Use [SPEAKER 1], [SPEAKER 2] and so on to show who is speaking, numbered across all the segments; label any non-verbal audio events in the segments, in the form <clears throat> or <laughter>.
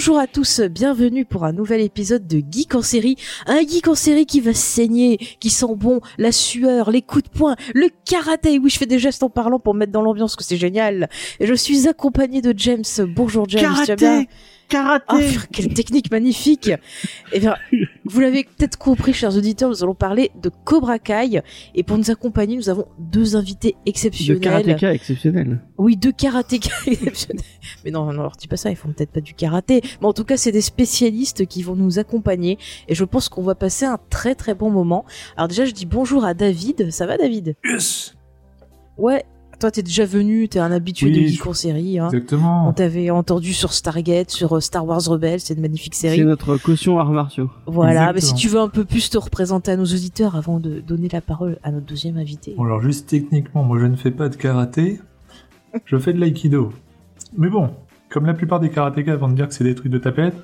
[SPEAKER 1] Bonjour à tous, bienvenue pour un nouvel épisode de Geek en série. Un geek en série qui va saigner, qui sent bon la sueur, les coups de poing, le karaté. Oui, je fais des gestes en parlant pour mettre dans l'ambiance que c'est génial. Et je suis accompagné de James. Bonjour James, tu vas bien?
[SPEAKER 2] Karaté
[SPEAKER 1] pff, quelle technique magnifique Eh bien, vous l'avez peut-être compris, chers auditeurs, nous allons parler de Cobra Kai. Et pour nous accompagner, nous avons deux invités
[SPEAKER 2] De
[SPEAKER 1] exceptionnels.
[SPEAKER 2] karatéka exceptionnel.
[SPEAKER 1] Oui, deux karatékas <laughs> exceptionnels. Mais non, non, alors dis pas ça, ils font peut-être pas du karaté. Mais en tout cas, c'est des spécialistes qui vont nous accompagner. Et je pense qu'on va passer un très très bon moment. Alors déjà, je dis bonjour à David. Ça va, David?
[SPEAKER 3] Yes
[SPEAKER 1] Ouais. Toi, t'es déjà venu, t'es un habitué
[SPEAKER 3] Oui,
[SPEAKER 1] de
[SPEAKER 3] je-
[SPEAKER 1] Geek en série. Hein. On
[SPEAKER 3] Exactement.
[SPEAKER 1] t'avait entendu sur Stargate, sur euh, Star Wars Rebels, c'est une magnifique
[SPEAKER 2] C'est
[SPEAKER 1] série.
[SPEAKER 2] notre caution arts martiaux.
[SPEAKER 1] Voilà, mais si tu veux un peu plus te représenter à nos auditeurs avant de donner la parole à notre deuxième invité.
[SPEAKER 3] Bon, alors juste techniquement, moi je ne fais pas de karaté, je fais de l'aïkido. Mais bon, comme la plupart des karatékas vont te dire que c'est des trucs de tapette,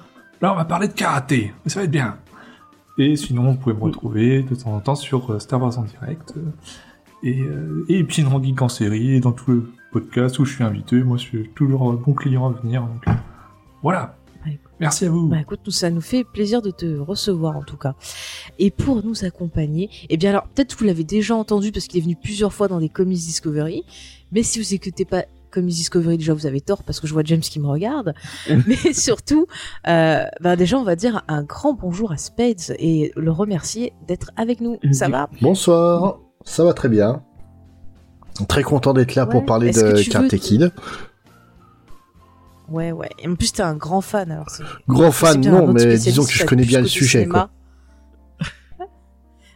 [SPEAKER 3] là on va parler de karaté, mais ça va être bien. Et sinon, vous pouvez me retrouver de temps en temps sur euh, Star Wars en direct, euh, et, euh, et puis dans Geek en série, et dans tout le podcast où je suis invité, moi je suis toujours un bon client à venir, donc euh, voilà. Merci à vous.
[SPEAKER 1] Bah écoute, nous, ça nous fait plaisir de te recevoir en tout cas. Et pour nous accompagner, eh bien alors peut-être vous l'avez déjà entendu parce qu'il est venu plusieurs fois dans des Comics Discovery, mais si vous écoutez pas Comics Discovery déjà vous avez tort parce que je vois James qui me regarde, <laughs> mais surtout, euh, bah déjà on va dire un grand bonjour à Spades et le remercier d'être avec nous. Ça va?
[SPEAKER 4] Bonsoir, ça va très bien. Très content d'être là
[SPEAKER 1] Ouais.
[SPEAKER 4] pour parler de Karate Kid.
[SPEAKER 1] Ouais ouais. Et en plus t'es un grand fan alors. c'est-
[SPEAKER 4] Grand fan, non, mais disons que je connais bien le sujet. <laughs>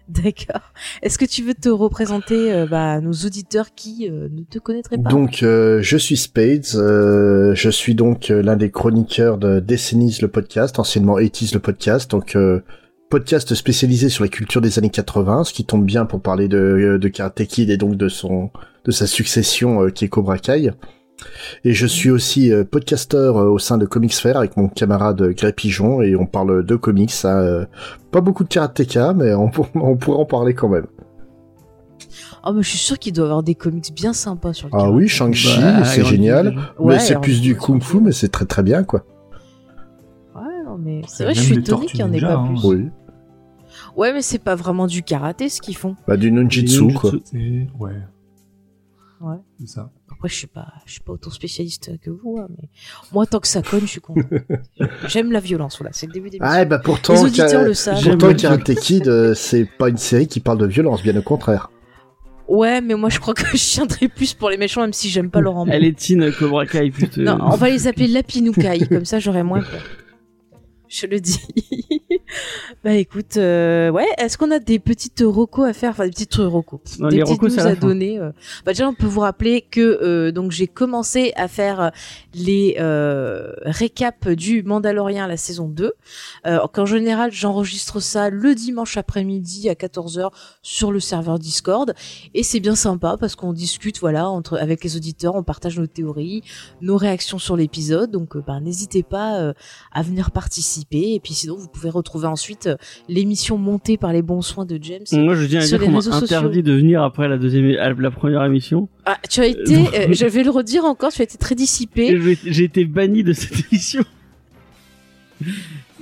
[SPEAKER 1] D'accord. Est-ce que tu veux te représenter euh, bah, à nos auditeurs qui euh, ne te connaîtraient pas?
[SPEAKER 4] Donc, euh, je suis Spades, euh, je suis donc l'un des chroniqueurs de Décennies le podcast, anciennement 80s le podcast, donc podcast spécialisé sur la culture des années 80, ce qui tombe bien pour parler de, de Karate Kid et donc de son de sa succession euh, qui est Cobra Kai. Et je suis aussi euh, podcasteur euh, au sein de Comics Fair avec mon camarade Grey Pigeon et on parle de comics. hein, euh, pas beaucoup de karatéka, mais on, on pourrait en parler quand même.
[SPEAKER 1] Oh, mais je suis sûr qu'il doit y avoir des comics bien sympas sur le
[SPEAKER 4] Ah oui, Shang-Chi,
[SPEAKER 2] Bah,
[SPEAKER 4] c'est génial.
[SPEAKER 1] Ouais,
[SPEAKER 4] mais c'est plus du
[SPEAKER 1] bien
[SPEAKER 4] kung
[SPEAKER 1] sûr.
[SPEAKER 4] fu, mais c'est très très bien quoi.
[SPEAKER 1] Ouais, non, mais c'est vrai, je suis
[SPEAKER 3] Tortues
[SPEAKER 1] qu'il n'y en ait pas
[SPEAKER 3] hein.
[SPEAKER 1] plus.
[SPEAKER 4] Oui.
[SPEAKER 1] Ouais, mais c'est pas vraiment du karaté ce qu'ils font.
[SPEAKER 4] Bah du ninjutsu
[SPEAKER 2] Ninjutsu.
[SPEAKER 4] quoi.
[SPEAKER 3] Ouais.
[SPEAKER 1] Ouais.
[SPEAKER 3] C'est ça.
[SPEAKER 1] Après, je suis pas, je suis pas autant spécialiste que vous, hein, mais moi, tant que ça cogne, je suis content. <laughs> J'aime la violence, voilà, c'est le début des
[SPEAKER 4] Ah bah pourtant,
[SPEAKER 1] Les auditeurs le savent.
[SPEAKER 4] Pourtant Karate Kid, euh, c'est pas une série qui parle de violence, bien au contraire.
[SPEAKER 1] Ouais, mais moi, je crois que <laughs> je tiendrai plus pour les méchants, même si j'aime pas Laurent.
[SPEAKER 2] Elle est teen Cobra Kai plutôt.
[SPEAKER 1] Non, on va les appeler Lapinukai, comme ça j'aurai moins peur. Je le dis. <laughs> bah écoute, euh, ouais, est-ce qu'on a des petites recos à faire, enfin des petites recos,
[SPEAKER 2] Non,
[SPEAKER 1] des
[SPEAKER 2] les
[SPEAKER 1] petites
[SPEAKER 2] recos,
[SPEAKER 1] news
[SPEAKER 2] à
[SPEAKER 1] donner. euh. Bah déjà, on peut vous rappeler que euh, donc j'ai commencé à faire les euh, récaps du Mandalorian la saison 2. Euh, qu'en général, j'enregistre ça le dimanche après-midi à 14h sur le serveur Discord et c'est bien sympa parce qu'on discute voilà entre avec les auditeurs, on partage nos théories, nos réactions sur l'épisode. Donc, ben, n'hésitez pas à venir participer. Et puis, sinon, vous pouvez retrouver ensuite euh, l'émission montée par les bons soins de James.
[SPEAKER 2] Moi, je tiens à
[SPEAKER 1] Sur
[SPEAKER 2] dire qu'on m'a
[SPEAKER 1] sociaux.
[SPEAKER 2] interdit de venir après la deuxième, la première émission.
[SPEAKER 1] Ah, tu as été, euh, je vais le redire encore, tu as été très dissipé. <laughs>
[SPEAKER 2] j'ai été banni de cette émission.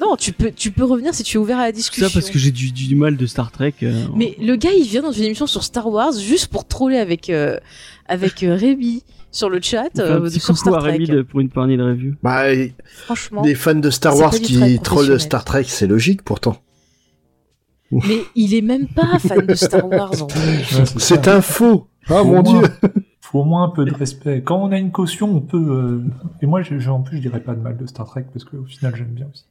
[SPEAKER 1] Non, tu peux, tu peux revenir si tu es ouvert à la discussion.
[SPEAKER 2] ça parce que j'ai du, du mal de Star Trek. euh,
[SPEAKER 1] Mais le gars, il vient dans une émission sur Star Wars juste pour troller avec euh, avec Rémi sur le chat euh,
[SPEAKER 2] un petit
[SPEAKER 1] sur Star
[SPEAKER 2] à
[SPEAKER 1] Trek.
[SPEAKER 2] Rémi de- pour une poignée de review.
[SPEAKER 4] Bah,
[SPEAKER 1] Franchement,
[SPEAKER 4] des fans de Star Wars qui trollent. Star Trek, c'est logique pourtant.
[SPEAKER 1] mais il est même pas fan de Star Wars.
[SPEAKER 3] Ouais, c'est
[SPEAKER 4] un faux. Ah mon dieu.
[SPEAKER 3] Faut au moins un peu de respect. Quand on a une caution, on peut. euh, Et moi, je, je- en plus, je dirais pas de mal de Star Trek parce qu'au final, j'aime bien aussi.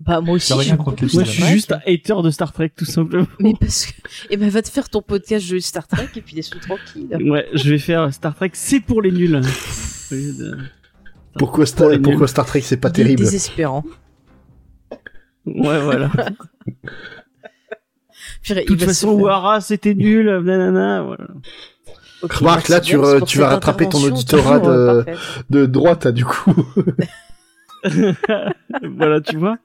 [SPEAKER 1] Bah moi aussi.
[SPEAKER 3] Les
[SPEAKER 2] Moi, je suis juste un hater de Star Trek, tout simplement.
[SPEAKER 1] Mais parce que, eh ben va te faire ton podcast jeu Star Trek et puis laisse-nous tranquille.
[SPEAKER 2] Ouais, je vais faire Star Trek, c'est pour les nuls.
[SPEAKER 4] Pourquoi
[SPEAKER 2] Pour
[SPEAKER 4] Star, pourquoi
[SPEAKER 2] nuls.
[SPEAKER 4] Star Trek c'est pas terrible
[SPEAKER 1] Désespérant.
[SPEAKER 2] Ouais, voilà. <laughs>
[SPEAKER 1] Purée,
[SPEAKER 2] De toute façon, Ouara, c'était nul, nanana, voilà.
[SPEAKER 1] Ok,
[SPEAKER 4] Remarque, là, tu re- tu vas rattraper ton auditorat de-. De droite, là, du coup. <laughs> <laughs>
[SPEAKER 2] voilà, tu vois.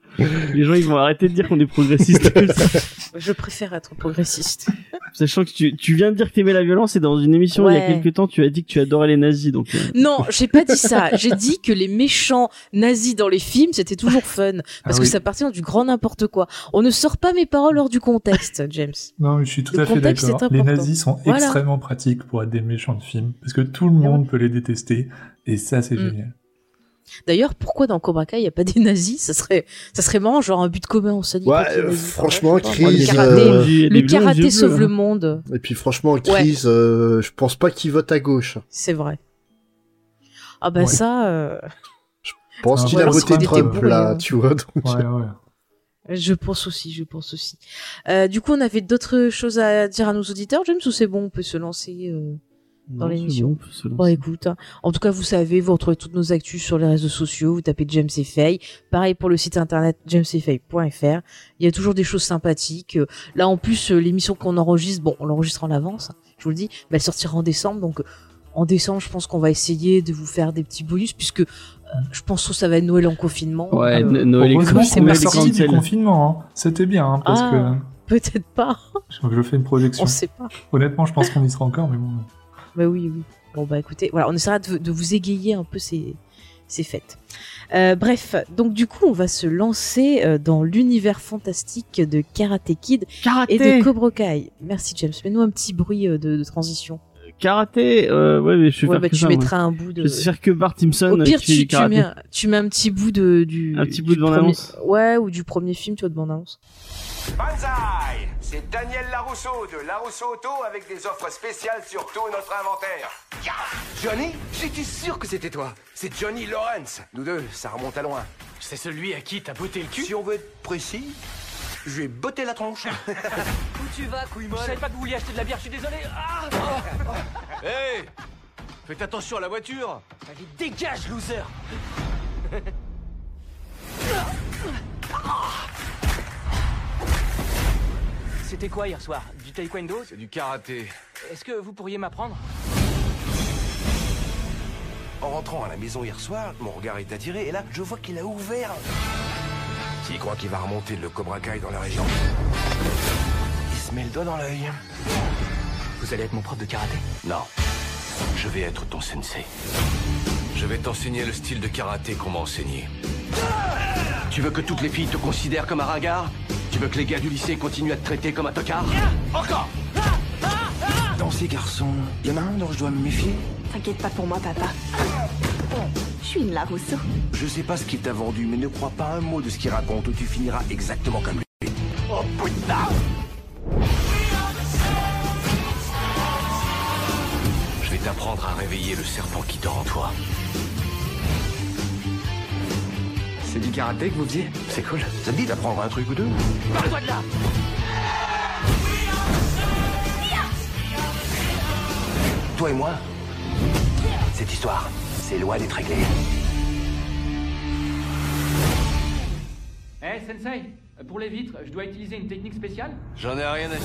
[SPEAKER 2] Les gens, ils vont arrêter de dire qu'on est progressiste comme <laughs> ça.
[SPEAKER 1] Je préfère être progressiste.
[SPEAKER 2] Sachant que tu, tu viens de dire que t'aimais la violence et dans une émission il y a quelques temps, tu as dit que tu adorais les nazis, donc. euh,
[SPEAKER 1] Non, j'ai pas dit ça. J'ai dit que les méchants nazis dans les films, c'était toujours fun. Parce
[SPEAKER 3] Ah
[SPEAKER 1] que
[SPEAKER 3] oui.
[SPEAKER 1] ça partait dans du grand n'importe quoi. On ne sort pas mes paroles hors du contexte, James.
[SPEAKER 3] Non, mais je suis tout
[SPEAKER 1] Le
[SPEAKER 3] à fait d'accord. Les nazis sont
[SPEAKER 1] Voilà.
[SPEAKER 3] extrêmement pratiques pour être des méchants de film, parce que tout le monde peut les détester, et ça, c'est
[SPEAKER 1] Mm.
[SPEAKER 3] génial.
[SPEAKER 1] D'ailleurs, pourquoi dans Cobra Kai, il y a pas des nazis? Ça serait, ça serait marrant, genre un but commun, on se dit.
[SPEAKER 4] Ouais, euh, franchement,
[SPEAKER 1] Ouais, pas,
[SPEAKER 4] crise,
[SPEAKER 1] Le karaté,
[SPEAKER 4] euh,
[SPEAKER 1] le karaté sauve
[SPEAKER 2] bleus,
[SPEAKER 1] le
[SPEAKER 2] hein.
[SPEAKER 1] monde.
[SPEAKER 4] Et puis, franchement, crise, euh, je pense pas qu'il vote à gauche.
[SPEAKER 1] C'est vrai. Ah bah
[SPEAKER 3] Ouais.
[SPEAKER 1] ça, euh,
[SPEAKER 4] Je pense
[SPEAKER 3] Ah,
[SPEAKER 4] qu'il
[SPEAKER 3] ouais,
[SPEAKER 4] a voté Trump, là,
[SPEAKER 1] hein.
[SPEAKER 4] tu vois. donc,
[SPEAKER 3] Ouais, ouais.
[SPEAKER 1] je pense aussi, je pense aussi. Euh, du coup, on avait d'autres choses à dire à nos auditeurs, James, ou c'est bon, on peut se lancer euh, dans l'émission.
[SPEAKER 2] bon.
[SPEAKER 1] Bon, écoute, hein. en tout cas, vous savez, vous retrouvez toutes nos actus sur les réseaux sociaux, vous tapez James et Faye. Pareil pour le site internet jamesefay.fr. Il y a toujours des choses sympathiques. Là, en plus, euh, l'émission qu'on enregistre, bon, on l'enregistre en avance, hein, je vous le dis, mais elle sortira en décembre, donc euh, en décembre, je pense qu'on va essayer de vous faire des petits bonus, puisque euh, je pense que ça va être Noël en confinement.
[SPEAKER 2] Ouais,
[SPEAKER 1] euh,
[SPEAKER 2] Noël et
[SPEAKER 3] Heureusement
[SPEAKER 1] c'est
[SPEAKER 3] qu'on
[SPEAKER 1] pas
[SPEAKER 3] est
[SPEAKER 1] sorti
[SPEAKER 3] sorti du confinement, hein. C'était bien, hein, parce
[SPEAKER 1] Ah. peut-être pas,
[SPEAKER 3] que je fais une projection.
[SPEAKER 1] on sait pas.
[SPEAKER 3] Honnêtement, je pense qu'on y sera encore, mais bon.
[SPEAKER 1] Bah oui, oui. Bon bah écoutez, voilà, on essaiera de, de vous égayer un peu ces, ces fêtes. Euh, bref, donc du coup, on va se lancer euh, dans l'univers fantastique de Karate Kid
[SPEAKER 2] Karaté
[SPEAKER 1] et de Cobra Kai. Merci James, mets-nous un petit bruit euh, de, de transition.
[SPEAKER 2] Karaté, euh, ouais, mais je vais
[SPEAKER 1] Ouais,
[SPEAKER 2] faire
[SPEAKER 1] bah
[SPEAKER 2] que
[SPEAKER 1] tu
[SPEAKER 2] ça, moi.
[SPEAKER 1] mettras un bout de.
[SPEAKER 2] Je vais faire que Bart Simpson
[SPEAKER 1] Au pire, tu, mets, un- tu mets un petit bout de du.
[SPEAKER 2] Un petit bout de bande-annonce.
[SPEAKER 1] premier- Ouais, ou du premier film, tu vois, de bande annonce.
[SPEAKER 5] Banzai C'est Daniel Larousseau de Larousseau Auto avec des offres spéciales sur tout notre inventaire. Johnny J'étais sûr que c'était toi. C'est Johnny Lawrence. Nous deux, ça remonte à loin.
[SPEAKER 6] C'est celui à qui t'as botté le cul?
[SPEAKER 5] Si on veut être précis, je vais botter la tronche. <laughs>
[SPEAKER 6] Où tu vas, couille molle Je savais pas que vous vouliez acheter de la bière, je suis désolé Ah
[SPEAKER 5] Hé Faites attention à la voiture
[SPEAKER 6] Allez, dégage, loser <laughs> C'était quoi hier soir? Du taekwondo?
[SPEAKER 5] C'est du karaté.
[SPEAKER 6] Est-ce que vous pourriez m'apprendre?
[SPEAKER 5] En rentrant à la maison hier soir, mon regard est attiré et là, je vois qu'il a ouvert. S'il croit qu'il va remonter le Cobra Kai dans la région, il se met le doigt dans l'œil.
[SPEAKER 6] Vous allez être mon prof de karaté?
[SPEAKER 5] Non. Je vais être ton sensei. Je vais t'enseigner le style de karaté qu'on m'a enseigné. Tu veux que toutes les filles te considèrent comme un ringard? Tu veux que les gars du lycée continuent à te traiter comme un tocard Encore Dans ces garçons, il y en a un dont je dois me méfier
[SPEAKER 7] T'inquiète pas pour moi, papa. Je suis une Larousseau.
[SPEAKER 5] Je sais pas ce qu'il t'a vendu, mais ne crois pas un mot de ce qu'il raconte ou tu finiras exactement comme lui. Oh putain Je vais t'apprendre à réveiller le serpent qui dort en toi.
[SPEAKER 6] C'est du karaté que vous faisiez
[SPEAKER 5] C'est cool. Ça te dit d'apprendre un truc ou deux
[SPEAKER 6] Parle-toi de là
[SPEAKER 5] Toi et moi, cette histoire, c'est loin d'être réglé.
[SPEAKER 8] Eh, Sensei, pour les vitres, je dois utiliser une technique spéciale
[SPEAKER 5] J'en ai rien à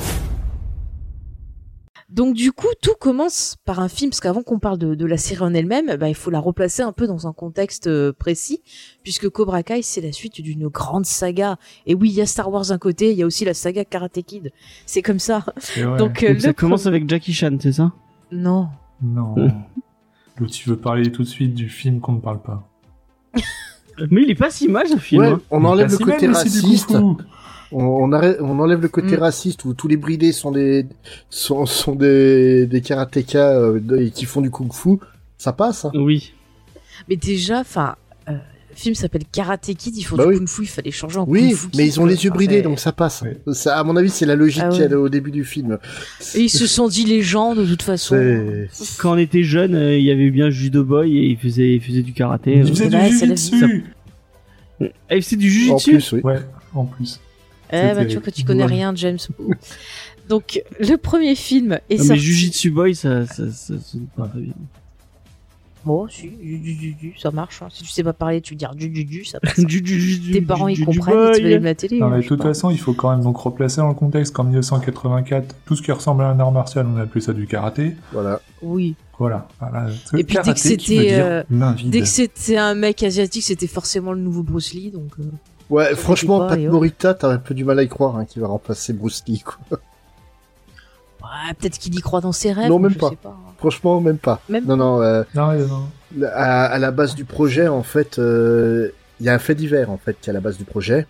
[SPEAKER 1] Donc du coup, tout commence par un film, parce qu'avant qu'on parle de, de la série en elle-même, bah, il faut la replacer un peu dans un contexte euh, précis, puisque Cobra Kai, c'est la suite d'une grande saga. Et oui, il y a Star Wars d'un côté, il y a aussi la saga Karate Kid. C'est comme ça.
[SPEAKER 3] Et ouais.
[SPEAKER 1] Donc, euh,
[SPEAKER 2] Donc ça commence avec Jackie Chan, c'est ça?
[SPEAKER 1] Non.
[SPEAKER 3] Non. <laughs> Tu veux parler tout de suite du film qu'on ne parle pas?
[SPEAKER 2] Mais il est pas si mal ce film.
[SPEAKER 4] Ouais,
[SPEAKER 2] hein.
[SPEAKER 4] on enlève le côté raciste.
[SPEAKER 3] Kung-fu.
[SPEAKER 4] On, on, arrête- on enlève le côté
[SPEAKER 1] Mm.
[SPEAKER 4] raciste où tous les bridés sont des sont, sont des des karatékas euh, de- qui font du kung-fu. Ça passe. Hein.
[SPEAKER 2] Oui.
[SPEAKER 1] Mais déjà, enfin, euh, le film s'appelle Karate Kid, il faut
[SPEAKER 4] Bah
[SPEAKER 1] du
[SPEAKER 4] oui.
[SPEAKER 1] kung fu, il fallait changer en
[SPEAKER 4] Oui,
[SPEAKER 1] kung fu.
[SPEAKER 4] mais ils ont les yeux bridés,
[SPEAKER 1] c'est-
[SPEAKER 4] donc ça passe.
[SPEAKER 3] Oui.
[SPEAKER 4] Ça, à mon avis, c'est la logique
[SPEAKER 1] Ah
[SPEAKER 4] qu'il y a au début du film.
[SPEAKER 1] Et ils se sont dit les gens, de toute façon.
[SPEAKER 4] C'est
[SPEAKER 2] Quand on était jeune, euh, il y avait bien Judo Boy et il faisait, il faisait du karaté.
[SPEAKER 3] Il faisait
[SPEAKER 1] c'est
[SPEAKER 3] du
[SPEAKER 1] c'est
[SPEAKER 3] jujitsu.
[SPEAKER 2] Ah, il faisait du
[SPEAKER 4] en
[SPEAKER 2] jujitsu
[SPEAKER 4] plus, oui.
[SPEAKER 3] Ouais, en plus.
[SPEAKER 1] Eh bah, tu vois que tu connais
[SPEAKER 3] drôle.
[SPEAKER 1] rien, James. Donc, le premier film est
[SPEAKER 2] Non,
[SPEAKER 1] sorti.
[SPEAKER 2] mais Jujitsu Boy, ça, ça, ça, sonne pas très bien.
[SPEAKER 1] Bon, si, du, du, du, du, ça marche. hein. Si tu sais pas parler, tu dis du, du, du, ça passe. <laughs>
[SPEAKER 2] Du- du- du- du-
[SPEAKER 1] Tes parents,
[SPEAKER 2] du-
[SPEAKER 1] ils
[SPEAKER 2] du
[SPEAKER 1] comprennent, ils te allument la télé.
[SPEAKER 3] Non,
[SPEAKER 1] hein,
[SPEAKER 3] mais de toute façon, il faut quand même donc replacer dans le contexte qu'en 1984, tout ce qui ressemble à un art martial, on appelait ça du karaté.
[SPEAKER 4] Voilà.
[SPEAKER 1] Oui.
[SPEAKER 3] Voilà. Voilà.
[SPEAKER 1] Et puis, dès que c'était, euh. Dès que c'était un mec asiatique, c'était forcément le nouveau Bruce Lee, donc. euh,
[SPEAKER 4] Ouais, franchement, Pat. Morita, t'as un peu du mal à y croire hein, qu'il va remplacer Bruce Lee, quoi.
[SPEAKER 1] ouais, peut-être qu'il y croit dans ses rêves.
[SPEAKER 4] Non, même
[SPEAKER 1] je
[SPEAKER 4] pas.
[SPEAKER 1] sais pas. hein.
[SPEAKER 4] Franchement, même pas.
[SPEAKER 1] Même
[SPEAKER 4] non, non, euh,
[SPEAKER 3] Non, non.
[SPEAKER 4] à, à la base du projet, en fait, euh, il y a un fait divers, en fait, qui est à la base du projet.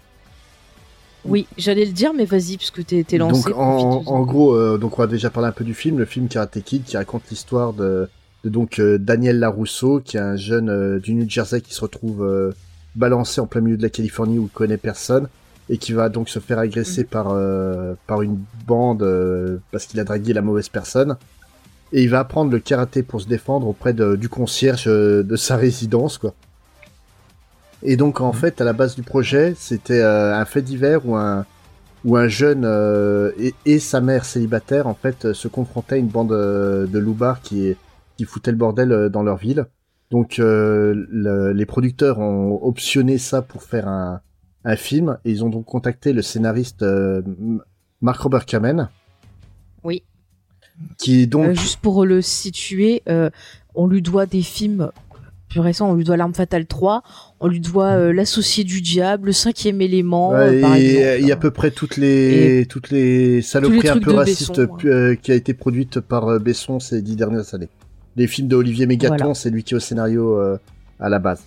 [SPEAKER 1] Oui, j'allais le dire, mais vas-y, parce que t'es t'es lancé.
[SPEAKER 4] Donc, en, gros, euh, donc on va déjà parler un peu du film, le film Karate Kid, qui raconte l'histoire de, de donc euh, Daniel Larousseau, qui est un jeune euh, du New Jersey qui se retrouve euh, balancé en plein milieu de la Californie où il connaît personne et qui va donc se faire agresser par euh, par une bande euh, parce qu'il a dragué la mauvaise personne. Et il va apprendre le karaté pour se défendre auprès de- du concierge euh, de sa résidence, quoi. Et donc en fait, à la base du projet, c'était euh, un fait divers où un où un jeune et, et sa mère célibataire en fait se confrontaient à une bande de loupards qui qui foutaient le bordel dans leur ville. Donc euh, le- les producteurs ont optionné ça pour faire un un film et ils ont donc contacté le scénariste euh, Mark Robert Kamen
[SPEAKER 1] Oui.
[SPEAKER 4] qui est donc
[SPEAKER 1] Euh, juste pour le situer, euh, on lui doit des films plus récents. On lui doit L'Arme Fatale 3, on lui doit euh, L'Associé du Diable, Le Cinquième Élément,
[SPEAKER 4] Ouais,
[SPEAKER 1] euh, par
[SPEAKER 4] et
[SPEAKER 1] exemple.
[SPEAKER 4] il y a à peu près toutes les toutes les saloperies un peu
[SPEAKER 1] de
[SPEAKER 4] racistes
[SPEAKER 1] Besson,
[SPEAKER 4] euh, qui a été produite par Besson ces dix dernières années. Les films de Olivier Mégaton,
[SPEAKER 1] Voilà.
[SPEAKER 4] c'est lui qui est au scénario euh, à la base.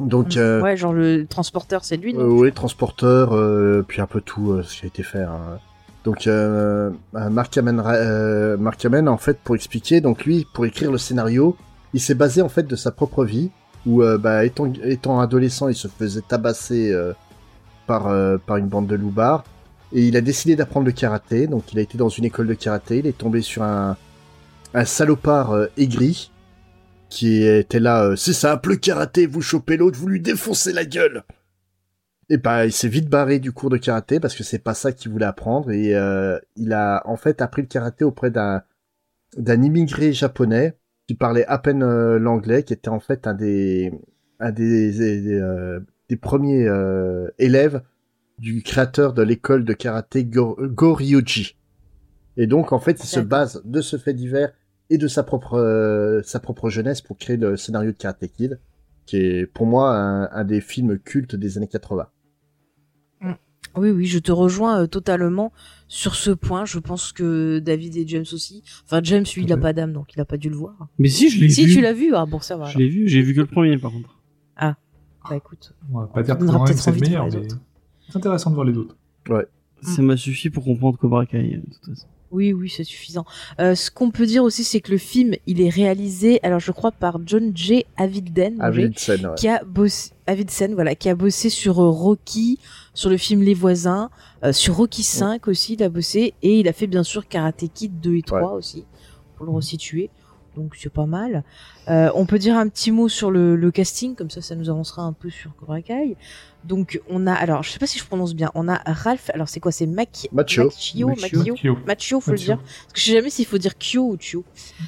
[SPEAKER 4] Donc euh,
[SPEAKER 1] Ouais, genre le transporteur, c'est lui,
[SPEAKER 4] euh, oui, transporteur, puis un peu tout ce qui a été fait. hein. Donc Mark Kamen, Mark Kamen, en fait, pour expliquer, donc lui, pour écrire le scénario, il s'est basé en fait de sa propre vie, où bah, étant, étant adolescent, il se faisait tabasser par par une bande de loupards, et il a décidé d'apprendre le karaté. Donc il a été dans une école de karaté, il est tombé sur un un salopard euh, aigri qui était là, euh, c'est simple, le karaté, vous chopez l'autre, vous lui défoncez la gueule. Et bah, il s'est vite barré du cours de karaté parce que c'est pas ça qu'il voulait apprendre et euh, il a en fait appris le karaté auprès d'un d'un immigré japonais qui parlait à peine euh, l'anglais, qui était en fait un des un des des, euh, des premiers élèves du créateur de l'école de karaté Go- Goryoji. Et donc en fait, il se base de ce fait divers et de sa propre euh, sa propre jeunesse pour créer le scénario de Karate Kid, qui est pour moi un, un des films cultes des années 80.
[SPEAKER 1] Oui, oui, je te rejoins euh, totalement sur ce point. Je pense que David et James aussi. Enfin, James, lui, il a
[SPEAKER 3] Ouais.
[SPEAKER 1] pas d'âme, donc il a pas dû le voir.
[SPEAKER 2] Mais si, je l'ai
[SPEAKER 1] Si,
[SPEAKER 2] vu.
[SPEAKER 1] tu l'as vu Ah bon, ça va.
[SPEAKER 2] Je l'ai vu, j'ai vu que le premier par contre.
[SPEAKER 1] Bah écoute.
[SPEAKER 3] On va pas dire que c'est le meilleur,
[SPEAKER 1] voir les
[SPEAKER 3] mais
[SPEAKER 1] autres.
[SPEAKER 3] c'est intéressant de voir les autres.
[SPEAKER 2] Ça m'a suffi pour comprendre Cobra Kai, de toute façon.
[SPEAKER 1] Oui, oui, c'est suffisant. Euh, ce qu'on peut dire aussi, c'est que le film, il est réalisé, alors je crois par John J.
[SPEAKER 4] Ouais.
[SPEAKER 1] qui a bossé, Avildsen, voilà, qui a bossé sur euh, Rocky, sur le film Les Voisins, euh, sur Rocky 5 aussi, il a bossé, et il a fait bien sûr Karate Kid 2 et 3 aussi, pour le resituer. Donc c'est pas mal. Euh, on peut dire un petit mot sur le, le casting, comme ça, ça nous avancera un peu sur Cobra Kai. Donc on a, alors je sais pas si je prononce bien, on a Ralph, alors c'est quoi, c'est.
[SPEAKER 4] Macchio,
[SPEAKER 1] Macchio.
[SPEAKER 3] Macchio,
[SPEAKER 1] Macchio.
[SPEAKER 3] Macchio,
[SPEAKER 1] faut le dire. Parce que je sais jamais s'il faut dire Kyo ou Chio.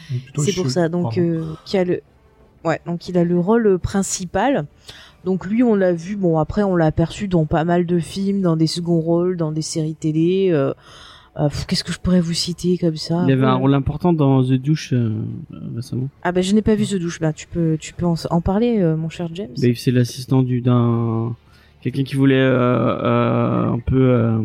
[SPEAKER 3] Plutôt
[SPEAKER 1] C'est pour ça. Donc, euh, qui a le, ouais, donc il a le rôle euh, principal. Donc lui, on l'a vu. Bon, après, on l'a aperçu dans pas mal de films, dans des seconds rôles, dans des séries télé. euh, euh, Qu'est-ce que je pourrais vous citer comme ça
[SPEAKER 2] Il avait un
[SPEAKER 1] Ouais.
[SPEAKER 2] rôle important dans The Douche euh, euh, récemment.
[SPEAKER 1] Ah bah je n'ai pas vu The Douche. Bah tu peux, tu peux en, en parler, euh, mon cher James.
[SPEAKER 2] Bah, c'est l'assistant du d'un quelqu'un qui voulait euh, euh, un peu euh,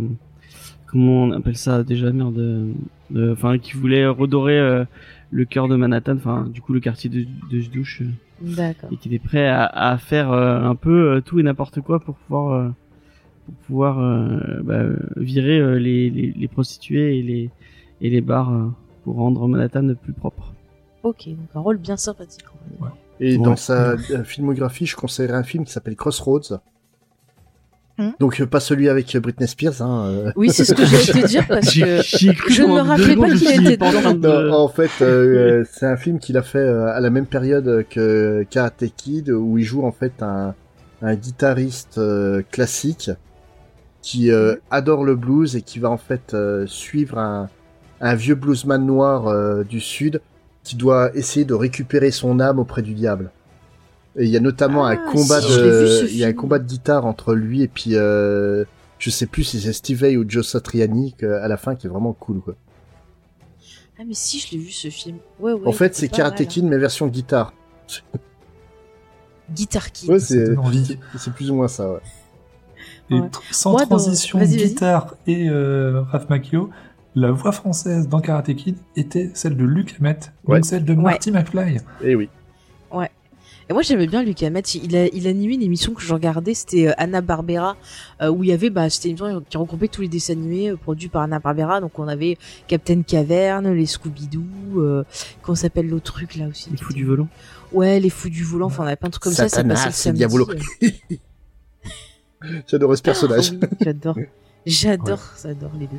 [SPEAKER 2] comment on appelle ça déjà merde euh, de- enfin qui voulait redorer euh, le cœur de Manhattan enfin du coup le quartier de, de douche euh,
[SPEAKER 1] D'accord.
[SPEAKER 2] et qui était prêt à, à faire euh, un peu euh, tout et n'importe quoi pour pouvoir euh, pour pouvoir euh, bah, virer euh, les, les, les prostituées et les et les bars euh, pour rendre Manhattan plus propre.
[SPEAKER 1] Ok, donc un rôle bien sympathique. dire.
[SPEAKER 4] Et
[SPEAKER 2] Ouais.
[SPEAKER 4] dans sa filmographie, je conseillerais un film qui s'appelle Crossroads.
[SPEAKER 1] Hmm.
[SPEAKER 4] Donc pas celui avec Britney Spears. Hein, euh.
[SPEAKER 1] Oui, c'est ce que j'allais te dire parce <laughs> que je ne me rappelais pas qu'il était
[SPEAKER 2] dit, pas en train de-
[SPEAKER 4] Non, en fait, euh, c'est un film qu'il a fait euh, à la même période que Karate Kid, où il joue en fait un, un guitariste euh, classique qui euh, adore le blues et qui va en fait euh, suivre un, un vieux bluesman noir euh, du sud qui doit essayer de récupérer son âme auprès du diable. Et il y a notamment un
[SPEAKER 1] Ah,
[SPEAKER 4] combat
[SPEAKER 1] si,
[SPEAKER 4] de, il y a un
[SPEAKER 1] film.
[SPEAKER 4] combat de guitare entre lui et puis euh, je sais plus si c'est Steve Vai ou Joe Satriani que- à la fin qui est vraiment cool quoi.
[SPEAKER 1] Ah mais si, je l'ai vu ce film. Ouais, ouais.
[SPEAKER 4] en fait, c'est Karate Kid mais version guitare.
[SPEAKER 1] Guitar Kid.
[SPEAKER 4] Ouais, c'est plus ou moins ça. Ouais.
[SPEAKER 3] Et
[SPEAKER 1] Ouais.
[SPEAKER 3] sans
[SPEAKER 1] Moi, dans-
[SPEAKER 3] transition,
[SPEAKER 1] vas-y.
[SPEAKER 3] guitare et euh, Raph Macchio, la voix française dans Karate Kid était celle de Luc Hamet,
[SPEAKER 4] Ouais.
[SPEAKER 3] donc celle de
[SPEAKER 1] Ouais.
[SPEAKER 3] Marty McFly.
[SPEAKER 4] Et oui.
[SPEAKER 1] Et moi j'aimais bien Lucas Hamet. Il a, il animait une émission que je regardais, c'était euh, Anna Barbera, euh, où il y avait, bah, c'était une émission qui regroupait tous les dessins animés euh, produits par Anna Barbera. Donc on avait Captain Caverne, les Scooby-Doo, euh, comment s'appelle l'autre truc là aussi
[SPEAKER 2] Il fout du volant.
[SPEAKER 1] Ouais, les fous du volant. Enfin, on avait plein de trucs comme ça. Ça
[SPEAKER 4] Satanas,
[SPEAKER 1] passait le samedi.
[SPEAKER 4] Diabolo. <laughs> J'adorais ce personnage.
[SPEAKER 1] Ah oui, j'adore. <laughs> J'adore, j'adore les deux.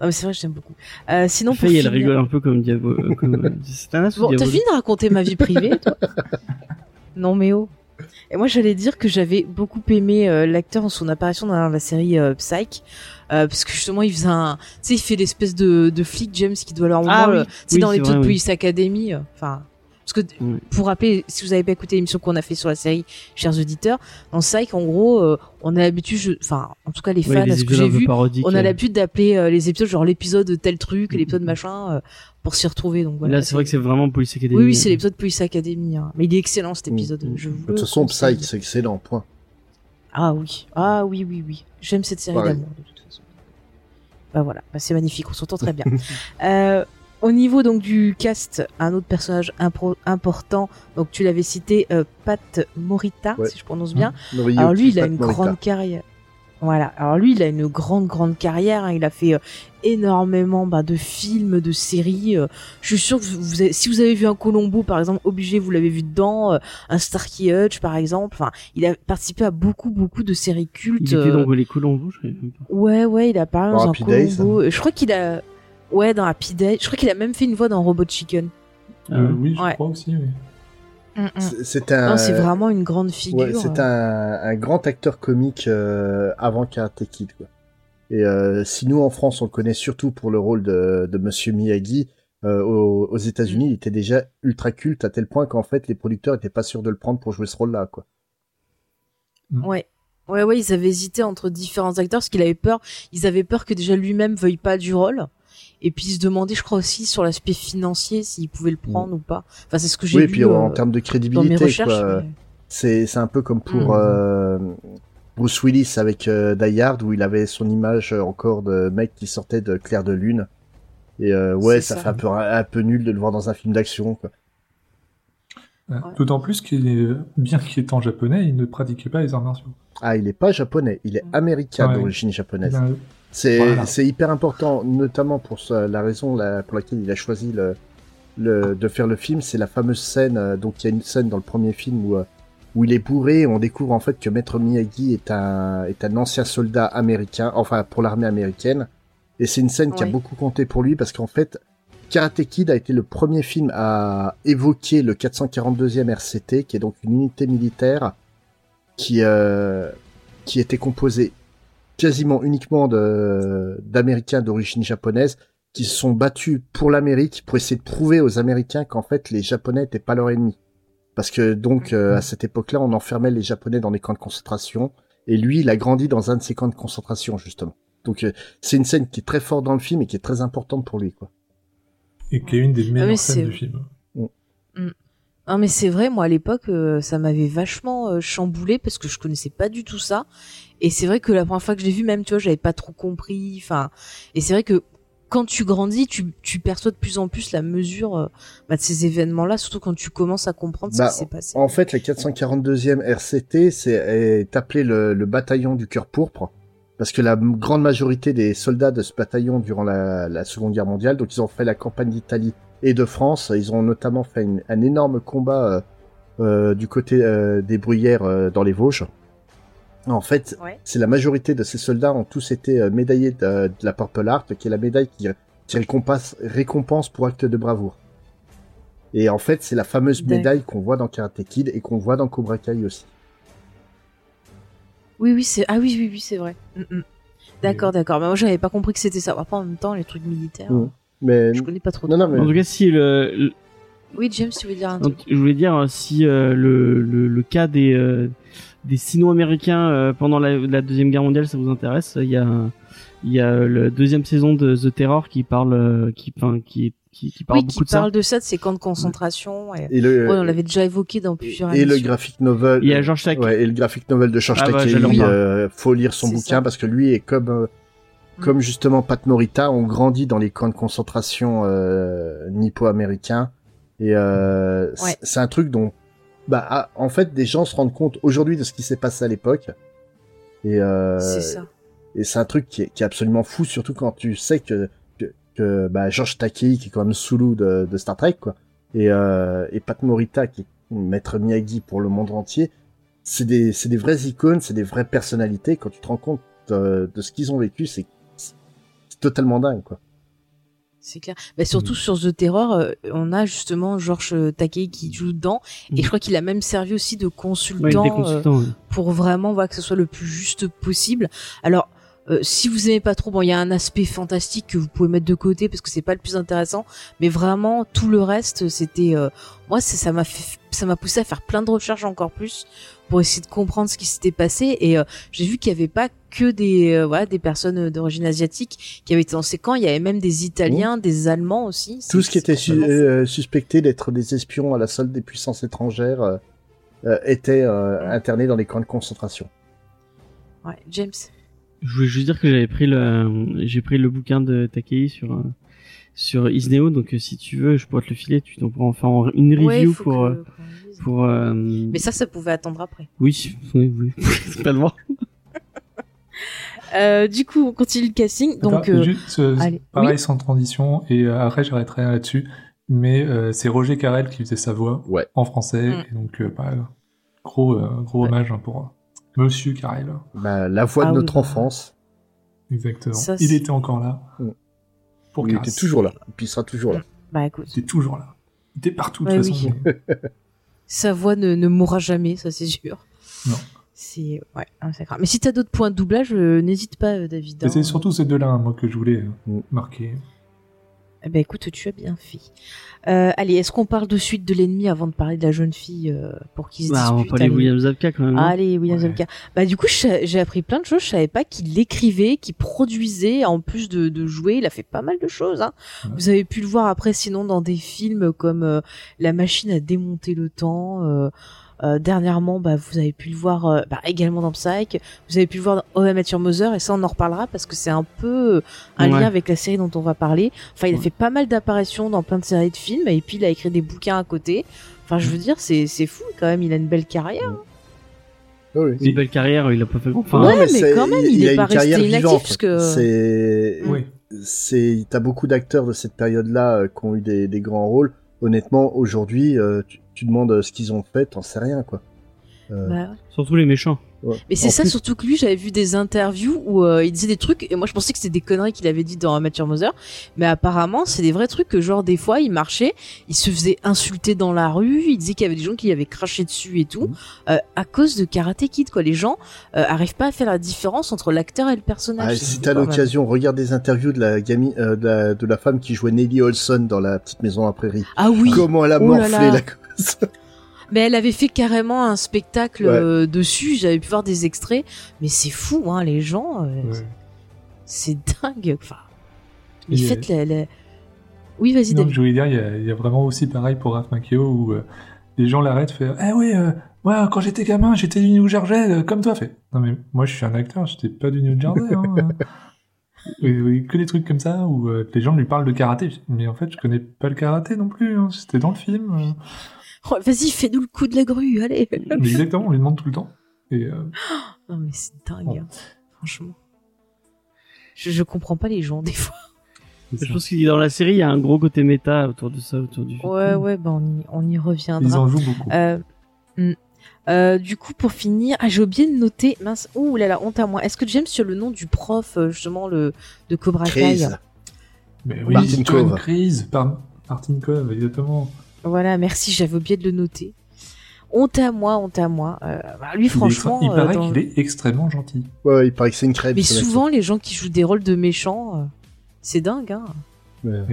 [SPEAKER 1] Non, mais c'est vrai, j'aime beaucoup. Euh, sinon, pour
[SPEAKER 2] Faye, elle
[SPEAKER 1] finir-
[SPEAKER 2] rigole un peu comme Diabo. euh, comme euh, <laughs>
[SPEAKER 1] Bon, t'as fini de raconter ma vie privée, toi <laughs> Non, mais oh. Et moi, j'allais dire que j'avais beaucoup aimé euh, l'acteur en son apparition dans la série euh, Psych, euh, parce que justement, il faisait un, tu sais, il fait l'espèce de, de flic James qui doit leur
[SPEAKER 2] Ah oui.
[SPEAKER 1] c'est
[SPEAKER 2] Oui,
[SPEAKER 1] dans
[SPEAKER 2] c'est
[SPEAKER 1] l'épisode
[SPEAKER 2] oui.
[SPEAKER 1] Police Academy, euh, enfin. Parce que
[SPEAKER 2] Oui.
[SPEAKER 1] pour rappeler, si vous avez pas écouté l'émission qu'on a fait sur la série, chers auditeurs, dans Psych, en gros, euh, on a l'habitude, je- enfin, en tout cas les fans, à ce que j'ai vu, on a
[SPEAKER 2] euh.
[SPEAKER 1] l'habitude d'appeler euh, les épisodes genre l'épisode de tel truc,
[SPEAKER 2] Mhm.
[SPEAKER 1] l'épisode machin, euh, pour s'y retrouver. Donc voilà.
[SPEAKER 2] Là, c'est vrai que c'est vraiment Police Academy.
[SPEAKER 1] Oui, oui, c'est l'épisode Police Academy. hein. Mais il est excellent cet
[SPEAKER 4] Mm,
[SPEAKER 1] épisode.
[SPEAKER 2] mm.
[SPEAKER 1] Je vous
[SPEAKER 4] De toute façon. Psyche, c'est excellent. Point.
[SPEAKER 1] Ah oui, ah oui, oui, oui. J'aime cette série
[SPEAKER 4] Pareil.
[SPEAKER 1] d'amour de toute façon. Bah voilà, bah, c'est magnifique, on s'entend très bien. <laughs> euh, au niveau donc du cast, un autre personnage impro- important. Donc tu l'avais cité, euh, Pat Morita,
[SPEAKER 4] Ouais.
[SPEAKER 1] si je prononce bien.
[SPEAKER 4] Noriyuki
[SPEAKER 1] Alors lui, il a
[SPEAKER 4] Pat
[SPEAKER 1] une
[SPEAKER 4] Morita.
[SPEAKER 1] grande carrière. Voilà. Alors lui, il a une grande, grande carrière. hein. Il a fait euh, énormément bah, de films, de séries. euh. je suis sûr que vous, vous avez- si vous avez vu un Colombo, par exemple, obligé, vous l'avez vu dedans. euh, un Starkey Hutch, par exemple. Enfin, il a participé à beaucoup, beaucoup de séries cultes.
[SPEAKER 2] Il était
[SPEAKER 1] euh.
[SPEAKER 2] dans les Colombos, je même pas.
[SPEAKER 1] Ouais, ouais, il a parlé
[SPEAKER 4] Dans
[SPEAKER 1] un
[SPEAKER 4] Happy Days,
[SPEAKER 1] Colombo. Et Je crois qu'il a, ouais, dans Happy Days. Je crois qu'il a même fait une voix dans Robot Chicken.
[SPEAKER 3] Euh,
[SPEAKER 2] ouais.
[SPEAKER 3] oui, je
[SPEAKER 1] Ouais.
[SPEAKER 3] crois aussi, oui.
[SPEAKER 4] C'est- C'est un.
[SPEAKER 1] C'est vraiment une grande figure.
[SPEAKER 4] Ouais, c'est un, un grand acteur comique euh, avant Karate Kid. Quoi. Et euh, si nous en France on le connaît surtout pour le rôle de, de Monsieur Miyagi, euh, aux, aux États-Unis
[SPEAKER 1] Mm.
[SPEAKER 4] il était déjà ultra culte à tel point qu'en fait les producteurs étaient pas sûrs de le prendre pour jouer ce rôle-là. Quoi.
[SPEAKER 1] Ouais. Ouais, ouais, ils avaient hésité entre différents acteurs parce qu'il avait peur. Ils avaient peur que déjà lui-même veuille pas du rôle. Et puis se demandaient, je crois aussi, sur l'aspect financier, s'il pouvait le prendre ou pas. Enfin, c'est ce que j'ai
[SPEAKER 4] Oui, et
[SPEAKER 1] vu
[SPEAKER 4] puis en
[SPEAKER 1] euh,
[SPEAKER 4] termes de crédibilité,
[SPEAKER 1] mais-
[SPEAKER 4] C'est un peu comme pour
[SPEAKER 3] Mhm.
[SPEAKER 4] euh, Bruce Willis avec euh, Die Hard où il avait son image encore de mec qui sortait de Clair de Lune. Et euh, ouais, ça,
[SPEAKER 1] ça.
[SPEAKER 4] fait un peu, un peu nul de le voir dans un film d'action.
[SPEAKER 3] Ouais. D'autant plus qu'il est, bien qu'il étant japonais, il ne pratiquait pas les arts martiaux.
[SPEAKER 4] Ah, il est pas japonais, il est américain
[SPEAKER 3] Ah ouais.
[SPEAKER 4] d'origine japonaise.
[SPEAKER 3] Il a-
[SPEAKER 4] C'est
[SPEAKER 3] Voilà.
[SPEAKER 4] hyper important, notamment pour ça- la raison la- pour laquelle il a choisi le, le, de faire le film. C'est la fameuse scène, euh, donc il y a une scène dans le premier film où, euh, où il est bourré et on découvre en fait que Maître Miyagi est un, est un ancien soldat américain, enfin pour l'armée américaine. Et c'est une scène qui a beaucoup compté pour lui parce qu'en fait, Karate Kid a été le premier film à évoquer le 442e RCT, qui est donc une unité militaire qui, euh, qui était composée quasiment uniquement d'Américains d'origine japonaise qui se sont battus pour l'Amérique pour essayer de prouver aux Américains qu'en fait les Japonais n'étaient pas leurs ennemis. Parce que donc euh, à cette époque-là, on enfermait les Japonais dans des camps de concentration et lui, il a grandi dans un de ces camps de concentration justement. Donc euh, c'est une scène qui est très forte dans le film et qui est très importante pour lui quoi.
[SPEAKER 3] Et qui est une des meilleures
[SPEAKER 1] mais
[SPEAKER 3] scènes du film.
[SPEAKER 1] Non mais c'est vrai, moi à l'époque, euh, ça m'avait vachement euh, chamboulé parce que je connaissais pas du tout ça. Et c'est vrai que la première fois que je l'ai vu, même tu vois, j'avais pas trop compris. Enfin, et c'est vrai que quand tu grandis, tu, tu perçois de plus en plus la mesure euh, bah, de ces événements-là, surtout quand tu commences à comprendre
[SPEAKER 4] Bah,
[SPEAKER 1] ce qui s'est passé.
[SPEAKER 4] En fait, la 442e RCT c'est est appelé le, le bataillon du cœur pourpre parce que la grande majorité des soldats de ce bataillon durant la, la Seconde Guerre mondiale, donc ils ont fait la campagne d'Italie et de France, ils ont notamment fait une- un énorme combat euh, euh, du côté euh, des Bruyères dans les Vosges. En fait,
[SPEAKER 1] Ouais.
[SPEAKER 4] c'est la majorité de ces soldats ont tous été euh, médaillés de, de la Purple Heart, qui est la médaille qui, qui récompense, récompense pour acte de bravoure. Et en fait, c'est la fameuse médaille qu'on voit dans Karate Kid et qu'on voit dans Cobra Kai aussi.
[SPEAKER 1] Oui, oui, c'est ah oui, oui, oui, c'est vrai. Mm, mm. D'accord, d'accord. Mais moi, j'avais pas compris que c'était ça. Après, en même temps, les trucs militaires,
[SPEAKER 4] Mm. Mais
[SPEAKER 1] je connais pas trop.
[SPEAKER 4] non, non, mais
[SPEAKER 2] En tout cas, si le, le-
[SPEAKER 1] Oui, James, tu veux dire un
[SPEAKER 2] Donc,
[SPEAKER 1] truc
[SPEAKER 2] je voulais dire euh, si euh, le, le, le cas des euh, des sino-américains euh, pendant la, la deuxième guerre mondiale, ça vous intéresse? Il y a il y a la deuxième saison de The Terror qui parle euh, qui enfin qui qui, qui parle
[SPEAKER 1] Oui, qui
[SPEAKER 2] de ça.
[SPEAKER 1] parle de ça, de ces camps de concentration. Et...
[SPEAKER 4] Et le,
[SPEAKER 1] Ouais, on l'avait déjà évoqué dans plusieurs
[SPEAKER 4] et le graphic novel.
[SPEAKER 2] Il y a George Takei.
[SPEAKER 4] Ouais, et le graphic novel de George
[SPEAKER 2] Ah bah, parler.
[SPEAKER 4] euh, faut lire son bouquin
[SPEAKER 1] ça.
[SPEAKER 4] parce que lui est comme euh,
[SPEAKER 1] Mm.
[SPEAKER 4] comme justement Pat Morita, on grandit dans les camps de concentration euh, nippo-américains et euh,
[SPEAKER 1] Ouais.
[SPEAKER 4] c'est un truc dont bah ah, en fait des gens se rendent compte aujourd'hui de ce qui s'est passé à l'époque. Et euh,
[SPEAKER 1] C'est ça.
[SPEAKER 4] et c'est un truc qui est, qui est absolument fou surtout quand tu sais que que, que bah, George Takei qui est quand même Sulu de, de Star Trek quoi. Et euh, et Pat Morita qui est maître Miyagi pour le monde entier c'est des c'est des vraies icônes c'est des vraies personnalités. Quand tu te rends compte euh, de ce qu'ils ont vécu c'est c'est totalement dingue quoi
[SPEAKER 1] C'est clair. Bah, surtout
[SPEAKER 2] Mm.
[SPEAKER 1] sur The Terror, euh, on a justement Georges Takei qui joue dedans. Et
[SPEAKER 2] Mm.
[SPEAKER 1] je crois qu'il a même servi aussi de
[SPEAKER 2] Ouais,
[SPEAKER 1] consultant
[SPEAKER 2] était
[SPEAKER 1] euh,
[SPEAKER 2] consultant. ouais.
[SPEAKER 1] pour vraiment voir que ce soit le plus juste possible. Alors, euh, si vous aimez pas trop, bon, il y a un aspect fantastique que vous pouvez mettre de côté parce que c'est pas le plus intéressant, mais vraiment tout le reste, c'était, euh, moi, ça m'a ça m'a poussé à faire plein de recherches encore plus pour essayer de comprendre ce qui s'était passé. Et euh, j'ai vu qu'il y avait pas que des, euh, voilà, des personnes d'origine asiatique qui avaient été dans ces camps. Il y avait même des Italiens, des Allemands aussi.
[SPEAKER 4] tout ce qui était su- euh, suspecté d'être des espions à la solde des puissances étrangères euh, euh, était euh, interné dans les camps de concentration
[SPEAKER 1] Ouais, James.
[SPEAKER 2] Je voulais juste dire que j'avais pris le j'ai pris le bouquin de Takei sur euh, sur Isneo donc euh, si tu veux je pourrais te le filer tu t'en pourras en faire une review pour
[SPEAKER 1] que-
[SPEAKER 2] euh. Pour euh,
[SPEAKER 1] Mais ça, ça pouvait attendre après.
[SPEAKER 2] oui oui oui c'est pas le voir
[SPEAKER 1] Euh, du coup, on continue le casting. Donc,
[SPEAKER 3] Attends,
[SPEAKER 1] euh,
[SPEAKER 3] juste, euh, pareil
[SPEAKER 1] Oui.
[SPEAKER 3] sans transition, et euh, après j'arrêterai là-dessus. Mais euh, c'est Roger Carrel qui faisait sa voix
[SPEAKER 4] Ouais.
[SPEAKER 3] en français,
[SPEAKER 1] Mm.
[SPEAKER 3] et donc euh, bah, gros, euh, gros
[SPEAKER 1] Ouais.
[SPEAKER 3] hommage hein, pour euh, Monsieur Carrel.
[SPEAKER 4] bah, la voix
[SPEAKER 1] Ah
[SPEAKER 4] de
[SPEAKER 1] oui,
[SPEAKER 4] notre
[SPEAKER 1] bah.
[SPEAKER 4] enfance
[SPEAKER 3] Exactement.
[SPEAKER 1] Ça,
[SPEAKER 3] il était encore là.
[SPEAKER 4] Mm.
[SPEAKER 3] Pour
[SPEAKER 4] il était toujours là et puis il sera toujours là
[SPEAKER 1] bah écoute,
[SPEAKER 3] Il était toujours là. Il était partout de
[SPEAKER 1] Ouais,
[SPEAKER 3] toute façon.
[SPEAKER 1] oui. <laughs> sa voix ne, ne mourra jamais, ça c'est sûr.
[SPEAKER 3] Non.
[SPEAKER 1] C'est ouais, c'est grave. Mais si t'as d'autres points de doublage, euh, n'hésite pas, euh, David.
[SPEAKER 3] Mais
[SPEAKER 1] hein.
[SPEAKER 3] c'est surtout ces deux-là, hein, moi, que je voulais euh,
[SPEAKER 4] Mm.
[SPEAKER 3] marquer.
[SPEAKER 1] Eh ben écoute, tu as bien fait. Euh, allez, est-ce qu'on parle de suite de l'ennemi avant de parler de la jeune fille euh, pour qu'ils se
[SPEAKER 2] bah, on va parler
[SPEAKER 1] allez.
[SPEAKER 2] William Zabka quand même non
[SPEAKER 1] Allez, William
[SPEAKER 3] Ouais.
[SPEAKER 1] Zabka. Bah du coup, j'ai appris plein de choses. Je savais pas qu'il écrivait, qu'il produisait, en plus de, de jouer. Il a fait pas mal de choses. Hein.
[SPEAKER 3] Ouais.
[SPEAKER 1] Vous avez pu le voir après, sinon dans des films comme euh, La machine à démonter le temps. Euh, dernièrement, bah, vous avez pu le voir euh, bah, également dans Psych. Vous avez pu le voir dans Oh, Amateur Mother, et ça on en reparlera parce que c'est un peu euh, un
[SPEAKER 2] Ouais.
[SPEAKER 1] lien avec la série dont on va parler. Enfin, il a
[SPEAKER 2] Ouais.
[SPEAKER 1] fait pas mal d'apparitions dans plein de séries de films, et puis il a écrit des bouquins à côté. Enfin, je veux dire, c'est c'est fou quand même. Il a une belle carrière.
[SPEAKER 4] Ah oui.
[SPEAKER 2] une belle carrière il a pas fait grand enfin
[SPEAKER 1] Ouais, mais
[SPEAKER 4] c'est-
[SPEAKER 1] quand même, il est
[SPEAKER 4] a
[SPEAKER 1] pas
[SPEAKER 4] une carrière
[SPEAKER 1] resté inactif, parce que-
[SPEAKER 4] c'est
[SPEAKER 3] Oui.
[SPEAKER 4] c'est t'as beaucoup d'acteurs de cette période-là euh, qui ont eu des, des grands rôles. Honnêtement, aujourd'hui, euh, tu, tu demandes euh, ce qu'ils ont fait, t'en sais rien quoi. Euh,
[SPEAKER 1] Bah,
[SPEAKER 2] surtout les méchants
[SPEAKER 4] ouais.
[SPEAKER 1] Mais c'est ça
[SPEAKER 4] plus-
[SPEAKER 1] surtout que lui, j'avais vu des interviews où euh, il disait des trucs et moi je pensais que c'était des conneries qu'il avait dit dans Amateur Mother, mais apparemment c'est des vrais trucs que genre des fois il marchait, il se faisait insulter dans la rue, il disait qu'il y avait des gens qui avaient craché dessus et tout
[SPEAKER 4] Mhm.
[SPEAKER 1] euh, à cause de Karate Kid quoi. Les gens euh, arrivent pas à faire la différence entre l'acteur et le personnage.
[SPEAKER 4] Ah, si t'as l'occasion, regarde des interviews de la gamine, euh, de, la, de la femme qui jouait Nellie Olson dans la petite maison à prairie.
[SPEAKER 1] Ah oui.
[SPEAKER 4] Comment elle a
[SPEAKER 1] Oh là
[SPEAKER 4] morflé
[SPEAKER 1] là.
[SPEAKER 4] la
[SPEAKER 1] Mais elle avait fait carrément un spectacle
[SPEAKER 4] Ouais.
[SPEAKER 1] euh, dessus, j'avais pu voir des extraits, mais c'est fou hein les gens, euh,
[SPEAKER 3] Ouais.
[SPEAKER 1] c'est dingue. Enfin, mais
[SPEAKER 3] Et,
[SPEAKER 1] faites la, la- Oui, vas-y
[SPEAKER 3] Non,
[SPEAKER 1] David.
[SPEAKER 3] je voulais dire, il y, a, il y a vraiment aussi pareil pour Raph Macchio où euh, les gens l'arrêtent, fait Eh oui, euh, ouais, quand j'étais gamin, j'étais du New Jersey, euh, comme toi, fait. Non, mais moi, je suis un acteur, j'étais pas du New Jersey. Hein, <laughs> oui, oui, que des trucs comme ça où euh, les gens lui parlent de karaté. Mais en fait, je connais pas le karaté non plus, hein, c'était dans le film. euh.
[SPEAKER 1] Oh, Vas-y, fais-nous le coup de la grue, allez.
[SPEAKER 3] Mais exactement, on lui demande tout le temps. Et euh,
[SPEAKER 1] Non mais c'est dingue,
[SPEAKER 3] Bon.
[SPEAKER 1] hein, franchement. Je, je comprends pas les gens des fois.
[SPEAKER 3] c'est
[SPEAKER 2] je pense que dans la série il y a un gros côté méta autour de ça autour du
[SPEAKER 1] Ouais, ouais, bah on y, on y
[SPEAKER 3] ils
[SPEAKER 1] reviendra.
[SPEAKER 3] en jouent beaucoup.
[SPEAKER 1] Euh, hmm. Euh, du coup, pour finir, ah, j'ai oublié de noter, mince, ouh là là, honte à moi. Est-ce que James sur le nom du prof, justement, le de Cobra Kai.
[SPEAKER 3] Mais oui,
[SPEAKER 4] Martin Cove.
[SPEAKER 3] Crise, par Martin Cove, exactement.
[SPEAKER 1] Voilà, merci, j'avais oublié de le noter. Honte à moi, honte à moi. Euh, bah, lui, franchement,
[SPEAKER 3] il
[SPEAKER 1] euh,
[SPEAKER 3] paraît
[SPEAKER 1] dans-
[SPEAKER 3] qu'il est extrêmement gentil.
[SPEAKER 4] Ouais, il paraît que c'est une crêpe.
[SPEAKER 1] mais souvent, les gens qui jouent des rôles de méchants, euh, c'est dingue, hein.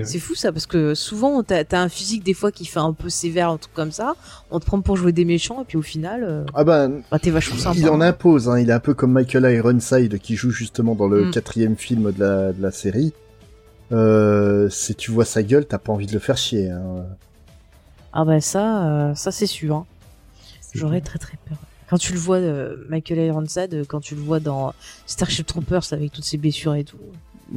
[SPEAKER 1] C'est fou ça parce que souvent t'as as un physique des fois qui fait un peu sévère un truc comme ça, on te prend pour jouer des méchants et puis au final euh,
[SPEAKER 4] Ah ben,
[SPEAKER 1] bah, t'es vachement sympa.
[SPEAKER 4] il en impose, hein. il est un peu comme Michael Ironside qui joue justement dans le
[SPEAKER 1] Mm.
[SPEAKER 4] quatrième film de la, de la série. Euh, si tu vois sa gueule, t'as pas envie de le faire chier. Hein.
[SPEAKER 1] Ah bah ça, euh, ça c'est sûr. hein. J'aurais très très peur. Quand tu le vois, euh, Michael Ironside, euh, quand tu le vois dans Starship Troopers avec toutes ses blessures et tout,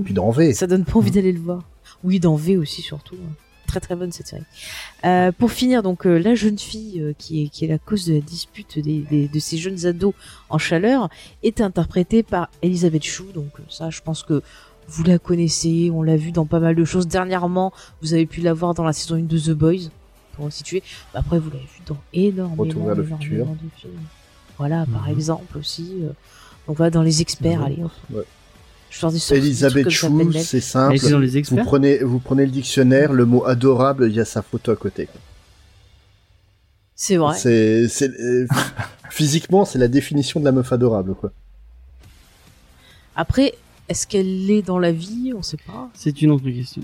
[SPEAKER 4] Puis dans V.
[SPEAKER 1] ça donne pas envie d'aller le voir. Oui, dans V aussi surtout. hein. Très très bonne cette série. Euh, pour finir, donc la jeune fille qui est qui est la cause de la dispute des, des- de ces jeunes ados en chaleur est interprétée par Elisabeth Chou. Donc ça, je pense que vous la connaissez, on l'a vu dans pas mal de choses. Dernièrement, vous avez pu la voir dans la saison 1 de The Boys, pour. Bah, après, vous l'avez vu dans énormément,
[SPEAKER 4] Retour vers le
[SPEAKER 1] énormément
[SPEAKER 4] futur.
[SPEAKER 1] de films. Voilà, par
[SPEAKER 3] Mhm.
[SPEAKER 1] exemple aussi. euh, donc voilà, dans les experts,
[SPEAKER 3] Ouais.
[SPEAKER 1] allez.
[SPEAKER 4] Ouais.
[SPEAKER 1] Je sur- des
[SPEAKER 4] Elisabeth Chou, c'est simple.
[SPEAKER 2] était dans les
[SPEAKER 4] Vous prenez, vous prenez le dictionnaire, le mot adorable, il y a sa photo à côté.
[SPEAKER 1] C'est vrai.
[SPEAKER 4] C'est, c'est, euh, <laughs> physiquement, c'est la définition de la meuf adorable, quoi.
[SPEAKER 1] Après, est-ce qu'elle l'est dans la vie? On sait pas.
[SPEAKER 2] C'est une autre question.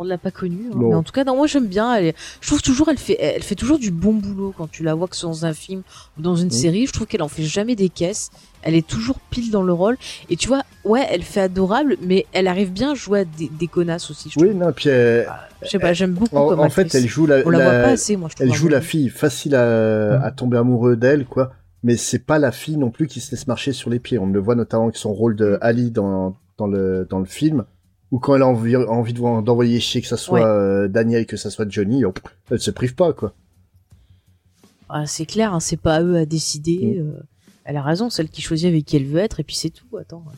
[SPEAKER 1] On ne l'a pas connue. hein. Mais en tout cas, non, moi j'aime bien. Elle est- Je trouve toujours, elle fait, elle fait toujours du bon boulot quand tu la vois que ce soit dans un film ou dans une série. Je trouve qu'elle en fait jamais des caisses. Elle est toujours pile dans le rôle. Et tu vois, ouais, elle fait adorable, mais elle arrive bien à jouer à des, des connasses aussi. Je
[SPEAKER 4] Oui,
[SPEAKER 1] trouve.
[SPEAKER 4] non, puis elle-
[SPEAKER 1] Je sais pas, j'aime beaucoup
[SPEAKER 4] en,
[SPEAKER 1] comme
[SPEAKER 4] en fait, elle joue la,
[SPEAKER 1] On la,
[SPEAKER 4] la-
[SPEAKER 1] voit pas assez, moi. Je trouve,
[SPEAKER 4] elle joue
[SPEAKER 1] le
[SPEAKER 4] la fille facile à,
[SPEAKER 3] Mhm.
[SPEAKER 4] à tomber amoureux d'elle, quoi. Mais c'est pas la fille non plus qui se laisse marcher sur les pieds. On le voit notamment avec son rôle de Ali dans, dans le, dans le film, ou quand elle a envie, envie de voir- d'envoyer chier que ça soit
[SPEAKER 1] Ouais.
[SPEAKER 4] euh, Daniel, que ça soit Johnny, oh, elle se prive pas, quoi.
[SPEAKER 1] Ah, c'est clair, hein, c'est pas à eux à décider.
[SPEAKER 4] Mm.
[SPEAKER 1] euh, elle a raison, celle qui choisit avec qui elle veut être, et puis c'est tout. Attends. ouais.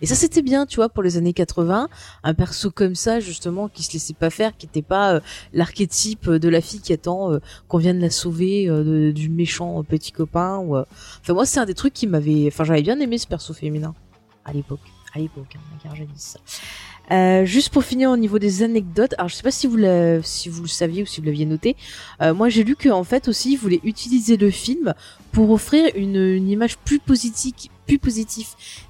[SPEAKER 1] Et ça, c'était bien, tu vois, pour les années 80, un perso comme ça, justement, qui se laissait pas faire, qui était pas euh, l'archétype de la fille qui attend euh, qu'on vienne la sauver euh, de- du méchant petit copain. Ou. Enfin, moi, c'est un des trucs qui m'avait. Enfin, j'avais bien aimé ce perso féminin à l'époque. À l'époque, hein, car jadis. Euh, juste pour finir au niveau des anecdotes, alors je sais pas si vous, la- si vous le saviez ou si vous l'aviez noté, euh, moi j'ai lu que en fait aussi ils voulaient utiliser le film pour offrir une, une image plus positive, plus positive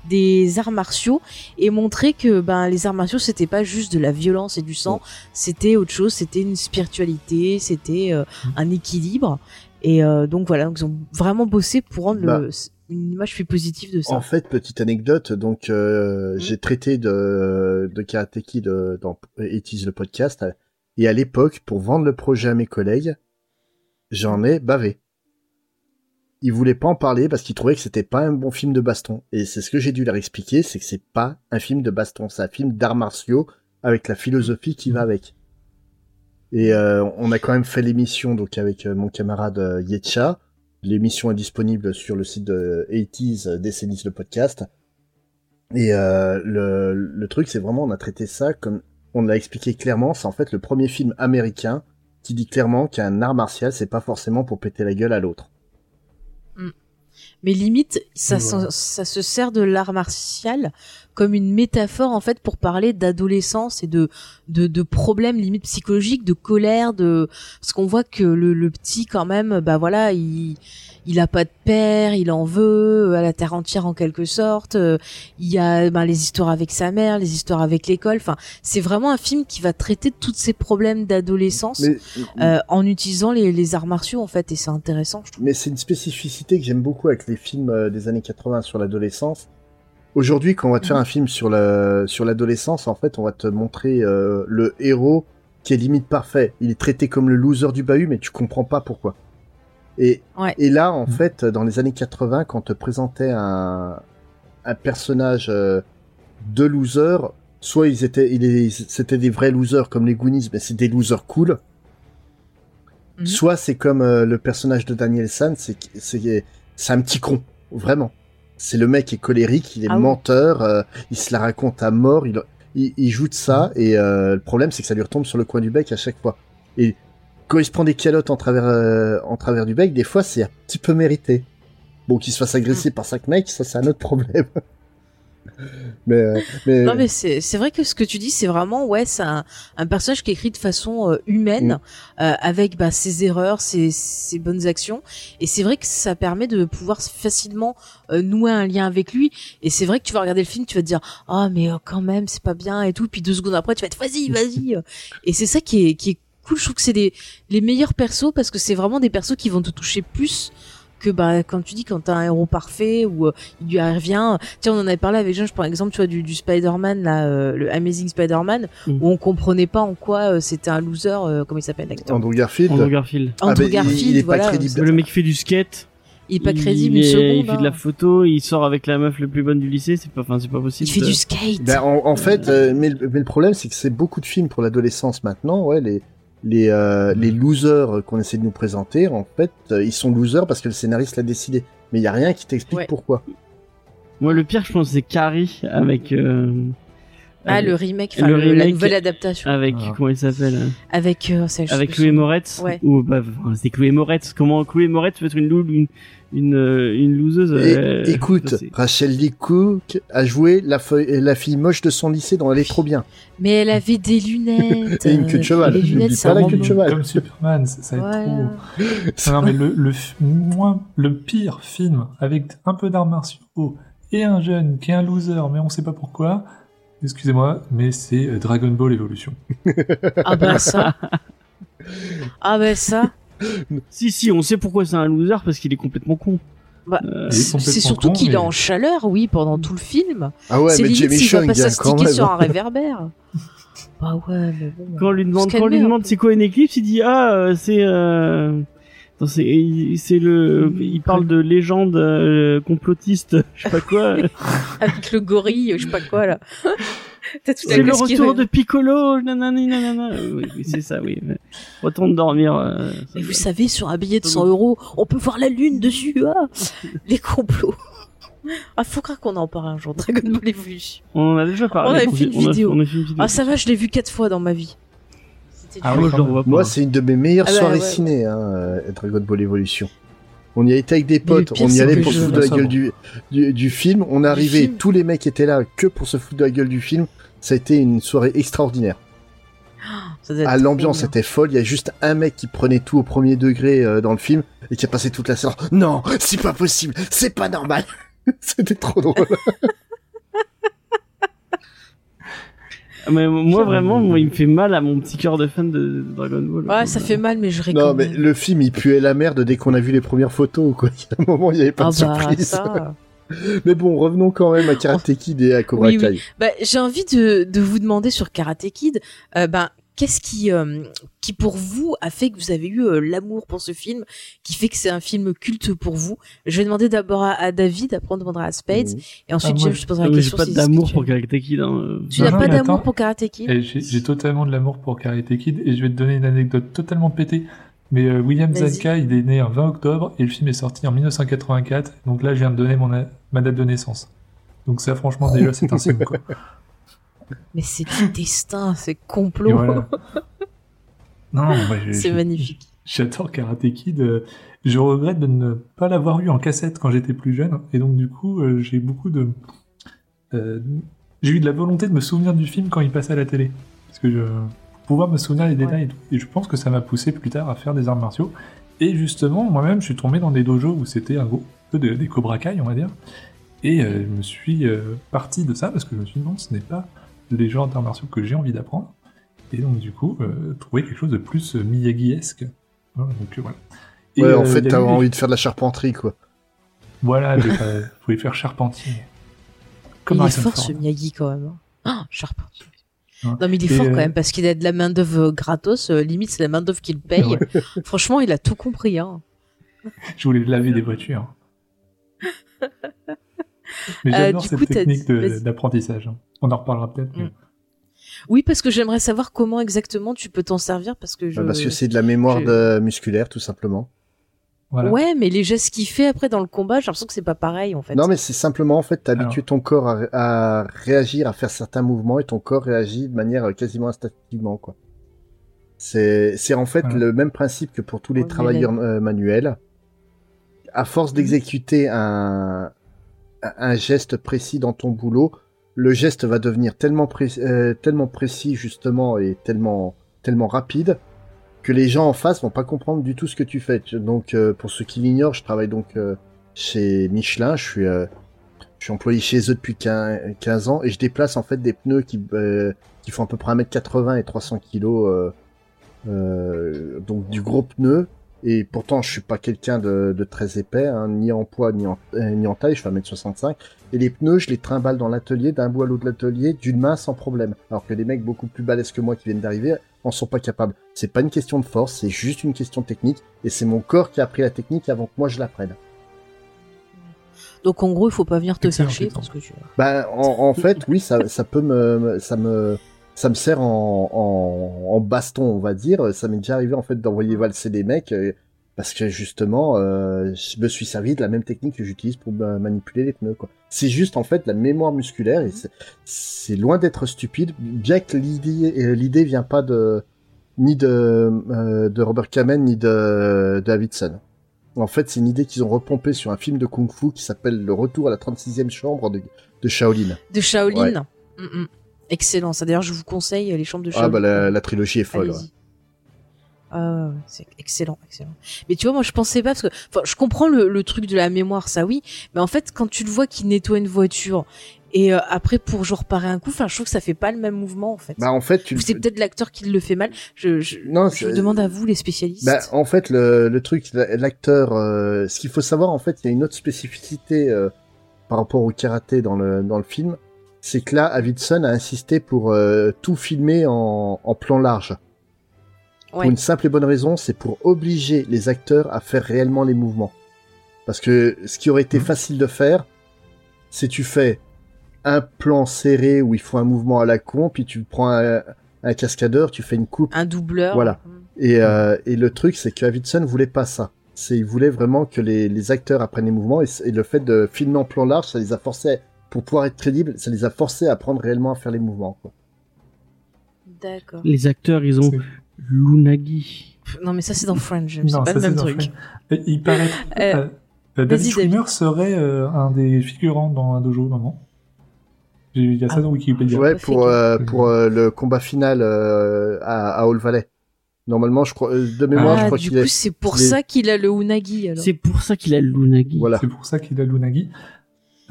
[SPEAKER 1] des arts martiaux et montrer que ben les arts martiaux c'était pas juste de la violence et du sang, c'était autre chose, c'était une spiritualité, c'était euh, un équilibre. Et euh, donc voilà donc ils ont vraiment bossé pour rendre
[SPEAKER 4] Bah.
[SPEAKER 1] le, une image plus positive de ça.
[SPEAKER 4] En fait, petite anecdote, donc euh, j'ai traité de, de Karate Kid euh, dans It le podcast, et à l'époque, pour vendre le projet à mes collègues, j'en ai bavé. Ils voulaient pas en parler parce qu'ils trouvaient que c'était pas un bon film de baston. Et c'est ce que j'ai dû leur expliquer, c'est que c'est pas un film de baston, c'est un film d'arts martiaux avec la philosophie qui va avec. Et euh, on a quand même fait l'émission donc avec mon camarade Yetcha. L'émission est disponible sur le site de 80s euh, Décennies le podcast. Et euh, le, le truc, c'est vraiment, on a traité ça comme on l'a expliqué clairement. C'est en fait le premier film américain qui dit clairement qu'un art martial, c'est pas forcément pour péter la gueule à l'autre.
[SPEAKER 1] Mais limite, ça, ça se sert de l'art martial comme une métaphore en fait pour parler d'adolescence et de, de de problèmes limite psychologiques, de colère, de parce qu'on voit que le, le petit quand même, bah voilà, il il a pas de père, il en veut euh, à la terre entière en quelque sorte. Euh, Il y a ben, les histoires avec sa mère, les histoires avec l'école. Enfin, c'est vraiment un film qui va traiter tous ces problèmes d'adolescence
[SPEAKER 4] Mais,
[SPEAKER 1] euh, en utilisant les, les arts martiaux en fait et c'est intéressant je trouve.
[SPEAKER 4] mais c'est une spécificité que j'aime beaucoup avec les films euh, des années 80 sur l'adolescence. Aujourd'hui, quand on va te faire un film sur la sur l'adolescence, en fait, on va te montrer euh, le héros qui est limite parfait. Il est traité comme le loser du bahut, mais tu comprends pas pourquoi. Et
[SPEAKER 1] Ouais.
[SPEAKER 4] et là, en fait, dans les années 80, quand on te présentait un un personnage euh, de loser, soit ils étaient il est- c'était des vrais losers comme les Goonies, mais c'est des losers cool.
[SPEAKER 1] Mhm.
[SPEAKER 4] Soit c'est comme euh, le personnage de Daniel San, c'est c'est c'est un petit con, vraiment. C'est le mec qui est colérique, il est
[SPEAKER 1] Ah
[SPEAKER 4] menteur, euh, il se la raconte à mort, il, il, il joue de ça, et euh, le problème c'est que ça lui retombe sur le coin du bec à chaque fois. Et quand il se prend des calottes en travers, euh, en travers du bec, des fois c'est un petit peu mérité. Bon, qu'il se fasse agresser par cinq mecs, ça c'est un autre problème. <laughs> mais, euh, mais,
[SPEAKER 1] Non mais c'est vrai que ce que tu dis c'est vraiment ouais c'est un, un personnage qui est écrit de façon euh, humaine euh, avec bah, ses erreurs ses, ses bonnes actions. Et c'est vrai que ça permet de pouvoir facilement euh, nouer un lien avec lui. Et c'est vrai que tu vas regarder le film tu vas te dire ah mais euh, quand même c'est pas bien et tout puis deux secondes après tu vas être vas-y vas-y et c'est ça qui est qui est cool. Je trouve que c'est les meilleurs persos parce que c'est vraiment des persos qui vont te toucher plus que bah quand tu dis quand t'as un héros parfait ou euh, il lui rien tiens on en avait parlé avec Jean je prends l'exemple tu vois du, du Spider-Man là euh, le Amazing Spider-Man
[SPEAKER 2] Mm.
[SPEAKER 1] où on comprenait pas en quoi euh, c'était un loser euh, comment il s'appelle l'acteur
[SPEAKER 4] Andrew Garfield.
[SPEAKER 2] Andrew Garfield.
[SPEAKER 4] Ah,
[SPEAKER 1] Andrew
[SPEAKER 4] il- est pas
[SPEAKER 1] voilà
[SPEAKER 4] crédible.
[SPEAKER 2] Le mec qui fait du skate.
[SPEAKER 1] il est pas
[SPEAKER 2] il
[SPEAKER 1] crédible une
[SPEAKER 2] est-
[SPEAKER 1] seconde
[SPEAKER 2] Il fait de la
[SPEAKER 1] hein.
[SPEAKER 2] photo, il sort avec la meuf le plus bonne du lycée, c'est pas, enfin, c'est pas possible.
[SPEAKER 1] il fait du skate
[SPEAKER 4] Ben, en, en fait, euh, mais, le- mais le problème, c'est que c'est beaucoup de films pour l'adolescence maintenant. Ouais, les les euh, les losers qu'on essaie de nous présenter, en fait, euh, ils sont losers parce que le scénariste l'a décidé. Mais il y a rien qui t'explique
[SPEAKER 1] Ouais.
[SPEAKER 4] pourquoi.
[SPEAKER 2] Moi, le pire, je pense, c'est Carrie avec. euh,
[SPEAKER 1] ah
[SPEAKER 2] avec-
[SPEAKER 1] le remake enfin la
[SPEAKER 2] remake-
[SPEAKER 1] nouvelle adaptation
[SPEAKER 2] Avec
[SPEAKER 3] Ah.
[SPEAKER 2] comment il s'appelle
[SPEAKER 1] avec euh, ça,
[SPEAKER 2] Avec Chloé. Moretz
[SPEAKER 1] Ouais.
[SPEAKER 2] ou bah c'est Chloé Moretz comment Chloé Moretz peut être une loule une une euh, une loseuse
[SPEAKER 4] Et,
[SPEAKER 2] euh,
[SPEAKER 4] écoute,
[SPEAKER 2] ça, c'est-
[SPEAKER 4] Rachel Lee Cook a joué la, feuille- la fille moche de son lycée dans Elle est trop bien.
[SPEAKER 1] mais elle avait des lunettes <laughs>
[SPEAKER 4] Et une queue de
[SPEAKER 1] euh,
[SPEAKER 4] cheval.
[SPEAKER 1] les lunettes ça
[SPEAKER 4] pas la queue de cheval.
[SPEAKER 3] Comme Superman, ça va être trop. Non, mais le, le, f- moins, le pire film avec un peu d'arts martiaux et un jeune qui est un loser, mais on sait pas pourquoi, excusez-moi, mais c'est euh, Dragon Ball Evolution.
[SPEAKER 1] ah bah ça <laughs> ah bah ça
[SPEAKER 2] si si on sait pourquoi c'est un loser parce qu'il est complètement con
[SPEAKER 1] Bah,
[SPEAKER 2] Euh,
[SPEAKER 1] c'est surtout qu'il
[SPEAKER 3] mais-
[SPEAKER 1] est en chaleur oui pendant tout le film
[SPEAKER 4] Ah ouais,
[SPEAKER 1] c'est
[SPEAKER 4] mais
[SPEAKER 1] limite
[SPEAKER 4] Jamie
[SPEAKER 1] va
[SPEAKER 4] Chung,
[SPEAKER 1] pas
[SPEAKER 4] hein, quand
[SPEAKER 1] s'astiquer
[SPEAKER 4] même.
[SPEAKER 1] sur un réverbère. bah ouais, mais bon.
[SPEAKER 2] quand on lui demande
[SPEAKER 1] Se
[SPEAKER 2] quand on lui demande c'est quoi une éclipse il dit ah euh, c'est euh... c'est il- c'est le il parle de légende euh, complotiste je sais pas quoi <laughs>
[SPEAKER 1] Avec le gorille, je sais pas quoi là. <laughs> <laughs> T'as tout
[SPEAKER 2] c'est le retour de Piccolo nanani nanana oui, oui, c'est ça oui retourne dormir euh,
[SPEAKER 1] Mais vous savez, sur un billet de 100 euros, on peut voir la lune dessus. Ah Les complots. <laughs> Ah, faut croire qu'on en parle un jour, Dragon Ball Evolution.
[SPEAKER 2] on en a déjà parlé
[SPEAKER 1] On avait fait une
[SPEAKER 2] on a- on a fait une vidéo
[SPEAKER 1] Ah, ça va, je l'ai vu quatre fois dans ma vie. C'était
[SPEAKER 3] Ah
[SPEAKER 1] dur.
[SPEAKER 2] Moi,
[SPEAKER 4] c'est une de mes meilleures
[SPEAKER 1] Ah bah,
[SPEAKER 4] soirées
[SPEAKER 1] ouais.
[SPEAKER 4] ciné, hein, euh, Dragon Ball Evolution. On y a été avec des
[SPEAKER 1] Mais
[SPEAKER 4] potes,
[SPEAKER 1] pire,
[SPEAKER 4] on y allait pour se foutre de la gueule du, du, du film. On est arrivé,
[SPEAKER 1] film.
[SPEAKER 4] tous les mecs étaient là que pour se foutre de la gueule du film. Ça a été une soirée extraordinaire. <gasps>
[SPEAKER 1] Être
[SPEAKER 4] Ah, l'ambiance était folle. Il y a juste un mec qui prenait tout au premier degré euh, dans le film et qui a passé toute la séance. Non, c'est pas possible, c'est pas normal. <laughs> C'était trop drôle.
[SPEAKER 2] Ah, mais moi vraiment moi il me fait mal à mon petit cœur de fan de, Dragon Ball
[SPEAKER 1] Ouais, ça fait mal, mais je
[SPEAKER 4] non,
[SPEAKER 1] récolte.
[SPEAKER 4] mais le film, il puait la merde dès qu'on a vu les premières photos. Quoi. <laughs> Il y a un moment, il n'y avait pas
[SPEAKER 1] Ah
[SPEAKER 4] de
[SPEAKER 1] bah,
[SPEAKER 4] surprise.
[SPEAKER 1] ça.
[SPEAKER 4] Mais bon, revenons quand même à Karate Kid et à <laughs> Cobra
[SPEAKER 1] Oui, oui.
[SPEAKER 4] Kai.
[SPEAKER 1] Bah, j'ai envie de, de vous demander sur Karate Kid, euh, ben, qu'est-ce qui, euh, qui pour vous a fait que vous avez eu euh, l'amour pour ce film, qui fait que c'est un film culte pour vous? Je vais demander d'abord à, à David, après on demandera à Spades, et ensuite
[SPEAKER 3] Ah, moi,
[SPEAKER 1] je te poserai la
[SPEAKER 2] mais j'ai
[SPEAKER 1] question.
[SPEAKER 2] pas
[SPEAKER 1] si
[SPEAKER 2] d'amour
[SPEAKER 1] ce
[SPEAKER 2] pour. Karate Kid hein.
[SPEAKER 1] Tu n'as pas d'amour pour Karate Kid?
[SPEAKER 3] J'ai totalement de l'amour pour Karate Kid et je vais te donner une anecdote totalement pétée. Mais euh, William. Zanka, il est né un 20 octobre et le film est sorti en 1984. Donc là, je viens de donner mon ma date de naissance. Donc ça, franchement, déjà, c'est un signe. Quoi. <laughs>
[SPEAKER 1] Mais c'est du destin, c'est complot.
[SPEAKER 3] voilà. <laughs> Non,
[SPEAKER 1] c'est magnifique.
[SPEAKER 3] J'adore Karate Kid. euh, Je regrette de ne pas l'avoir eu en cassette quand j'étais plus jeune. Et donc, du coup, euh, j'ai beaucoup de. euh, J'ai eu de la volonté de me souvenir du film quand il passait à la télé. Parce que je. Pouvoir me souvenir des détails et tout. Et je pense que ça m'a poussé plus tard à faire des arts martiaux. Et justement, moi-même, je suis tombé dans des dojos où c'était un gros peu de- des Cobra Kai, on va dire. Et euh, je me suis euh, parti de ça parce que je me suis dit non, ce n'est pas les genres d'arts martiaux que j'ai envie d'apprendre. Et donc, du coup, euh, trouver quelque chose de plus Miyagi-esque. Voilà, donc, voilà. Et,
[SPEAKER 4] Ouais, en fait,
[SPEAKER 3] des-
[SPEAKER 4] envie de faire de la charpenterie, quoi.
[SPEAKER 3] Voilà, <laughs> il faut faire charpentier. Comme
[SPEAKER 1] il est fort
[SPEAKER 3] Ford.
[SPEAKER 1] ce Miyagi quand même. hein. Ah, Charpentier. Non mais il est
[SPEAKER 3] Et,
[SPEAKER 1] fort
[SPEAKER 3] euh,
[SPEAKER 1] quand même parce qu'il a de la main d'œuvre gratos. euh, limite c'est la main d'œuvre qu'il paye. <laughs> Franchement il a tout compris. Hein.
[SPEAKER 3] Je voulais laver des voitures. <laughs> Mais
[SPEAKER 1] Euh,
[SPEAKER 3] j'adore
[SPEAKER 1] du
[SPEAKER 3] cette
[SPEAKER 1] coup,
[SPEAKER 3] technique d'apprentissage. hein. On en reparlera peut-être. mais-
[SPEAKER 1] Mm. Oui parce que j'aimerais savoir comment exactement tu peux t'en servir parce que je.
[SPEAKER 4] Bah, Parce que c'est de la mémoire
[SPEAKER 1] je-
[SPEAKER 4] de- musculaire, tout simplement.
[SPEAKER 3] Voilà.
[SPEAKER 1] Ouais mais les gestes qu'il fait après dans le combat j'ai l'impression que c'est pas pareil en fait.
[SPEAKER 4] Non, mais c'est simplement, en fait, habitué ton corps à, à réagir, à faire certains mouvements, et ton corps réagit de manière euh, quasiment instinctivement, quoi. C'est, c'est en fait
[SPEAKER 3] Voilà.
[SPEAKER 4] le même principe que pour tous les
[SPEAKER 1] Ouais,
[SPEAKER 4] travailleurs euh, manuels. À force d'exécuter un, un geste précis dans ton boulot, le geste va devenir tellement, pré- euh, tellement précis justement et tellement, tellement rapide que les gens en face vont pas comprendre du tout ce que tu fais. Donc euh, pour ceux qui l'ignorent, je travaille donc euh, chez Michelin, je suis, euh, je suis employé chez eux depuis 15 15 ans et je déplace en fait des pneus qui, qui font à peu près 1m80 et 300 kg, donc du gros pneu. Et pourtant, je suis pas quelqu'un de, de très épais, hein, ni en poids, ni en, euh, ni en taille, je fais 1m65. Et les pneus, je les trimballe dans l'atelier, d'un bout à l'autre de l'atelier, d'une main sans problème. Alors que des mecs beaucoup plus balèzes que moi qui viennent d'arriver en sont pas capables. C'est pas une question de force, c'est juste une question technique. Et c'est mon corps qui a appris la technique avant que moi je l'apprenne.
[SPEAKER 1] Donc en gros, il faut pas venir te parce que tu.
[SPEAKER 4] Bah, en, en fait, oui, ça, ça peut me, me- ça me, ça me sert en, en, en baston, on va dire. Ça m'est déjà arrivé en fait d'envoyer valser des mecs euh, parce que justement, euh, je me suis servi de la même technique que j'utilise pour ma- manipuler les pneus. Quoi. C'est juste en fait la mémoire musculaire et c'est- c'est loin d'être stupide, bien que l'idée, euh, l'idée vient pas de ni de, euh, de Robert Kamen ni de, de Davidson. En fait, c'est une idée qu'ils ont repompée sur un film de kung fu qui s'appelle Le Retour à la 36e chambre de, de Shaolin.
[SPEAKER 1] De Shaolin.
[SPEAKER 4] Ouais.
[SPEAKER 1] Mm, mm. Excellent. Ça d'ailleurs, je vous conseille les chambres de Shaolin.
[SPEAKER 4] Ah bah la, la trilogie est folle. Ouais.
[SPEAKER 1] Ah ouais, c'est excellent, excellent. Mais tu vois, moi je pensais pas parce que, enfin, je comprends le, le truc de la mémoire, ça oui, mais en fait, quand tu le vois qui nettoie une voiture et euh, après pour genre parer un coup, enfin, je trouve que ça fait pas le même mouvement en fait.
[SPEAKER 4] Bah en fait, tu
[SPEAKER 1] Ou c'est peut-être l'acteur qui le fait mal. Je, je,
[SPEAKER 4] Non,
[SPEAKER 1] je demande à vous les spécialistes.
[SPEAKER 4] Bah, en fait, le, le truc, la- l'acteur, euh, ce qu'il faut savoir, en fait, il y a une autre spécificité euh, par rapport au karaté dans le, dans le film, c'est que là, Avidson a insisté pour euh, tout filmer en, en plan large. Pour une simple et bonne raison, c'est pour obliger les acteurs à faire réellement les mouvements. Parce que ce qui aurait été
[SPEAKER 3] Mhm.
[SPEAKER 4] facile de faire, c'est tu fais un plan serré où il faut un mouvement à la con, puis tu prends un, un cascadeur, tu fais une coupe
[SPEAKER 1] un doubleur.
[SPEAKER 4] Voilà. et, euh, et le truc, c'est que Davidson voulait pas ça. C'est, il voulait vraiment que les, les acteurs apprennent les mouvements et, et le fait de filmer en plan large, ça les a forcés, pour pouvoir être crédibles, ça les a forcés à apprendre réellement à faire les mouvements. Quoi.
[SPEAKER 1] D'accord.
[SPEAKER 2] Les acteurs, ils ont
[SPEAKER 3] C'est-
[SPEAKER 2] Lunagi.
[SPEAKER 1] Non, mais ça c'est dans Fringe, c'est <laughs>
[SPEAKER 3] Non,
[SPEAKER 1] pas
[SPEAKER 3] ça,
[SPEAKER 1] le même
[SPEAKER 3] c'est
[SPEAKER 1] truc.
[SPEAKER 3] Il paraît. <laughs>
[SPEAKER 1] Euh,
[SPEAKER 3] euh, euh, David Schwimmer serait euh, un des figurants dans un dojo, maman. J'ai- Il y a ça
[SPEAKER 1] Ah.
[SPEAKER 3] dans Wikipédia.
[SPEAKER 4] Ouais, pour, euh, pour euh, le combat final euh, à, à All Valley. Normalement, je crois, de mémoire, je
[SPEAKER 1] Ah,
[SPEAKER 4] crois
[SPEAKER 1] du
[SPEAKER 4] qu'il
[SPEAKER 1] coup,
[SPEAKER 4] est.
[SPEAKER 1] c'est pour
[SPEAKER 4] il est-
[SPEAKER 1] ça qu'il a le Unagi alors.
[SPEAKER 2] C'est pour ça qu'il a le Lunagi.
[SPEAKER 4] Voilà.
[SPEAKER 3] C'est pour ça qu'il a Lunagi.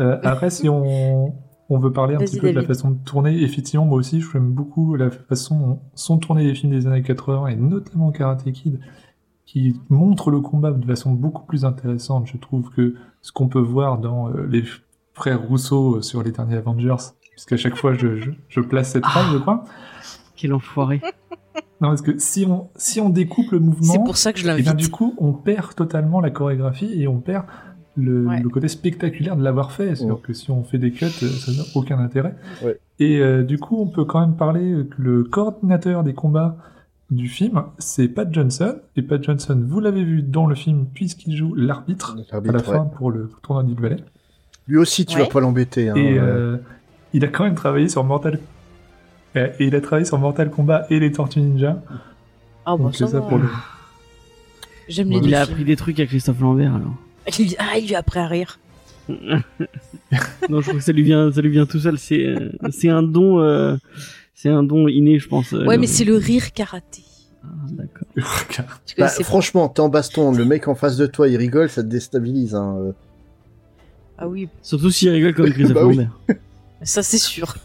[SPEAKER 3] Euh, après, si on, on veut parler un petit peu de la façon de tourner, effectivement, moi aussi, j'aime beaucoup la façon dont sont tournés les films des années 80, et notamment Karate Kid, qui montre le combat de façon beaucoup plus intéressante, je trouve, que ce qu'on peut voir dans euh, les frères Rousseau euh, sur les derniers Avengers, puisqu'à chaque fois, je, je, je place cette phrase, je crois.
[SPEAKER 2] Quel enfoiré.
[SPEAKER 3] Non, parce que si on, si on découpe le mouvement...
[SPEAKER 1] C'est pour ça que je
[SPEAKER 3] Et bien
[SPEAKER 1] l'invite.
[SPEAKER 3] du coup, on perd totalement la chorégraphie et on perd le,
[SPEAKER 1] Ouais.
[SPEAKER 3] le côté spectaculaire de l'avoir fait. C'est-à-dire
[SPEAKER 4] Ouais.
[SPEAKER 3] que si on fait des cuts, euh, ça n'a aucun intérêt.
[SPEAKER 4] Ouais.
[SPEAKER 3] Et euh, du coup, on peut quand même parler que le coordinateur des combats du film, c'est Pat Johnson. Et Pat Johnson, vous l'avez vu dans le film puisqu'il joue l'arbitre à la fin pour le tournoi d'Hill Valley.
[SPEAKER 4] Lui aussi, tu
[SPEAKER 1] Ouais.
[SPEAKER 4] vas pas l'embêter. Hein,
[SPEAKER 3] Et
[SPEAKER 4] euh,
[SPEAKER 3] il a quand même travaillé sur Mortal... Et il a travaillé sur Mortal Kombat et les Tortues Ninja.
[SPEAKER 1] Ah, bah,
[SPEAKER 3] Donc
[SPEAKER 1] ça
[SPEAKER 3] c'est ça pour le...
[SPEAKER 1] J'aime les
[SPEAKER 3] Il
[SPEAKER 2] a appris des trucs à Christophe Lambert alors.
[SPEAKER 1] Il- Ah, il lui a appris à rire. <laughs>
[SPEAKER 2] non, je crois que ça lui vient, ça lui vient tout seul. C'est, c'est un don, euh, c'est un don inné, je pense.
[SPEAKER 1] Ouais,
[SPEAKER 2] le-
[SPEAKER 1] mais c'est le rire karaté.
[SPEAKER 2] Ah, d'accord.
[SPEAKER 4] Bah, franchement, t'es en baston, le mec en face de toi, il rigole, ça te déstabilise. Hein. euh.
[SPEAKER 1] Ah oui,
[SPEAKER 2] Surtout s'il rigole comme <laughs> Christophe
[SPEAKER 4] Bah oui.
[SPEAKER 1] Ça c'est sûr.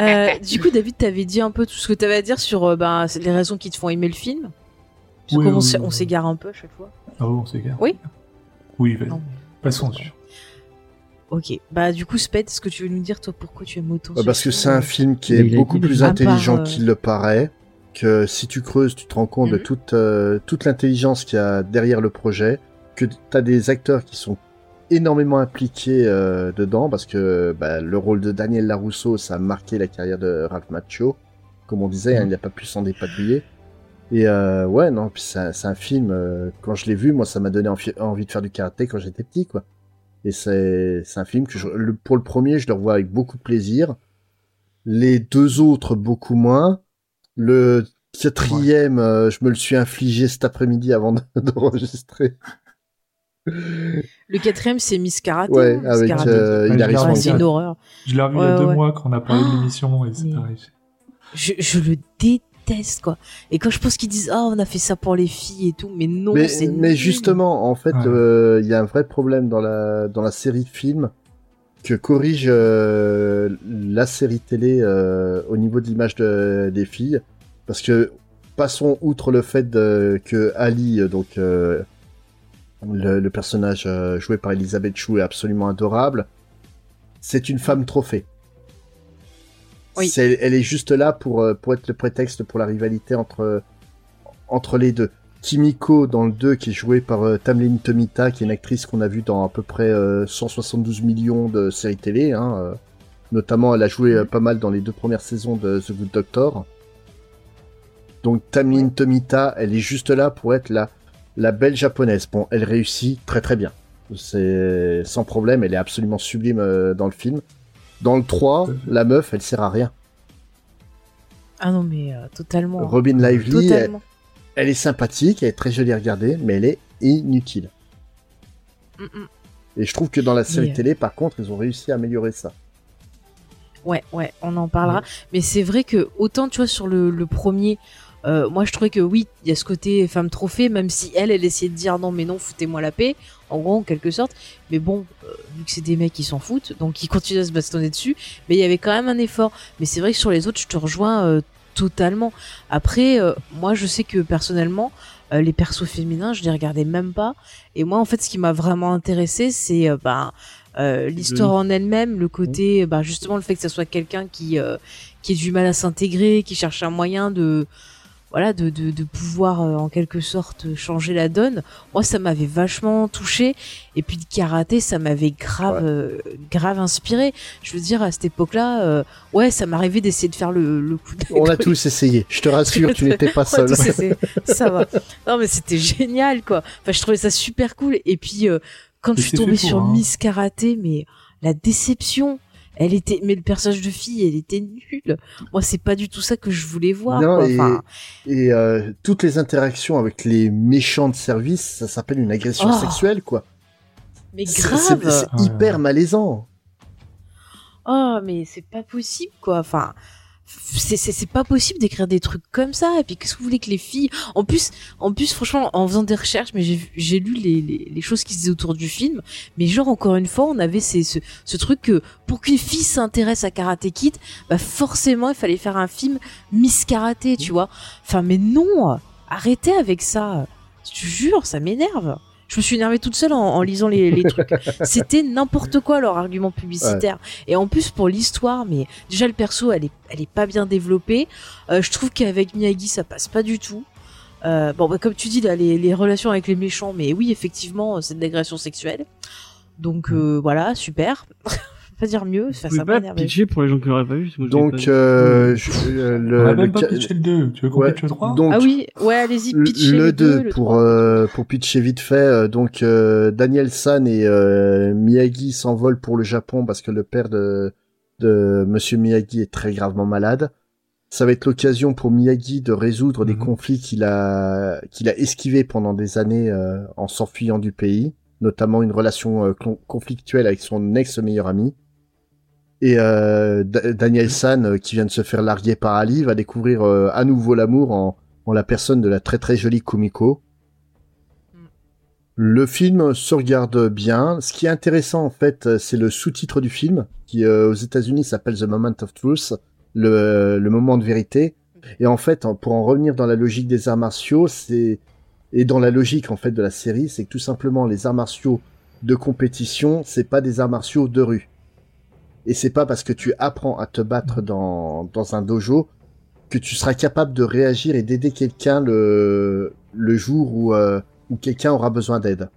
[SPEAKER 1] euh, du coup, David, t'avais dit un peu tout ce que t'avais à dire sur euh, c'est les raisons qui te font aimer le film. Parce
[SPEAKER 3] Oui, oui, oui,
[SPEAKER 1] on
[SPEAKER 3] oui.
[SPEAKER 1] s'égare un peu à chaque fois.
[SPEAKER 3] Ah bon, on s'égare.
[SPEAKER 1] Oui.
[SPEAKER 3] Oui, vas-y.
[SPEAKER 1] Non.
[SPEAKER 3] Passons dessus.
[SPEAKER 1] Ok, bah du coup, Sped, est-ce que tu veux nous dire toi pourquoi tu aimes autant
[SPEAKER 4] Bah,
[SPEAKER 1] ce
[SPEAKER 4] parce que c'est un film qui est beaucoup plus
[SPEAKER 1] part,
[SPEAKER 4] intelligent
[SPEAKER 1] euh,
[SPEAKER 4] qu'il le paraît. Que si tu creuses, tu te rends compte de
[SPEAKER 1] Mhm.
[SPEAKER 4] toute, euh, toute l'intelligence qu'il y a derrière le projet. Que t'as des acteurs qui sont énormément impliqués euh, dedans parce que bah, le rôle de Daniel Larousseau, ça a marqué la carrière de Ralph Macchio. Comme on disait, hein, il n'a pas pu s'en dépatouiller. Et euh, ouais, non, puis c'est un, c'est un film, euh, quand je l'ai vu, moi, ça m'a donné envi- envie de faire du karaté quand j'étais petit, quoi. Et c'est c'est un film que, je, le, pour le premier, je le revois avec beaucoup de plaisir. Les deux autres, beaucoup moins. Le quatrième, euh, je me le suis infligé cet après-midi avant de- d'enregistrer.
[SPEAKER 1] Le quatrième, c'est Miss Karaté.
[SPEAKER 4] Ouais,
[SPEAKER 1] hein, Miss
[SPEAKER 4] avec euh,
[SPEAKER 3] Ouais,
[SPEAKER 1] Ouais, c'est une horreur.
[SPEAKER 3] Je l'ai revu il y
[SPEAKER 1] Ouais,
[SPEAKER 3] a deux
[SPEAKER 1] ouais.
[SPEAKER 3] mois quand on a parlé de
[SPEAKER 1] Ah,
[SPEAKER 3] l'émission et c'est pareil.
[SPEAKER 1] Je, je le déteste, quoi. Et quand je pense qu'ils disent, oh, on a fait ça pour les filles et tout, mais non,
[SPEAKER 4] Mais, justement, en fait,
[SPEAKER 3] Ouais.
[SPEAKER 4] euh, il y a un vrai problème dans la dans la série film que corrige euh, la série télé euh, au niveau de l'image de- des filles, parce que passons outre le fait de, que Ali, donc euh, le, le personnage joué par Elisabeth Chou est absolument adorable. C'est une femme trophée.
[SPEAKER 1] Oui.
[SPEAKER 4] Elle est juste là pour, euh, pour être le prétexte pour la rivalité entre, entre les deux. Kimiko dans le 2 qui est jouée par euh, Tamlin Tomita qui est une actrice qu'on a vue dans à peu près euh, 172 millions de séries télé hein, euh, notamment elle a joué euh, pas mal dans les deux premières saisons de The Good Doctor. Donc Tamlin Tomita elle est juste là pour être la la belle japonaise. Bon elle réussit très très bien. C'est sans problème elle est absolument sublime euh, dans le film dans le 3 la meuf elle sert à rien
[SPEAKER 1] Ah non, mais euh, totalement.
[SPEAKER 4] Robin Lively elle,
[SPEAKER 1] Totalement.
[SPEAKER 4] elle est sympathique elle est très jolie à regarder mais elle est inutile
[SPEAKER 1] Mm, mm.
[SPEAKER 4] Et je trouve que dans la série
[SPEAKER 1] Mais, euh,
[SPEAKER 4] télé, par contre, ils ont réussi à améliorer ça.
[SPEAKER 1] Ouais, ouais, on en parlera. Mais c'est vrai que autant tu vois sur le, le premier, euh, moi je trouvais que oui, il y a ce côté femme trophée, même si elle, elle essayait de dire non mais non, foutez-moi la paix, en gros en quelque sorte. Mais bon, euh, vu que c'est des mecs qui s'en foutent, donc ils continuent à se bastonner dessus. Mais il y avait quand même un effort. Mais c'est vrai que sur les autres, je te rejoins euh, totalement. Après, euh, moi je sais que personnellement, euh, les persos féminins, je les regardais même pas. Et moi en fait, ce qui m'a vraiment intéressé, c'est euh, l'histoire en elle-même, le côté, bah, justement, le fait que ça soit quelqu'un qui euh, qui ait du mal à s'intégrer, qui cherche un moyen de voilà de, de, de pouvoir euh, en quelque sorte changer la donne. Moi, ça m'avait vachement touché. Et puis le karaté, ça m'avait grave euh, grave inspiré. Je veux dire, à cette époque-là, euh, ouais, ça m'arrivait d'essayer de faire le, le coup de
[SPEAKER 4] On a tous essayé. Je te rassure, tu <laughs> n'étais pas seul. <laughs>
[SPEAKER 1] Ça va. Non, mais c'était génial, quoi. Enfin, je trouvais ça super cool. Et puis, euh, quand je suis tombée sur
[SPEAKER 3] hein.
[SPEAKER 1] Miss Karaté, mais la déception, elle était, mais le personnage de fille, elle était nulle. Moi, c'est pas du tout ça que je voulais voir,
[SPEAKER 4] Non,
[SPEAKER 1] quoi.
[SPEAKER 4] et,
[SPEAKER 1] Enfin,
[SPEAKER 4] et, euh, toutes les interactions avec les méchants de service, ça s'appelle une agression
[SPEAKER 1] Oh,
[SPEAKER 4] sexuelle, quoi.
[SPEAKER 1] mais
[SPEAKER 4] C'est-
[SPEAKER 1] grave.
[SPEAKER 4] C'est hyper malaisant.
[SPEAKER 1] Oh, mais c'est pas possible, quoi. Enfin, c'est pas possible d'écrire des trucs comme ça. Et puis, qu'est-ce que vous voulez que les filles En plus, en plus, franchement, en faisant des recherches, mais j'ai lu les, les les choses qui se disaient autour du film. Mais genre, encore une fois, on avait ces, ce ce truc que pour qu'une fille s'intéresse à Karate Kid, bah forcément, il fallait faire un film Miss Karaté, tu vois. Enfin, mais non, arrêtez avec ça. Je te jure, ça m'énerve. Je me suis énervée toute seule en, en lisant les, les trucs. <laughs> C'était n'importe quoi leur argument publicitaire. Et en plus pour l'histoire, mais déjà le perso, elle est, elle est pas bien développée. Euh, je trouve qu'avec Miyagi, ça passe pas du tout. Euh, bon, bah, comme tu dis là, les, les relations avec les méchants, mais oui, effectivement, c'est de l'agression sexuelle. Donc euh, voilà, super. <laughs> pas dire mieux.
[SPEAKER 2] Vous
[SPEAKER 1] ça
[SPEAKER 2] pouvez
[SPEAKER 1] m'a
[SPEAKER 2] pas pitcher pour les gens qui l'auraient pas vu parce que
[SPEAKER 4] Donc,
[SPEAKER 2] pas vu.
[SPEAKER 4] euh, je- euh,
[SPEAKER 3] On
[SPEAKER 4] le, le
[SPEAKER 3] même pas
[SPEAKER 4] ca-
[SPEAKER 3] pitché le 2. Tu veux qu'on
[SPEAKER 4] ouais,
[SPEAKER 3] pitche le 3
[SPEAKER 4] donc,
[SPEAKER 1] Ah oui, ouais, allez-y,
[SPEAKER 4] le,
[SPEAKER 1] pitchez
[SPEAKER 4] le
[SPEAKER 1] les
[SPEAKER 4] 2
[SPEAKER 1] deux, le
[SPEAKER 4] pour,
[SPEAKER 1] 3.
[SPEAKER 4] euh, pour pitcher vite fait, euh, donc euh, Daniel San et euh, Miyagi s'envolent pour le Japon parce que le père de, de Monsieur Miyagi est très gravement malade. Ça va être l'occasion pour Miyagi de résoudre des
[SPEAKER 3] Mhm.
[SPEAKER 4] conflits qu'il a qu'il a esquivés pendant des années euh, en s'enfuyant du pays, notamment une relation euh, con- conflictuelle avec son ex meilleur ami. Et euh, Da- Daniel San, euh, qui vient de se faire larguer par Ali, va découvrir euh, à nouveau l'amour en, en la personne de la très très jolie Kumiko. Le film se regarde bien. Ce qui est intéressant en fait, c'est le sous-titre du film, qui euh, aux États-Unis s'appelle The Moment of Truth, le, le moment de vérité. Et en fait, pour en revenir dans la logique des arts martiaux, c'est et dans la logique en fait de la série, c'est que tout simplement les arts martiaux de compétition, c'est pas des arts martiaux de rue. Et c'est pas parce que tu apprends à te battre dans, dans un dojo que tu seras capable de réagir et d'aider quelqu'un le, le jour où, euh, où quelqu'un aura besoin d'aide.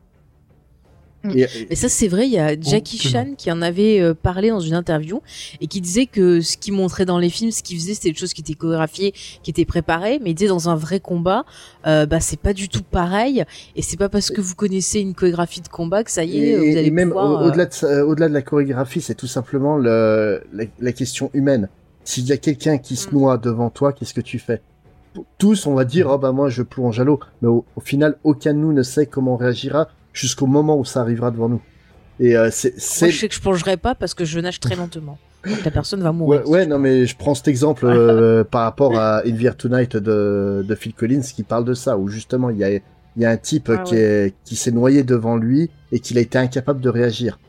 [SPEAKER 1] Mm.
[SPEAKER 4] Et,
[SPEAKER 1] Mais ça, c'est vrai, il y a Jackie
[SPEAKER 3] que
[SPEAKER 1] Chan qui en avait euh, parlé dans une interview et qui disait que ce qu'il montrait dans les films, ce qu'il faisait, c'était des choses qui étaient chorégraphiées, qui étaient préparées, mais il disait dans un vrai combat, euh, bah c'est pas du tout pareil et c'est pas parce que vous connaissez une chorégraphie de combat que ça y est,
[SPEAKER 4] et-
[SPEAKER 1] vous allez
[SPEAKER 4] et même
[SPEAKER 1] pouvoir. euh,
[SPEAKER 4] au-delà de, ça- au-delà de la chorégraphie, c'est tout simplement le, la, la question humaine. S'il y a quelqu'un qui se
[SPEAKER 1] Mm.
[SPEAKER 4] noie devant toi, qu'est-ce que tu fais? Tous, on va dire, oh bah moi je plonge à l'eau, mais au, au final, aucun de nous ne sait comment on réagira jusqu'au moment où ça arrivera devant nous. Et euh, c'est
[SPEAKER 1] Moi, je sais que je plongerai pas parce que je nage très lentement. Donc la personne va mourir.
[SPEAKER 4] ouais, non, mais je prends cet exemple euh, par rapport à Air Tonight de, de Phil Collins qui parle de ça, où justement il y a, il y a un type
[SPEAKER 1] Ah
[SPEAKER 4] qui, est, qui s'est noyé devant lui et qu'il a été incapable de réagir.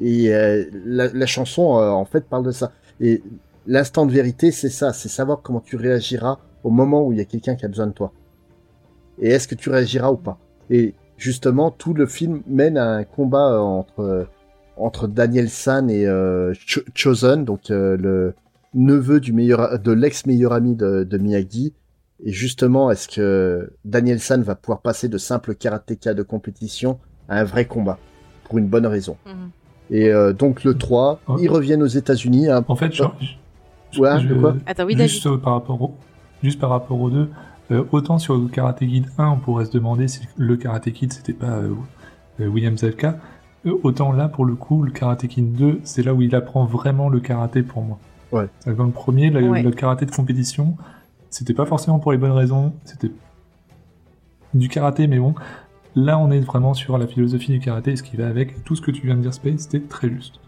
[SPEAKER 4] Et euh, la, la chanson, euh, en fait, parle de ça. Et l'instant de vérité, c'est ça, c'est savoir comment tu réagiras au moment où il y a quelqu'un qui a besoin de toi. Et est-ce que tu réagiras ou pas Et justement, tout le film mène à un combat euh, entre euh, entre Daniel San et euh, Cho- Chosen, donc euh, le neveu du meilleur de l'ex meilleur ami de, de Miyagi. Et justement, est-ce que Daniel San va pouvoir passer de simple karatéka de compétition à un vrai combat? Pour une bonne raison
[SPEAKER 1] Mhm.
[SPEAKER 4] Et euh, donc le 3,
[SPEAKER 3] Ouais.
[SPEAKER 4] ils reviennent aux États-Unis. hein.
[SPEAKER 3] En fait, je, je-
[SPEAKER 4] Ouais,
[SPEAKER 3] je-
[SPEAKER 4] de quoi?
[SPEAKER 1] Attends, oui, David.
[SPEAKER 3] juste euh, par rapport au, juste par rapport aux deux, euh, autant sur le Karate Kid 1, on pourrait se demander si le Karate Kid c'était pas euh, euh, William Zabka, euh, autant là pour le coup, le Karate Kid 2, c'est là où il apprend vraiment le karaté pour moi.
[SPEAKER 4] Ouais.
[SPEAKER 3] Dans le premier, le,
[SPEAKER 1] Ouais.
[SPEAKER 3] le karaté de compétition, c'était pas forcément pour les bonnes raisons, c'était du karaté, mais bon. Là, on est vraiment sur la philosophie du karaté et ce qui va avec. Tout ce que tu viens de dire, Space, c'était très juste.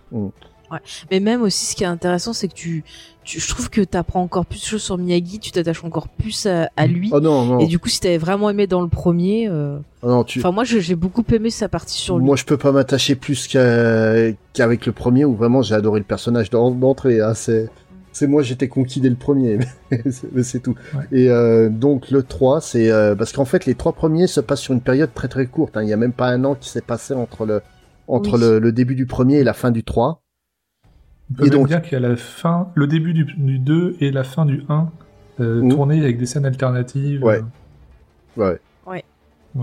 [SPEAKER 1] Mais même aussi, ce qui est intéressant, c'est que tu, tu, je trouve que t'apprends encore plus de choses sur Miyagi, tu t'attaches encore plus à, à lui.
[SPEAKER 4] Oh non, non,
[SPEAKER 1] Et du coup, si t'avais vraiment aimé dans le premier, euh,
[SPEAKER 4] oh non, tu,
[SPEAKER 1] enfin moi, j'ai beaucoup aimé sa partie sur lui.
[SPEAKER 4] Moi, je peux pas m'attacher plus qu'avec le premier où vraiment j'ai adoré le personnage d'en- d'entrée. Hein. C'est, c'est moi, j'étais conquis dès le premier, <laughs> mais c'est- tout.
[SPEAKER 3] Ouais.
[SPEAKER 4] Et euh, donc le 3, c'est euh, parce qu'en fait les trois premiers se passent sur une période très très courte. hein. Il y a même pas un an qui s'est passé entre le entre
[SPEAKER 1] Oui.
[SPEAKER 4] le, le début du premier et la fin du 3.
[SPEAKER 3] On peut
[SPEAKER 4] Et
[SPEAKER 3] même
[SPEAKER 4] donc-
[SPEAKER 3] dire qu'il y a la fin, le début du, du 2 et la fin du 1 euh,
[SPEAKER 4] Mhm.
[SPEAKER 3] tournés avec des scènes alternatives.
[SPEAKER 4] Ouais.
[SPEAKER 3] euh,
[SPEAKER 4] Ouais.
[SPEAKER 1] Mm,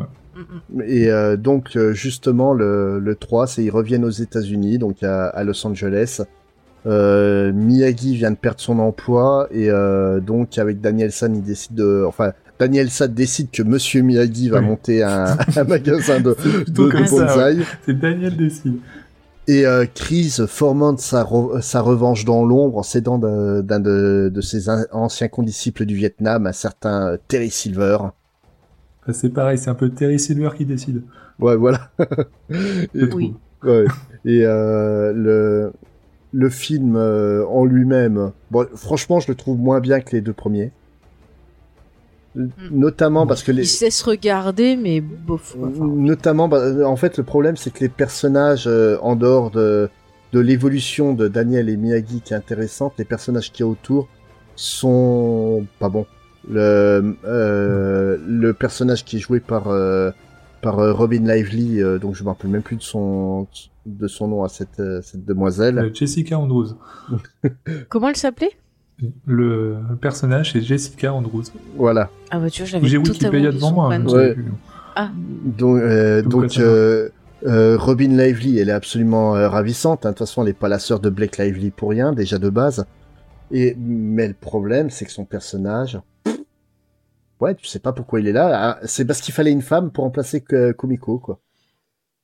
[SPEAKER 1] mm.
[SPEAKER 4] Et euh, donc euh, justement le, le 3, c'est ils reviennent aux États-Unis, donc à, à Los Angeles. Euh, Miyagi vient de perdre son emploi et euh, donc avec Daniel San, il décide de, enfin Daniel San décide que Monsieur Miyagi va
[SPEAKER 3] Oui.
[SPEAKER 4] monter un, <laughs> un magasin de, de, bonsaï.
[SPEAKER 3] C'est Daniel décide.
[SPEAKER 4] Et euh, Chris fomente sa, re- sa revanche dans l'ombre en s'aidant d'un de, de ses an- anciens condisciples du Vietnam, un certain euh, Terry Silver.
[SPEAKER 3] Enfin, c'est pareil, c'est un peu Terry Silver qui décide.
[SPEAKER 4] Ouais, voilà. <laughs>
[SPEAKER 3] trouve.
[SPEAKER 1] Oui.
[SPEAKER 4] Ouais. Et euh, le le film euh, en lui-même, bon, franchement, je le trouve moins bien que les deux premiers. Notamment parce que les
[SPEAKER 1] Il se laisse regarder, mais bof. Enfin,
[SPEAKER 4] notamment bah, en fait le problème c'est que les personnages euh, en dehors de de l'évolution de Daniel et Miyagi qui est intéressante, les personnages qu'il y a autour sont pas bons. Le euh, le personnage qui est joué par euh, par euh, Robin Lively, euh, donc je me rappelle même plus de son de son nom à cette euh, cette demoiselle.
[SPEAKER 3] Jessica Andrews.
[SPEAKER 1] Comment elle s'appelait?
[SPEAKER 3] Le personnage, c'est Jessica Andrews.
[SPEAKER 4] Voilà.
[SPEAKER 1] Ah bah tu vois, j'avais
[SPEAKER 3] J'ai
[SPEAKER 1] totalement
[SPEAKER 3] Wikipédia
[SPEAKER 1] oublié
[SPEAKER 3] devant moi. hein, je
[SPEAKER 4] Ouais.
[SPEAKER 3] sais plus.
[SPEAKER 4] Donc, euh, donc euh, euh, Robin Lively, elle est absolument euh, ravissante. hein. De toute façon, elle n'est pas la sœur de Blake Lively pour rien, déjà de base. Et mais le problème, c'est que son personnage, ouais, tu sais pas pourquoi il est là. Ah, C'est parce qu'il fallait une femme pour remplacer Kumiko, quoi.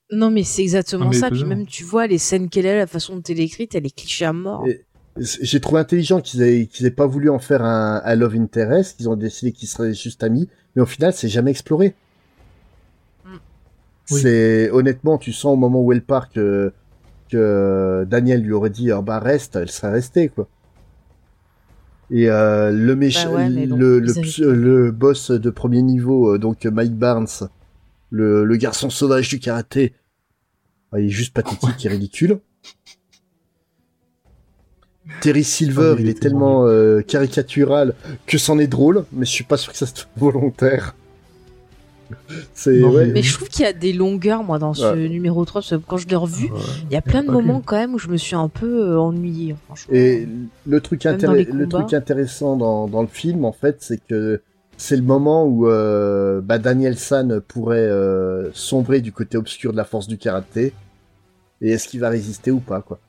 [SPEAKER 1] Non mais c'est exactement
[SPEAKER 3] Ah, mais
[SPEAKER 1] ça. Puis même tu vois les scènes qu'elle a, la façon dont elle est écrite, elle est cliché à mort.
[SPEAKER 4] Et J'ai trouvé intelligent qu'ils aient, qu'ils aient pas voulu en faire un, un love interest, qu'ils ont décidé qu'ils seraient juste amis, mais au final, c'est jamais exploré.
[SPEAKER 1] Mm.
[SPEAKER 3] Oui.
[SPEAKER 4] C'est honnêtement, tu sens au moment où elle part que, que Daniel lui aurait dit, ah bah reste, elle serait restée quoi. Et euh, le méchant,
[SPEAKER 1] Bah ouais, bon,
[SPEAKER 4] le, le, le boss de premier niveau, euh, donc Mike Barnes, le, le garçon sauvage du karaté, il est juste pathétique et ridicule. Terry Silver, il
[SPEAKER 3] il
[SPEAKER 4] est tellement euh, caricatural que c'en est drôle, mais je suis pas sûr que ça soit <laughs> volontaire. C'est ouais.
[SPEAKER 1] Mais je trouve qu'il y a des longueurs, moi, dans ce numéro 3, parce que quand je l'ai revu,
[SPEAKER 3] Ah ouais.
[SPEAKER 1] il y a plein de moments quand même où je me suis un peu euh, ennuyée, franchement.
[SPEAKER 4] Et le truc, le intéressant dans, dans le film, en fait, c'est que c'est le moment où euh, bah, Daniel San pourrait euh, sombrer du côté obscur de la force du karaté. Et est-ce qu'il va résister ou pas, quoi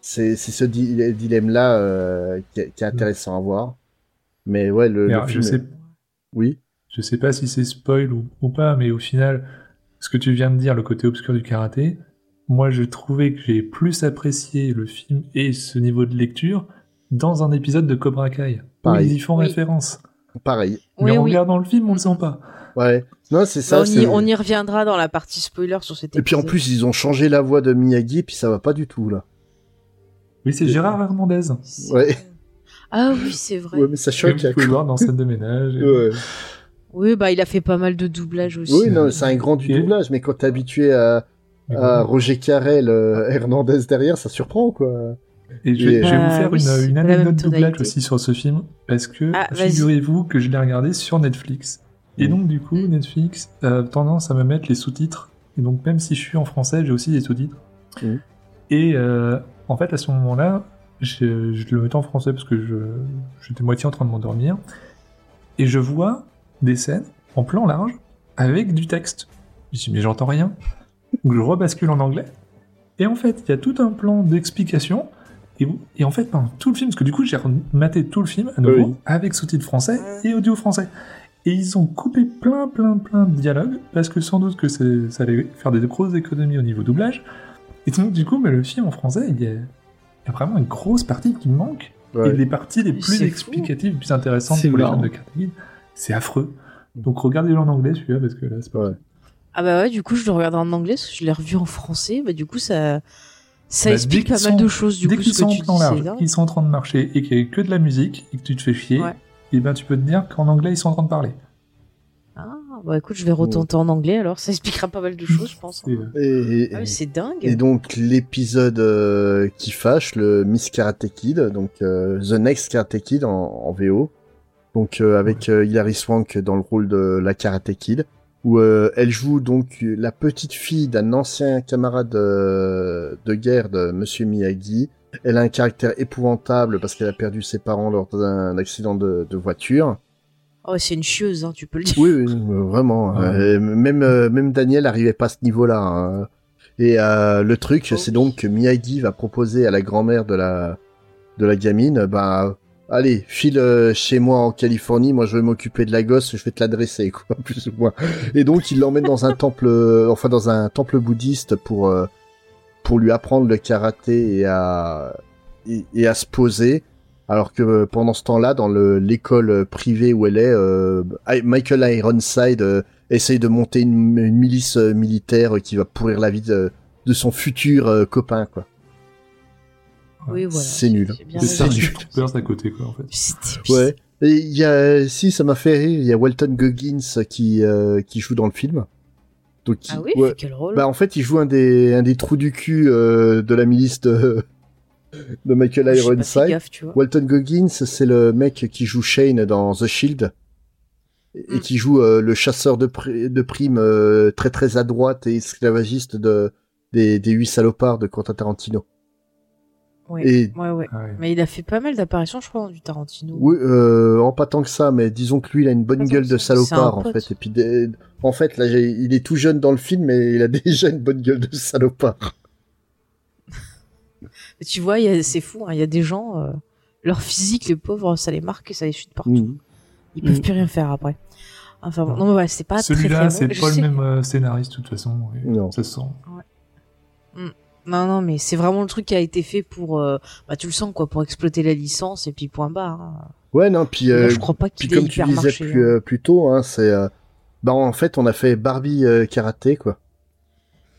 [SPEAKER 4] C'est c'est ce di- dilemme-là euh, qui, est- qui est intéressant à voir. Mais ouais, le,
[SPEAKER 3] Mais
[SPEAKER 4] le
[SPEAKER 3] alors, je
[SPEAKER 4] film...
[SPEAKER 3] sais,
[SPEAKER 4] Oui
[SPEAKER 3] je sais pas si c'est spoil ou, ou pas, mais au final, ce que tu viens de dire, le côté obscur du karaté, moi, je trouvais que j'ai plus apprécié le film et ce niveau de lecture dans un épisode de Cobra Kai. Où
[SPEAKER 4] Pareil.
[SPEAKER 3] ils y font
[SPEAKER 1] Oui.
[SPEAKER 3] référence.
[SPEAKER 4] Pareil.
[SPEAKER 1] Oui,
[SPEAKER 3] mais en
[SPEAKER 1] oui.
[SPEAKER 3] regardant le film, on le sent pas.
[SPEAKER 4] Ouais. Non, c'est ça.
[SPEAKER 1] on, y, on y reviendra dans la partie spoiler sur cet
[SPEAKER 4] Et puis en
[SPEAKER 1] épisode.
[SPEAKER 4] plus, ils ont changé la voix de Miyagi, et puis ça va pas du tout là.
[SPEAKER 3] Oui, c'est Gérard Hernandez.
[SPEAKER 4] Ouais.
[SPEAKER 1] Ah oui, c'est vrai.
[SPEAKER 4] Ouais, mais ça choque.
[SPEAKER 3] vous pouvez le voir dans scène de ménage. et-
[SPEAKER 4] Ouais.
[SPEAKER 1] Oui, bah il a fait pas mal de doublages aussi.
[SPEAKER 4] Oui, non, c'est un grand du doublage, mais quand t'es habitué à, à. Roger Carrel, euh, Hernandez derrière, ça surprend quoi.
[SPEAKER 3] Et je, vais-
[SPEAKER 4] Et-
[SPEAKER 3] je vais vous
[SPEAKER 1] Bah,
[SPEAKER 3] faire
[SPEAKER 1] oui,
[SPEAKER 3] une, une
[SPEAKER 1] la même
[SPEAKER 3] anecdote doublage aussi sur ce film, parce que
[SPEAKER 1] Ah,
[SPEAKER 3] figurez-vous que je l'ai regardé sur Netflix. Et
[SPEAKER 4] Mm.
[SPEAKER 3] donc du coup, Netflix a tendance à me mettre les sous-titres. Et donc même si je suis en français, j'ai aussi des sous-titres.
[SPEAKER 4] Mm.
[SPEAKER 3] Et euh, en fait, à ce moment-là, je, je le mettais en français parce que j'étais moitié en train de m'endormir. Et je vois des scènes en plan large avec du texte. Je me dis, mais j'entends rien. Donc je rebascule en anglais. Et en fait, il y a tout un plan d'explication. Et, en fait, pendant tout le film, parce que du coup, j'ai rematé tout le film à nouveau
[SPEAKER 4] Oui.
[SPEAKER 3] avec sous-titres français et audio français. Et ils ont coupé plein, plein, plein de dialogues parce que sans doute que ça allait faire des grosses économies au niveau doublage. Et donc, du coup, mais le film en français, il y a, il y a vraiment une grosse partie qui me manque.
[SPEAKER 4] Ouais.
[SPEAKER 3] Et les parties les plus explicatives, les plus intéressantes pour les fans de Kid, c'est affreux. Donc regardez-le en anglais celui-là parce que là c'est pas
[SPEAKER 4] Ouais.
[SPEAKER 1] Ah bah ouais, du coup je le regarde en anglais parce que je l'ai revu en français. Bah du coup ça ça
[SPEAKER 3] Bah,
[SPEAKER 1] explique pas mal de choses du
[SPEAKER 3] Dès
[SPEAKER 1] coup
[SPEAKER 3] qu'ils sont qu'ils sont en train de marcher et qu'il y a que de la musique et que tu te fais chier,
[SPEAKER 1] Ouais.
[SPEAKER 3] et ben tu peux te dire qu'en anglais ils sont en train de parler.
[SPEAKER 1] Ah bah écoute, je vais retenter en anglais alors, ça expliquera pas mal de choses, je pense.
[SPEAKER 4] Et, et-
[SPEAKER 1] Ah c'est dingue.
[SPEAKER 4] et donc l'épisode euh, qui fâche, le Miss Karate Kid, donc euh, The Next Karate Kid en, en VO, donc euh, avec euh, Hilary Swank dans le rôle de la Karate Kid, où euh, elle joue donc la petite fille d'un ancien camarade euh, de guerre de Monsieur Miyagi. Elle a un caractère épouvantable parce qu'elle a perdu ses parents lors d'un accident de, de voiture.
[SPEAKER 1] Oh, c'est une chieuse, hein, tu peux le dire.
[SPEAKER 4] Oui, euh, vraiment.
[SPEAKER 3] Ouais.
[SPEAKER 4] Euh, même euh, même Daniel arrivait pas à ce niveau-là. hein. Et euh, le truc,
[SPEAKER 1] Oh
[SPEAKER 4] c'est donc que Miyagi va proposer à la grand-mère de la de la gamine, bah allez, file euh, chez moi en Californie, moi je vais m'occuper de la gosse, je vais te l'adresser <laughs> quoi, plus ou moins. Et donc il l'emmène dans un temple, enfin dans un temple bouddhiste pour euh, pour lui apprendre le karaté et à et, et à se poser. Alors que euh, pendant ce temps-là, dans le- l'école privée où elle est, euh, Michael Ironside euh, essaye de monter une, une milice euh, militaire qui va pourrir la vie de, de son futur euh, copain, quoi.
[SPEAKER 1] Oui, voilà.
[SPEAKER 4] C'est nul.
[SPEAKER 1] bien
[SPEAKER 3] c'est Troopers à côté quoi en fait.
[SPEAKER 1] C'était
[SPEAKER 4] Ouais. Et il y a, si ça m'a fait rire, il y a Walton Goggins qui euh, qui joue dans le film. Donc,
[SPEAKER 1] Ah oui, il
[SPEAKER 4] ouais.
[SPEAKER 1] quel rôle
[SPEAKER 4] Bah en fait, il joue un des un des trous du cul euh, de la milice de de Michael Ironside.
[SPEAKER 1] gaffe, tu vois.
[SPEAKER 4] Walton Goggins, c'est le mec qui joue Shane dans The Shield et et
[SPEAKER 1] Mm.
[SPEAKER 4] qui joue euh, le chasseur de, pri- de primes euh, très très à droite et esclavagiste de des, des huit salopards de Quentin Tarantino.
[SPEAKER 1] Ouais.
[SPEAKER 4] Et
[SPEAKER 1] ouais, ouais.
[SPEAKER 3] Ah ouais.
[SPEAKER 1] Mais il a fait pas mal d'apparitions, je crois, dans du Tarantino.
[SPEAKER 4] oui, euh, en pas tant que ça, mais disons que lui, il a une bonne gueule de salopard en fait. Et puis, des- en fait, là, il est tout jeune dans le film, mais il a <laughs> déjà une bonne gueule de salopard.
[SPEAKER 1] Tu vois, il y a- c'est fou, hein, il y a des gens, euh, leur physique, les pauvres, ça les marque et ça les chute partout.
[SPEAKER 4] Mhm.
[SPEAKER 1] Ils peuvent
[SPEAKER 2] Mm.
[SPEAKER 1] plus rien faire après. Enfin bon, non, mais voilà, c'est pas
[SPEAKER 3] Celui-là,
[SPEAKER 1] très
[SPEAKER 3] c'est
[SPEAKER 1] bon.
[SPEAKER 3] Pas
[SPEAKER 1] sais-
[SPEAKER 3] le même euh, scénariste de toute façon.
[SPEAKER 4] Non.
[SPEAKER 3] Ça se sent.
[SPEAKER 1] Non, non, mais c'est vraiment le truc qui a été fait pour, euh, bah, tu le sens, quoi, pour exploiter la licence et puis point barre. hein.
[SPEAKER 4] Ouais, non, puis,
[SPEAKER 1] Là, je crois pas
[SPEAKER 4] puis
[SPEAKER 1] qu'il ait
[SPEAKER 4] comme tu
[SPEAKER 1] hyper
[SPEAKER 4] disais
[SPEAKER 1] marché.
[SPEAKER 4] plus,
[SPEAKER 1] hein.
[SPEAKER 4] plus tôt, hein, c'est, euh, bah, en fait, on a fait Barbie euh, karaté, quoi.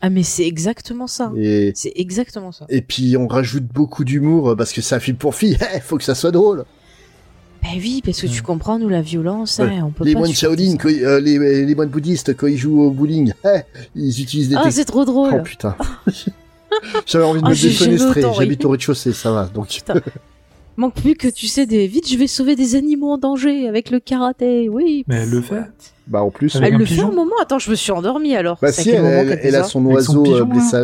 [SPEAKER 1] Ah, mais c'est exactement ça.
[SPEAKER 4] Et,
[SPEAKER 1] C'est exactement ça.
[SPEAKER 4] et puis, on rajoute beaucoup d'humour euh, parce que c'est un film pour filles. <laughs> Eh, faut que ça soit drôle.
[SPEAKER 1] Bah oui, parce que tu comprends, nous, la violence,
[SPEAKER 4] Ouais.
[SPEAKER 1] hein, on peut
[SPEAKER 4] Les
[SPEAKER 1] pas
[SPEAKER 4] moines Shaolin, euh, les, les moines bouddhistes, quand ils jouent au bowling, <laughs> eh, ils utilisent des
[SPEAKER 1] Ah, c'est trop drôle.
[SPEAKER 4] Oh putain. <laughs> J'avais envie de
[SPEAKER 1] Ah,
[SPEAKER 4] me défenestrer. J'habite au rez-de-chaussée, ça va. Donc,
[SPEAKER 1] Putain. Manque plus que tu sais des vite, je vais sauver des animaux en danger avec le karaté. Oui.
[SPEAKER 3] Mais elle le fait.
[SPEAKER 4] bah, en plus.
[SPEAKER 3] Avec
[SPEAKER 1] Elle le fait un moment. Attends, je me suis endormie alors.
[SPEAKER 4] Bah, si,
[SPEAKER 1] quel
[SPEAKER 4] elle, a son oiseau
[SPEAKER 3] pigeon,
[SPEAKER 4] euh, blessé.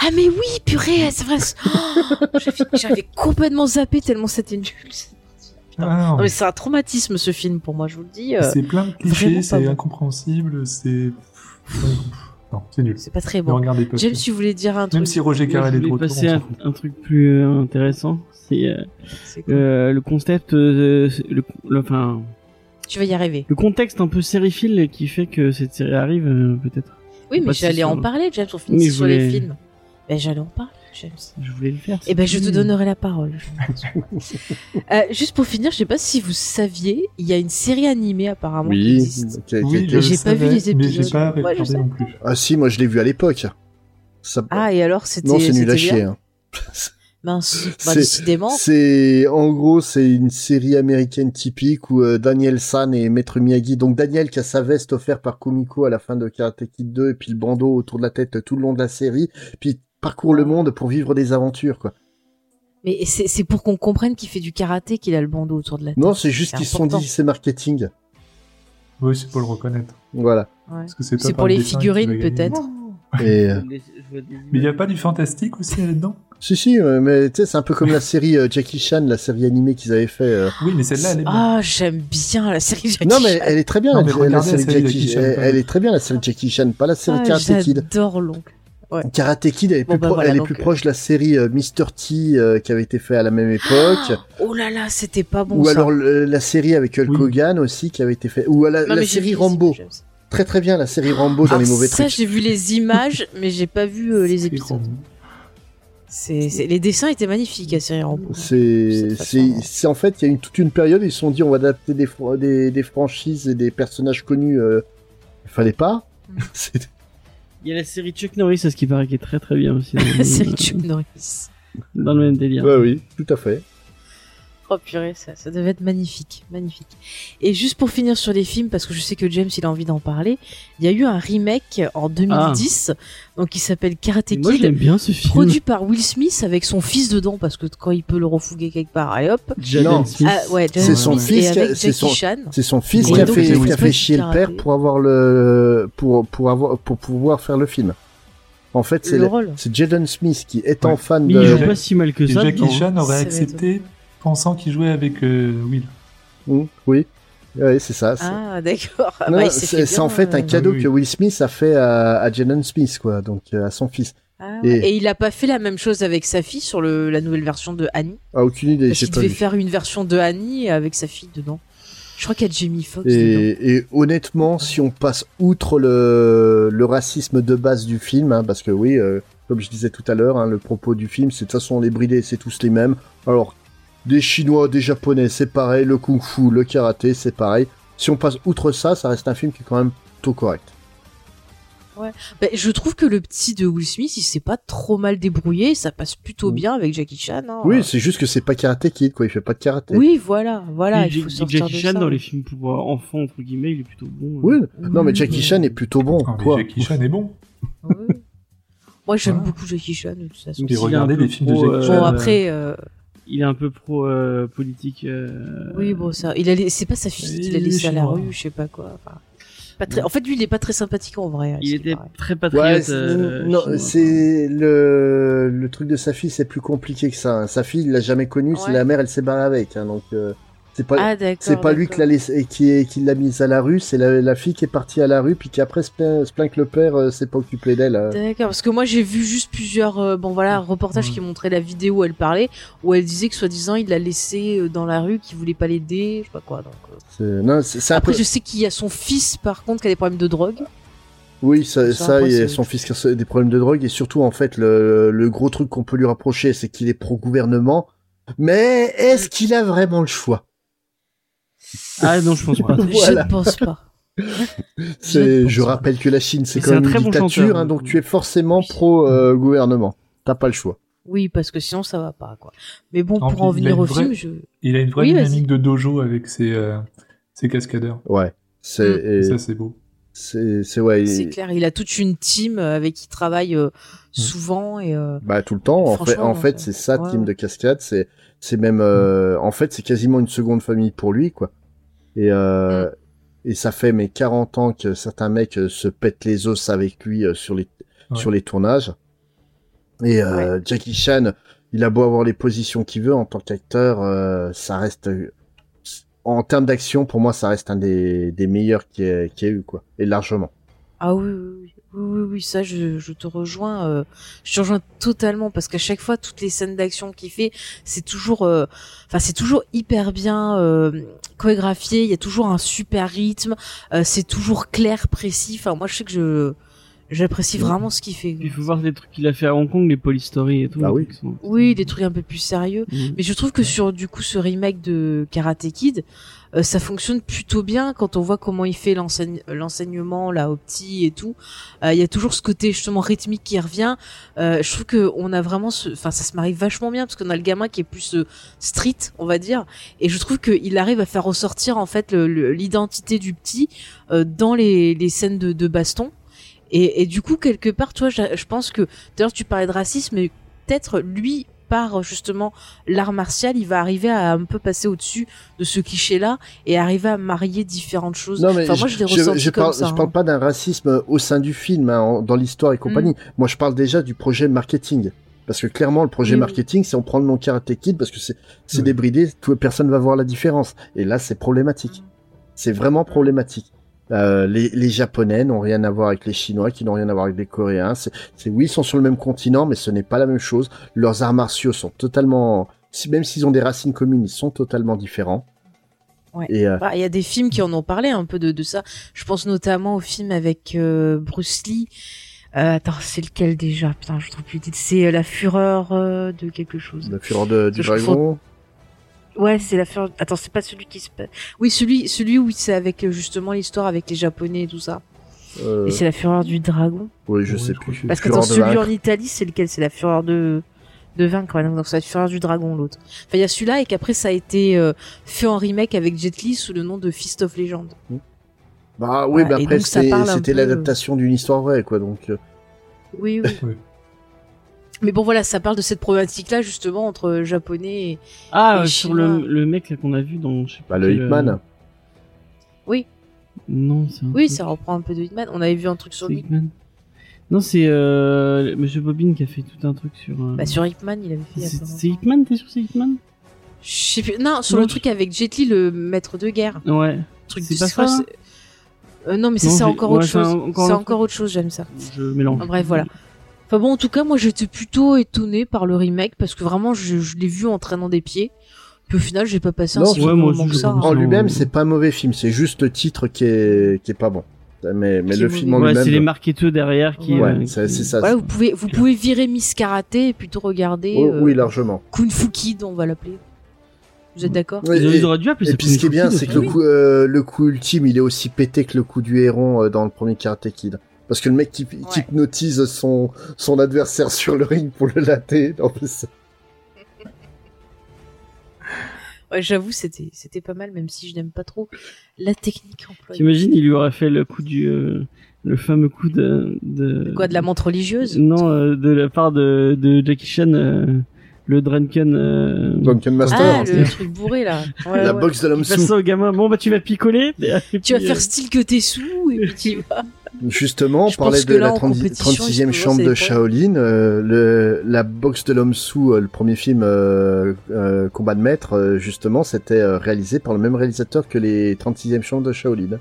[SPEAKER 1] Ah mais oui, purée, c'est vrai. Oh, J'avais complètement zappé tellement c'était nul.
[SPEAKER 3] Ah,
[SPEAKER 1] Non
[SPEAKER 3] non,
[SPEAKER 1] mais c'est un traumatisme ce film pour moi, je vous le dis. euh,
[SPEAKER 3] C'est plein de clichés, c'est incompréhensible, c'est. Non, c'est nul.
[SPEAKER 1] c'est pas très bon.
[SPEAKER 3] regardez pas.
[SPEAKER 1] James, tu voulais dire un truc.
[SPEAKER 3] Même si Roger Carrel
[SPEAKER 2] je
[SPEAKER 3] est retour,
[SPEAKER 2] passer
[SPEAKER 3] on s'en
[SPEAKER 2] un, truc plus euh, intéressant. C'est euh, euh, le concept, euh, le, le- enfin,
[SPEAKER 1] Tu vas y arriver.
[SPEAKER 2] le contexte un peu sériephile qui fait que cette série arrive, euh, peut-être.
[SPEAKER 1] Oui, mais j'allais en parler, James, on finit
[SPEAKER 2] Oui, je
[SPEAKER 1] sur les films. Ben j'allais en parler. James.
[SPEAKER 2] Je voulais le faire.
[SPEAKER 1] Eh ben, je te donnerai la parole. <laughs> Euh, juste pour finir, je sais pas si vous saviez, il y a une série animée apparemment qui
[SPEAKER 4] Oui,
[SPEAKER 1] existe.
[SPEAKER 4] qui
[SPEAKER 3] Oui,
[SPEAKER 4] été-
[SPEAKER 3] je
[SPEAKER 1] J'ai pas vu les
[SPEAKER 3] Mais j'ai
[SPEAKER 1] épisodes.
[SPEAKER 3] pas
[SPEAKER 1] Ouais, je
[SPEAKER 3] regardé
[SPEAKER 1] sais.
[SPEAKER 3] non plus.
[SPEAKER 4] Ah si, moi je l'ai vu à l'époque. Ça...
[SPEAKER 1] Ah, et alors c'était.
[SPEAKER 4] non, c'est nul à chier. hein. <laughs>
[SPEAKER 1] Mince. <laughs> Bah, décidément.
[SPEAKER 4] C'est en gros c'est une série américaine typique où euh, Daniel San et Maître Miyagi. Donc Daniel qui a sa veste offerte par Kumiko à la fin de Karate Kid 2 et puis le bandeau autour de la tête tout le long de la série. Puis parcourt le monde pour vivre des aventures quoi.
[SPEAKER 1] Mais c'est pour qu'on comprenne qu'il fait du karaté qu'il a le bandeau autour de la tête.
[SPEAKER 4] Non, c'est juste qu'ils se sont dit c'est marketing.
[SPEAKER 3] Oui, c'est pour le reconnaître.
[SPEAKER 4] Voilà.
[SPEAKER 1] Ouais.
[SPEAKER 3] Parce que c'est
[SPEAKER 1] pour
[SPEAKER 3] le
[SPEAKER 1] les figurines, peut-être.
[SPEAKER 4] Et euh, <laughs>
[SPEAKER 3] Mais il n'y a pas du fantastique aussi là-dedans
[SPEAKER 4] si si, euh, mais tu sais c'est un peu comme la <laughs> série euh, Jackie Chan, la série animée qu'ils avaient fait. euh.
[SPEAKER 3] Oui, mais celle-là, elle est bien.
[SPEAKER 1] Ah, j'aime bien la série Jackie
[SPEAKER 4] Non mais
[SPEAKER 1] Chan.
[SPEAKER 4] elle est très bien
[SPEAKER 3] Non,
[SPEAKER 4] la,
[SPEAKER 3] mais
[SPEAKER 4] la série Jackie,
[SPEAKER 3] Jackie Chan,
[SPEAKER 4] elle, est très bien la série Jackie Chan, pas la série
[SPEAKER 1] Ah,
[SPEAKER 4] Karate Kid.
[SPEAKER 1] J'adore l'oncle.
[SPEAKER 4] Karate Kid, elle est
[SPEAKER 1] Bon,
[SPEAKER 4] plus,
[SPEAKER 1] bah,
[SPEAKER 4] pro-
[SPEAKER 1] voilà,
[SPEAKER 4] elle est
[SPEAKER 1] donc,
[SPEAKER 4] plus
[SPEAKER 1] euh.
[SPEAKER 4] proche de la série euh, Mr. T euh, qui avait été fait à la même époque.
[SPEAKER 1] Oh là là, c'était pas bon
[SPEAKER 4] ou
[SPEAKER 1] ça.
[SPEAKER 4] alors le- la série avec Hulk
[SPEAKER 3] Oui.
[SPEAKER 4] Hogan aussi qui avait été fait. Ou la,
[SPEAKER 1] Non,
[SPEAKER 4] la série Rambo. Très très bien la série Rambo dans
[SPEAKER 1] Ah,
[SPEAKER 4] les mauvais
[SPEAKER 1] ça,
[SPEAKER 4] trucs.
[SPEAKER 1] j'ai vu les images, <laughs> mais j'ai pas vu euh, les épisodes. C'est- les dessins étaient magnifiques à série Rambo.
[SPEAKER 4] C'est
[SPEAKER 1] façon.
[SPEAKER 4] en fait il y a une toute une période ils se sont dit on va adapter des fr- des, des franchises et des personnages connus. Euh... Il fallait pas.
[SPEAKER 1] Mm. <laughs>
[SPEAKER 2] Il y a la série Chuck Norris, à ce qui paraît, qui est très très bien aussi. Dans, <laughs> le-
[SPEAKER 1] La série Chuck Norris.
[SPEAKER 2] dans le même délire.
[SPEAKER 4] ouais oui tout à fait.
[SPEAKER 1] Oh purée, ça, ça devait être magnifique, magnifique. Et juste pour finir sur les films, parce que je sais que James il a envie d'en parler, il y a eu un remake en 2010, donc qui s'appelle Karate
[SPEAKER 2] Moi,
[SPEAKER 1] Kid,
[SPEAKER 2] l'aime bien ce film.
[SPEAKER 1] produit par Will Smith avec son fils dedans, parce que quand il peut le refouguer quelque part, et hop.
[SPEAKER 2] Jaden
[SPEAKER 4] Non.
[SPEAKER 2] Smith.
[SPEAKER 1] Ah, ouais,
[SPEAKER 4] C'est
[SPEAKER 1] Jaden
[SPEAKER 4] son
[SPEAKER 1] Smith,
[SPEAKER 4] fils c'est
[SPEAKER 1] Jackie
[SPEAKER 4] son-
[SPEAKER 1] Chan.
[SPEAKER 4] C'est son fils qui a fait, qui a
[SPEAKER 1] fait
[SPEAKER 4] chier le père pour avoir le pour pour avoir pour pouvoir faire le film. En fait, c'est Jaden Smith qui étant
[SPEAKER 3] Ouais.
[SPEAKER 4] fan
[SPEAKER 2] Mais
[SPEAKER 4] de
[SPEAKER 2] il joue pas si mal que
[SPEAKER 3] Et
[SPEAKER 2] ça.
[SPEAKER 3] Jackie. Chan aurait accepté pensant qu'il jouait avec euh, Will.
[SPEAKER 4] Mm, oui, ouais, c'est ça. c'est-
[SPEAKER 1] Ah, d'accord. Ah, <laughs> bah, il
[SPEAKER 4] c'est en fait un
[SPEAKER 1] euh,
[SPEAKER 4] cadeau
[SPEAKER 3] oui, oui.
[SPEAKER 4] que Will Smith a fait à, à Jaden Smith, quoi, donc euh, à son fils.
[SPEAKER 1] Ah,
[SPEAKER 4] Et-
[SPEAKER 1] il a pas fait la même chose avec sa fille sur le, la nouvelle version de Annie.
[SPEAKER 4] Ah, aucune idée,
[SPEAKER 1] Parce
[SPEAKER 4] pas
[SPEAKER 1] devait
[SPEAKER 4] vu.
[SPEAKER 1] faire une version de Annie avec sa fille dedans. Je crois qu'il y a Jamie Foxx.
[SPEAKER 4] Et, et honnêtement, si on passe outre le, le racisme de base du film, hein, parce que oui, euh, comme je disais tout à l'heure, hein, le propos du film, c'est de toute façon les bridés, c'est tous les mêmes. Alors, des Chinois, des Japonais, c'est pareil, le Kung Fu, le Karaté, c'est pareil. Si on passe outre ça, ça reste un film qui est quand même plutôt correct.
[SPEAKER 1] Bah, je trouve que le petit de Will Smith, il s'est pas trop mal débrouillé, ça passe plutôt bien avec Jackie Chan. hein.
[SPEAKER 4] Oui, c'est juste que c'est pas Karate Kid, quoi, il fait pas de karaté.
[SPEAKER 1] Oui, voilà, voilà, il faut sortir
[SPEAKER 2] Jackie
[SPEAKER 1] de
[SPEAKER 2] Chan
[SPEAKER 1] ça.
[SPEAKER 2] dans les films pour euh, enfants entre guillemets, il est plutôt bon. hein.
[SPEAKER 4] Oui, non, mais Jackie
[SPEAKER 1] Oui.
[SPEAKER 4] Chan est plutôt bon,
[SPEAKER 3] Ah,
[SPEAKER 4] quoi.
[SPEAKER 3] Jackie Chan est bon.
[SPEAKER 1] Oui. Moi, j'aime
[SPEAKER 3] Voilà.
[SPEAKER 1] beaucoup Jackie Chan de toute façon.
[SPEAKER 2] Donc,
[SPEAKER 3] regardez les films de Jackie
[SPEAKER 2] euh,
[SPEAKER 1] Bon,
[SPEAKER 3] Chan.
[SPEAKER 1] après, euh,
[SPEAKER 2] Il est un peu pro euh, politique. euh,
[SPEAKER 1] oui, bon, ça, il a, c'est pas sa fille qu'il a
[SPEAKER 3] Il est
[SPEAKER 1] laissé à la rue, je sais pas quoi. enfin, pas très... En fait, lui, il est pas très sympathique en vrai.
[SPEAKER 2] Il était
[SPEAKER 1] pareil.
[SPEAKER 2] très
[SPEAKER 4] Ouais,
[SPEAKER 2] patriote.
[SPEAKER 4] c'est-
[SPEAKER 2] euh,
[SPEAKER 4] non,
[SPEAKER 2] chinois.
[SPEAKER 4] c'est le le truc de sa fille, c'est plus compliqué que ça. hein. Sa fille, il l'a jamais connue, c'est
[SPEAKER 1] Ouais.
[SPEAKER 4] la mère, elle s'est barrée avec, hein, donc euh, c'est pas
[SPEAKER 1] Ah,
[SPEAKER 4] c'est pas lui qui l'a laissé et qui est qui l'a mise à la rue, c'est la, la fille qui est partie à la rue puis qui après se plaint, se plaint que le père euh, s'est pas occupé d'elle. euh.
[SPEAKER 1] D'accord, parce que moi j'ai vu juste plusieurs euh, bon voilà reportages
[SPEAKER 3] Ouais.
[SPEAKER 1] qui montraient la vidéo où elle parlait, où elle disait que soi-disant il l'a laissé euh, dans la rue, qu'il voulait pas l'aider, je sais pas quoi. Donc.
[SPEAKER 4] C'est- Non, c'est c'est un
[SPEAKER 1] Après
[SPEAKER 4] peu-
[SPEAKER 1] je sais qu'il y a son fils par contre qui a des problèmes de drogue.
[SPEAKER 4] Oui, ça,
[SPEAKER 1] Ça,
[SPEAKER 4] ça et
[SPEAKER 1] c'est-
[SPEAKER 4] son fils qui a des problèmes de drogue et surtout en fait le, le gros truc qu'on peut lui rapprocher, c'est qu'il est pro gouvernement. Mais est-ce qu'il a vraiment le choix?
[SPEAKER 2] Ah non, je pense pas. <laughs>
[SPEAKER 4] Voilà.
[SPEAKER 1] Je ne pense pas. <laughs>
[SPEAKER 4] Je
[SPEAKER 1] pas.
[SPEAKER 4] rappelle que la Chine c'est quand
[SPEAKER 2] un
[SPEAKER 4] même
[SPEAKER 2] très
[SPEAKER 4] une
[SPEAKER 2] bon
[SPEAKER 4] dictature,
[SPEAKER 2] chanteur.
[SPEAKER 4] hein, donc tu es forcément
[SPEAKER 1] Oui.
[SPEAKER 4] pro euh, gouvernement. T'as pas le choix.
[SPEAKER 1] Oui, parce que sinon ça va pas quoi. Mais bon, pour en venir au
[SPEAKER 3] vraie-
[SPEAKER 1] film, je
[SPEAKER 3] Il a une vraie
[SPEAKER 1] Oui,
[SPEAKER 3] dynamique de dojo avec ses, euh, ses cascadeurs.
[SPEAKER 4] Ouais. C'est,
[SPEAKER 1] Mm.
[SPEAKER 3] ça, c'est beau.
[SPEAKER 4] c'est, c'est ouais.
[SPEAKER 1] c'est clair, il a toute une team avec qui il travaille euh, souvent et euh,
[SPEAKER 4] Bah tout le temps. En fait,
[SPEAKER 1] Franchement,
[SPEAKER 4] en fait,
[SPEAKER 1] c'est-
[SPEAKER 4] ça,
[SPEAKER 1] ouais,
[SPEAKER 4] team de cascade. C'est, c'est même, euh, en fait, c'est quasiment une seconde famille pour lui, quoi. Et euh,
[SPEAKER 1] Mm.
[SPEAKER 4] et ça fait mais 40 ans que certains mecs euh, se pètent les os avec lui euh, sur les
[SPEAKER 3] Ouais.
[SPEAKER 4] sur les tournages. Et euh, Jackie Chan, il a beau avoir les positions qu'il veut en tant qu'acteur, euh, ça reste en termes d'action pour moi, ça reste un des, des meilleurs qu'il y, ait- ait eu, quoi. Et largement.
[SPEAKER 1] Ah oui, oui, oui, oui, oui, oui, ça, je, te rejoins, euh, je te rejoins totalement parce qu'à chaque fois, toutes les scènes d'action qu'il fait, c'est toujours, euh, enfin, c'est toujours hyper bien euh, chorégraphié. Il y a toujours un super rythme. c'est toujours clair, précis. Enfin, moi, je sais que je, J'apprécie vraiment ce qu'il fait.
[SPEAKER 2] Il faut voir les trucs qu'il a fait à Hong Kong, les Polystory et tout.
[SPEAKER 4] Ah oui.
[SPEAKER 2] sont-
[SPEAKER 1] Oui, des trucs un peu plus sérieux.
[SPEAKER 2] Mhm.
[SPEAKER 1] Mais je trouve que sur du coup ce remake de Karate Kid, euh, ça fonctionne plutôt bien quand on voit comment il fait l'enseigne- l'enseignement là au petit et tout. Euh, Il y a toujours ce côté justement rythmique qui revient. Euh, je trouve que on a vraiment, ce... enfin ça se marie vachement bien parce qu'on a le gamin qui est plus euh, street, on va dire, et je trouve qu'il arrive à faire ressortir en fait l'identité du petit euh, dans les, les scènes de, de baston. Et, et du coup quelque part, toi, je, je pense que d'ailleurs tu parlais de racisme, mais peut-être lui par justement l'art martial, il va arriver à un peu passer au-dessus de ce cliché-là et arriver à marier différentes choses.
[SPEAKER 4] Non, mais
[SPEAKER 1] enfin, moi, je l'ai
[SPEAKER 4] je,
[SPEAKER 1] ressenti
[SPEAKER 4] je
[SPEAKER 1] comme
[SPEAKER 4] parle,
[SPEAKER 1] ça.
[SPEAKER 4] je parle
[SPEAKER 1] hein.
[SPEAKER 4] pas d'un racisme au sein du film, hein, en- dans l'histoire et compagnie.
[SPEAKER 1] Mm.
[SPEAKER 4] Moi, je parle déjà du projet marketing. Parce que clairement, le projet
[SPEAKER 1] Oui, oui.
[SPEAKER 4] marketing, c'est on prend le nom Karate Kid parce que c'est
[SPEAKER 3] Oui.
[SPEAKER 4] débridé, tout, personne va voir la différence. Et là, c'est problématique. C'est vraiment problématique. Euh, les, les Japonais n'ont rien à voir avec les Chinois, qui n'ont rien à voir avec les Coréens. C'est oui, ils sont sur le même continent, mais ce n'est pas la même chose. Leurs arts martiaux sont totalement, si, même s'ils ont des racines communes, ils sont totalement différents.
[SPEAKER 1] Ouais.
[SPEAKER 4] Et euh,
[SPEAKER 1] Bah, Il y a des films qui en ont parlé un peu de, de ça. Je pense notamment au film avec euh, Bruce Lee. Euh, attends, c'est lequel déjà? Putain, je trouve plus. C'est euh, la fureur euh, de quelque chose.
[SPEAKER 4] la fureur de, du dragon.
[SPEAKER 1] Ouais, c'est la fureur. Attends, c'est pas celui qui se. passe- Oui, celui, celui où c'est avec euh, justement l'histoire avec les Japonais et tout ça.
[SPEAKER 4] Euh,
[SPEAKER 1] Et c'est la fureur du dragon.
[SPEAKER 4] oui, je
[SPEAKER 3] Ouais,
[SPEAKER 4] sais
[SPEAKER 3] je
[SPEAKER 4] plus.
[SPEAKER 1] Parce que celui en Italie, c'est lequel? C'est la fureur de de vaincre. ouais, Donc c'est la fureur du dragon l'autre. Enfin, il y a celui-là et qu'après ça a été euh, fait en remake avec Jet Li sous le nom de Fist of Legend.
[SPEAKER 4] Bah oui,
[SPEAKER 1] Voilà,
[SPEAKER 4] bah après c'était
[SPEAKER 1] peu-
[SPEAKER 4] l'adaptation d'une histoire vraie, quoi. Donc euh,
[SPEAKER 1] Oui, oui. <laughs>
[SPEAKER 3] Oui.
[SPEAKER 1] Mais bon, voilà, ça parle de cette problématique-là justement entre japonais et
[SPEAKER 2] Ah, euh, sur le,
[SPEAKER 1] Chinois.
[SPEAKER 2] le mec qu'on a vu dans. Je sais
[SPEAKER 4] bah,
[SPEAKER 2] plus
[SPEAKER 4] le
[SPEAKER 2] euh,
[SPEAKER 4] Hitman.
[SPEAKER 2] Non, c'est un
[SPEAKER 1] oui,
[SPEAKER 2] truc-
[SPEAKER 1] ça reprend un peu de Hitman. On avait vu un truc sur lui.
[SPEAKER 2] Hitman. Non, c'est euh, Monsieur Bobine qui a fait tout un truc sur. euh,
[SPEAKER 1] Bah sur Hitman, il avait fait.
[SPEAKER 2] C'est
[SPEAKER 1] pas.
[SPEAKER 2] Hitman, t'es sûr c'est Hitman?
[SPEAKER 1] Je sais plus. Non, sur le truc avec Jet Li, le maître de guerre.
[SPEAKER 2] Ouais.
[SPEAKER 1] Truc de
[SPEAKER 2] pas ça,
[SPEAKER 1] Euh, non, mais c'est encore
[SPEAKER 2] ouais,
[SPEAKER 1] autre chose.
[SPEAKER 2] encore
[SPEAKER 1] C'est encore autre chose, j'aime ça.
[SPEAKER 2] Je mélange.
[SPEAKER 1] Ah, bref, voilà. Enfin bon, en tout cas, moi j'étais plutôt étonné par le remake parce que vraiment je, je l'ai vu en traînant des pieds. Puis au final, j'ai pas passé un si
[SPEAKER 2] ouais,
[SPEAKER 1] bon
[SPEAKER 2] moi
[SPEAKER 1] moment que ça.
[SPEAKER 4] En
[SPEAKER 1] hein.
[SPEAKER 2] Non,
[SPEAKER 4] lui-même,
[SPEAKER 2] euh,
[SPEAKER 4] c'est pas un mauvais film, c'est juste le titre qui est qui est pas bon. Mais mais le film en
[SPEAKER 2] Ouais,
[SPEAKER 4] lui-même.
[SPEAKER 2] c'est les marketeux derrière qui.
[SPEAKER 4] Ouais,
[SPEAKER 2] euh,
[SPEAKER 4] c'est
[SPEAKER 2] qui-
[SPEAKER 4] c'est ça.
[SPEAKER 1] Voilà, vous pouvez vous pouvez virer Miss Karaté et plutôt regarder
[SPEAKER 4] Oh,
[SPEAKER 1] euh,
[SPEAKER 4] oui, largement.
[SPEAKER 1] Kung Fu Kid, on va l'appeler. Vous êtes d'accord
[SPEAKER 4] Ouais,
[SPEAKER 2] Ils,
[SPEAKER 4] et-
[SPEAKER 2] auraient dû appeler
[SPEAKER 4] Et puis ce qui est bien, c'est que le coup, euh, le coup ultime, il est aussi pété que le coup du héron euh, dans le premier Karate Kid. Parce que le mec qui, qui hypnotise son, son adversaire <laughs> sur le ring pour le latter. En plus,
[SPEAKER 1] Ouais, j'avoue, c'était c'était pas mal, même si je n'aime pas trop la technique employée.
[SPEAKER 2] T'imagines, il lui aurait fait le coup du. euh, le fameux coup de. de...
[SPEAKER 1] Quoi, de la montre religieuse
[SPEAKER 2] Non, euh, de la part de, de Jackie Chan, euh, le Drunken. Euh...
[SPEAKER 4] Duncan Master,
[SPEAKER 1] Ah, le truc bourré là. Ouais,
[SPEAKER 4] la
[SPEAKER 1] ouais.
[SPEAKER 4] boxe de l'homme sous.
[SPEAKER 2] ça au gamin, bon bah tu vas picoler. puis,
[SPEAKER 1] Tu vas
[SPEAKER 2] euh,
[SPEAKER 1] faire style que t'es sous et puis tu vas.
[SPEAKER 4] Justement, on parlait de
[SPEAKER 1] là,
[SPEAKER 4] la
[SPEAKER 1] en
[SPEAKER 4] 30
[SPEAKER 1] compétition,
[SPEAKER 4] 36e
[SPEAKER 1] il se
[SPEAKER 4] chambre de
[SPEAKER 1] à
[SPEAKER 4] Shaolin. euh, le, la boxe de l'homme sous, euh, le premier film euh, euh, Combat de maître, euh, justement, c'était euh, réalisé par le même réalisateur que les 36e chambres de Shaolin.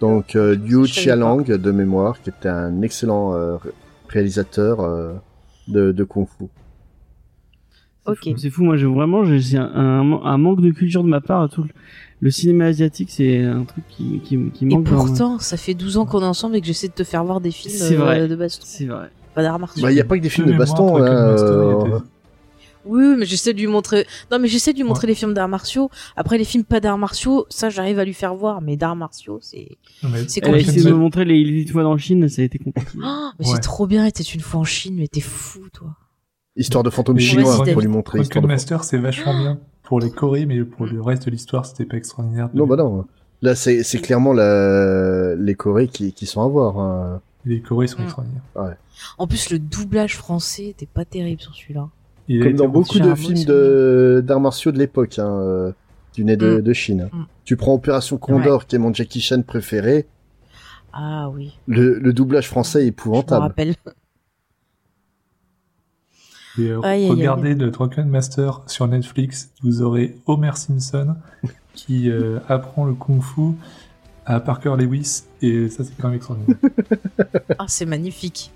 [SPEAKER 4] Donc euh, Liu. Chialang de mémoire, qui était un excellent euh, ré- réalisateur euh, de, de kung fu.
[SPEAKER 1] Ok.
[SPEAKER 2] C'est fou, moi j'ai vraiment j'ai un, un, un manque de culture de ma part. Tout le, cinéma asiatique, c'est un truc qui, qui, qui
[SPEAKER 1] Et
[SPEAKER 2] manque. vraiment.
[SPEAKER 1] pourtant, ça fait 12 ans qu'on est ensemble et que j'essaie de te faire voir des films euh,
[SPEAKER 2] vrai.
[SPEAKER 1] de baston.
[SPEAKER 2] C'est vrai.
[SPEAKER 1] Pas d'arts martiaux.
[SPEAKER 4] Bah, il y a pas que des films de baston.
[SPEAKER 3] il
[SPEAKER 4] euh,
[SPEAKER 3] était-
[SPEAKER 1] Oui, mais j'essaie de lui montrer. Non, mais j'essaie de lui montrer les films d'arts martiaux. Après, les films pas d'arts martiaux, ça, j'arrive à lui faire voir. Mais d'arts martiaux, c'est. C'est
[SPEAKER 2] Elle a
[SPEAKER 1] compliqué.
[SPEAKER 2] essayé de me montrer les Elite fois dans Chine, ça a été compliqué.
[SPEAKER 1] Oh, <gasps> mais
[SPEAKER 3] Ouais.
[SPEAKER 1] c'est trop bien. T'es une fois en Chine, mais t'es fou, toi.
[SPEAKER 4] Histoire de fantômes
[SPEAKER 3] Mais
[SPEAKER 4] chinois, pour lui montrer. Histoire de...
[SPEAKER 3] Master, c'est vachement bien pour les Corées, mais pour le reste de l'histoire, c'était pas extraordinaire.
[SPEAKER 4] Non, bah non. Là, c'est c'est clairement la... les Corées qui, qui sont à voir. hein.
[SPEAKER 3] Les Corées sont
[SPEAKER 1] Mm.
[SPEAKER 3] extraordinaires.
[SPEAKER 1] En plus, le doublage français était pas terrible sur celui-là.
[SPEAKER 4] Comme dans beaucoup de films d'arts martiaux de l'époque, hein, euh, venaient de,
[SPEAKER 1] Mm.
[SPEAKER 4] de Chine.
[SPEAKER 1] Mm.
[SPEAKER 4] Tu prends Opération Condor, qui est mon Jackie Chan préféré.
[SPEAKER 1] Ah oui.
[SPEAKER 4] Le, le doublage français est
[SPEAKER 1] Je me
[SPEAKER 4] épouvantable.
[SPEAKER 1] rappelle.
[SPEAKER 3] Et, euh,
[SPEAKER 1] Aïe, aïe,
[SPEAKER 3] regardez le Drunken Master sur Netflix, vous aurez Homer Simpson qui euh, apprend le kung-fu à Parker Lewis, et ça c'est quand même extraordinaire.
[SPEAKER 1] Ah, c'est magnifique.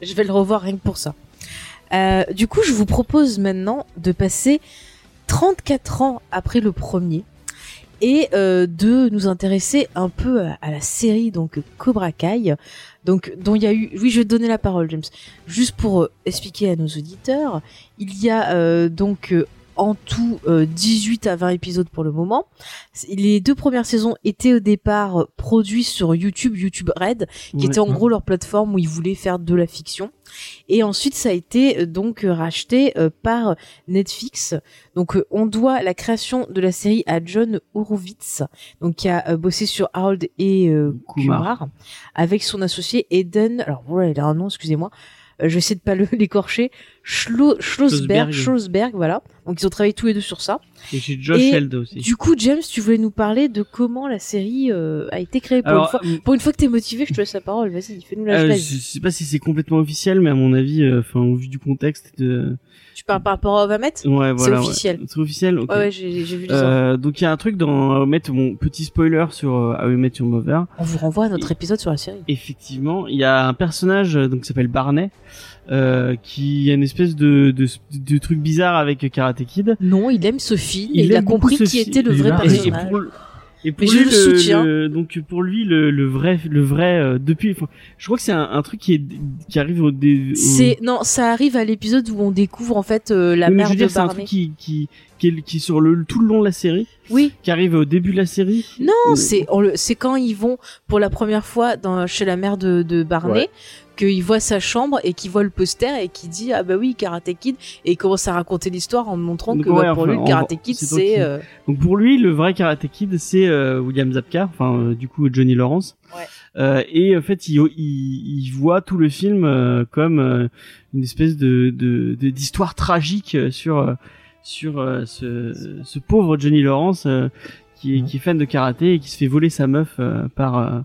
[SPEAKER 1] Je vais le revoir rien que pour ça. Euh, du coup, je vous propose maintenant de passer 34 ans après le premier et euh, de nous intéresser un peu à, la série donc Cobra Kai, donc dont il y a eu. Oui, je vais te donner la parole, James. Juste pour euh, expliquer à nos auditeurs, il y a euh, donc en tout euh, 18 à 20 épisodes pour le moment. Les deux premières saisons étaient au départ euh, produites sur YouTube, YouTube Red, qui
[SPEAKER 2] Ouais.
[SPEAKER 1] était en gros leur plateforme où ils voulaient faire de la fiction. Et ensuite, ça a été euh, donc euh, racheté euh, par Netflix. Donc, euh, on doit la création de la série à John Horowitz, donc qui a euh, bossé sur Harold et euh,
[SPEAKER 2] Kumar.
[SPEAKER 1] Kumar, avec son associé Eden. Alors voilà, il a un nom, excusez-moi. Euh, je vais essayer de pas le <laughs> l'écorcher. Schlo- Schlossberg,
[SPEAKER 2] Schlossberg.
[SPEAKER 1] Schlossberg, voilà. Donc ils ont travaillé tous les deux sur ça.
[SPEAKER 2] Et chez Josh
[SPEAKER 1] Et
[SPEAKER 2] Held aussi.
[SPEAKER 1] Du coup, James, tu voulais nous parler de comment la série euh, a été créée pour
[SPEAKER 2] Alors,
[SPEAKER 1] une fois.
[SPEAKER 2] euh,
[SPEAKER 1] Pour une fois que t'es motivé, je te laisse la parole. Vas-y, fais-nous la
[SPEAKER 2] euh, je sais pas si c'est complètement officiel, mais à mon avis, euh, enfin, au vu du contexte de,
[SPEAKER 1] Tu parles par rapport à Ovamet
[SPEAKER 2] ouais, voilà. ouais.
[SPEAKER 1] officiel.
[SPEAKER 2] C'est officiel. ok.
[SPEAKER 1] Ouais, ouais, j'ai j'ai vu les
[SPEAKER 2] donc il y a un truc dans How I Met, mon petit spoiler sur euh, How I Met Your Mother.
[SPEAKER 1] On vous renvoie à notre épisode sur la série.
[SPEAKER 2] Effectivement, il y a un personnage donc qui s'appelle Barney, qui a une espèce de, de, de truc bizarre avec Karate Kid.
[SPEAKER 1] Non, il aime ce film et
[SPEAKER 2] Il
[SPEAKER 1] il a compris qui était le vrai personnage.
[SPEAKER 2] et pour lui,
[SPEAKER 1] je le soutiens.
[SPEAKER 2] le- donc pour lui le, le vrai le vrai euh, depuis enfin, je crois que c'est un, un truc qui est qui arrive au, dé- au-
[SPEAKER 1] C'est non, ça arrive à l'épisode où on découvre en fait euh, la
[SPEAKER 2] Oui,
[SPEAKER 1] mère
[SPEAKER 2] je veux
[SPEAKER 1] de
[SPEAKER 2] dire, c'est un
[SPEAKER 1] Barney.
[SPEAKER 2] truc qui qui qui est, qui est sur le tout le long de la série
[SPEAKER 1] Oui.
[SPEAKER 2] qui arrive au début de la série
[SPEAKER 1] Non,
[SPEAKER 2] Euh,
[SPEAKER 1] c'est c'est quand ils vont pour la première fois dans chez la mère de, de Barney
[SPEAKER 4] Ouais.
[SPEAKER 1] Qu'ils voient sa chambre et qu'ils voient le poster et qui dit ah bah oui Karate Kid et il commence à raconter l'histoire en montrant
[SPEAKER 2] Donc
[SPEAKER 1] que bah, pour
[SPEAKER 2] enfin,
[SPEAKER 1] lui le Karate Kid
[SPEAKER 2] c'est
[SPEAKER 1] euh,
[SPEAKER 2] Donc pour lui, le vrai Karate Kid, c'est euh, William Zabka, enfin euh, du coup Johnny Lawrence.
[SPEAKER 1] Ouais.
[SPEAKER 2] Euh, et en fait, il, il, il voit tout le film euh, comme euh, une espèce de de- de- d'histoire tragique sur sur euh, ce, ce pauvre Johnny Lawrence euh, qui est qui est fan de karaté et qui se fait voler sa meuf euh, par euh,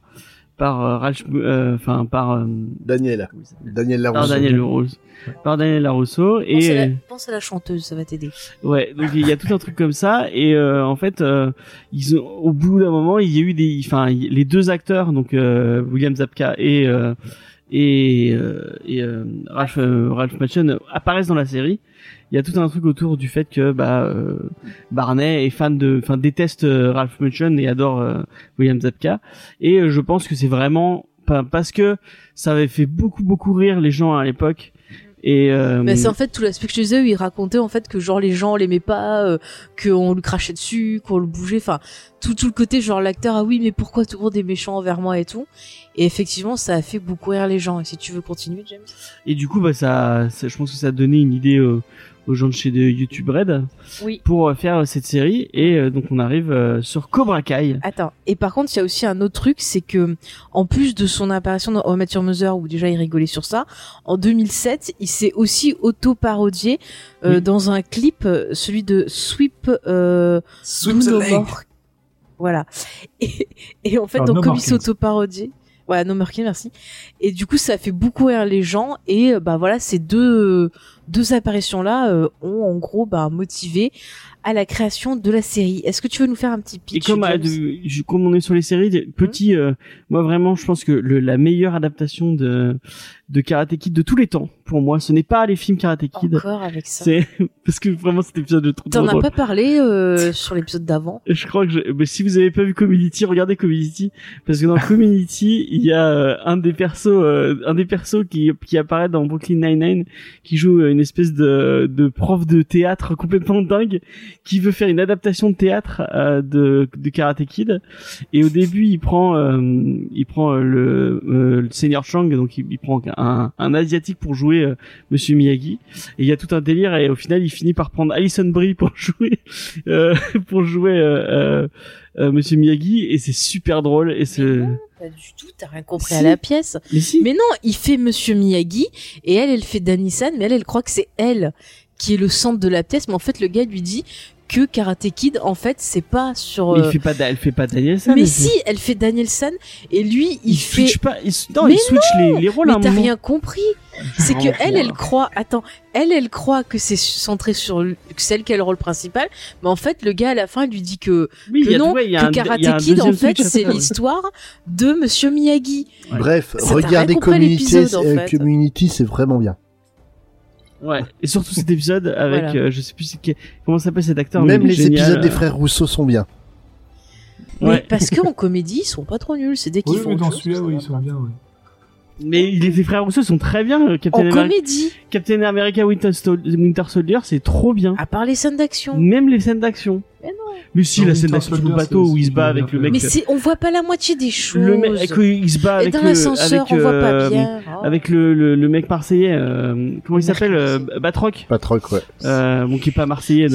[SPEAKER 2] par euh, Ralph, euh, enfin par euh,
[SPEAKER 4] Daniel. Daniel
[SPEAKER 2] par
[SPEAKER 4] Larousseau.
[SPEAKER 2] Daniel Larousseau. Par Daniel Larousseau
[SPEAKER 1] pense,
[SPEAKER 2] et
[SPEAKER 1] à la,
[SPEAKER 2] euh,
[SPEAKER 1] pense à la chanteuse ça va t'aider.
[SPEAKER 2] Ouais, donc il y a tout un truc comme ça et euh, en fait euh, ils ont, au bout d'un moment il y a eu des enfin les deux acteurs donc euh, William Zabka et euh, et euh, et euh, Ralph euh, Ralph Machen apparaissent dans la série. Il y a tout un truc autour du fait que bah euh, Barney est fan de enfin déteste euh, Ralph Machen et adore euh, William Zabka et euh, je pense que c'est vraiment parce que ça avait fait beaucoup beaucoup rire les gens à l'époque et euh,
[SPEAKER 1] Mais c'est en fait tout l'aspect que je te disais où il racontait en fait que genre les gens l'aimaient pas, euh, qu'on lui crachait dessus, qu'on le bougeait, enfin tout tout le côté genre l'acteur ah oui mais pourquoi tout le monde est méchant envers moi et tout. Et effectivement ça a fait beaucoup rire les gens. Et si tu veux continuer James?
[SPEAKER 2] Et du coup, bah, ça, ça- je pense que ça a donné une idée euh, aux gens de chez de YouTube Red
[SPEAKER 1] Oui.
[SPEAKER 2] pour euh, faire cette série. Et euh, donc, on arrive euh, sur Cobra Kai.
[SPEAKER 1] Attends. Et par contre, il y a aussi un autre truc, c'est que en plus de son apparition dans Met Your Mother, où déjà il rigolait sur ça, en 2007, il s'est aussi auto-parodié euh,
[SPEAKER 2] Oui.
[SPEAKER 1] dans un clip, euh, celui de Sweep. Euh,
[SPEAKER 3] Sweep the
[SPEAKER 1] No
[SPEAKER 3] leg.
[SPEAKER 1] More. Voilà. <laughs> Et, et en fait,
[SPEAKER 3] Ah,
[SPEAKER 1] donc
[SPEAKER 3] No
[SPEAKER 1] comme il s'est auto-parodié, voilà, No More King, merci. Et du coup, ça a fait beaucoup rire les gens. Et euh, bah voilà, ces deux deux apparitions là ont en gros bah motivé à la création de la série. Est-ce que tu veux nous faire un petit pitch
[SPEAKER 2] Et comme, euh, de- je- comme on est sur les séries, petit, euh, moi vraiment, je pense que le, la meilleure adaptation de, de Karate Kid de tous les temps, pour moi, ce n'est pas les films Karate Kid.
[SPEAKER 1] Encore avec ça.
[SPEAKER 2] C'est <laughs> parce que vraiment cet épisode est trop,
[SPEAKER 1] T'en as pas parlé euh, <laughs> sur l'épisode d'avant?
[SPEAKER 2] Je crois que je... mais si vous avez pas vu Community, regardez Community parce que dans Community, <laughs> il y a euh, un des persos, euh, un des persos qui qui apparaît dans Brooklyn Nine-Nine, qui joue euh, une espèce de de prof de théâtre complètement dingue, qui veut faire une adaptation de théâtre euh, de de Karate Kid. Et au début, il prend euh, il prend euh, le, euh, le senior Chang, donc il, prend un un asiatique pour jouer euh, Monsieur Miyagi. Et il y a tout un délire et au final, il finit par prendre Alison Brie pour <laughs> jouer pour jouer Monsieur Miyagi et c'est super drôle et c'est
[SPEAKER 1] Pas du tout, t'as rien compris
[SPEAKER 2] Si.
[SPEAKER 1] à la pièce.
[SPEAKER 2] mais si
[SPEAKER 1] Mais non, il fait Monsieur Miyagi et elle, elle fait Danisan, mais elle, elle croit que c'est elle qui est le centre de la pièce. Mais en fait, le gars lui dit que Karate Kid, en fait, c'est pas sur.
[SPEAKER 2] Mais il
[SPEAKER 1] euh,
[SPEAKER 2] fait pas elle fait pas Danielson
[SPEAKER 1] mais si,
[SPEAKER 2] fait-
[SPEAKER 1] elle fait Danielson et lui, il,
[SPEAKER 2] il
[SPEAKER 1] fait.
[SPEAKER 2] switch pas il, non
[SPEAKER 1] Mais
[SPEAKER 2] il switch les, les rôles
[SPEAKER 1] Mais t'as rien compris. C'est que elle, elle croit. Attends, elle, elle croit que c'est centré sur le- que c'est elle qui a le rôle principal. Mais en fait, le gars à la fin il lui dit que,
[SPEAKER 2] oui,
[SPEAKER 1] non,
[SPEAKER 2] ouais,
[SPEAKER 1] que
[SPEAKER 2] un,
[SPEAKER 1] Karate Kid en fait c'est l'histoire de Monsieur Miyagi.
[SPEAKER 2] Ouais.
[SPEAKER 4] Bref, regardez Community,
[SPEAKER 1] l'épisode, en fait.
[SPEAKER 4] Community, c'est vraiment bien.
[SPEAKER 2] Ouais et surtout cet épisode avec
[SPEAKER 1] Voilà.
[SPEAKER 2] euh, je sais plus c'est qui- comment s'appelle cet acteur
[SPEAKER 4] Même les
[SPEAKER 2] génial,
[SPEAKER 4] épisodes des frères Rousseau sont bien.
[SPEAKER 1] Mais
[SPEAKER 2] Ouais.
[SPEAKER 1] parce qu'en comédie, ils sont pas trop nuls. C'est dès qu'ils
[SPEAKER 3] Oui,
[SPEAKER 1] font
[SPEAKER 3] dans celui-là, oui, ils sont bien, oui.
[SPEAKER 2] Mais les frères Rousseau sont très bien. euh, Captain,
[SPEAKER 1] En
[SPEAKER 2] America,
[SPEAKER 1] comédie,
[SPEAKER 2] Captain America Winter, Sol- Winter Soldier, c'est trop bien.
[SPEAKER 1] à part les scènes d'action.
[SPEAKER 2] Même les scènes d'action.
[SPEAKER 1] Mais non.
[SPEAKER 2] Mais si,
[SPEAKER 3] Non,
[SPEAKER 2] la scène d'action
[SPEAKER 3] Soldier,
[SPEAKER 2] bateau où il se bat avec le mec.
[SPEAKER 1] Mais on voit pas la moitié des choses.
[SPEAKER 2] le mec, avec- il se bat
[SPEAKER 1] Et
[SPEAKER 2] avec
[SPEAKER 1] dans
[SPEAKER 2] le,
[SPEAKER 1] l'ascenseur, on voit pas
[SPEAKER 2] euh,
[SPEAKER 1] bien.
[SPEAKER 2] Avec le, le, le mec marseillais, euh, comment il s'appelle, euh. Batroc,
[SPEAKER 4] Patroc, ouais.
[SPEAKER 2] euh, bon qui est pas marseillais.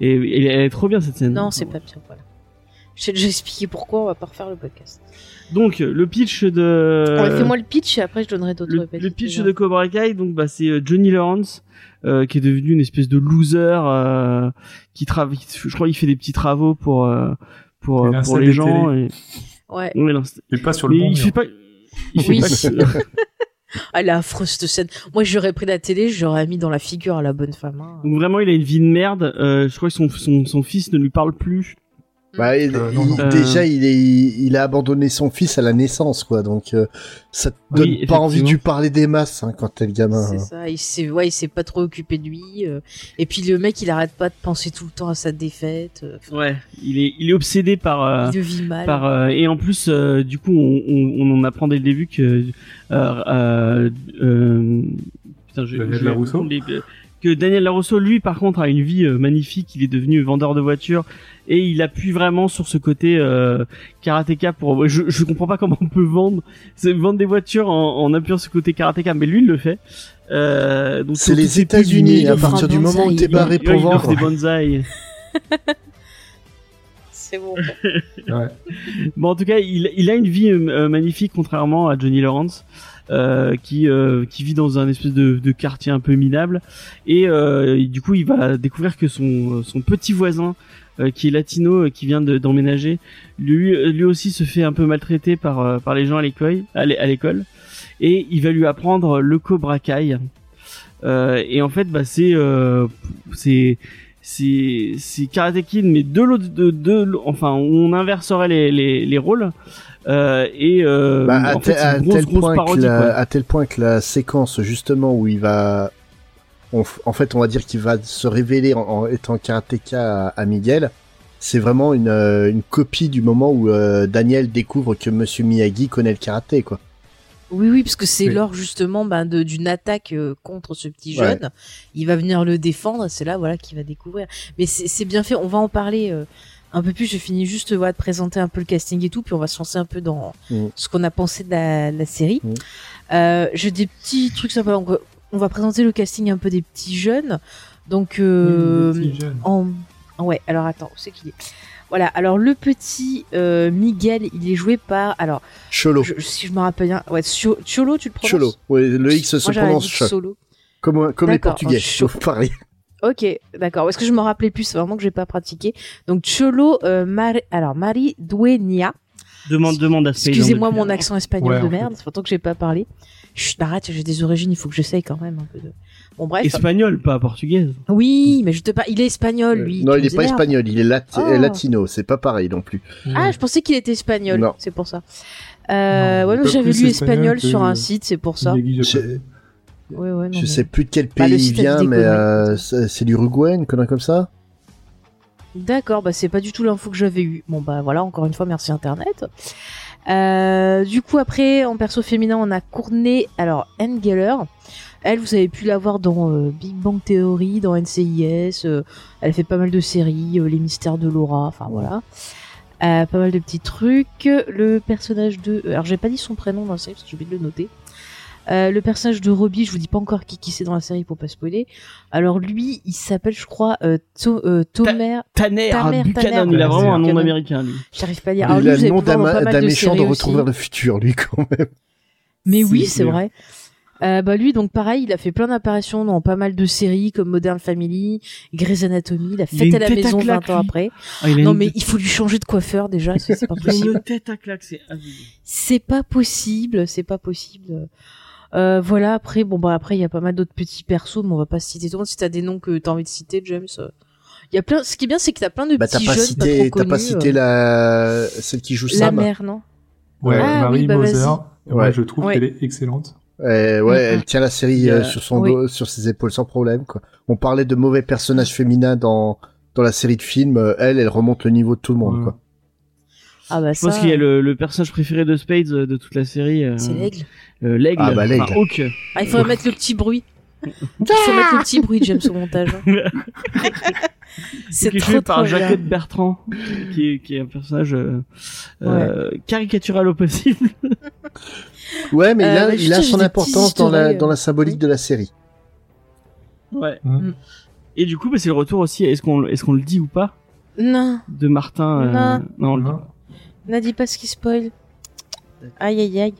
[SPEAKER 2] Et, et elle est trop bien cette scène.
[SPEAKER 1] Non, c'est pas bien, voilà. J'ai déjà expliqué pourquoi, on va pas refaire le podcast.
[SPEAKER 2] Donc le pitch de.
[SPEAKER 1] Ouais, Fais-moi le pitch et après je donnerai d'autres
[SPEAKER 2] le, le pitch de Cobra Kai, donc bah c'est euh, Johnny Lawrence euh, qui est devenu une espèce de loser euh, qui travaille. Je crois qu'il fait des petits travaux pour euh, pour
[SPEAKER 3] Il
[SPEAKER 2] les gens. Et...
[SPEAKER 1] Ouais.
[SPEAKER 2] Ouais, non, c'est-
[SPEAKER 3] Et pas sur le
[SPEAKER 2] mais
[SPEAKER 3] bon
[SPEAKER 2] il
[SPEAKER 3] mur.
[SPEAKER 2] fait pas. Il fait
[SPEAKER 1] Oui.
[SPEAKER 2] pas <laughs>
[SPEAKER 1] Ah, elle est affreuse cette scène. Moi, j'aurais pris la télé, j'aurais mis dans la figure à la bonne femme. hein.
[SPEAKER 2] Donc vraiment, il a une vie de merde. Euh, je crois que son, son, son fils ne lui parle plus.
[SPEAKER 4] Bah, il-
[SPEAKER 3] Euh, non,
[SPEAKER 4] il-
[SPEAKER 2] non.
[SPEAKER 4] Déjà, il, est, il a abandonné son fils à la naissance, quoi. Donc, euh, ça te donne
[SPEAKER 2] Oui,
[SPEAKER 4] pas envie de lui parler des masses hein, quand t'es le gamin.
[SPEAKER 1] C'est
[SPEAKER 4] hein.
[SPEAKER 1] ça, il s'est, ouais, il s'est pas trop occupé de lui. euh, et puis le mec, il arrête pas de penser tout le temps à sa défaite. euh,
[SPEAKER 2] Ouais, il est, il est obsédé par. euh,
[SPEAKER 1] il vit mal.
[SPEAKER 2] par euh, et en plus, euh, du coup, on, on, on en apprend dès le début que. Euh, euh, euh, putain, je, je vais
[SPEAKER 3] Larousseau
[SPEAKER 2] apprendre les- que Daniel Larousseau, lui, par contre, a une vie euh, magnifique. Il est devenu vendeur de voitures et il appuie vraiment sur ce côté euh, karatéka. Pour, je, je comprends pas comment on peut vendre, vendre des voitures en, en appuyant sur ce côté karatéka, mais lui, il le fait. Euh, donc
[SPEAKER 4] C'est les États-Unis. À partir du moment où
[SPEAKER 1] il-
[SPEAKER 4] t'es barré pour
[SPEAKER 2] il offre
[SPEAKER 4] vendre.
[SPEAKER 2] des <laughs> bonsaïs.
[SPEAKER 1] C'est bon. <laughs>
[SPEAKER 3] Ouais.
[SPEAKER 2] Bon, en tout cas, il, il a une vie euh, magnifique, contrairement à Johnny Lawrence, euh, qui euh, qui vit dans un espèce de, de quartier un peu minable. Et euh, du coup, il va découvrir que son son petit voisin, euh, qui est latino, euh, qui vient de- d'emménager, lui lui aussi se fait un peu maltraiter par euh, par les gens à l'école, à. Et il va lui apprendre le Cobra Kai. Euh, et en fait, bah c'est euh, c'est c'est c'est Karate Kid mais de l'autre de, de enfin on inverserait les les, les rôles euh, et euh,
[SPEAKER 4] Bah, à,
[SPEAKER 2] en fait
[SPEAKER 4] tel- à
[SPEAKER 2] grosse
[SPEAKER 4] point que la, à tel point que la séquence justement où il va, on en fait, on va dire qu'il va se révéler en, en étant karatéka à, à Miguel. C'est vraiment une, euh, une copie du moment où euh, Daniel découvre que Monsieur Miyagi connaît le karaté, quoi.
[SPEAKER 1] Oui, oui, parce que c'est
[SPEAKER 3] Oui.
[SPEAKER 1] lors justement ben, de- d'une attaque euh, contre ce petit
[SPEAKER 4] Ouais.
[SPEAKER 1] jeune. Il va venir le défendre, c'est là voilà qu'il va découvrir. Mais c'est bien fait, on va en parler euh, un peu plus. Je finis juste voilà, de présenter un peu le casting et tout, puis on va se lancer un peu dans
[SPEAKER 4] Mm.
[SPEAKER 1] ce qu'on a pensé de la, la série.
[SPEAKER 4] Mm.
[SPEAKER 1] Euh, J'ai des petits trucs sympas. Donc, on va présenter le casting un peu des petits jeunes. Donc, euh,
[SPEAKER 3] Oui, il est si jeune.
[SPEAKER 1] en... Ouais, alors attends, où c'est qu'il est? Voilà, alors le petit euh, Miguel, il est joué par... Alors,
[SPEAKER 4] Cholo.
[SPEAKER 1] je- si je me rappelle bien, ouais, Cholo, tu le prononces?
[SPEAKER 4] Cholo. Oui, le X se
[SPEAKER 1] Moi,
[SPEAKER 4] prononce
[SPEAKER 1] dit
[SPEAKER 4] ch.
[SPEAKER 1] Solo.
[SPEAKER 4] Comme, comme les
[SPEAKER 1] D'accord,
[SPEAKER 4] Portugais. Faut parler.
[SPEAKER 1] Ok, d'accord. Est-ce que je me rappelais plus C'est vraiment que j'ai pas pratiqué. Donc Cholo, euh, Mari- alors Marie Duenia.
[SPEAKER 2] demande demande à
[SPEAKER 1] Excusez-moi mon accent espagnol
[SPEAKER 3] Ouais,
[SPEAKER 1] de merde. C'est pourtant que j'ai pas parlé. Chut, arrête, j'ai des origines. Il faut que j'essaye quand même un peu de. Bon bref.
[SPEAKER 2] espagnol pas portugaise
[SPEAKER 1] Oui, mais je te parle. Il est espagnol, lui.
[SPEAKER 4] non, il
[SPEAKER 1] me
[SPEAKER 4] est pas espagnol, il est lati-
[SPEAKER 1] Oh.
[SPEAKER 4] latino. C'est pas pareil non plus.
[SPEAKER 1] Ah, je pensais qu'il était espagnol. C'est pour ça. Euh,
[SPEAKER 3] Non,
[SPEAKER 1] ouais,
[SPEAKER 3] il est
[SPEAKER 1] j'avais lu
[SPEAKER 3] espagnol
[SPEAKER 1] sur un site, c'est pour ça.
[SPEAKER 4] Je-.
[SPEAKER 1] Ouais, ouais, non,
[SPEAKER 4] Je
[SPEAKER 1] mais-
[SPEAKER 4] sais plus de quel
[SPEAKER 1] Bah, le
[SPEAKER 4] pays il
[SPEAKER 1] site a
[SPEAKER 4] vient, mais euh, c'est l'Uruguay, une connerie comme ça?
[SPEAKER 1] D'accord, bah c'est pas du tout l'info que j'avais eu. Bon bah voilà, encore une fois, merci Internet. Euh, du coup après, en perso féminin, on a Courtney, alors Engeller. Elle, vous avez pu la voir dans euh, Big Bang Theory, dans NCIS. euh, elle fait pas mal de séries, Les Mystères de Laura, enfin voilà. Pas mal de petits trucs. Le personnage de... Alors j'ai pas dit son prénom dans la série parce que j'ai oublié de le noter. Euh, le personnage de Robbie, je vous dis pas encore qui, qui c'est dans la série pour pas spoiler. Alors lui, il s'appelle, je crois, euh, To- euh, Tomer.
[SPEAKER 2] Tanner
[SPEAKER 1] Tamer,
[SPEAKER 2] Buchanan il a vraiment un nom américain lui
[SPEAKER 1] J'arrive pas à dire. Alors
[SPEAKER 4] il
[SPEAKER 1] lui,
[SPEAKER 4] a le nom d'un
[SPEAKER 1] de
[SPEAKER 4] méchant de
[SPEAKER 1] séries
[SPEAKER 4] Retour vers le futur, lui, quand même.
[SPEAKER 1] Mais oui,
[SPEAKER 3] C'est sûr.
[SPEAKER 1] vrai. Euh, bah lui donc pareil, il a fait plein d'apparitions dans pas mal de séries comme Modern Family, Grey's Anatomy, il a
[SPEAKER 2] Il a
[SPEAKER 1] fait
[SPEAKER 2] une
[SPEAKER 1] à la
[SPEAKER 2] à
[SPEAKER 1] maison
[SPEAKER 2] claque,
[SPEAKER 1] 20 ans après.
[SPEAKER 2] Ah,
[SPEAKER 1] Non
[SPEAKER 2] une-
[SPEAKER 1] mais il faut lui changer de coiffeur déjà, c'est pas
[SPEAKER 2] il a
[SPEAKER 1] possible.
[SPEAKER 2] une tête à claque c'est abusé.
[SPEAKER 1] C'est pas possible, c'est pas possible. Euh, voilà, après bon bah après il y a pas mal d'autres petits persos, mais on va pas citer tout le monde si t'as des noms que t'as envie de citer James. euh. Il y a plein ce qui est bien c'est que t'as plein de
[SPEAKER 4] Bah, t'as
[SPEAKER 1] petits
[SPEAKER 4] pas
[SPEAKER 1] jeunes
[SPEAKER 4] cité,
[SPEAKER 1] pas
[SPEAKER 4] t'as pas cité
[SPEAKER 1] euh.
[SPEAKER 4] la, celle qui joue
[SPEAKER 1] la
[SPEAKER 4] Sam.
[SPEAKER 1] mère, non?
[SPEAKER 3] Ouais,
[SPEAKER 1] Ah,
[SPEAKER 3] Marie
[SPEAKER 1] oui, bah,
[SPEAKER 3] Moser. Et Moi,
[SPEAKER 4] Ouais.
[SPEAKER 3] je trouve
[SPEAKER 1] Ouais.
[SPEAKER 3] qu'elle est excellente.
[SPEAKER 4] Euh, ouais, elle tient la série euh, sur son
[SPEAKER 1] Oui.
[SPEAKER 4] dos, sur ses épaules sans problème, quoi. On parlait de mauvais personnages féminins dans, dans la série de films. elle, elle remonte le niveau de tout le monde,
[SPEAKER 3] Ouais.
[SPEAKER 4] quoi.
[SPEAKER 1] Ah bah
[SPEAKER 2] Je pense
[SPEAKER 1] ça,
[SPEAKER 2] qu'il y a le, le personnage préféré de Spades euh, de toute la série. euh,
[SPEAKER 1] c'est l'aigle.
[SPEAKER 2] euh, L'aigle.
[SPEAKER 4] Ah, bah, l'aigle.
[SPEAKER 2] Enfin, Hawk.
[SPEAKER 1] Ah, il faudrait mettre le petit bruit. <laughs> Il faut mettre le petit bruit, James, au montage. <laughs> c'est
[SPEAKER 2] qui est
[SPEAKER 1] trop,
[SPEAKER 2] joué par
[SPEAKER 1] bien.
[SPEAKER 2] Jacques Bertrand, qui est, qui est un personnage euh, euh, caricatural au possible. <laughs>
[SPEAKER 4] Ouais, mais il
[SPEAKER 1] Euh,
[SPEAKER 4] a, il a son importance dans la, dans la
[SPEAKER 1] euh,
[SPEAKER 4] symbolique de la série.
[SPEAKER 2] Ouais.
[SPEAKER 3] Mm.
[SPEAKER 2] Et du coup, bah, c'est le retour aussi. Est-ce qu'on, est-ce qu'on le dit ou pas?
[SPEAKER 1] Non,
[SPEAKER 2] de Martin euh,
[SPEAKER 1] Non.
[SPEAKER 2] non, on le dit
[SPEAKER 3] Non.
[SPEAKER 2] pas.
[SPEAKER 1] N'a dit pas ce qui spoil. Aïe, aïe, aïe.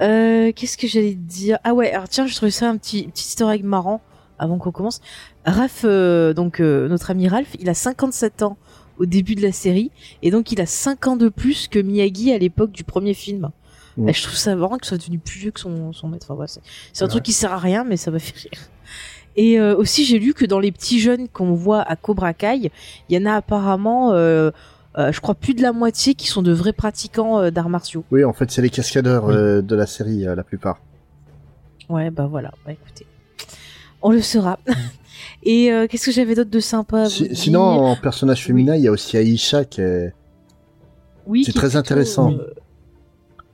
[SPEAKER 1] Euh, qu'est-ce que j'allais dire? Ah ouais, alors tiens, je trouvais ça un petit, petit marrant avant qu'on commence. Raph, euh, donc euh, notre ami Ralph, il a 57 ans au début de la série, et donc il a 5 ans de plus que Miyagi à l'époque du premier film. Et je trouve ça marrant qu'il soit devenu plus vieux que son, son maître. Enfin, ouais, c'est c'est un
[SPEAKER 3] Ouais.
[SPEAKER 1] truc qui sert à rien, mais ça m'a fait rire. Et euh, aussi, j'ai lu que dans les petits jeunes qu'on voit à Cobra Kai, il y en a apparemment, euh, euh, je crois, plus de la moitié qui sont de vrais pratiquants euh, d'arts martiaux.
[SPEAKER 4] Oui, en fait, c'est les cascadeurs
[SPEAKER 3] Oui.
[SPEAKER 4] euh, de la série, euh, la plupart.
[SPEAKER 1] Ouais, bah voilà. Bah écoutez, on le saura. <laughs> Et euh, qu'est-ce que j'avais d'autre de sympa
[SPEAKER 4] Si- sinon, en personnage féminin, il y a aussi Aisha qui est...
[SPEAKER 1] oui,
[SPEAKER 4] c'est très
[SPEAKER 1] plutôt,
[SPEAKER 4] intéressant.
[SPEAKER 1] euh,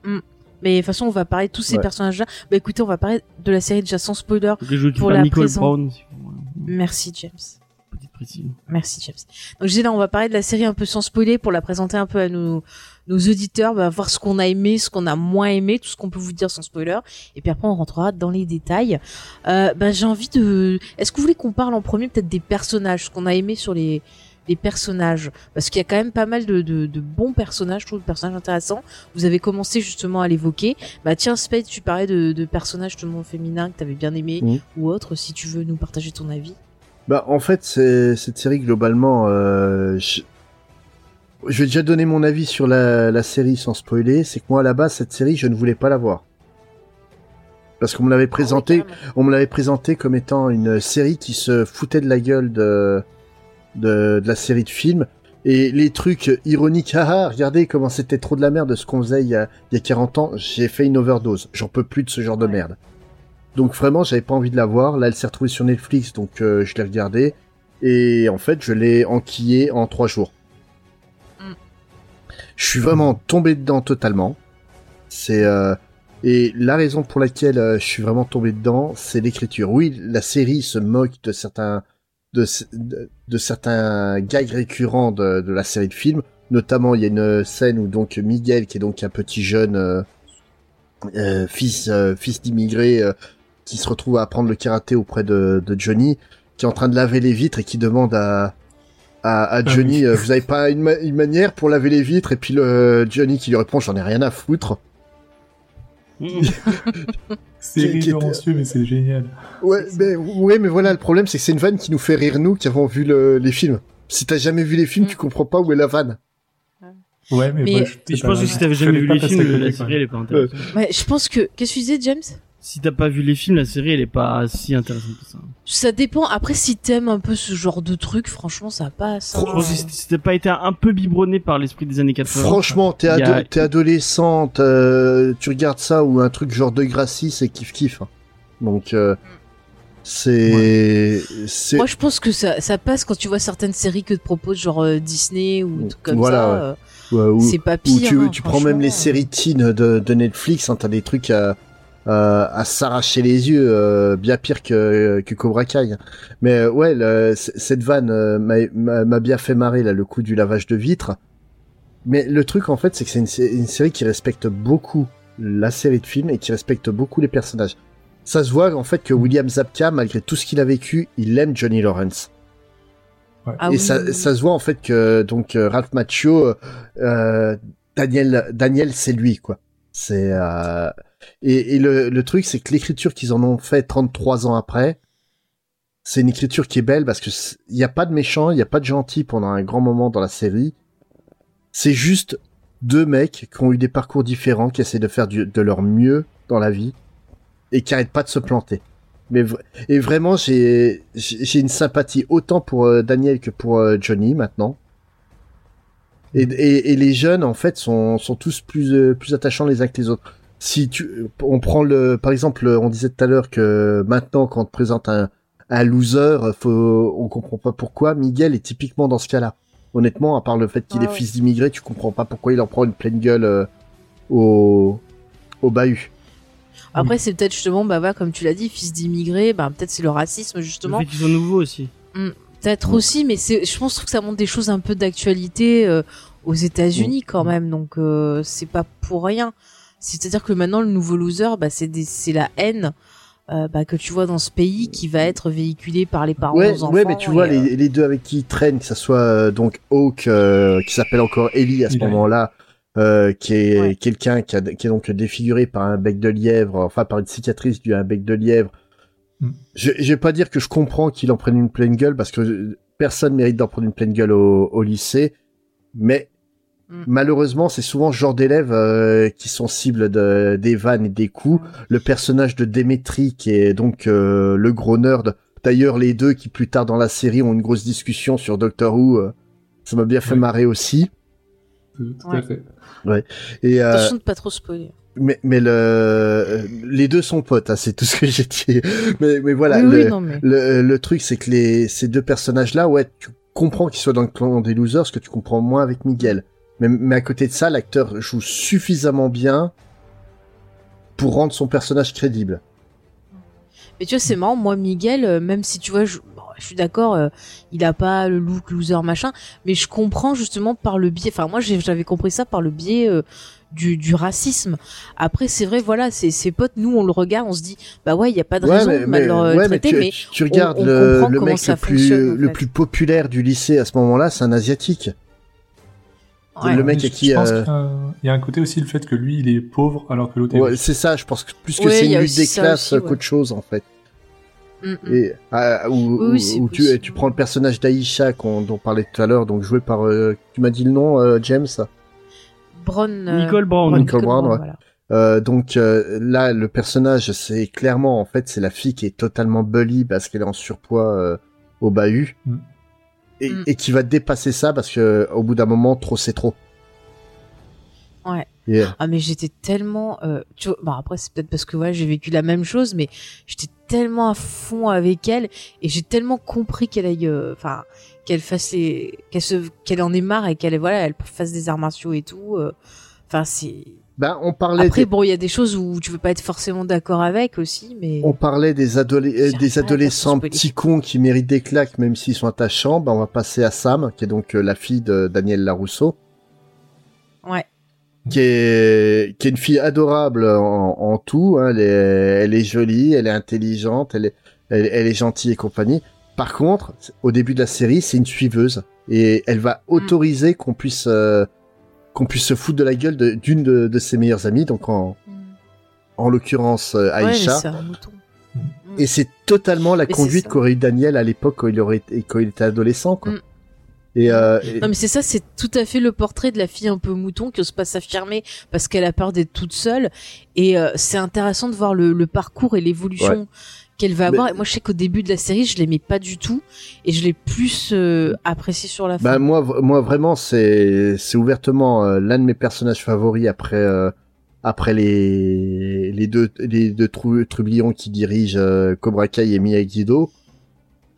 [SPEAKER 1] hmm. Mais de toute façon, on va parler de tous ces
[SPEAKER 4] Ouais.
[SPEAKER 1] personnages-là. Bah écoutez, on va parler de la série déjà sans spoiler. Pour la
[SPEAKER 2] Nicole
[SPEAKER 1] présent-
[SPEAKER 2] Brown. si vous voulez.
[SPEAKER 1] Merci James.
[SPEAKER 2] Petite précision.
[SPEAKER 1] Merci James. Donc je disais là, on va parler de la série un peu sans spoiler pour la présenter un peu à nos, nos auditeurs, bah, voir ce qu'on a aimé, ce qu'on a moins aimé, tout ce qu'on peut vous dire sans spoiler. Et puis après, on rentrera dans les détails. Euh, bah, j'ai envie de... Est-ce que vous voulez qu'on parle en premier peut-être des personnages, ce qu'on a aimé sur les, les personnages? Parce qu'il y a quand même pas mal de, de, de bons personnages, je trouve, de personnages intéressants. Vous avez commencé justement à l'évoquer. Bah tiens, Spade, tu parlais de, de personnages justement féminins que t'avais bien aimé ou autres, si tu veux nous partager ton avis.
[SPEAKER 4] Bah, en fait, cette série globalement. Euh, je... je vais déjà donner mon avis sur la, la série sans spoiler. C'est que moi, à la base, cette série, je ne voulais pas la voir parce qu'on me l'avait présenté. on me l'avait présenté comme étant une série qui se foutait de la gueule de de, de la série de films. Et les trucs ironiques, <laughs> haha, regardez comment c'était trop de la merde ce qu'on faisait il y, a, il y a 40 ans, j'ai fait une overdose. J'en peux plus de ce genre de merde. Donc vraiment, j'avais pas envie de la voir. Là, elle s'est retrouvée sur Netflix, donc euh, je l'ai regardée. Et en fait, je l'ai enquillée en trois jours.
[SPEAKER 1] Mm.
[SPEAKER 4] Je suis vraiment tombé dedans totalement. C'est euh, et la raison pour laquelle euh, je suis vraiment tombé dedans, c'est l'écriture. Oui, la série se moque de certains de, de, de certains gags récurrents de, de la série de films. Notamment, il y a une scène où donc Miguel, qui est donc un petit jeune euh, euh, fils euh, fils d'immigré, euh, qui se retrouve à apprendre le karaté auprès de, de Johnny, qui est en train de laver les vitres et qui demande à à, à Johnny,
[SPEAKER 3] oui.
[SPEAKER 4] euh, vous avez pas une, ma- une manière pour laver les vitres? Et puis le Johnny qui lui répond, j'en ai rien à foutre. <laughs>
[SPEAKER 3] C'est
[SPEAKER 4] était-
[SPEAKER 3] mais c'est génial.
[SPEAKER 4] Ouais, mais, ouais, mais voilà, le problème, c'est que c'est une vanne qui nous fait rire, nous, qui avons vu le- les films. Si t'as jamais vu les films,
[SPEAKER 1] Mm.
[SPEAKER 4] tu comprends pas où est la vanne.
[SPEAKER 3] Ouais, mais,
[SPEAKER 1] Mais-
[SPEAKER 3] moi,
[SPEAKER 2] Et je pense que si t'avais jamais vu les films, la série elle est pas intéressante.
[SPEAKER 1] Ouais, je pense que. Qu'est-ce que tu disais, James?
[SPEAKER 2] Si t'as pas vu les films, la série elle est pas si intéressante que ça.
[SPEAKER 1] Ça dépend. Après, si t'aimes un peu ce genre de truc, franchement, ça passe. hein.
[SPEAKER 2] Que si si t'as pas été un peu biberonné par l'esprit des années 80.
[SPEAKER 4] Franchement, t'es
[SPEAKER 2] a-
[SPEAKER 4] ado- adolescente, euh, tu regardes ça ou un truc genre de Gracie, c'est kiff kiff. hein. Donc, euh, c'est, c'est,
[SPEAKER 1] Moi, je pense que ça, ça passe quand tu vois certaines séries que te propose genre euh, Disney ou trucs comme
[SPEAKER 4] Voilà,
[SPEAKER 1] ça.
[SPEAKER 4] ouais. ouais, ou,
[SPEAKER 1] c'est pas
[SPEAKER 4] ou
[SPEAKER 1] pire.
[SPEAKER 4] tu,
[SPEAKER 1] hein,
[SPEAKER 4] tu prends même les
[SPEAKER 1] franchement.
[SPEAKER 4] séries teen de, de Netflix, hein, t'as des trucs à, à, à s'arracher les yeux, euh, bien pire que, que Cobra Kai. Mais euh, ouais, le- cette vanne euh, m'a- bien fait marrer là, le coup du lavage de vitres. Mais le truc en fait, c'est que c'est une, sé- une série qui respecte beaucoup la série de films et qui respecte beaucoup les personnages. Ça se voit en fait que William Zabka, malgré tout ce qu'il a vécu, il aime Johnny Lawrence.
[SPEAKER 1] Ah
[SPEAKER 4] et
[SPEAKER 1] oui,
[SPEAKER 4] ça,
[SPEAKER 1] oui, oui.
[SPEAKER 4] ça se voit en fait que donc euh, Ralph Macchio, euh, Daniel, Daniel, c'est lui quoi. C'est euh, et, le, truc c'est que l'écriture qu'ils en ont fait 33 ans après, c'est une écriture qui est belle parce que il n'y a pas de méchant, il n'y a pas de gentil pendant un grand moment dans la série. C'est juste deux mecs qui ont eu des parcours différents, qui essaient de faire de leur mieux dans la vie et qui arrêtent pas de se planter. Mais et vraiment, j'ai j'ai une sympathie autant pour euh, Daniel que pour euh, Johnny maintenant. Et les jeunes en fait sont sont tous plus euh, plus attachants les uns que les autres. Si tu on prend le par exemple, on disait tout à l'heure que maintenant quand on te présente un un loser, faut on comprend pas pourquoi. Miguel est typiquement dans ce cas-là. honnêtement, à part le fait qu'il
[SPEAKER 1] Ah
[SPEAKER 4] est
[SPEAKER 1] ouais.
[SPEAKER 4] fils d'immigré, tu comprends pas pourquoi il en prend une pleine gueule euh, au au bahut.
[SPEAKER 1] Après, c'est peut-être justement, bah voilà, comme tu l'as dit, fils d'immigrés, bah peut-être c'est le racisme
[SPEAKER 2] Le
[SPEAKER 1] justement.
[SPEAKER 2] fait qu'ils sont nouveaux aussi.
[SPEAKER 1] Peut-être aussi, mais c'est, je pense que ça montre des choses un peu d'actualité euh, aux États-Unis quand même, donc euh, c'est pas pour rien. C'est-à-dire que maintenant le nouveau loser, bah c'est des, c'est la haine euh, bah, que tu vois dans ce pays qui va être véhiculée par les parents
[SPEAKER 4] Ouais,
[SPEAKER 1] aux enfants.
[SPEAKER 4] ouais, mais tu vois
[SPEAKER 1] euh,
[SPEAKER 4] les, les deux avec qui il traîne, que ça soit euh, donc Hawk, euh, qui s'appelle encore Ellie à ce moment-là, euh, qui est
[SPEAKER 1] Ouais.
[SPEAKER 4] quelqu'un qui, a- qui est donc défiguré par un bec de lièvre, enfin par une cicatrice due à un bec de lièvre.
[SPEAKER 3] Mm.
[SPEAKER 4] Je, je vais pas dire que je comprends qu'il en prenne une pleine gueule parce que personne mérite d'en prendre une pleine gueule au, au lycée, mais
[SPEAKER 1] Mm.
[SPEAKER 4] malheureusement c'est souvent ce genre d'élèves euh, qui sont cibles de, des vannes et des coups. Le personnage de Demetri qui est donc euh, le gros nerd. D'ailleurs les deux qui plus tard dans la série ont une grosse discussion sur Doctor Who. euh, ça m'a bien fait
[SPEAKER 3] Oui.
[SPEAKER 4] marrer aussi.
[SPEAKER 3] Tout à
[SPEAKER 1] Ouais.
[SPEAKER 3] fait.
[SPEAKER 4] Et euh,
[SPEAKER 1] Attention de pas trop spoiler.
[SPEAKER 4] mais mais le les deux sont potes, hein, c'est tout ce que <laughs> j'ai dit. Mais mais voilà,
[SPEAKER 1] oui,
[SPEAKER 4] le,
[SPEAKER 1] oui, non mais.
[SPEAKER 4] le le truc c'est que les ces deux personnages là, ouais, tu comprends qu'ils soient dans le clan des losers, ce que tu comprends moins avec Miguel. Mais mais à côté de ça, l'acteur joue suffisamment bien pour rendre son personnage crédible.
[SPEAKER 1] Mais tu vois, c'est marrant, moi, Miguel, euh, même si tu vois, je, bon, je suis d'accord, euh, il a pas le look loser machin, mais je comprends justement par le biais, enfin, moi, j'avais compris ça par le biais euh, du, du racisme. Après, c'est vrai, voilà, ses, ses potes, nous, on le regarde, on se dit, bah ouais, il y a pas de raison de mal leur euh,
[SPEAKER 4] ouais, mais
[SPEAKER 1] traiter,
[SPEAKER 4] tu,
[SPEAKER 1] mais
[SPEAKER 4] tu- tu regardes
[SPEAKER 1] on
[SPEAKER 4] le,
[SPEAKER 1] comprend
[SPEAKER 4] le mec
[SPEAKER 1] ça
[SPEAKER 4] le plus le plus populaire du lycée à ce moment-là, c'est un asiatique.
[SPEAKER 1] Ouais.
[SPEAKER 4] Le mec
[SPEAKER 3] je-
[SPEAKER 4] qui
[SPEAKER 3] je pense
[SPEAKER 4] euh,
[SPEAKER 3] qu'il y a un- il y a un côté aussi le fait que lui il est pauvre alors que l'autre est
[SPEAKER 4] Ouais,
[SPEAKER 3] riche.
[SPEAKER 4] c'est ça, je pense que plus que
[SPEAKER 1] Ouais,
[SPEAKER 4] c'est une lutte des classes qu'autre chose en fait.
[SPEAKER 1] Mm, mm.
[SPEAKER 4] Et où,
[SPEAKER 1] Oui,
[SPEAKER 4] où-
[SPEAKER 1] oui, c'est
[SPEAKER 4] où tu, tu prends le personnage d'Aïcha qu'on- dont on parlait tout à l'heure, donc joué par euh, tu m'as dit le nom euh, James.
[SPEAKER 1] Euh,
[SPEAKER 2] Nicole Brown.
[SPEAKER 4] Nicole Brown, ouais.
[SPEAKER 1] voilà.
[SPEAKER 4] Euh, donc euh, là le personnage c'est clairement en fait c'est la fille qui est totalement bully parce qu'elle est en surpoids euh, au bahut
[SPEAKER 3] Mm.
[SPEAKER 4] Et,
[SPEAKER 1] Mm.
[SPEAKER 4] et qui va dépasser ça parce que au bout d'un moment trop c'est trop.
[SPEAKER 1] Ouais. Ah mais j'étais tellement euh, tu vois, bon après c'est peut-être parce que ouais, j'ai vécu la même chose mais j'étais tellement à fond avec elle et j'ai tellement compris qu'elle aille euh, enfin qu'elle fasse les qu'elle se qu'elle en ait marre et qu'elle voilà, elle fasse des arts martiaux et tout euh, enfin c'est
[SPEAKER 4] ben on parlait
[SPEAKER 1] après
[SPEAKER 4] des-
[SPEAKER 1] bon, il y a des choses où tu veux pas être forcément d'accord avec aussi mais
[SPEAKER 4] On parlait des, euh, des adolescents petits cons qui méritent des claques même s'ils sont attachants. Ben, on va passer à Sam, qui est donc euh, la fille de Daniel Larousseau,
[SPEAKER 1] ouais.
[SPEAKER 4] qui est, qui est une fille adorable en, en tout. hein. Elle, est, elle est jolie, elle est intelligente, elle est, elle, elle est gentille et compagnie. Par contre, au début de la série, c'est une suiveuse et elle va
[SPEAKER 1] Mm.
[SPEAKER 4] autoriser qu'on puisse euh, qu'on puisse se foutre de la gueule d'une de, de ses meilleures amies, donc en, en l'occurrence euh, Aïcha.
[SPEAKER 1] mouton.
[SPEAKER 4] Et c'est totalement la
[SPEAKER 1] Mais
[SPEAKER 4] conduite qu'aurait eu Daniel à l'époque quand il aurait quand il était adolescent, quoi.
[SPEAKER 1] Mm.
[SPEAKER 4] Et, euh, et-
[SPEAKER 1] Non mais c'est ça, c'est tout à fait le portrait de la fille un peu mouton qui ose pas s'affirmer parce qu'elle a peur d'être toute seule. Et euh, c'est intéressant de voir le, le parcours et l'évolution qu'elle va
[SPEAKER 4] Mais-
[SPEAKER 1] avoir. Et moi je sais qu'au début de la série je l'aimais pas du tout et je l'ai plus euh, apprécié sur la
[SPEAKER 4] bah
[SPEAKER 1] fin.
[SPEAKER 4] moi, moi vraiment, c'est, c'est ouvertement euh, l'un de mes personnages favoris après, euh, après les, les deux, les deux trou- trublions qui dirigent euh, Cobra Kai et Miyagi-Do.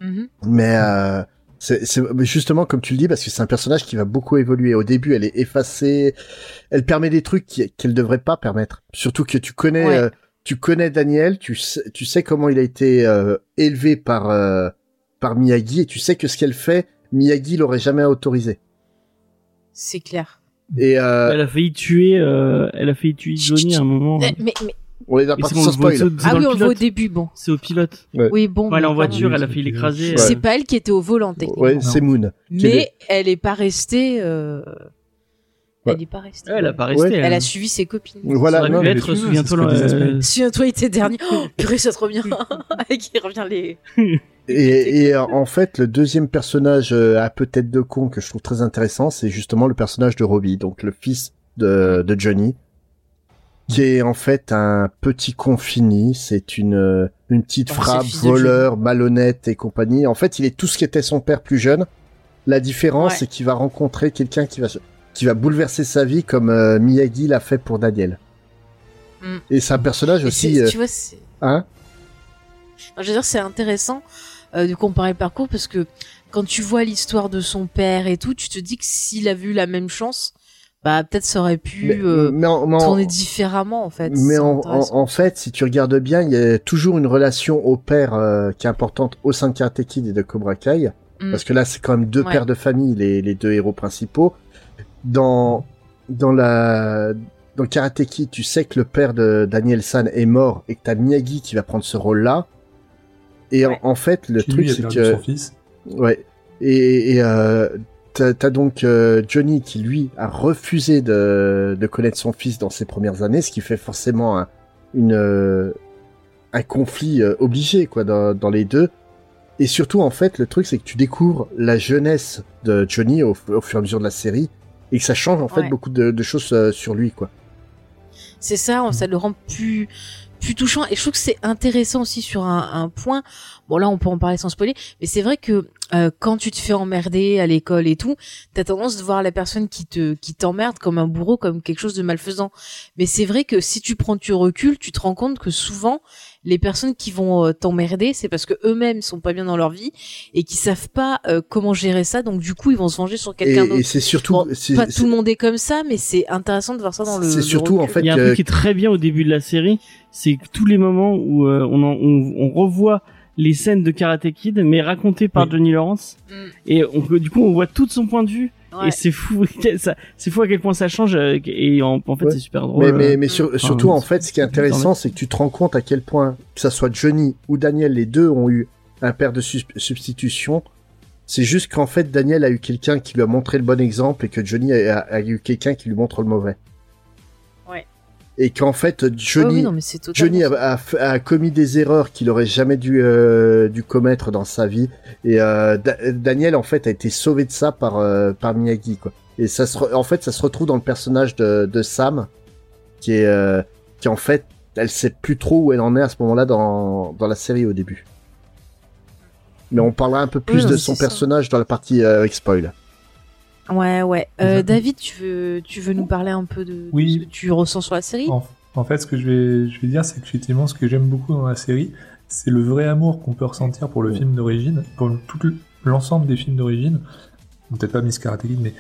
[SPEAKER 1] Mhm.
[SPEAKER 4] Mais euh, c'est c'est justement comme tu le dis parce que c'est un personnage qui va beaucoup évoluer. Au début, elle est effacée, elle permet des trucs qu'elle devrait pas permettre. Surtout que tu connais,
[SPEAKER 1] Ouais.
[SPEAKER 4] Tu connais Daniel, tu sais, tu sais comment il a été euh, élevé par euh, par Miyagi et tu sais que ce qu'elle fait, Miyagi l'aurait jamais autorisé.
[SPEAKER 1] C'est clair.
[SPEAKER 4] Et euh,
[SPEAKER 2] Elle a failli tuer, euh, elle a failli tuer Johnny à un moment.
[SPEAKER 1] Eh, Mais, mais-
[SPEAKER 4] on est dans partie sans
[SPEAKER 2] voit
[SPEAKER 4] spoil.
[SPEAKER 1] ah oui on le voit au début bon.
[SPEAKER 2] C'est au pilote.
[SPEAKER 1] Oui bon.
[SPEAKER 2] Ouais, elle est en voiture,
[SPEAKER 3] oui,
[SPEAKER 2] elle a failli l'écraser.
[SPEAKER 4] Ouais.
[SPEAKER 1] C'est pas elle qui était au volant techniquement.
[SPEAKER 4] Ouais, c'est Moon. est-
[SPEAKER 1] Mais elle est pas restée. Euh...
[SPEAKER 4] Ouais.
[SPEAKER 1] Elle est pas restée.
[SPEAKER 2] Ouais, elle a pas resté.
[SPEAKER 4] Ouais.
[SPEAKER 2] elle.
[SPEAKER 1] Elle a suivi ses copines.
[SPEAKER 4] Voilà,
[SPEAKER 2] Ça aurait
[SPEAKER 4] non,
[SPEAKER 2] pu
[SPEAKER 4] mais-
[SPEAKER 3] ce
[SPEAKER 2] souviens-toi, euh.
[SPEAKER 1] Souviens-toi, était dernier. <laughs> Oh, purée, ça trop bien. <laughs> Et qui revient les.
[SPEAKER 4] Et, et, euh, en fait, le deuxième personnage euh, à peu tête de con que je trouve très intéressant, c'est justement le personnage de Robbie, donc le fils de, de Johnny, qui est en fait un petit con fini. C'est une euh, une petite
[SPEAKER 1] Oh,
[SPEAKER 4] frappe, voleur, malhonnête et compagnie. En fait, il est tout ce qu'était son père plus jeune. La différence,
[SPEAKER 1] Ouais.
[SPEAKER 4] c'est qu'il va rencontrer quelqu'un qui va se- qui va bouleverser sa vie, comme euh, Miyagi l'a fait pour Daniel.
[SPEAKER 1] Mm.
[SPEAKER 4] Et c'est un personnage aussi, euh,
[SPEAKER 1] Tu vois,
[SPEAKER 4] hein
[SPEAKER 1] Non, Je veux dire, c'est intéressant euh, de comparer le parcours parce que quand tu vois l'histoire de son père et tout, tu te dis que s'il a vu la même chance, bah peut-être ça aurait pu
[SPEAKER 4] Mais-
[SPEAKER 1] euh,
[SPEAKER 4] mais en- mais en-
[SPEAKER 1] tourner différemment en fait.
[SPEAKER 4] Mais en, fait, si tu regardes bien, il y a toujours une relation au père euh, qui est importante au sein de Karate Kid et de Cobra Kai.
[SPEAKER 1] Mm.
[SPEAKER 4] Parce que là, c'est quand même deux
[SPEAKER 1] Ouais.
[SPEAKER 4] pères de famille, les, les deux héros principaux. Dans, dans la, dans Karate Kid, tu sais que le père de Daniel San est mort et que t'as Miyagi qui va prendre ce rôle-là. Et
[SPEAKER 1] Ouais.
[SPEAKER 4] en, en fait, le
[SPEAKER 3] Qui,
[SPEAKER 4] truc, c'est que,
[SPEAKER 3] son fils.
[SPEAKER 4] Ouais. Et, et euh, t'as t'as donc euh, Johnny qui lui a refusé de, de connaître son fils dans ses premières années, ce qui fait forcément un, une euh, un conflit euh, obligé quoi dans, dans les deux. Et surtout en fait le truc c'est que tu découvres la jeunesse de Johnny au, au fur et à mesure de la série et que ça change en fait
[SPEAKER 1] Ouais.
[SPEAKER 4] beaucoup de, de choses euh, sur lui quoi.
[SPEAKER 1] C'est ça, ça le rend plus plus touchant et je trouve que c'est intéressant aussi sur un, un point. Bon là on peut en parler sans spoiler, mais c'est vrai que euh, quand tu te fais emmerder à l'école et tout, t'as tendance de voir la personne qui te qui t'emmerde comme un bourreau, comme quelque chose de malfaisant. Mais c'est vrai que si tu prends du recul, tu te rends compte que souvent les personnes qui vont euh, t'emmerder, c'est parce que eux-mêmes sont pas bien dans leur vie et qui savent pas euh, comment gérer ça, donc du coup ils vont se venger sur
[SPEAKER 4] Et,
[SPEAKER 1] quelqu'un
[SPEAKER 4] et
[SPEAKER 1] d'autre.
[SPEAKER 4] c'est surtout
[SPEAKER 1] Bon,
[SPEAKER 4] c'est-
[SPEAKER 1] pas
[SPEAKER 4] c'est-
[SPEAKER 1] tout le monde est comme ça, mais c'est intéressant de voir ça dans le.
[SPEAKER 4] c'est
[SPEAKER 1] le
[SPEAKER 4] surtout en fait
[SPEAKER 2] Il y a un truc qui est très bien au début de la série, c'est que tous les moments où euh, on, en- on, on revoit les scènes de Karate Kid, mais racontées par
[SPEAKER 3] Oui.
[SPEAKER 2] Johnny Lawrence,
[SPEAKER 1] Mm.
[SPEAKER 2] et on, peut- du coup on voit tout de son point de vue,
[SPEAKER 1] Ouais.
[SPEAKER 2] et c'est fou, <laughs> c'est fou à quel point ça change, euh, et en, en fait
[SPEAKER 4] Ouais.
[SPEAKER 2] c'est super drôle.
[SPEAKER 4] Mais, mais,
[SPEAKER 2] euh.
[SPEAKER 4] mais sur-
[SPEAKER 2] Enfin,
[SPEAKER 4] surtout, en fait, ce qui est intéressant, c'est que tu te rends compte à quel point, que ça soit Johnny ou Daniel, les deux ont eu un père de substitution. C'est juste qu'en fait, Daniel a eu quelqu'un qui lui a montré le bon exemple et que Johnny a, a- a eu quelqu'un qui lui montre le mauvais. Et qu'en fait, Johnny,
[SPEAKER 1] oui, non, totalement
[SPEAKER 4] Johnny a, commis des erreurs qu'il aurait jamais dû, euh, dû commettre dans sa vie. Et euh, Da- Daniel, en fait, a été sauvé de ça par, euh, par Miyagi, quoi. Et ça se, en fait, ça se retrouve dans le personnage de, de Sam, qui est, euh, qui en fait, elle sait plus trop où elle en est à ce moment-là dans, dans la série au début. Mais on parlera un peu plus
[SPEAKER 1] Oui, non,
[SPEAKER 4] de son personnage dans la partie euh, avec spoil.
[SPEAKER 1] Ouais, ouais. Euh. David, tu veux, tu veux nous parler un peu de, ce que tu ressens sur la série?
[SPEAKER 3] En, en fait, ce que je vais, je vais dire, c'est qu'effectivement, ce que j'aime beaucoup dans la série, c'est le vrai amour qu'on peut ressentir pour le
[SPEAKER 4] Ouais.
[SPEAKER 3] film d'origine, pour le- tout le- l'ensemble des films d'origine. Peut-être pas Miss Karate Kid, mais.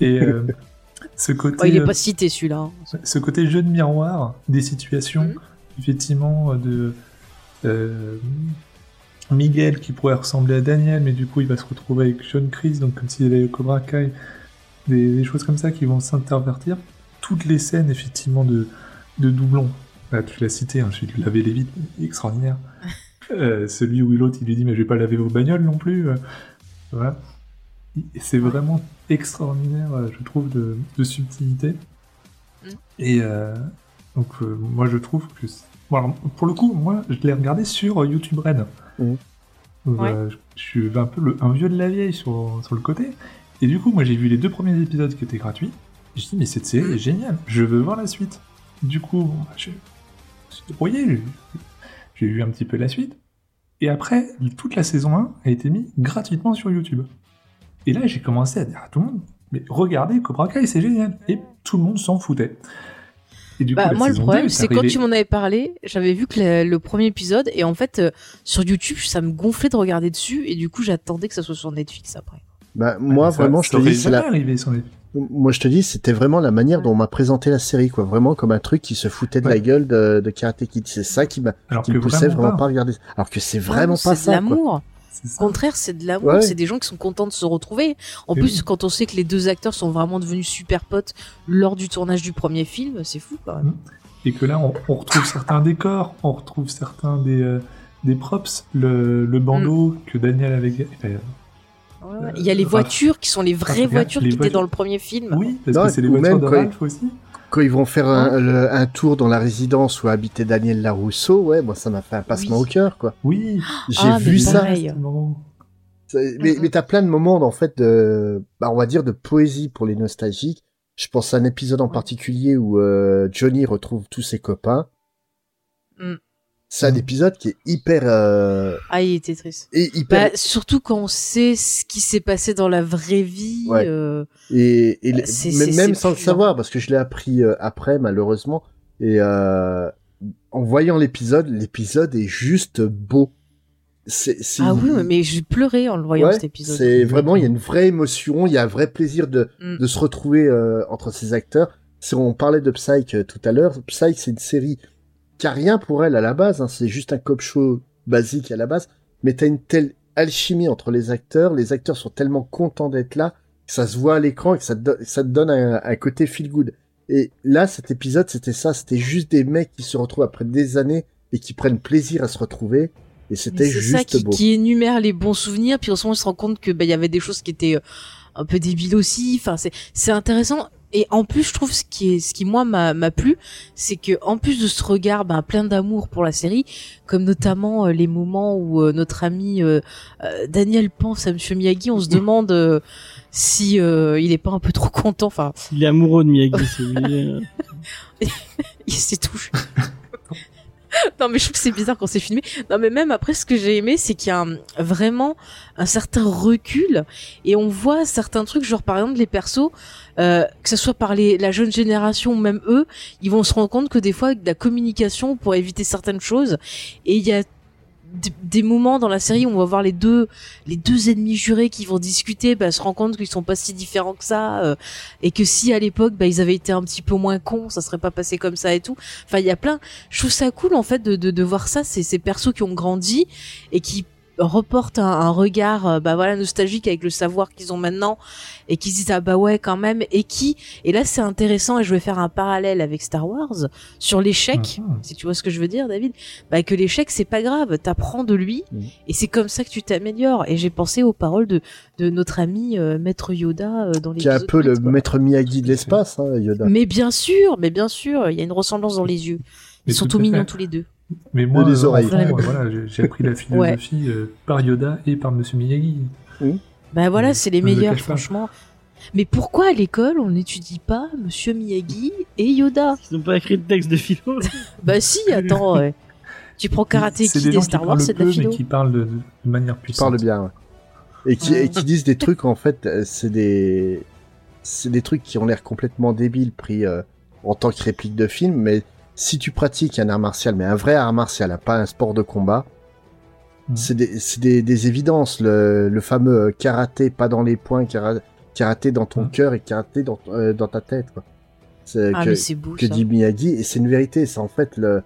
[SPEAKER 3] Et euh, <laughs> ce côté.
[SPEAKER 1] Oh, Il est
[SPEAKER 3] euh,
[SPEAKER 1] pas cité celui-là. hein.
[SPEAKER 3] ce côté jeu de miroir des situations,
[SPEAKER 1] Mhm.
[SPEAKER 3] effectivement, de euh, Miguel qui pourrait ressembler à Daniel, mais du coup il va se retrouver avec Sean Chris, donc comme s'il avait Cobra Kai, des, des choses comme ça qui vont s'intervertir. Toutes les scènes, effectivement, de, de doublons, Là, tu l'as cité, hein, celui de laver les vitres, extraordinaire. <laughs> Euh, celui où l'autre il lui dit mais je vais pas laver vos bagnoles non plus. euh, voilà. C'est vraiment extraordinaire, euh, je trouve, de, de subtilité.
[SPEAKER 1] Mm.
[SPEAKER 3] Et euh, donc, euh, moi, je trouve que. c'est- Bon, alors, pour le coup, moi, je l'ai regardé sur YouTube Red.
[SPEAKER 4] Mm.
[SPEAKER 3] Donc,
[SPEAKER 1] Ouais.
[SPEAKER 3] euh, je je suis un peu le, un vieux de la vieille sur, sur le côté. Et du coup, moi, j'ai vu les deux premiers épisodes qui étaient gratuits. Et je dis, mais cette série est géniale, je veux voir la suite. Du coup, bah, je me suis débrouillé, j'ai- j'ai vu un petit peu la suite. Et après, toute la saison 1 a été mise gratuitement sur YouTube. Et là, j'ai commencé à dire à tout le monde, mais regardez Cobra Kai, c'est génial. Et tout le monde s'en foutait. Et du
[SPEAKER 1] Bah,
[SPEAKER 3] coup,
[SPEAKER 1] moi, le problème,
[SPEAKER 3] 2 est
[SPEAKER 1] c'est quand tu m'en avais parlé, j'avais vu que le, le premier épisode, et en fait, euh, sur YouTube, ça me gonflait de regarder dessus, et du coup, j'attendais que ça soit sur Netflix après.
[SPEAKER 4] Bah, moi,
[SPEAKER 3] ça-
[SPEAKER 4] vraiment, je te dis, c'est
[SPEAKER 3] jamais
[SPEAKER 4] la,
[SPEAKER 3] arrivé sur les-
[SPEAKER 4] moi, je te dis, c'était vraiment la manière dont on m'a présenté la série, quoi. Vraiment comme un truc qui se foutait de
[SPEAKER 3] Ouais.
[SPEAKER 4] la gueule de, de Karate Kid. C'est ça qui m'a, qui me poussait
[SPEAKER 3] vraiment, pas.
[SPEAKER 4] pas à regarder. Alors que c'est vraiment
[SPEAKER 1] non,
[SPEAKER 4] pas
[SPEAKER 1] c'est
[SPEAKER 4] ça, quoi.
[SPEAKER 1] l'amour. Au contraire, c'est de l'amour.
[SPEAKER 4] Ouais.
[SPEAKER 1] C'est des gens qui sont contents de se retrouver. En plus,
[SPEAKER 3] oui.
[SPEAKER 1] quand on sait que les deux acteurs sont vraiment devenus super potes lors du tournage du premier film, c'est fou quand même.
[SPEAKER 3] Et que là, on, on retrouve certains décors, on retrouve certains des, euh, des props, le, le bandeau
[SPEAKER 1] Mm.
[SPEAKER 3] que Daniel avait. enfin,
[SPEAKER 1] ouais. Il y a les
[SPEAKER 3] Euh,
[SPEAKER 1] voitures qui sont les vraies
[SPEAKER 3] Raph,
[SPEAKER 1] voitures
[SPEAKER 3] les
[SPEAKER 1] qui étaient dans le premier film.
[SPEAKER 3] oui, parce
[SPEAKER 4] Non,
[SPEAKER 3] que c'est les voitures
[SPEAKER 4] même
[SPEAKER 3] de Ralph aussi.
[SPEAKER 4] Quand ils vont faire un, le- un tour dans la résidence où habitait Daniel Larousseau, ouais, moi, ça m'a fait un passement
[SPEAKER 1] Oui.
[SPEAKER 4] au cœur, quoi.
[SPEAKER 3] Oui,
[SPEAKER 4] J'ai
[SPEAKER 1] Ah, mais
[SPEAKER 4] vu ça. Mais, mais t'as plein de moments, en fait, de, bah, on va dire, de poésie pour les nostalgiques. Je pense à un épisode en particulier où euh, Johnny retrouve tous ses copains.
[SPEAKER 1] Mm.
[SPEAKER 4] C'est un
[SPEAKER 3] Mm.
[SPEAKER 4] épisode qui est hyper, euh,
[SPEAKER 1] Ah, il était triste.
[SPEAKER 4] et hyper,
[SPEAKER 1] Bah, surtout quand on sait ce qui s'est passé dans la vraie vie.
[SPEAKER 4] Ouais.
[SPEAKER 1] euh,
[SPEAKER 4] et, et
[SPEAKER 1] c'est-
[SPEAKER 4] même sans le savoir, parce que je l'ai appris euh, après, malheureusement. Et euh, en voyant l'épisode, l'épisode est juste beau. c'est, c'est-
[SPEAKER 1] Ah oui, mais j'ai pleuré en le voyant
[SPEAKER 4] Ouais,
[SPEAKER 1] cet épisode.
[SPEAKER 4] C'est vraiment, il y a une vraie émotion, il y a un vrai plaisir de,
[SPEAKER 1] Mm.
[SPEAKER 4] de se retrouver euh, entre ces acteurs. Si on parlait de Psyche euh, tout à l'heure, Psyche c'est une série qui a rien pour elle à la base, hein, c'est juste un cop show basique à la base, mais t'as une telle alchimie entre les acteurs, les acteurs sont tellement contents d'être là, que ça se voit à l'écran et que ça te, ça te donne un, un côté feel good. Et là, cet épisode, c'était ça, c'était juste des mecs qui se retrouvent après des années et qui prennent plaisir à se retrouver, et c'était juste
[SPEAKER 1] ça qui,
[SPEAKER 4] beau.
[SPEAKER 1] qui énumère les bons souvenirs, puis au moment on se rend compte que bah y avait des choses qui étaient euh, un peu débiles aussi. Enfin, c'est c'est intéressant. Et en plus, je trouve ce qui est ce qui moi m'a m'a plu, c'est que en plus de ce regard ben, plein d'amour pour la série, comme notamment euh, les moments où euh, notre ami euh, euh, Daniel pense à Monsieur Miyagi, on se demande euh, si euh, il est pas un peu trop content. Enfin,
[SPEAKER 2] Il est amoureux de Miyagi, c'est <laughs> lui.
[SPEAKER 1] il s'est touché. non mais je trouve que c'est bizarre quand c'est filmé. Non mais même après ce que j'ai aimé c'est qu'il y a un- vraiment un certain recul et on voit certains trucs genre par exemple les persos euh, que ce soit par les, la jeune génération ou même eux ils vont se rendre compte que des fois la communication pour éviter certaines choses. Et il y a des moments dans la série où on va voir les deux les deux ennemis jurés qui vont discuter bah, se rend compte qu'ils sont pas si différents que ça euh, et que si à l'époque bah, ils avaient été un petit peu moins cons ça serait pas passé comme ça et tout. Enfin il y a plein. Je trouve ça cool en fait de, de, de voir ça c'est ces persos qui ont grandi et qui reportent un, un regard euh, bah voilà nostalgique avec le savoir qu'ils ont maintenant et qui se disent ah bah ouais quand même et qui et là c'est intéressant et je vais faire un parallèle avec Star Wars sur l'échec
[SPEAKER 3] Mhm.
[SPEAKER 1] si tu vois ce que je veux dire David bah que l'échec c'est pas grave t'apprends de lui et c'est comme ça que tu t'améliores. Et j'ai pensé aux paroles de de notre ami euh, maître Yoda euh, dans les
[SPEAKER 4] Qui est un peu le maître Miyagi de l'espace, hein, Yoda.
[SPEAKER 1] mais bien sûr mais bien sûr il y a une ressemblance dans les yeux.
[SPEAKER 3] Mais
[SPEAKER 1] ils sont
[SPEAKER 3] tout
[SPEAKER 1] tout mignons tous les deux
[SPEAKER 3] Mais moi,
[SPEAKER 4] les
[SPEAKER 3] euh,
[SPEAKER 4] oreilles.
[SPEAKER 3] enfant, euh, voilà, j'ai- appris la <laughs> philosophie euh, par Yoda et par Monsieur Miyagi.
[SPEAKER 1] Bah voilà, c'est les
[SPEAKER 3] le
[SPEAKER 1] meilleurs, franchement. Mais pourquoi à l'école on n'étudie pas Monsieur Miyagi et Yoda?
[SPEAKER 2] Ils n'ont pas écrit de texte de philo. <laughs>
[SPEAKER 1] Bah si, attends, ouais. tu prends Karate
[SPEAKER 3] C'est
[SPEAKER 1] Kid
[SPEAKER 3] des
[SPEAKER 1] et Star Wars, c'est de la
[SPEAKER 3] peu, mais
[SPEAKER 1] philo.
[SPEAKER 3] qui parlent de, de- manière
[SPEAKER 4] Qui
[SPEAKER 3] puissante.
[SPEAKER 4] parlent bien, ouais. Et qui, et qui disent des <laughs> trucs, en fait, c'est des, c'est des trucs qui ont l'air complètement débiles pris euh, en tant que réplique de film, mais si tu pratiques un art martial, mais un vrai art martial, hein, pas un sport de combat,
[SPEAKER 3] Mm.
[SPEAKER 4] c'est des, c'est des, des évidences. Le, le fameux karaté, pas dans les poings, kara- karaté dans ton
[SPEAKER 3] Mm.
[SPEAKER 4] cœur et karaté dans, euh, dans ta tête, quoi. C'est
[SPEAKER 1] Ah
[SPEAKER 4] que,
[SPEAKER 1] mais c'est beau
[SPEAKER 4] que dit Miyagi, et c'est une vérité, c'est en fait le,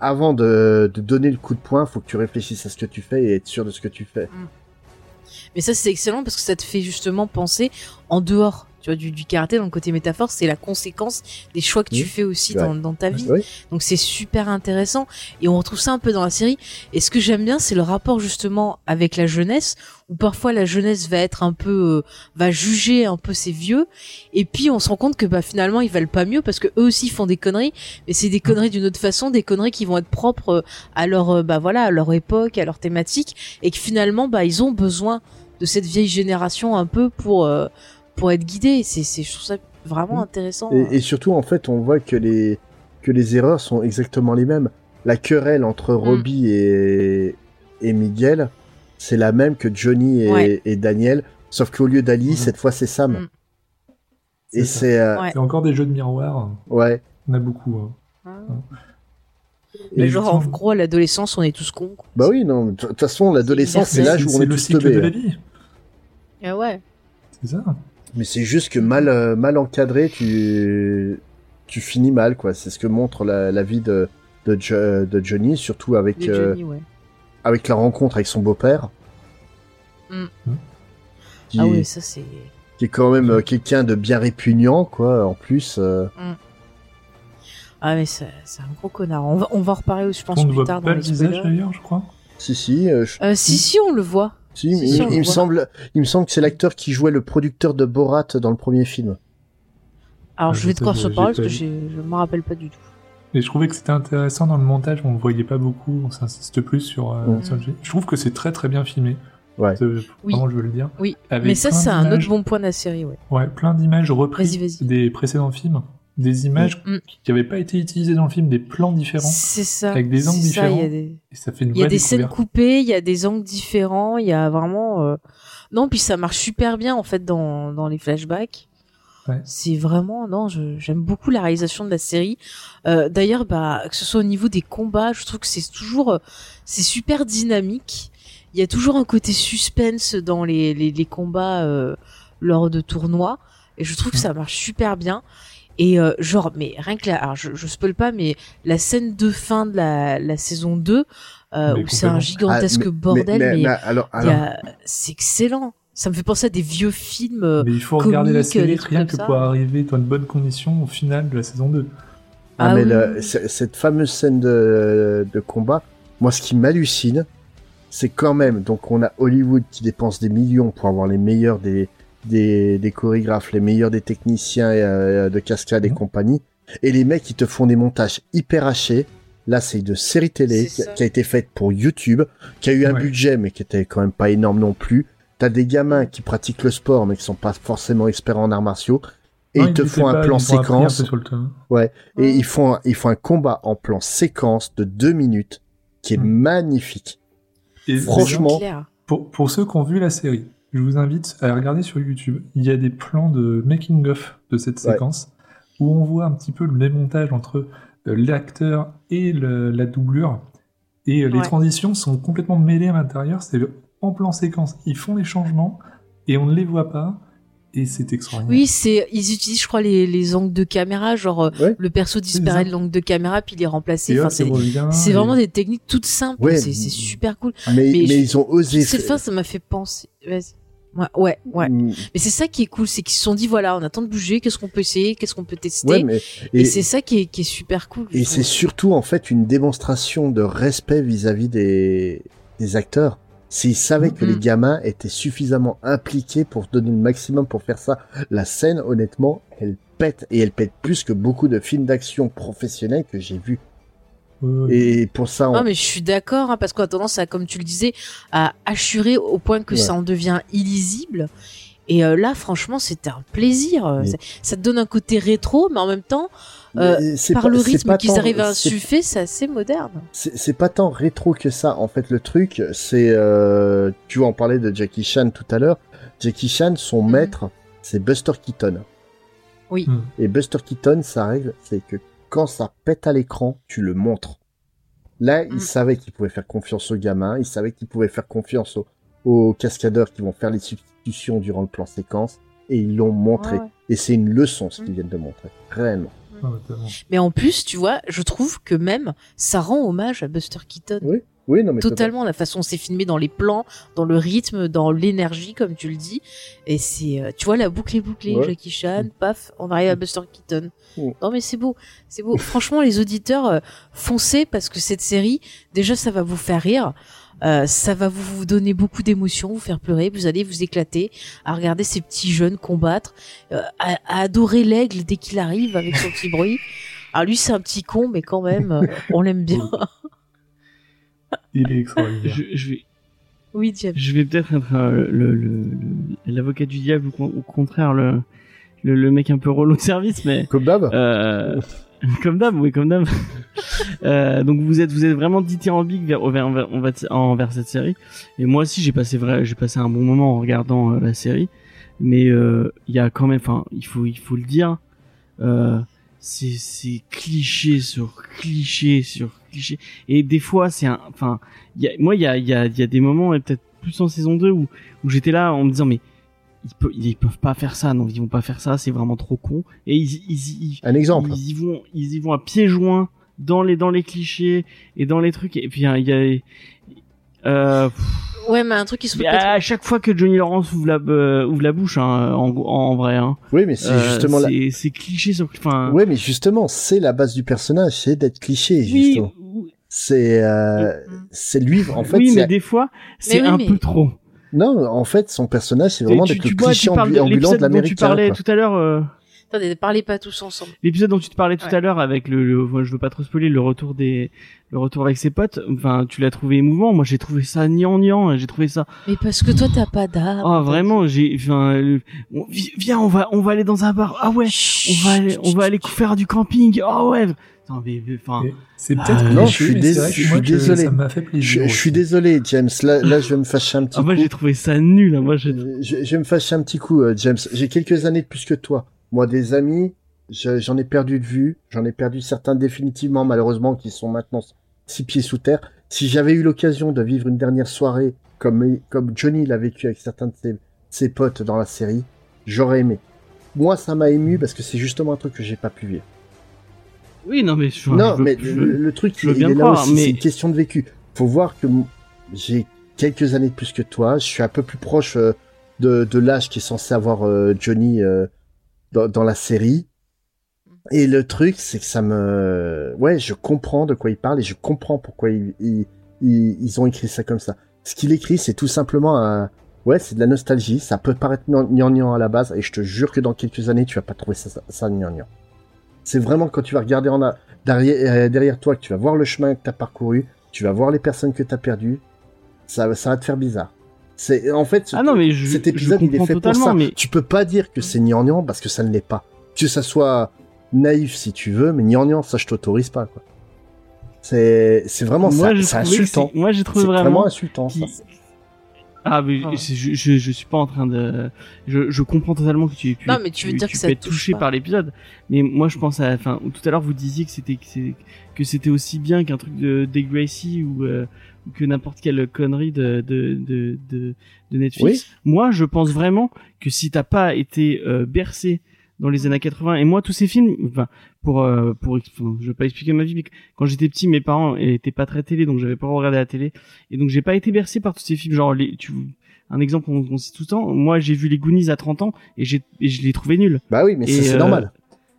[SPEAKER 4] avant de, de donner le coup de poing, faut que tu réfléchisses à ce que tu fais et être sûr de ce que tu fais.
[SPEAKER 1] Mais ça c'est excellent parce que ça te fait justement penser en dehors tu vois, du, du karaté dans le côté métaphore, c'est la conséquence des choix que tu fais aussi dans, dans ta vie.
[SPEAKER 4] Oui.
[SPEAKER 1] Donc c'est super intéressant. Et on retrouve ça un peu dans la série. Et ce que j'aime bien, c'est le rapport justement avec la jeunesse, où parfois la jeunesse va être un peu, euh, va juger un peu ses vieux, et puis on se rend compte que bah finalement ils valent pas mieux parce que eux aussi font des conneries, mais c'est des conneries d'une autre façon, des conneries qui vont être propres euh, à leur, euh, bah voilà, à leur époque, à leur thématique, et que finalement bah ils ont besoin de cette vieille génération un peu pour euh, pour être guidés. C'est, c'est, je trouve ça vraiment
[SPEAKER 4] Mm.
[SPEAKER 1] intéressant.
[SPEAKER 4] Et, et surtout, en fait, on voit que les, que les erreurs sont exactement les mêmes. La querelle entre Robbie et, et Miguel, c'est la même que Johnny et,
[SPEAKER 1] Ouais.
[SPEAKER 4] et Daniel, sauf qu'au lieu d'Ali,
[SPEAKER 3] Mhm.
[SPEAKER 4] cette fois c'est Sam.
[SPEAKER 1] Mm.
[SPEAKER 4] Et
[SPEAKER 3] C'est ça.
[SPEAKER 4] c'est... euh,
[SPEAKER 1] Ouais.
[SPEAKER 3] Encore des jeux de miroir.
[SPEAKER 4] ouais.
[SPEAKER 3] On a beaucoup. hein.
[SPEAKER 1] Ah. Mais
[SPEAKER 3] Et
[SPEAKER 1] genre, en gros, à l'adolescence, on est tous cons. quoi.
[SPEAKER 4] Bah oui, non, de toute façon, l'adolescence,
[SPEAKER 1] C'est
[SPEAKER 4] c'est l'âge où on
[SPEAKER 3] c'est
[SPEAKER 4] est
[SPEAKER 3] le
[SPEAKER 4] tous
[SPEAKER 3] cycle
[SPEAKER 4] teubés,
[SPEAKER 3] de la
[SPEAKER 4] hein.
[SPEAKER 3] vie.
[SPEAKER 1] Ah ouais.
[SPEAKER 3] C'est ça.
[SPEAKER 4] Mais c'est juste que mal, euh, mal encadré, tu, tu finis mal, quoi. C'est ce que montre la, la vie de, de, Jo- de Johnny, surtout avec, euh,
[SPEAKER 1] Johnny, ouais.
[SPEAKER 4] avec la rencontre avec son beau-père.
[SPEAKER 1] Mm.
[SPEAKER 4] Qui,
[SPEAKER 1] Ah ouais, ça c'est.
[SPEAKER 4] qui est quand même euh, quelqu'un de bien répugnant, quoi. En plus, euh,
[SPEAKER 1] Ah mais c'est un gros connard. On va, on va en reparler, je pense,
[SPEAKER 3] On
[SPEAKER 1] plus
[SPEAKER 3] voit
[SPEAKER 1] tard
[SPEAKER 3] pas
[SPEAKER 1] dans
[SPEAKER 3] le
[SPEAKER 1] les
[SPEAKER 3] visage d'ailleurs, je crois.
[SPEAKER 4] si, si, euh, je-
[SPEAKER 1] Euh, si, si, on le voit.
[SPEAKER 4] Si, il, me semble, il me semble que c'est l'acteur qui jouait le producteur de Borat dans le premier film.
[SPEAKER 1] Alors,
[SPEAKER 3] Ah,
[SPEAKER 1] je vais te croire sur parole parce que je me rappelle pas du tout.
[SPEAKER 3] Et je trouvais que c'était intéressant dans le montage, on ne voyait pas beaucoup, on s'insiste plus sur, euh, sur le jeu. Je trouve que c'est très très bien filmé.
[SPEAKER 4] Ouais.
[SPEAKER 1] Oui.
[SPEAKER 3] Vraiment, je veux le dire.
[SPEAKER 1] Oui,
[SPEAKER 3] Avec
[SPEAKER 1] mais ça, c'est un autre bon point de la série, ouais.
[SPEAKER 3] Ouais, plein d'images reprises des précédents films. Des images
[SPEAKER 1] Mm.
[SPEAKER 3] qui n'avaient pas été utilisées dans le film, des plans différents.
[SPEAKER 1] Ça.
[SPEAKER 3] Avec des angles
[SPEAKER 1] ça, y a
[SPEAKER 3] différents.
[SPEAKER 1] des,
[SPEAKER 3] Et ça fait une
[SPEAKER 1] il y a des scènes coupées, il y a des angles différents, il y a vraiment. euh, Non, puis ça marche super bien en fait dans, dans les flashbacks.
[SPEAKER 3] Ouais.
[SPEAKER 1] C'est vraiment non, j'aime beaucoup la réalisation de la série. Euh, D'ailleurs, bah que ce soit au niveau des combats, je trouve que c'est toujours euh, c'est super dynamique. Il y a toujours un côté suspense dans les les, les combats euh, lors de tournois et je trouve que ça marche super bien. Et euh, genre, mais rien que là, alors je, je spoil pas, mais la scène de fin de la, la saison 2, euh, où c'est un gigantesque
[SPEAKER 4] Ah, mais-
[SPEAKER 1] bordel, mais,
[SPEAKER 4] mais- mais alors,
[SPEAKER 1] il y
[SPEAKER 4] alors,
[SPEAKER 1] a- c'est excellent. Ça me fait penser à des vieux films. euh,
[SPEAKER 3] Mais il faut regarder la série rien que
[SPEAKER 1] ça.
[SPEAKER 3] pour arriver dans de bonnes conditions au final de la saison 2.
[SPEAKER 4] Ah,
[SPEAKER 1] Ah
[SPEAKER 4] mais
[SPEAKER 1] oui,
[SPEAKER 4] cette fameuse scène de, de combat, moi, ce qui m'hallucine, c'est quand même, donc on a Hollywood qui dépense des millions pour avoir les meilleurs des, des, des chorégraphes, les meilleurs des techniciens euh, de cascade et
[SPEAKER 3] Mhm.
[SPEAKER 4] compagnie, et les mecs qui te font des montages hyper hachés. Là, c'est de série télé qui, a été faite pour YouTube, qui a eu un
[SPEAKER 3] Ouais.
[SPEAKER 4] budget, mais qui était quand même pas énorme non plus. T'as des gamins qui pratiquent le sport, mais qui sont pas forcément experts en arts martiaux. Et
[SPEAKER 3] Non,
[SPEAKER 4] ils te font un
[SPEAKER 3] pas-
[SPEAKER 4] plan
[SPEAKER 3] ils un
[SPEAKER 4] séquence.
[SPEAKER 3] tas.
[SPEAKER 4] Et ils font, un, ils font un combat en plan séquence de deux minutes qui est
[SPEAKER 3] Mm.
[SPEAKER 4] magnifique.
[SPEAKER 3] Et
[SPEAKER 4] Franchement.
[SPEAKER 3] Pour, pour ceux qui ont vu la série, je vous invite à regarder sur YouTube. Il y a des plans de making-of de cette
[SPEAKER 4] Ouais.
[SPEAKER 3] séquence où on voit un petit peu le démontage entre euh, l'acteur et le- la doublure. Et euh, les
[SPEAKER 1] Ouais.
[SPEAKER 3] transitions sont complètement mêlées à l'intérieur. C'est en plan séquence. Ils font les changements et on ne les voit pas. Et c'est extraordinaire.
[SPEAKER 1] Oui, c'est ils utilisent, je crois, les, les angles de caméra, genre euh,
[SPEAKER 4] Ouais.
[SPEAKER 1] le perso disparaît de l'angle de caméra puis il est remplacé. Enfin, c'est
[SPEAKER 3] et-
[SPEAKER 1] vraiment des techniques toutes simples.
[SPEAKER 4] Ouais.
[SPEAKER 1] C'est c'est super cool.
[SPEAKER 4] mais,
[SPEAKER 1] Mais
[SPEAKER 4] mais,
[SPEAKER 1] je-
[SPEAKER 4] ils ont osé.
[SPEAKER 1] Cette fin, ça m'a fait penser. Vas-y. Ouais, ouais, ouais.
[SPEAKER 4] Mm,
[SPEAKER 1] Mais c'est ça qui est cool, c'est qu'ils se sont dit voilà, on attend de bouger, qu'est-ce qu'on peut essayer, qu'est-ce qu'on peut tester.
[SPEAKER 4] Ouais, mais
[SPEAKER 1] et
[SPEAKER 4] et,
[SPEAKER 1] c'est ça qui est, qui est super cool.
[SPEAKER 4] et c'est surtout en fait une démonstration de respect vis-à-vis des, des acteurs. S'ils savaient que les gamins étaient suffisamment impliqués pour donner le maximum pour faire ça, la scène, honnêtement, elle pète et elle pète plus que beaucoup de films d'action professionnels que j'ai vus. Et pour ça, on...
[SPEAKER 1] Non, mais je suis d'accord, hein, parce qu'on a tendance à, comme tu le disais, à assurer au point que
[SPEAKER 4] Ouais.
[SPEAKER 1] ça en devient illisible. Et euh, là, franchement, c'était un plaisir.
[SPEAKER 4] Mais-
[SPEAKER 1] Ça, ça te donne un côté rétro, mais en même temps, euh, par
[SPEAKER 4] pas-
[SPEAKER 1] le rythme qu'ils
[SPEAKER 4] tant-
[SPEAKER 1] arrivent à insuffler, c'est assez moderne.
[SPEAKER 4] C'est c'est pas tant rétro que ça. En fait, le truc, c'est, euh, tu vois, on parlait de Jackie Chan tout à l'heure. Jackie Chan, son
[SPEAKER 1] Mhm.
[SPEAKER 4] maître, c'est Buster Keaton.
[SPEAKER 1] Oui.
[SPEAKER 3] Hmm.
[SPEAKER 4] Et Buster Keaton, sa règle, c'est que quand ça pète à l'écran, tu le montres. Là, il
[SPEAKER 1] Mhm.
[SPEAKER 4] savait qu'il pouvait faire confiance aux gamins, il savait qu'il pouvait faire confiance aux, aux cascadeurs qui vont faire les substitutions durant le plan séquence, et ils l'ont montré.
[SPEAKER 1] Ouais, ouais.
[SPEAKER 4] Et c'est une leçon ce qu'ils
[SPEAKER 1] Mhm.
[SPEAKER 4] viennent de montrer, réellement.
[SPEAKER 3] Ouais, totalement.
[SPEAKER 1] Mais en plus, tu vois, je trouve que même ça rend hommage à Buster Keaton.
[SPEAKER 4] Oui, oui, non mais
[SPEAKER 1] Totalement, la façon c'est filmé dans les plans, dans le rythme, dans l'énergie, comme tu le dis. Et c'est, euh, tu vois, la boucle est bouclée.
[SPEAKER 4] Ouais.
[SPEAKER 1] Jackie Chan, paf, on arrive à Buster Keaton.
[SPEAKER 4] Mm.
[SPEAKER 1] Non, mais c'est beau, c'est beau. Franchement, les auditeurs, euh, foncez parce que cette série, déjà, ça va vous faire rire. Euh, ça va vous, vous donner beaucoup d'émotions, vous faire pleurer, vous allez vous éclater à regarder ces petits jeunes combattre, euh, à, à adorer l'aigle dès qu'il arrive avec son petit bruit. Alors lui, c'est un petit con, mais quand même, euh, on l'aime bien. <laughs>
[SPEAKER 3] Il est extraordinaire.
[SPEAKER 2] Je, je vais,
[SPEAKER 1] oui, James.
[SPEAKER 2] je vais peut-être être euh, le- le- le- l'avocat du diable ou au contraire le, le, le mec un peu relou de service, mais
[SPEAKER 4] Comme d'hab.
[SPEAKER 2] euh, <laughs> comme d'hab, oui, comme d'hab. <laughs> Euh, donc vous êtes vous êtes vraiment dithyrambique vers vers, vers, envers, envers cette série. Et moi aussi j'ai passé vrai j'ai passé un bon moment en regardant euh, la série, mais euh, il y a quand même, enfin il faut il faut le dire, euh, c'est c'est cliché sur cliché sur cliché. Et des fois c'est un, enfin moi il y a il y a il y a des moments et peut-être plus en saison 2 où où j'étais là en me disant mais ils, peuvent ils peuvent pas faire ça, non, ils vont pas faire ça, c'est vraiment trop con. Et ils, ils, ils,
[SPEAKER 4] Un exemple.
[SPEAKER 2] ils y vont, ils y vont à pieds joints dans les dans les clichés et dans les trucs. Et puis hein, il y a, euh,
[SPEAKER 1] Ouais, mais un truc qui se répète.
[SPEAKER 2] à chaque fois que Johnny Lawrence ouvre la euh, ouvre la bouche, hein, en, en vrai, hein,
[SPEAKER 4] Oui, mais c'est
[SPEAKER 2] euh,
[SPEAKER 4] justement la...
[SPEAKER 2] c'est c'est cliché sur, enfin,
[SPEAKER 4] Ouais, mais justement, c'est la base du personnage, c'est d'être cliché,
[SPEAKER 2] oui,
[SPEAKER 4] justement. C'est, euh, c'est lui, en fait,
[SPEAKER 2] oui,
[SPEAKER 4] c'est-
[SPEAKER 2] mais des fois c'est
[SPEAKER 1] oui,
[SPEAKER 2] un
[SPEAKER 1] mais-
[SPEAKER 2] peu trop.
[SPEAKER 4] non, en fait, son personnage, c'est vraiment
[SPEAKER 2] tu,
[SPEAKER 4] d'être le cliché ambulant de
[SPEAKER 2] dont tu
[SPEAKER 4] l'américain.
[SPEAKER 2] parlais
[SPEAKER 4] quoi.
[SPEAKER 2] tout à l'heure.
[SPEAKER 1] Attendez, ne parlez pas tous ensemble.
[SPEAKER 2] L'épisode dont tu te parlais tout
[SPEAKER 1] Ouais.
[SPEAKER 2] à l'heure avec le, le moi, je veux pas trop spoiler le retour des le retour avec ses potes enfin tu l'as trouvé émouvant moi j'ai trouvé ça niant niant j'ai trouvé ça
[SPEAKER 1] Mais parce que toi, t'as pas d'âme.
[SPEAKER 2] oh vraiment j'ai enfin le- viens on va on va aller dans un bar ah ouais on va aller on va aller faire du camping ah ouais mais, mais, enfin
[SPEAKER 3] Et C'est
[SPEAKER 2] Ah,
[SPEAKER 3] peut-être
[SPEAKER 2] non,
[SPEAKER 3] cliché,
[SPEAKER 4] je suis dés- je
[SPEAKER 3] moi,
[SPEAKER 4] désolé.
[SPEAKER 3] Ça m'a fait
[SPEAKER 4] Je,
[SPEAKER 3] plaisir.
[SPEAKER 4] je suis désolé, James. Là, là, je vais me fâcher un petit
[SPEAKER 2] ah, moi
[SPEAKER 4] coup.
[SPEAKER 2] j'ai trouvé ça nul hein. moi
[SPEAKER 4] Je, je vais me fâcher un petit coup, euh, James. J'ai quelques années de plus que toi. Moi, des amis, je- j'en ai perdu de vue. J'en ai perdu certains définitivement, malheureusement, qui sont maintenant six pieds sous terre. Si j'avais eu l'occasion de vivre une dernière soirée comme, comme Johnny l'a vécu avec certains de ses, ses potes dans la série, j'aurais aimé. Moi, ça m'a ému parce que c'est justement un truc que j'ai pas pu vivre.
[SPEAKER 2] Oui, non, mais je,
[SPEAKER 4] non,
[SPEAKER 2] je
[SPEAKER 4] mais
[SPEAKER 2] je-
[SPEAKER 4] le, le truc, il
[SPEAKER 2] bien
[SPEAKER 4] est là aussi,
[SPEAKER 2] mais-
[SPEAKER 4] c'est une question de vécu. Faut voir que j'ai quelques années de plus que toi, je suis un peu plus proche euh, de, de l'âge qui est censé avoir euh, Johnny euh, dans, dans la série. Et le truc, c'est que ça me... Ouais, je comprends de quoi il parle et je comprends pourquoi ils, ils, ils, ils ont écrit ça comme ça. Ce qu'il écrit, c'est tout simplement un... Ouais, c'est de la nostalgie, ça peut paraître gnangnan à la base, et je te jure que dans quelques années, tu vas pas trouver ça, ça, ça gnangnan. C'est vraiment quand tu vas regarder en a... derrière, euh, derrière toi, que tu vas voir le chemin que tu as parcouru, tu vas voir les personnes que tu as perdues, ça, ça va te faire bizarre. C'est en fait
[SPEAKER 2] Ah non, mais je,
[SPEAKER 4] cet
[SPEAKER 2] je
[SPEAKER 4] épisode il est fait pour ça.
[SPEAKER 2] mais
[SPEAKER 4] Tu peux pas dire que c'est gnangnan parce que ça ne l'est pas. Que ça soit naïf si tu veux, mais gnangnan ça je t'autorise pas quoi. C'est c'est vraiment
[SPEAKER 2] moi,
[SPEAKER 4] ça, insultant.
[SPEAKER 2] c'est- Moi, j'ai trouvé
[SPEAKER 4] vraiment,
[SPEAKER 2] vraiment.
[SPEAKER 4] insultant ça.
[SPEAKER 2] Ah, mais
[SPEAKER 1] Ah.
[SPEAKER 2] je, je, je suis pas en train de. Je, je comprends totalement que tu, tu,
[SPEAKER 1] Non, mais tu veux dire que ça
[SPEAKER 2] être touché
[SPEAKER 1] pas.
[SPEAKER 2] par l'épisode. Mais moi, je pense à. Enfin, tout à l'heure, vous disiez que c'était que aussi bien qu'un truc de Gracie ou euh, ou que n'importe quelle connerie de de de de, de Netflix. Moi, je pense vraiment que si t'as pas été euh, bercé dans les années 80 et moi tous ces films enfin pour euh, pour enfin, je vais pas expliquer ma vie mais quand j'étais petit mes parents étaient pas très télé donc j'avais pas regardé la télé et donc j'ai pas été bercé par tous ces films genre les tu un exemple qu'on cite tout le temps moi j'ai vu les Goonies à 30 ans et j'ai et je les trouvais nuls
[SPEAKER 4] Bah oui, mais c'est
[SPEAKER 2] euh,
[SPEAKER 4] normal.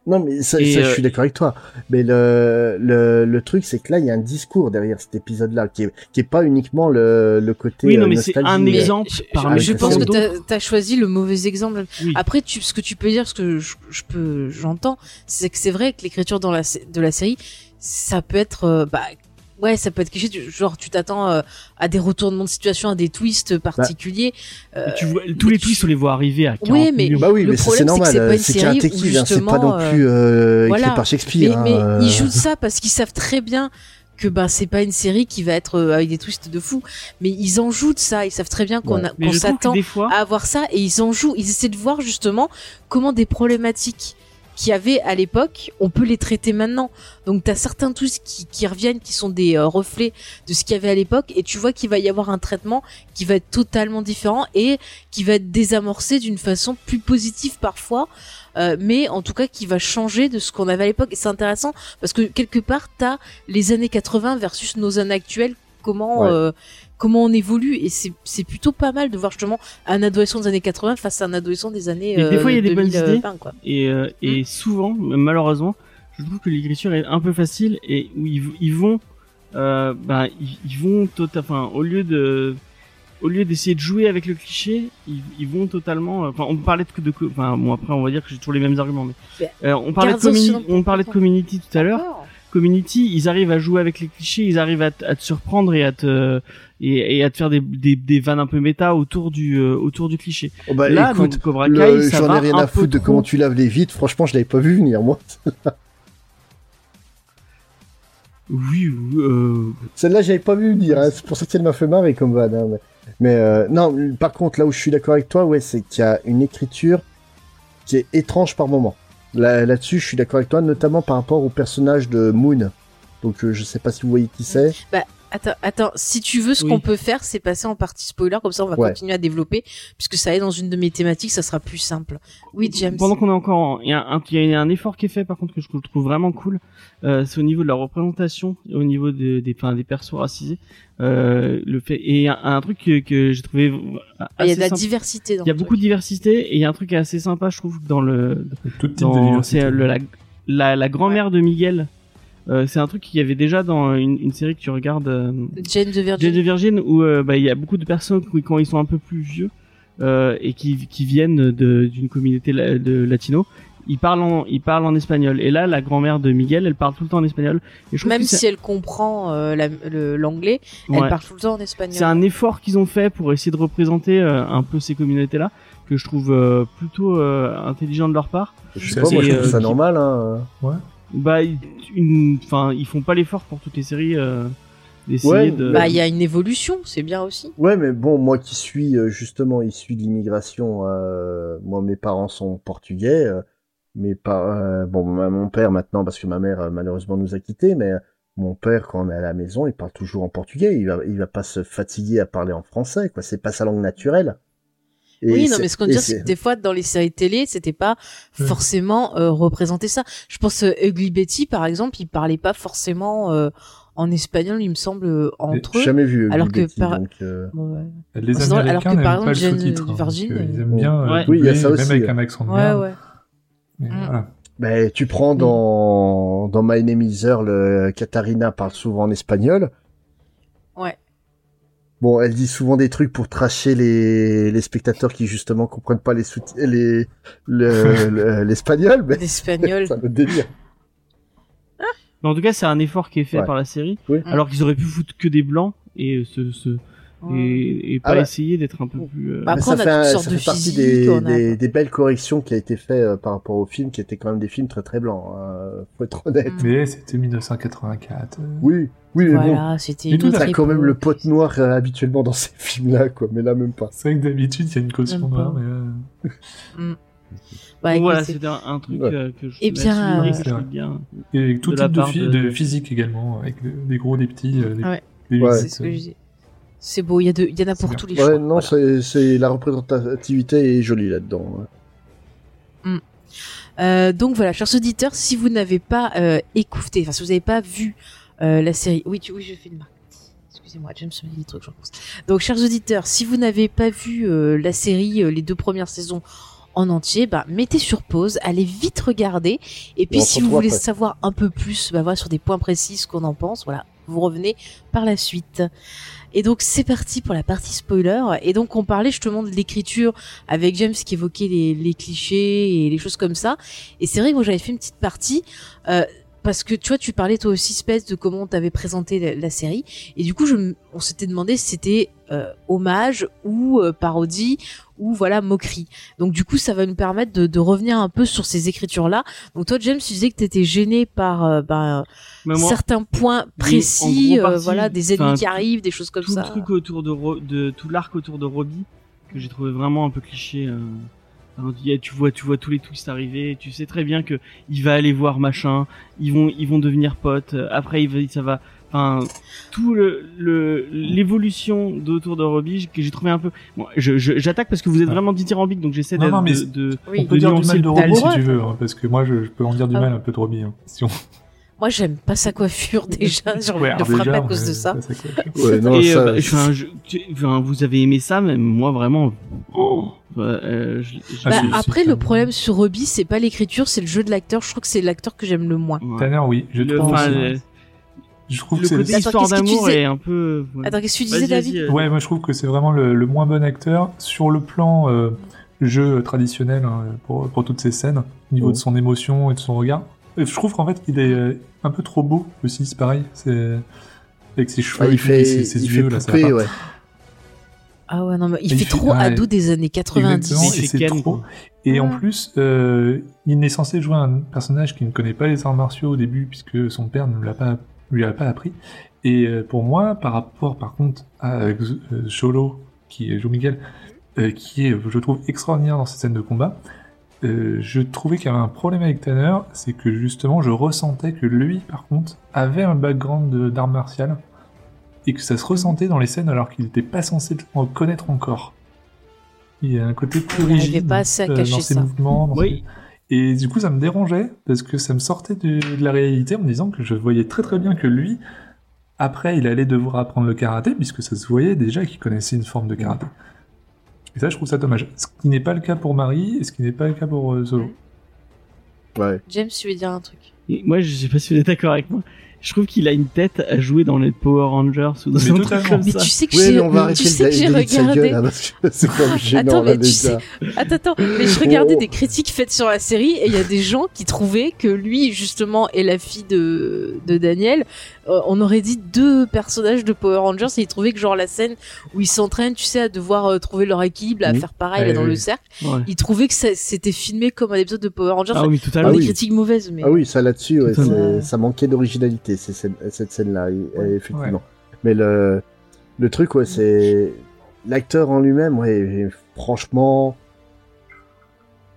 [SPEAKER 4] Non, mais ça, je
[SPEAKER 2] euh,
[SPEAKER 4] suis d'accord avec toi. Mais le, le, le truc, c'est que là, il y a un discours derrière cet épisode-là, qui est, qui est pas uniquement le, le côté.
[SPEAKER 2] oui non
[SPEAKER 4] euh,
[SPEAKER 2] mais c'est un exemple
[SPEAKER 1] je, pense que t'as as choisi le mauvais exemple.
[SPEAKER 2] Oui.
[SPEAKER 1] Après, tu, ce que tu peux dire, ce que je, je peux, j'entends, c'est que c'est vrai que l'écriture dans la de la série, ça peut être, euh, bah, ouais, ça peut être quelque chose. Genre, tu t'attends euh, à des retournements de situation, à des twists particuliers. euh,
[SPEAKER 2] Et tu vois tous les
[SPEAKER 1] tu-
[SPEAKER 2] twists on les voit arriver à 40
[SPEAKER 1] Oui, mais-.
[SPEAKER 4] Bah oui,
[SPEAKER 1] Le
[SPEAKER 4] mais
[SPEAKER 1] problème,
[SPEAKER 4] c'est normal.
[SPEAKER 1] c'est pas une série où
[SPEAKER 4] Kid, hein, c'est pas
[SPEAKER 1] justement,
[SPEAKER 4] non plus euh,
[SPEAKER 1] voilà.
[SPEAKER 4] écrit par Shakespeare.
[SPEAKER 1] Mais, mais
[SPEAKER 4] hein,
[SPEAKER 1] ils jouent de ça parce qu'ils savent très bien que bah c'est pas une série qui va être euh, avec des twists de fou, mais ils en jouent de ça. Ils savent très bien qu'on
[SPEAKER 4] Ouais.
[SPEAKER 1] s'attend
[SPEAKER 2] fois
[SPEAKER 1] à avoir ça et ils en jouent. Ils essaient de voir justement comment des problématiques qu'il y avait à l'époque, on peut les traiter maintenant. Donc t'as certains twists qui, qui reviennent, qui sont des euh, reflets de ce qu'il y avait à l'époque, et tu vois qu'il va y avoir un traitement qui va être totalement différent et qui va être désamorcé d'une façon plus positive parfois, euh, mais en tout cas qui va changer de ce qu'on avait à l'époque. Et c'est intéressant parce que quelque part t'as les années 80 versus nos années actuelles, comment
[SPEAKER 4] Ouais.
[SPEAKER 1] euh, comment on évolue et c'est plutôt pas mal de voir justement un adolescent des années 80 face à un adolescent des années
[SPEAKER 2] Mais des
[SPEAKER 1] euh,
[SPEAKER 2] fois, il y a des bonnes
[SPEAKER 1] 2020,
[SPEAKER 2] idées.
[SPEAKER 1] quoi.
[SPEAKER 2] et, euh, et
[SPEAKER 1] Hmm.
[SPEAKER 2] souvent malheureusement je trouve que l'écriture est un peu facile et où ils, ils vont euh, bah, ils, ils vont tota- enfin au lieu de au lieu d'essayer de jouer avec le cliché ils, ils vont totalement euh, enfin on parlait de, de enfin bon après on va dire que j'ai toujours les mêmes arguments mais euh, on parlait de on parlait de community tout à l'heure Community, ils arrivent à jouer avec les clichés, ils arrivent à, te- à te surprendre et à te et, et à te faire des, des, des vannes un peu méta autour du euh, autour du cliché.
[SPEAKER 4] Oh, bah,
[SPEAKER 2] Là,
[SPEAKER 4] écoute,
[SPEAKER 2] donc Cobra
[SPEAKER 4] le-
[SPEAKER 2] Kai, ça
[SPEAKER 4] j'en ai rien à foutre de comment tu laves les vitres. Franchement, je l'avais pas vu venir, moi.
[SPEAKER 2] Oui, oui, euh,
[SPEAKER 4] Celle-là, j'avais pas vu venir. hein. C'est pour ça qu'elle m'a fait marrer comme vanne. hein, Mais, mais, euh, non, par contre, là où je suis d'accord avec toi, ouais, c'est qu'il y a une écriture qui est étrange par moment. Là, là-dessus, je suis d'accord avec toi, notamment par rapport au personnage de Moon. Donc, euh, je sais pas si vous voyez qui c'est.
[SPEAKER 1] Attends, attends, si tu veux, ce
[SPEAKER 2] Oui.
[SPEAKER 1] qu'on peut faire, c'est passer en partie spoiler, comme ça on va
[SPEAKER 4] Ouais.
[SPEAKER 1] continuer à développer, puisque ça est dans une de mes thématiques, ça sera plus simple. Oui, James.
[SPEAKER 2] Pendant qu'on est encore, en- il y, a un, il y a un effort qui est fait par contre que je trouve vraiment cool. Euh, c'est au niveau de la représentation, au niveau de- des, enfin, des persos racisés. Euh, le fait et un, un truc que, que j'ai trouvé
[SPEAKER 1] Ah, Il y a de la
[SPEAKER 2] sympa.
[SPEAKER 1] diversité dans
[SPEAKER 2] Il y a beaucoup de diversité et il y a un truc qui est assez sympa, je trouve, dans le
[SPEAKER 3] Tout type de
[SPEAKER 2] dans
[SPEAKER 3] diversité.
[SPEAKER 2] c'est le- la la, la grand-mère de Miguel. Euh, c'est un truc qu'il y avait déjà dans une, une série que tu regardes. euh.
[SPEAKER 1] Jane de Virgin.
[SPEAKER 2] Jane de Virgin où euh, bah, il y a beaucoup de personnes qui quand ils sont un peu plus vieux euh, et qui, qui viennent d'une communauté la- de latino, ils parlent en ils parlent en espagnol. Et là, la grand-mère de Miguel, elle parle tout le temps en espagnol. Et je trouve
[SPEAKER 1] Même
[SPEAKER 2] que
[SPEAKER 1] si elle comprend euh, la- l'anglais,
[SPEAKER 2] ouais,
[SPEAKER 1] elle parle tout le temps en espagnol.
[SPEAKER 2] c'est un effort qu'ils ont fait pour essayer de représenter euh, un peu ces communautés-là que je trouve euh, plutôt euh, intelligent de leur part.
[SPEAKER 4] Je sais pas, moi, je trouve
[SPEAKER 2] euh,
[SPEAKER 4] ça
[SPEAKER 2] qui-
[SPEAKER 4] normal. Hein.
[SPEAKER 2] Bah, ils- une, enfin, ils font pas l'effort pour toutes les séries euh, d'essayer
[SPEAKER 4] Ouais,
[SPEAKER 2] de.
[SPEAKER 1] Bah, il y a une évolution, c'est bien aussi.
[SPEAKER 4] Ouais, mais bon, moi qui suis euh, justement issu de l'immigration, euh, moi mes parents sont portugais. euh, mais pas euh, bon mon père maintenant parce que ma mère malheureusement nous a quittés mais mon père quand on est à la maison il parle toujours en portugais il va il va pas se fatiguer à parler en français quoi c'est pas sa langue naturelle Et
[SPEAKER 1] oui, non, mais ce qu'on dit, c'est que des fois, dans les séries télé, c'était pas
[SPEAKER 3] Ouais.
[SPEAKER 1] forcément euh, représenter ça. Je pense euh, Ugly Betty, par exemple, il parlait pas forcément euh, en espagnol, il me semble, euh, entre eux.
[SPEAKER 4] jamais vu
[SPEAKER 1] Alors
[SPEAKER 4] Ugly
[SPEAKER 1] que
[SPEAKER 4] Betty,
[SPEAKER 1] par-
[SPEAKER 4] donc, euh,
[SPEAKER 1] Bon, ouais.
[SPEAKER 3] Les
[SPEAKER 1] drôle, alors
[SPEAKER 3] Américains
[SPEAKER 1] que, par
[SPEAKER 3] pas le
[SPEAKER 1] exemple, Jane
[SPEAKER 3] sous-titre. hein,
[SPEAKER 1] Virgin,
[SPEAKER 3] euh, ils aiment bien
[SPEAKER 2] Ouais.
[SPEAKER 4] Oui, il y a ça
[SPEAKER 3] même
[SPEAKER 4] aussi,
[SPEAKER 3] avec
[SPEAKER 4] ouais.
[SPEAKER 3] un accent de
[SPEAKER 1] Ouais,
[SPEAKER 3] merde.
[SPEAKER 1] ouais.
[SPEAKER 3] Mais
[SPEAKER 1] Mm.
[SPEAKER 3] voilà.
[SPEAKER 4] Ben, tu prends
[SPEAKER 1] Mm.
[SPEAKER 4] dans, dans My Name is Earl, Katharina parle souvent en espagnol.
[SPEAKER 1] Ouais.
[SPEAKER 4] Bon, elle dit souvent des trucs pour tracher les, les spectateurs qui justement comprennent pas les sous les le- le- <laughs> l'espagnol, mais
[SPEAKER 1] L'espagnol.
[SPEAKER 4] c'est un autre délire.
[SPEAKER 2] Mais en tout cas, c'est un effort qui est fait
[SPEAKER 4] Ouais.
[SPEAKER 2] par la série,
[SPEAKER 4] Oui.
[SPEAKER 2] alors qu'ils auraient pu foutre que des blancs et se, se et, et pas
[SPEAKER 4] Ah ouais.
[SPEAKER 2] essayer d'être un peu plus. euh,
[SPEAKER 1] Bah, Après, on
[SPEAKER 4] ça
[SPEAKER 1] a
[SPEAKER 4] fait, un- ça
[SPEAKER 1] de
[SPEAKER 4] partie des,
[SPEAKER 1] a-
[SPEAKER 4] des, des belles corrections qui a été fait euh, par rapport au film, qui étaient quand même des films très très blancs. Hein, faut être honnête.
[SPEAKER 1] Mm.
[SPEAKER 3] Mais c'était 1984. euh,
[SPEAKER 4] Oui, oui, mais bon.
[SPEAKER 1] Voilà, c'était
[SPEAKER 3] Mais
[SPEAKER 1] une autre
[SPEAKER 4] T'as quand même le pote noir euh, habituellement dans ces films-là, quoi. Mais là, même pas.
[SPEAKER 3] C'est vrai que d'habitude, il y a une caution noire, mais... euh, <laughs>
[SPEAKER 1] Bah,
[SPEAKER 2] donc voilà, c'était un, un truc
[SPEAKER 4] Ouais.
[SPEAKER 2] euh, que je
[SPEAKER 1] Eh
[SPEAKER 2] voulais
[SPEAKER 1] bien, euh,
[SPEAKER 2] bien.
[SPEAKER 3] Et avec tout
[SPEAKER 2] De
[SPEAKER 3] type de,
[SPEAKER 2] de-
[SPEAKER 3] de physique également, avec de- des gros, des petits, euh, des,
[SPEAKER 1] Ouais.
[SPEAKER 3] des
[SPEAKER 4] Ouais.
[SPEAKER 1] c'est ce que je dis. C'est beau, il y, a de- il y en a pour tous les
[SPEAKER 4] Ouais,
[SPEAKER 1] choix.
[SPEAKER 4] non,
[SPEAKER 1] voilà.
[SPEAKER 4] c'est c'est la représentativité est jolie là-dedans. ouais.
[SPEAKER 1] Euh, donc voilà, chers auditeurs, si vous n'avez pas euh, écouté, enfin si vous n'avez pas vu euh, la série, oui, tu, oui, je fais une marque. Excusez-moi, James me dit des trucs, j'en pense. Donc, chers auditeurs, si vous n'avez pas vu euh, la série, euh, les deux premières saisons en entier, bah mettez sur pause, allez vite regarder, et puis
[SPEAKER 4] se
[SPEAKER 1] si vous voulez
[SPEAKER 4] après.
[SPEAKER 1] savoir un peu plus, bah voilà, sur des points précis, ce qu'on en pense, voilà, vous revenez par la suite. Et donc c'est parti pour la partie spoiler. Et donc on parlait justement de l'écriture avec James qui évoquait les, les clichés et les choses comme ça. Et c'est vrai que moi j'avais fait une petite partie euh, parce que tu vois tu parlais toi aussi Space de comment t'avais présenté la, la série et du coup je, on s'était demandé si c'était euh, hommage ou euh, parodie ou voilà moquerie. Donc du coup ça va nous permettre de, de revenir un peu sur ces écritures là. Donc toi James tu disais que t'étais gêné par euh, ben,
[SPEAKER 2] moi,
[SPEAKER 1] certains points précis,
[SPEAKER 2] partie,
[SPEAKER 1] voilà des ennemis qui arrivent, des choses comme
[SPEAKER 2] tout
[SPEAKER 1] ça.
[SPEAKER 2] le truc autour de, Ro- de tout l'arc autour de Robbie que j'ai trouvé vraiment un peu cliché. A- tu vois, tu vois tous les twists arriver. Tu sais très bien que il va aller voir machin. Ils vont, ils vont devenir potes. euh, Après, il va, ça va. Enfin, tout le le- l'évolution d'autour de Robbie que j'ai trouvé un peu. Bon, je je- j'attaque parce que vous êtes
[SPEAKER 3] Ouais.
[SPEAKER 2] vraiment dithyrambique, donc j'essaie de, de, de-.
[SPEAKER 3] On peut
[SPEAKER 2] de
[SPEAKER 3] dire du mal de
[SPEAKER 2] le-
[SPEAKER 1] le
[SPEAKER 3] Robbie si tu veux, hein, parce que moi je, je peux en dire du
[SPEAKER 1] Ah.
[SPEAKER 3] mal un peu de Robbie. hein, si on...
[SPEAKER 1] Moi j'aime pas sa coiffure <laughs> déjà, j'ai envie
[SPEAKER 3] Ouais,
[SPEAKER 1] de frapper à cause
[SPEAKER 3] ouais,
[SPEAKER 1] de ça.
[SPEAKER 3] c'est quoi, je-
[SPEAKER 4] Ouais, non,
[SPEAKER 2] Et,
[SPEAKER 4] ça,
[SPEAKER 2] euh, bah, enfin, je- tu- enfin, vous avez aimé ça, mais moi vraiment. oh, euh, je-
[SPEAKER 3] Ah,
[SPEAKER 1] Bah, après, le
[SPEAKER 3] me-
[SPEAKER 1] problème sur Robbie, c'est pas l'écriture, c'est le jeu de l'acteur. Je trouve que c'est l'acteur que j'aime le moins.
[SPEAKER 2] ouais.
[SPEAKER 3] Tanner, oui, je
[SPEAKER 2] Le,
[SPEAKER 3] trouve
[SPEAKER 2] enfin,
[SPEAKER 3] aussi.
[SPEAKER 2] le-
[SPEAKER 3] Je trouve
[SPEAKER 2] le
[SPEAKER 3] que c'est
[SPEAKER 2] côté
[SPEAKER 1] Attends,
[SPEAKER 2] histoire
[SPEAKER 1] qu'est-ce que tu
[SPEAKER 2] d'amour
[SPEAKER 1] disais
[SPEAKER 2] est un peu. ouais.
[SPEAKER 1] Attends, qu'est-ce que tu disais, David
[SPEAKER 2] euh,
[SPEAKER 3] Ouais, moi je trouve que c'est vraiment le, le moins bon acteur sur le plan euh, jeu traditionnel hein, pour, pour toutes ces scènes, au niveau de son émotion et de son regard. Et je trouve qu'en fait qu'il est euh, un peu trop beau aussi, c'est pareil. C'est avec ses cheveux,
[SPEAKER 4] Ah,
[SPEAKER 3] et
[SPEAKER 4] il fait,
[SPEAKER 3] et ses, ses
[SPEAKER 4] il
[SPEAKER 3] yeux
[SPEAKER 4] fait
[SPEAKER 3] là, ça
[SPEAKER 4] ouais.
[SPEAKER 1] Ah ouais, non, mais il,
[SPEAKER 3] Il
[SPEAKER 1] fait,
[SPEAKER 3] fait-
[SPEAKER 1] trop
[SPEAKER 3] ouais.
[SPEAKER 1] ado des années 90.
[SPEAKER 3] Exactement,
[SPEAKER 2] Il
[SPEAKER 3] et c'est trop. Et en plus, euh, il est censé jouer un personnage qui ne connaît pas les arts martiaux au début, puisque son père ne l'a pas, lui a pas appris. Et euh, pour moi, par rapport, par contre, à euh, Cholo, qui joue Miguel, euh, qui est, je trouve, extraordinaire dans cette scène de combat, euh, je trouvais qu'il y avait un problème avec Tanner, c'est que justement, je ressentais que lui, par contre, avait un background de- d'art martial, et que ça se ressentait dans les scènes alors qu'il n'était pas censé le connaître encore. Il y a un côté plus
[SPEAKER 1] Il
[SPEAKER 3] rigide
[SPEAKER 1] pas assez à
[SPEAKER 3] euh,
[SPEAKER 1] cacher
[SPEAKER 3] dans ses
[SPEAKER 1] ça.
[SPEAKER 3] mouvements. dans
[SPEAKER 2] Oui.
[SPEAKER 3] ses- Et du coup, ça me dérangeait parce que ça me sortait de, de la réalité en me disant que je voyais très très bien que lui, après, il allait devoir apprendre le karaté puisque ça se voyait déjà qu'il connaissait une forme de karaté. Et ça, je trouve ça dommage. Ce qui n'est pas le cas pour Marie et ce qui n'est pas le cas pour euh, Zolo.
[SPEAKER 4] Ouais.
[SPEAKER 1] James, tu veux dire un truc?
[SPEAKER 2] Et moi, je sais pas si vous êtes d'accord avec moi. Je trouve qu'il a une tête à jouer dans les Power Rangers ou dans
[SPEAKER 3] Mais
[SPEAKER 2] un truc comme
[SPEAKER 1] Mais
[SPEAKER 2] ça.
[SPEAKER 1] tu sais que
[SPEAKER 4] Ouais,
[SPEAKER 1] j'ai
[SPEAKER 4] mais
[SPEAKER 1] tu sais
[SPEAKER 4] gueule,
[SPEAKER 1] regardé. <laughs>
[SPEAKER 4] c'est comme gênant,
[SPEAKER 1] Attends, mais tu. Attends, attends, mais je regardais
[SPEAKER 4] Oh.
[SPEAKER 1] des critiques faites sur la série et il y a des gens qui trouvaient que lui, justement, et la fille de, de Daniel, euh, on aurait dit deux personnages de Power Rangers et ils trouvaient que genre la scène où ils s'entraînent, tu sais, à devoir euh, trouver leur équilibre, à faire pareil là, dans le cercle,
[SPEAKER 2] Ouais.
[SPEAKER 1] ils trouvaient que ça- c'était filmé comme un épisode de Power Rangers.
[SPEAKER 2] Ah oui, totalement.
[SPEAKER 4] Ah
[SPEAKER 1] des
[SPEAKER 4] oui.
[SPEAKER 1] critiques mauvaises, mais
[SPEAKER 4] Ah oui, ça là-dessus, ouais, ça manquait d'originalité, cette scène-là,
[SPEAKER 1] Ouais.
[SPEAKER 4] effectivement. Mais le, le truc, ouais, c'est l'acteur en lui-même, ouais, franchement,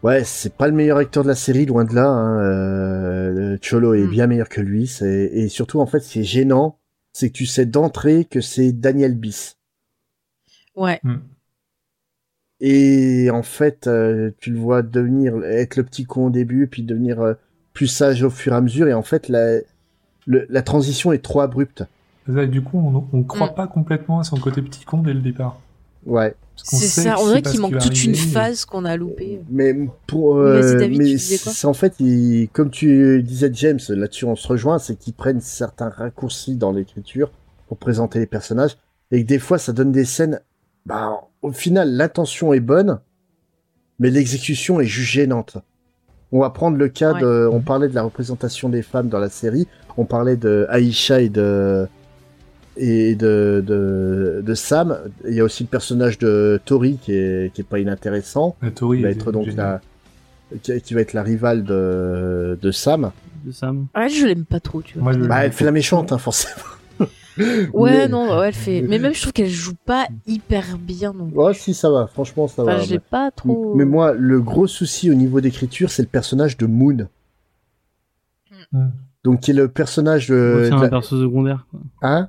[SPEAKER 4] Ouais, c'est pas le meilleur acteur de la série, loin de là. Hein. Euh, Cholo est
[SPEAKER 1] Mm.
[SPEAKER 4] bien meilleur que lui. c'est- Et surtout, en fait, ce qui est gênant, c'est que tu sais d'entrée que c'est Daniel Biss.
[SPEAKER 1] Ouais.
[SPEAKER 4] Et en fait, euh, tu le vois devenir être le petit con au début, puis devenir euh, plus sage au fur et à mesure. Et en fait, la, le- la transition est trop abrupte.
[SPEAKER 3] Ça, Du coup, on, on croit
[SPEAKER 1] Mm.
[SPEAKER 3] pas complètement à son côté petit con dès le départ.
[SPEAKER 4] Ouais.
[SPEAKER 1] C'est ça. On dirait qu'il manque toute une phase qu'on a loupée.
[SPEAKER 4] Mais pour euh,
[SPEAKER 1] David,
[SPEAKER 4] mais c'est en fait, il- comme tu disais James, là-dessus on se rejoint, c'est qu'ils prennent certains raccourcis dans l'écriture pour présenter les personnages et que des fois ça donne des scènes. Bah, au final, l'intention est bonne, mais l'exécution est juste gênante. On va prendre le cas
[SPEAKER 1] Ouais.
[SPEAKER 4] de, on parlait de la représentation des femmes dans la série, on parlait de Aïcha et de et de, de, de Sam. Il y a aussi le personnage de Tori qui est, qui est pas inintéressant
[SPEAKER 3] La Tori
[SPEAKER 4] qui va être donc la qui, qui va être la rivale de, de Sam.
[SPEAKER 2] De Sam.
[SPEAKER 1] Ouais, je l'aime pas trop, tu vois.
[SPEAKER 3] Moi,
[SPEAKER 4] Bah, elle fait la méchante, hein, forcément. <laughs>
[SPEAKER 1] Ouais,
[SPEAKER 4] Mais-
[SPEAKER 1] non, ouais, elle fait. Mais même, je trouve qu'elle joue pas hyper bien non plus.
[SPEAKER 4] Ouais, si, ça va. Franchement, ça
[SPEAKER 1] Enfin,
[SPEAKER 4] va.
[SPEAKER 1] je l'ai pas trop.
[SPEAKER 4] Mais moi, le gros souci au niveau d'écriture, c'est le personnage de Moon.
[SPEAKER 3] Mm.
[SPEAKER 4] Donc, qui est le personnage de.
[SPEAKER 2] c'est un
[SPEAKER 4] la-
[SPEAKER 2] perso secondaire. quoi.
[SPEAKER 4] Hein?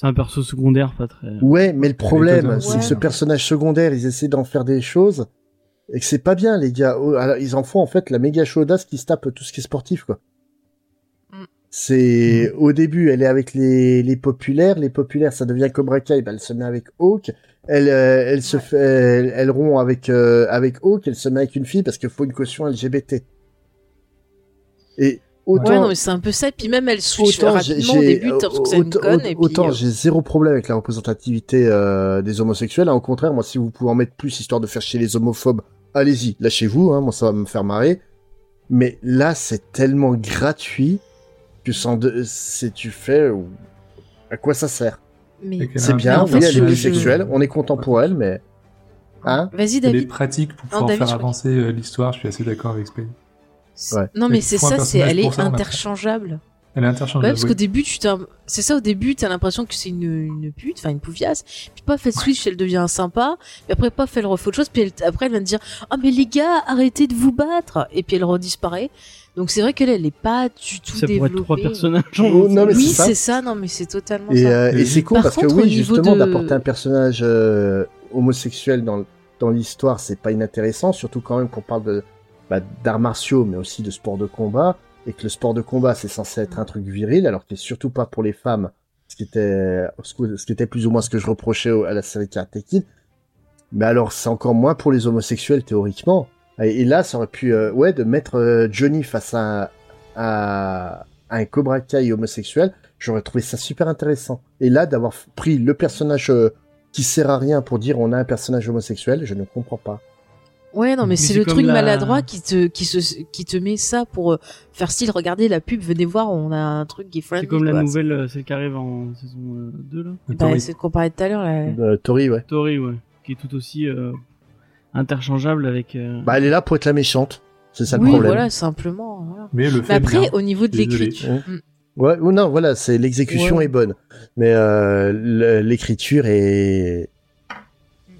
[SPEAKER 2] C'est un perso secondaire, pas très.
[SPEAKER 4] Ouais, mais le problème, c'est
[SPEAKER 1] Ouais.
[SPEAKER 4] que ce personnage secondaire, ils essaient d'en faire des choses et que c'est pas bien, les gars. Oh, alors, ils en font en fait la méga chaudasse qui se tape tout ce qui est sportif, quoi.
[SPEAKER 1] Mm.
[SPEAKER 4] C'est au début, elle est avec les, les populaires, les populaires, ça devient Cobra Kai, bah, elle se met avec Hawk, elle euh, elle se fait, elle, elle rompt avec euh, avec Hawk, elle se met avec une fille parce qu'il faut une caution LGBT. Et autant
[SPEAKER 1] Ouais, non, c'est un peu ça. Et puis même, elle switch
[SPEAKER 4] autant
[SPEAKER 1] rapidement au début parce que c'est une
[SPEAKER 4] autant-
[SPEAKER 1] conne. Et puis,
[SPEAKER 4] autant
[SPEAKER 1] euh,
[SPEAKER 4] j'ai zéro problème avec la représentativité euh, des homosexuels. hein. Au contraire, moi, si vous pouvez en mettre plus histoire de faire chier les homophobes, allez-y, lâchez-vous. Hein, moi, ça va me faire marrer. Mais là, c'est tellement gratuit que sans de, c'est tu fais. À quoi ça sert?
[SPEAKER 1] Mais...
[SPEAKER 4] C'est bien.
[SPEAKER 1] en
[SPEAKER 4] Oui, elle est bisexuelle. On est content pour elle, mais hein?
[SPEAKER 1] Vas-y, David.
[SPEAKER 3] pratique pour
[SPEAKER 1] Non,
[SPEAKER 3] pouvoir
[SPEAKER 1] David,
[SPEAKER 3] faire avancer euh, l'histoire, je suis assez d'accord avec Spade.
[SPEAKER 4] Ouais.
[SPEAKER 1] Non, mais c'est ça, c'est elle est interchangeable.
[SPEAKER 3] Elle est
[SPEAKER 1] Ouais,
[SPEAKER 3] interchangeable.
[SPEAKER 1] parce
[SPEAKER 3] oui.
[SPEAKER 1] qu'au début, tu c'est ça, au début, t'as l'impression que c'est une, une pute, enfin une poufiasse. Puis paf, elle switch, elle devient sympa. Puis après, paf, elle refait autre chose. Puis elle- après, elle vient te dire, ah, mais les gars, arrêtez de vous battre. Et puis elle redisparaît. Donc c'est vrai qu'elle, elle est pas du tout
[SPEAKER 2] Ça pourrait être
[SPEAKER 1] développée.
[SPEAKER 2] trois personnages.
[SPEAKER 4] Oh, non, mais
[SPEAKER 1] Oui,
[SPEAKER 4] c'est ça.
[SPEAKER 1] non, mais c'est totalement
[SPEAKER 4] Et,
[SPEAKER 1] ça.
[SPEAKER 4] euh, et c'est con
[SPEAKER 1] Par
[SPEAKER 4] parce que
[SPEAKER 1] contre,
[SPEAKER 4] oui, justement,
[SPEAKER 1] de-
[SPEAKER 4] d'apporter un personnage euh, homosexuel dans, dans l'histoire, c'est pas inintéressant, surtout quand même qu'on parle de bah, d'arts martiaux, mais aussi de sport de combat, et que le sport de combat, c'est censé être un truc viril, alors que surtout pas pour les femmes, ce qui était, ce qui était plus ou moins ce que je reprochais à la série Karate Kid. Mais alors, c'est encore moins pour les homosexuels, théoriquement. Et, là, ça aurait pu, euh, ouais, de mettre euh, Johnny face à, un Cobra Kai homosexuel, j'aurais trouvé ça super intéressant. Et là, d'avoir pris le personnage euh, qui sert à rien pour dire on a un personnage homosexuel, je ne comprends pas.
[SPEAKER 1] Ouais, non, mais,
[SPEAKER 2] Mais
[SPEAKER 1] c'est le truc
[SPEAKER 2] la-
[SPEAKER 1] maladroit qui te, qui se, qui te met ça pour euh, faire style, regardez la pub, venez voir, on a un truc qui est friendly.
[SPEAKER 2] C'est comme la
[SPEAKER 1] quoi.
[SPEAKER 2] nouvelle, euh, celle qui arrive en saison euh, 2, là.
[SPEAKER 1] Bah,
[SPEAKER 3] Tori.
[SPEAKER 1] c'est qu'on parlait tout à l'heure, là.
[SPEAKER 4] Euh, Tori, ouais.
[SPEAKER 2] Tori, ouais. Qui est tout aussi euh, interchangeable avec. euh,
[SPEAKER 4] Bah, elle est là pour être la méchante. C'est ça le
[SPEAKER 1] oui,
[SPEAKER 4] problème.
[SPEAKER 1] voilà, simplement. voilà.
[SPEAKER 3] Mais le
[SPEAKER 1] Mais après,
[SPEAKER 3] bien.
[SPEAKER 1] au niveau de l'écriture, mm.
[SPEAKER 4] Ouais, ou non, voilà, c'est l'exécution
[SPEAKER 1] Ouais.
[SPEAKER 4] est bonne, mais euh, l'écriture est...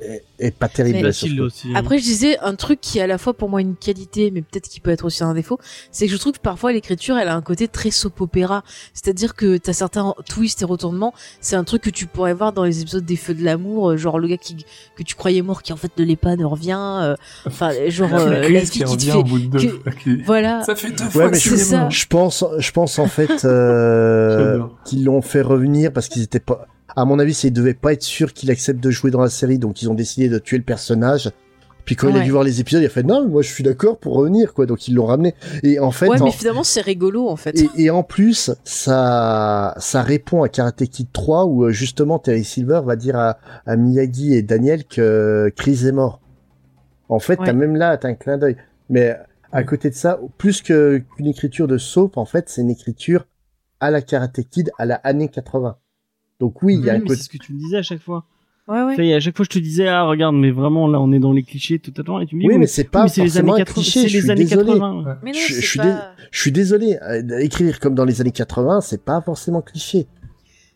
[SPEAKER 4] est est pas terrible.
[SPEAKER 2] Facile aussi. hein.
[SPEAKER 1] Après, je disais un truc qui est à la fois pour moi une qualité, mais peut-être qui peut être aussi un défaut, c'est que je trouve que parfois l'écriture, elle a un côté très soap opéra. C'est-à-dire que t'as certains twists et retournements. C'est un truc que tu pourrais voir dans les épisodes des Feux de l'amour, euh, genre le gars qui que tu croyais mort, qui en fait ne l'est pas, ne revient. euh, Enfin, <laughs> genre euh, la fille
[SPEAKER 3] qui
[SPEAKER 1] qui te
[SPEAKER 3] au bout de deux
[SPEAKER 1] que-
[SPEAKER 3] fois, qui-
[SPEAKER 1] Voilà.
[SPEAKER 3] Ça fait deux
[SPEAKER 4] Ouais,
[SPEAKER 3] fois
[SPEAKER 4] mais
[SPEAKER 3] es
[SPEAKER 1] ça.
[SPEAKER 3] mort.
[SPEAKER 4] Je pense, je pense en fait euh, <laughs> qu'ils l'ont fait revenir parce qu'ils étaient pas. À mon avis, c'est ils devaient pas être sûrs qu'il accepte de jouer dans la série, donc ils ont décidé de tuer le personnage. Puis quand il a dû voir les épisodes, il a fait non, moi je suis d'accord pour revenir quoi. Donc ils l'ont ramené. Et en fait,
[SPEAKER 1] ouais,
[SPEAKER 4] en-
[SPEAKER 1] mais finalement, c'est rigolo en fait.
[SPEAKER 4] et, et en plus, ça, ça répond à Karate Kid 3 où euh, justement Terry Silver va dire à, à Miyagi et Daniel que Chris est mort. En fait,
[SPEAKER 1] Ouais.
[SPEAKER 4] t'as même là, t'as un clin d'œil. Mais à côté de ça, plus qu'une écriture de soap, en fait, c'est une écriture à la Karate Kid à la année 80. Donc oui, il y a
[SPEAKER 2] Oui,
[SPEAKER 4] un côté.
[SPEAKER 2] c'est ce que tu me disais à chaque fois.
[SPEAKER 1] Ouais, ouais.
[SPEAKER 2] Ça y est, à chaque fois, je te disais, ah, regarde, mais vraiment, là, on est dans les clichés totalement. Et tu me dis,
[SPEAKER 4] Oui, mais c'est pas
[SPEAKER 2] mais c'est les
[SPEAKER 4] forcément
[SPEAKER 2] années
[SPEAKER 4] un
[SPEAKER 2] 80.
[SPEAKER 4] cliché,
[SPEAKER 2] C'est
[SPEAKER 4] je
[SPEAKER 2] les
[SPEAKER 4] suis
[SPEAKER 2] années
[SPEAKER 4] désolé.
[SPEAKER 2] 80. ouais.
[SPEAKER 1] Mais non,
[SPEAKER 4] Je- suis
[SPEAKER 1] pas...
[SPEAKER 4] Je suis désolé, écrire comme dans les années 80, c'est pas forcément cliché.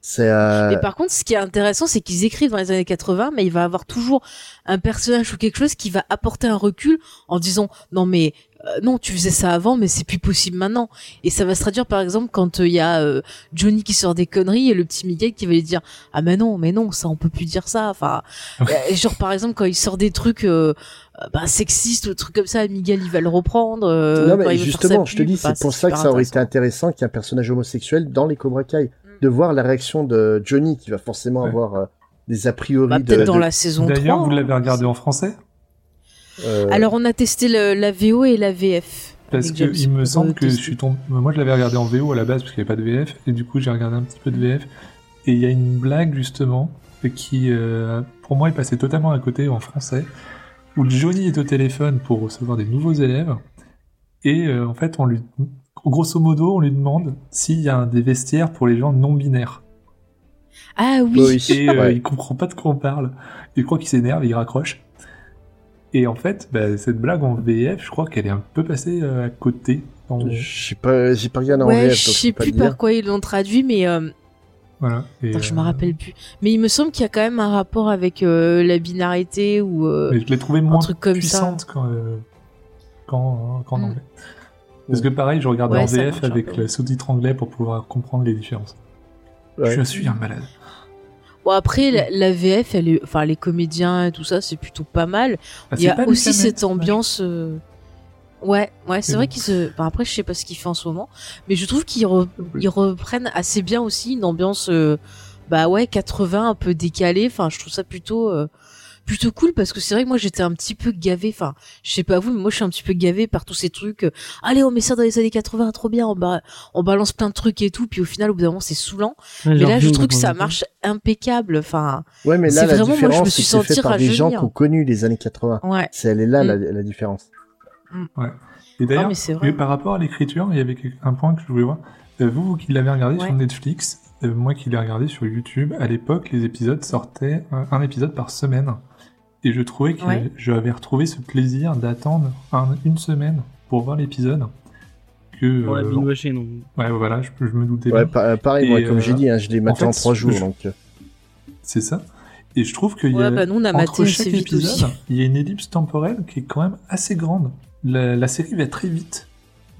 [SPEAKER 4] C'est euh,
[SPEAKER 1] Et par contre, ce qui est intéressant, c'est qu'ils écrivent dans les années 80, mais il va avoir toujours un personnage ou quelque chose qui va apporter un recul en disant non mais euh, non, tu faisais ça avant, mais c'est plus possible maintenant. Et ça va se traduire par exemple quand il y a euh, Johnny qui sort des conneries et le petit Miguel qui va lui dire ah mais non, mais non, ça on peut plus dire ça. Enfin, euh, genre par exemple quand il sort des trucs euh, euh, bah, sexistes ou des trucs comme ça, Miguel il va le reprendre. euh,
[SPEAKER 4] non mais justement, je te dis, c'est pour ça que ça aurait été
[SPEAKER 1] intéressant.
[SPEAKER 4] intéressant qu'il y ait un personnage homosexuel dans les Cobra Kai, de voir la réaction de Johnny qui va forcément
[SPEAKER 3] Ouais.
[SPEAKER 4] avoir euh, des a priori
[SPEAKER 1] Bah, peut-être dans
[SPEAKER 4] de-
[SPEAKER 1] la saison 3.
[SPEAKER 3] D'ailleurs, vous
[SPEAKER 1] hein.
[SPEAKER 3] l'avez regardé en français
[SPEAKER 4] euh,
[SPEAKER 1] Alors on a testé le- la VO et la VF.
[SPEAKER 3] Parce que
[SPEAKER 1] James
[SPEAKER 3] il me semble que je suis tombé. Moi, je l'avais regardé en VO à la base parce qu'il n'y avait pas de VF, et du coup, j'ai regardé un petit peu de VF. Et il y a une blague justement qui, euh, pour moi, est passée totalement à côté en français, où Johnny est au téléphone pour recevoir des nouveaux élèves, et euh, en fait, on lui, grosso modo, on lui demande s'il y a un des vestiaires pour les gens non binaires.
[SPEAKER 1] Ah oui.
[SPEAKER 4] oui,
[SPEAKER 3] Et euh,
[SPEAKER 4] ouais.
[SPEAKER 3] il comprend pas de quoi on parle. Il croit qu'il s'énerve, et il raccroche. Et en fait, bah, cette blague en VF, je crois qu'elle est un peu passée euh, à côté.
[SPEAKER 4] Je sais pas, j'ai pas regardé en
[SPEAKER 1] Ouais,
[SPEAKER 4] VF,
[SPEAKER 1] je sais plus par quoi ils l'ont traduit, mais euh,
[SPEAKER 3] Voilà. Et,
[SPEAKER 1] attends, je me
[SPEAKER 3] euh,
[SPEAKER 1] rappelle plus. Mais il me semble qu'il y a quand même un rapport avec euh, la binarité ou. euh,
[SPEAKER 3] Mais je l'ai trouvé moins
[SPEAKER 1] truc comme
[SPEAKER 3] puissante qu'en euh, qu'en- qu'en
[SPEAKER 1] Mm.
[SPEAKER 3] Parce que pareil, je regardais
[SPEAKER 1] Ouais,
[SPEAKER 3] en VF avec le sous-titre anglais pour pouvoir comprendre les différences.
[SPEAKER 4] Ouais.
[SPEAKER 3] Je suis un malade.
[SPEAKER 1] Bon après la, la VF, elle est, enfin les comédiens et tout ça, c'est plutôt pas mal.
[SPEAKER 3] Ah,
[SPEAKER 1] il y a aussi cette ambiance. euh, Ouais, ouais, c'est vrai qu'ils se. Enfin, après, je sais pas ce qu'il fait en ce moment, mais je trouve qu'ils re- ils reprennent assez bien aussi une ambiance, euh, bah ouais, 80 un peu décalée. Enfin, je trouve ça plutôt euh, plutôt cool parce que c'est vrai que moi j'étais un petit peu gavé. Enfin, je sais pas vous, mais moi je suis un petit peu gavé par tous ces trucs. euh, Allez, on met ça dans les années 80, trop bien. On, ba- on balance plein de trucs et tout, puis au final, au bout d'un moment, c'est saoulant.
[SPEAKER 2] Ouais,
[SPEAKER 1] Mais là, je trouve que ça marche impeccable. Enfin,
[SPEAKER 4] Ouais, mais là,
[SPEAKER 1] C'est
[SPEAKER 4] la
[SPEAKER 1] vraiment, moi, je me
[SPEAKER 4] différence,
[SPEAKER 1] suis sentie
[SPEAKER 4] par des gens qui ont connu les années 80.
[SPEAKER 1] ouais.
[SPEAKER 4] C'est elle est là,
[SPEAKER 1] Mm.
[SPEAKER 4] la, la différence.
[SPEAKER 3] Et d'ailleurs,
[SPEAKER 1] Ah,
[SPEAKER 3] par rapport à l'écriture, il y avait un point que je voulais voir. Euh, Vous, vous qui l'avez regardé
[SPEAKER 1] Ouais.
[SPEAKER 3] sur Netflix, euh, moi qui l'ai regardé sur YouTube, à l'époque, les épisodes sortaient un, un épisode par semaine. Et je trouvais que
[SPEAKER 1] Ouais.
[SPEAKER 3] j'avais retrouvé ce plaisir d'attendre un- une semaine pour voir l'épisode. Que,
[SPEAKER 2] Pour la
[SPEAKER 3] euh, ouais, voilà, je, je me doutais
[SPEAKER 4] Ouais,
[SPEAKER 3] bien.
[SPEAKER 4] pareil,
[SPEAKER 3] Et,
[SPEAKER 4] moi, comme
[SPEAKER 3] euh,
[SPEAKER 4] j'ai dit, hein, je l'ai maté
[SPEAKER 3] fait,
[SPEAKER 4] en trois jours,
[SPEAKER 3] je-
[SPEAKER 4] donc. euh,
[SPEAKER 3] C'est ça. Et je trouve qu'il y
[SPEAKER 1] Ouais,
[SPEAKER 3] a,
[SPEAKER 1] bah, nous, on a
[SPEAKER 3] entre chaque épisode, <laughs> il y a une ellipse temporelle qui est quand même assez grande. La, la série va très vite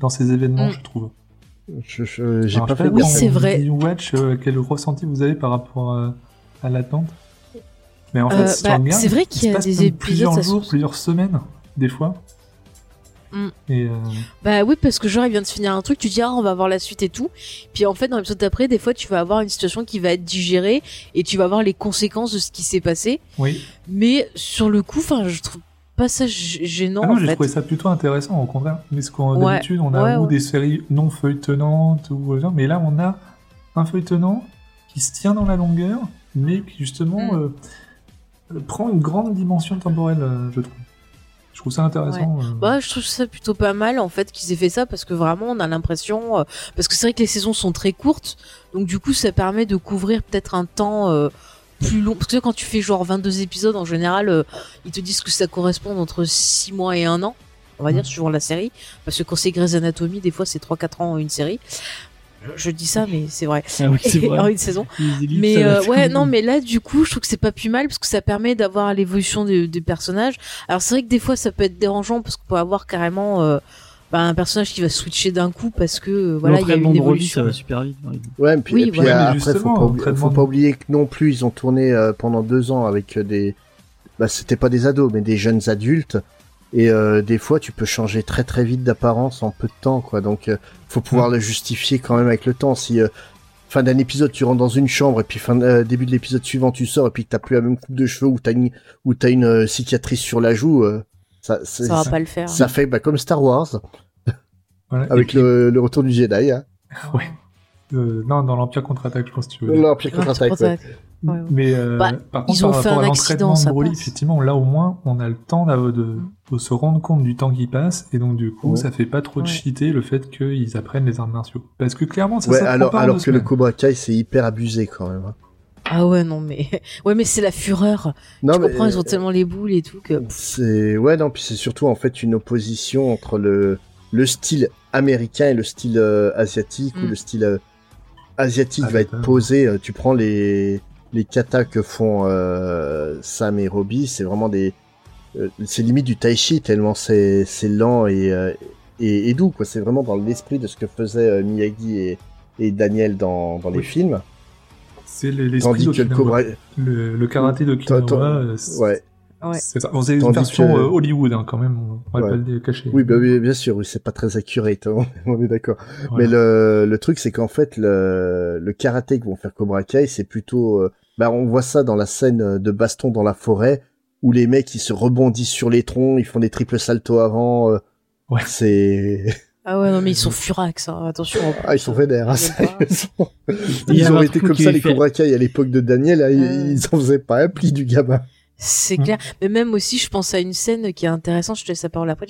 [SPEAKER 3] dans ces événements,
[SPEAKER 1] Mm.
[SPEAKER 3] je trouve.
[SPEAKER 4] je- je- j'ai
[SPEAKER 3] Alors,
[SPEAKER 4] pas fait
[SPEAKER 1] Oui, c'est vrai.
[SPEAKER 3] Watch, euh, quel ressenti vous avez par rapport euh, à l'attente? Mais en fait,
[SPEAKER 1] Euh,
[SPEAKER 3] si tu
[SPEAKER 1] bah,
[SPEAKER 3] regardes,
[SPEAKER 1] c'est vrai
[SPEAKER 3] il
[SPEAKER 1] qu'il y
[SPEAKER 3] se
[SPEAKER 1] a
[SPEAKER 3] passe
[SPEAKER 1] des épisodes,
[SPEAKER 3] plusieurs jours, plusieurs semaines, des fois.
[SPEAKER 1] Mm.
[SPEAKER 3] Et euh,
[SPEAKER 1] Bah oui, parce que genre, il vient de se finir un truc, tu dis, ah, on va voir la suite et tout. Puis en fait, dans l'épisode d'après, des fois, tu vas avoir une situation qui va être digérée et tu vas voir les conséquences de ce qui s'est passé.
[SPEAKER 3] oui.
[SPEAKER 1] Mais sur le coup, enfin, je trouve pas ça gênant,
[SPEAKER 3] Ah non, j'ai trouvé ça plutôt intéressant, au contraire. Parce qu'en
[SPEAKER 1] Ouais.
[SPEAKER 3] d'habitude, on a
[SPEAKER 1] Ouais,
[SPEAKER 3] ou
[SPEAKER 1] ouais.
[SPEAKER 3] des séries non feuilletonnantes, ou euh, mais là, on a un feuilletonnant qui se tient dans la longueur, mais qui justement
[SPEAKER 1] Mm.
[SPEAKER 3] euh, prend une grande dimension temporelle, euh, je trouve. Je trouve ça intéressant. euh.
[SPEAKER 1] Bah, je trouve ça plutôt pas mal en fait qu'ils aient fait ça parce que vraiment on a l'impression euh, parce que c'est vrai que les saisons sont très courtes donc du coup ça permet de couvrir peut-être un temps euh, plus long parce que quand tu fais genre 22 épisodes en général ils te disent que ça correspond entre 6 mois et un an on va dire suivant la série parce que quand c'est Grey's Anatomy des fois c'est 3-4 ans une série je, dis ça mais c'est vrai
[SPEAKER 2] Ah oui, c'est <laughs>
[SPEAKER 1] en
[SPEAKER 2] vrai.
[SPEAKER 1] une saison
[SPEAKER 2] ellipses,
[SPEAKER 1] mais euh, ouais, non, mais là, du coup, je trouve que c'est pas plus mal parce que ça permet d'avoir l'évolution des, des personnages. Alors c'est vrai que des fois, ça peut être dérangeant parce qu'on peut avoir carrément euh, bah, un personnage qui va switcher d'un coup parce que euh, voilà, il y a une évolution.
[SPEAKER 2] ça va super vite.
[SPEAKER 4] Ouais, et puis,
[SPEAKER 1] Oui,
[SPEAKER 4] et puis
[SPEAKER 1] voilà.
[SPEAKER 4] euh,
[SPEAKER 3] Mais
[SPEAKER 4] après, faut pas, oublier, faut pas oublier que non plus, ils ont tourné euh, pendant deux ans avec des, bah, c'était pas des ados, mais des jeunes adultes. Et euh, des fois, tu peux changer très très vite d'apparence en peu de temps, quoi. Donc, euh, faut pouvoir
[SPEAKER 3] Mm.
[SPEAKER 4] le justifier quand même avec le temps. Si euh, fin d'un épisode, tu rentres dans une chambre et puis fin euh, début de l'épisode suivant, tu sors et puis que t'as plus la même coupe de cheveux ou t'as une ou t'as une euh, cicatrice sur la joue, euh, ça,
[SPEAKER 1] Ça va pas le faire.
[SPEAKER 4] ça fait bah, comme Star Wars <laughs>
[SPEAKER 3] Voilà.
[SPEAKER 4] Avec
[SPEAKER 3] puis,
[SPEAKER 4] le, le retour du Jedi. Hein.
[SPEAKER 3] ouais. Euh, non, dans l'Empire contre-attaque, je pense que tu veux.
[SPEAKER 4] L'Empire contre-attaque.
[SPEAKER 1] ça
[SPEAKER 4] ouais.
[SPEAKER 1] Que- Ouais, ouais.
[SPEAKER 3] Mais euh,
[SPEAKER 1] Bah,
[SPEAKER 3] par contre,
[SPEAKER 1] ils ont
[SPEAKER 3] par
[SPEAKER 1] fait
[SPEAKER 3] rapport
[SPEAKER 1] un
[SPEAKER 3] à l'entraînement
[SPEAKER 1] ça
[SPEAKER 3] de Broly, effectivement, là au moins, on a le temps d'av- de, de se rendre compte du temps qui passe, et donc du coup,
[SPEAKER 4] Ouais.
[SPEAKER 3] ça fait pas trop de cheater le fait qu'ils apprennent les arts martiaux. Parce que clairement, ça
[SPEAKER 4] Ouais,
[SPEAKER 3] s'apprend
[SPEAKER 4] alors, alors que le. Cobra Kai, c'est hyper abusé quand même. hein.
[SPEAKER 1] Ah ouais, non, mais <laughs> ouais, mais c'est la fureur.
[SPEAKER 4] Non,
[SPEAKER 1] tu
[SPEAKER 4] mais
[SPEAKER 1] comprends, ils ont tellement les boules et tout que.
[SPEAKER 4] c'est ouais, non, puis c'est surtout en fait une opposition entre le le style américain et le style euh, asiatique ou
[SPEAKER 1] Mm.
[SPEAKER 4] le style euh, asiatique
[SPEAKER 3] Ah,
[SPEAKER 4] va être posé. euh, Tu prends les les katas que font euh, Sam et Robbie, c'est vraiment des euh, c'est limite du tai chi tellement c'est c'est lent et, euh, et et doux quoi. C'est vraiment dans l'esprit de ce que faisaient euh, Miyagi et et Daniel dans dans les
[SPEAKER 3] Oui.
[SPEAKER 4] films.
[SPEAKER 3] C'est les- l'esprit
[SPEAKER 4] Tandis que le. Cobra,
[SPEAKER 3] Le, le karaté
[SPEAKER 4] toi-
[SPEAKER 3] euh, c'est-
[SPEAKER 4] ouais.
[SPEAKER 1] Ouais.
[SPEAKER 3] C'est ça. Bon, c'est une
[SPEAKER 4] Tandis
[SPEAKER 3] version
[SPEAKER 4] que-
[SPEAKER 3] euh, Hollywood hein, quand même. On va
[SPEAKER 4] Ouais.
[SPEAKER 3] pas le cacher.
[SPEAKER 4] Oui, bah, oui, bien sûr, oui, c'est pas très accurate, <laughs> hein, on est d'accord.
[SPEAKER 3] Voilà.
[SPEAKER 4] Mais le, le truc, c'est qu'en fait, le, le karaté que vont faire Cobra Kai, c'est plutôt, euh, bah, on voit ça dans la scène de baston dans la forêt, où les mecs, ils se rebondissent sur les troncs, ils font des triples saltos avant, euh,
[SPEAKER 3] Ouais.
[SPEAKER 4] c'est, <laughs>
[SPEAKER 1] Ah ouais, non, mais ils sont <laughs> furax, hein. attention.
[SPEAKER 4] ah, ils sont vénères, hein, sérieusement. Ils <laughs> ont été comme ça, les
[SPEAKER 2] fait-
[SPEAKER 4] Cobra Kai à l'époque de Daniel,
[SPEAKER 1] Euh.
[SPEAKER 4] ils en faisaient pas un pli du gamin.
[SPEAKER 1] C'est
[SPEAKER 3] Mm.
[SPEAKER 1] clair. Mais même aussi, je pense à une scène qui est intéressante, je te laisse la parole après,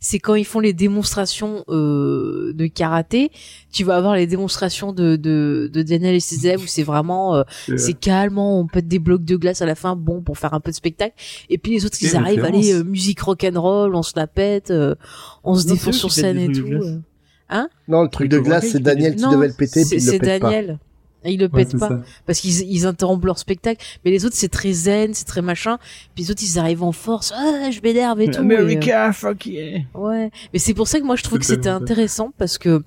[SPEAKER 1] c'est quand ils font les démonstrations euh, de karaté, tu vas avoir les démonstrations de, de, de Daniel et ses élèves où c'est vraiment, euh, c'est calmement, on pète des blocs de glace à la fin, bon, pour faire un peu de spectacle. Et puis les autres, ils arrivent,
[SPEAKER 3] référence.
[SPEAKER 1] allez, euh, musique rock'n'roll, on se la pète, euh, on se défonce sur scène et tout. euh.
[SPEAKER 4] Non, le truc de glace, c'est Daniel qui devait le péter,
[SPEAKER 1] c'est
[SPEAKER 4] puis il le
[SPEAKER 1] c'est
[SPEAKER 4] pète pas.
[SPEAKER 1] Daniel. Et il le
[SPEAKER 3] ouais,
[SPEAKER 1] pète
[SPEAKER 3] c'est
[SPEAKER 1] pas
[SPEAKER 3] ça.
[SPEAKER 1] parce qu'ils ils interrompent leur spectacle mais les autres c'est très zen c'est très machin puis les autres ils arrivent en force ah je m'énerve et tout et, euh,
[SPEAKER 2] America, fuck yeah.
[SPEAKER 1] ouais mais c'est pour ça que moi je trouve que c'était intéressant parce que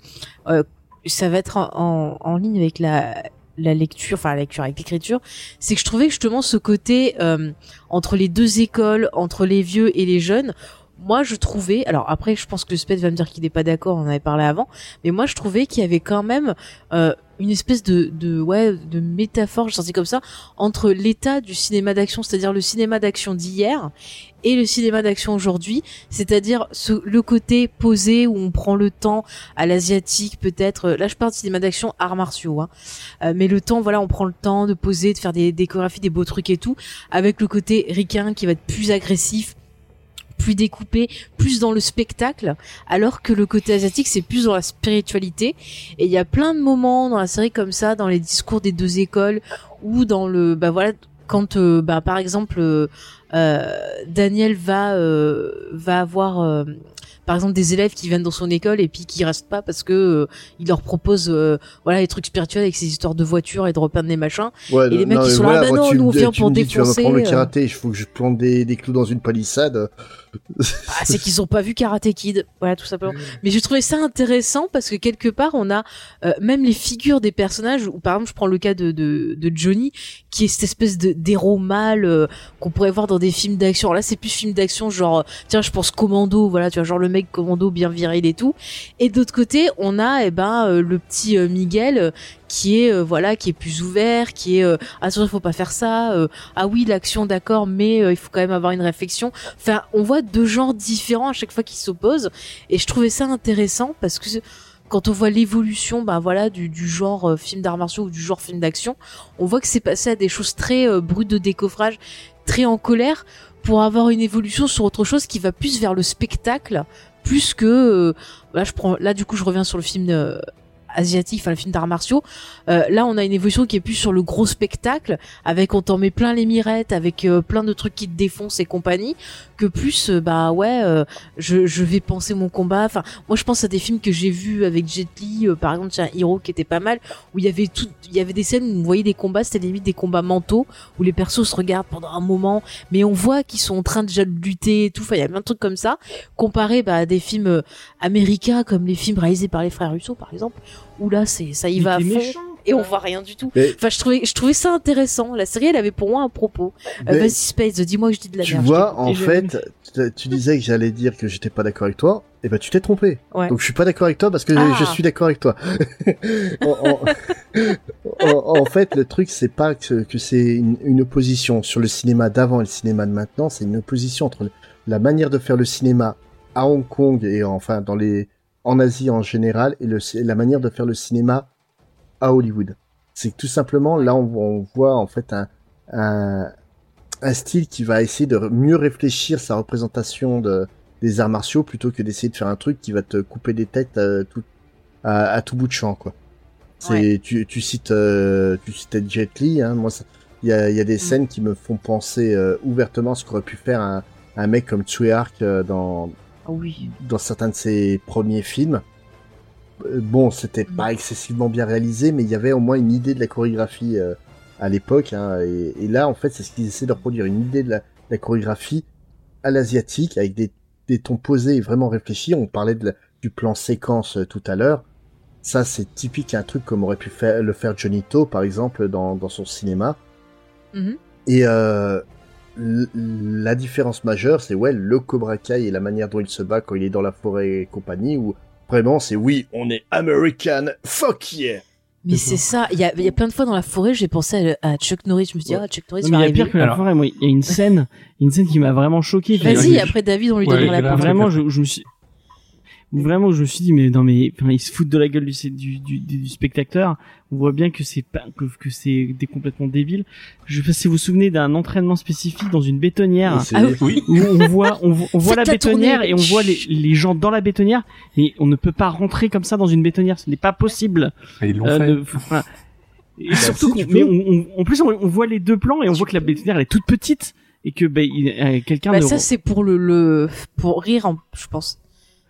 [SPEAKER 1] euh, ça va être en, en, en ligne avec la la lecture enfin la lecture avec l'écriture c'est que je trouvais justement ce côté euh, entre les deux écoles entre les vieux et les jeunes moi je trouvais alors après je pense que Sped va me dire qu'il n'est pas d'accord on en avait parlé avant mais moi je trouvais qu'il y avait quand même euh, une espèce de, de ouais de métaphore je sentais comme ça entre l'état du cinéma d'action c'est-à-dire le cinéma d'action d'hier et le cinéma d'action aujourd'hui c'est-à-dire ce, le côté posé où on prend le temps à l'asiatique peut-être là je parle de cinéma d'action arts martiaux hein. Euh, mais le temps voilà on prend le temps de poser de faire des, des des beaux trucs et tout avec le côté ricain qui va être plus agressif plus découpé, plus dans le spectacle, alors que le côté asiatique c'est plus dans la spiritualité. Et il y a plein de moments dans la série comme ça, dans les discours des deux écoles, ou dans le, bah voilà, quand, euh, bah par exemple, euh, euh, Daniel va euh, va avoir euh, par exemple des élèves qui viennent dans son école et puis qui restent pas parce que euh, il leur propose euh, voilà des trucs spirituels avec ces histoires de voitures et de repeindre des machins
[SPEAKER 4] Ouais,
[SPEAKER 1] Et les
[SPEAKER 4] non,
[SPEAKER 1] mecs, ils sont là,
[SPEAKER 4] voilà,
[SPEAKER 1] bah
[SPEAKER 4] moi,
[SPEAKER 1] non, nous, on vient pour
[SPEAKER 4] dis, Tu vas me
[SPEAKER 1] défoncer,
[SPEAKER 4] prendre le
[SPEAKER 1] euh.
[SPEAKER 4] karaté, il faut que je plante des, des clous dans une palissade.
[SPEAKER 1] Ah, c'est qu'ils ont pas vu Karate Kid, voilà tout simplement. Mais j'ai trouvé ça intéressant parce que quelque part on a euh, même les figures des personnages. Ou par exemple, je prends le cas de de, de Johnny, qui est cette espèce d'héros mâle euh, qu'on pourrait voir dans des films d'action. Là, c'est plus film d'action, genre tiens, je pense Commando, voilà, tu vois, genre le mec Commando bien viril et tout. Et d'autre côté, on a eh ben euh, le petit euh, Miguel euh, qui est voilà, qui est plus ouvert, qui est euh, attention, il faut pas faire ça. ah oui, l'action, d'accord, mais il faut quand même avoir une réflexion. Enfin, on voit deux genres différents à chaque fois qui s'opposent, et je trouvais ça intéressant parce que quand on voit l'évolution, bah voilà, du, genre film d'arts martiaux ou du genre film d'action, on voit que c'est passé à des choses très brutes de décoffrage, très en colère, pour avoir une évolution sur autre chose qui va plus vers le spectacle, plus que euh, là je prends là du coup je reviens sur le film euh, asiatique, enfin le film d'arts martiaux. Euh, là, on a une évolution qui est plus sur le gros spectacle, avec on t'en met plein les mirettes, avec euh, plein de trucs qui te défoncent et compagnie, que plus euh, bah ouais, euh, je, je vais penser mon combat. Enfin, moi je pense à des films que j'ai vus avec Jet Li, euh, par exemple, un Hero qui était pas mal, où il y avait tout, il y avait des scènes où on voyait des combats, c'était limite des combats mentaux, où les persos se regardent pendant un moment, mais on voit qu'ils sont en train déjà de lutter et tout. Enfin, il y a plein de trucs comme ça, comparé bah, à des films américains comme les films réalisés par les frères Russo, par exemple, où là c'est ça y
[SPEAKER 2] Il
[SPEAKER 1] va à fond
[SPEAKER 2] méchant,
[SPEAKER 1] et on voit rien du tout.
[SPEAKER 4] Mais-
[SPEAKER 1] Enfin, je trouvais, je trouvais ça intéressant. La série, elle avait pour moi un propos. Euh, Vas-y, Space, dis-moi que je dis de la
[SPEAKER 4] Tu
[SPEAKER 1] merde.
[SPEAKER 4] vois, en fait, tu- tu disais que j'allais dire que j'étais pas d'accord avec toi, et ben tu t'es trompé.
[SPEAKER 1] Ouais.
[SPEAKER 4] Donc je suis pas d'accord avec toi parce que
[SPEAKER 1] Ah.
[SPEAKER 4] je suis d'accord avec toi. <laughs> en, en- en- en fait, le truc c'est pas que, que c'est une, une opposition sur le cinéma d'avant et le cinéma de maintenant, c'est une opposition entre la manière de faire le cinéma à Hong Kong et enfin dans les en Asie en général et le, la manière de faire le cinéma à Hollywood. C'est tout simplement là on, on voit en fait un, un un style qui va essayer de mieux réfléchir sa représentation de, des arts martiaux plutôt que d'essayer de faire un truc qui va te couper des têtes à tout, à, à tout bout de champ, quoi. C'est, tu, tu cites, euh, tu citais Jet Li, hein, moi, il y a, il y a des scènes qui me font penser euh, ouvertement à ce qu'aurait pu faire un, un mec comme Tsui Hark euh, dans,
[SPEAKER 1] oui.
[SPEAKER 4] dans certains de ses premiers films. euh, bon, c'était pas excessivement bien réalisé, mais il y avait au moins une idée de la chorégraphie euh, à l'époque. Hein, et, et là, en fait, c'est ce qu'ils essaient de reproduire, une idée de la, de la chorégraphie à l'asiatique, avec des, des tons posés et vraiment réfléchis. On parlait de la- du plan séquence euh, tout à l'heure. Ça, c'est typique un truc comme aurait pu faire, le faire Johnny To, par exemple, dans, dans son cinéma.
[SPEAKER 1] Mhm.
[SPEAKER 4] Et euh, la différence majeure, c'est ouais, le Cobra Kai et la manière dont il se bat quand il est dans la forêt et compagnie, où vraiment c'est oui, on est American, fuck yeah.
[SPEAKER 1] Mais c'est ça, il y a, il y a plein de fois dans la forêt, j'ai pensé à, à Chuck Norris, je me suis dit,
[SPEAKER 4] Ouais.
[SPEAKER 1] ah, Chuck Norris
[SPEAKER 2] Non, mais il y a
[SPEAKER 1] arriver.
[SPEAKER 2] pire que la
[SPEAKER 3] Alors-
[SPEAKER 2] forêt, moi. Il y a une scène, une scène qui m'a vraiment choqué.
[SPEAKER 1] Vas-y, après David, on lui
[SPEAKER 3] Ouais,
[SPEAKER 1] donnera la parole.
[SPEAKER 2] Vraiment, je, je me suis, vraiment, je me suis dit, mais non, mais, enfin, ils se foutent de la gueule du, du, du, du spectateur. On voit bien que c'est pas, que, que c'est des complètement débile. Je sais pas si vous vous souvenez d'un entraînement spécifique dans une bétonnière.
[SPEAKER 1] Ah oui.
[SPEAKER 3] Oui.
[SPEAKER 2] où on voit, on, voit- on voit la bétonnière
[SPEAKER 1] tournée.
[SPEAKER 2] et on voit les, les gens dans la bétonnière et on ne peut pas rentrer comme ça dans une bétonnière. Ce n'est pas possible.
[SPEAKER 3] Ils l'ont
[SPEAKER 2] Euh,
[SPEAKER 3] fait.
[SPEAKER 2] de- et surtout,
[SPEAKER 4] si,
[SPEAKER 2] mais
[SPEAKER 4] peux.
[SPEAKER 2] on, on- en plus, on, on voit les deux plans et on voit que la bétonnière elle est toute petite et que ben, il- euh, quelqu'un
[SPEAKER 1] Bah, ça, c'est pour le, le, pour rire, en- je pense.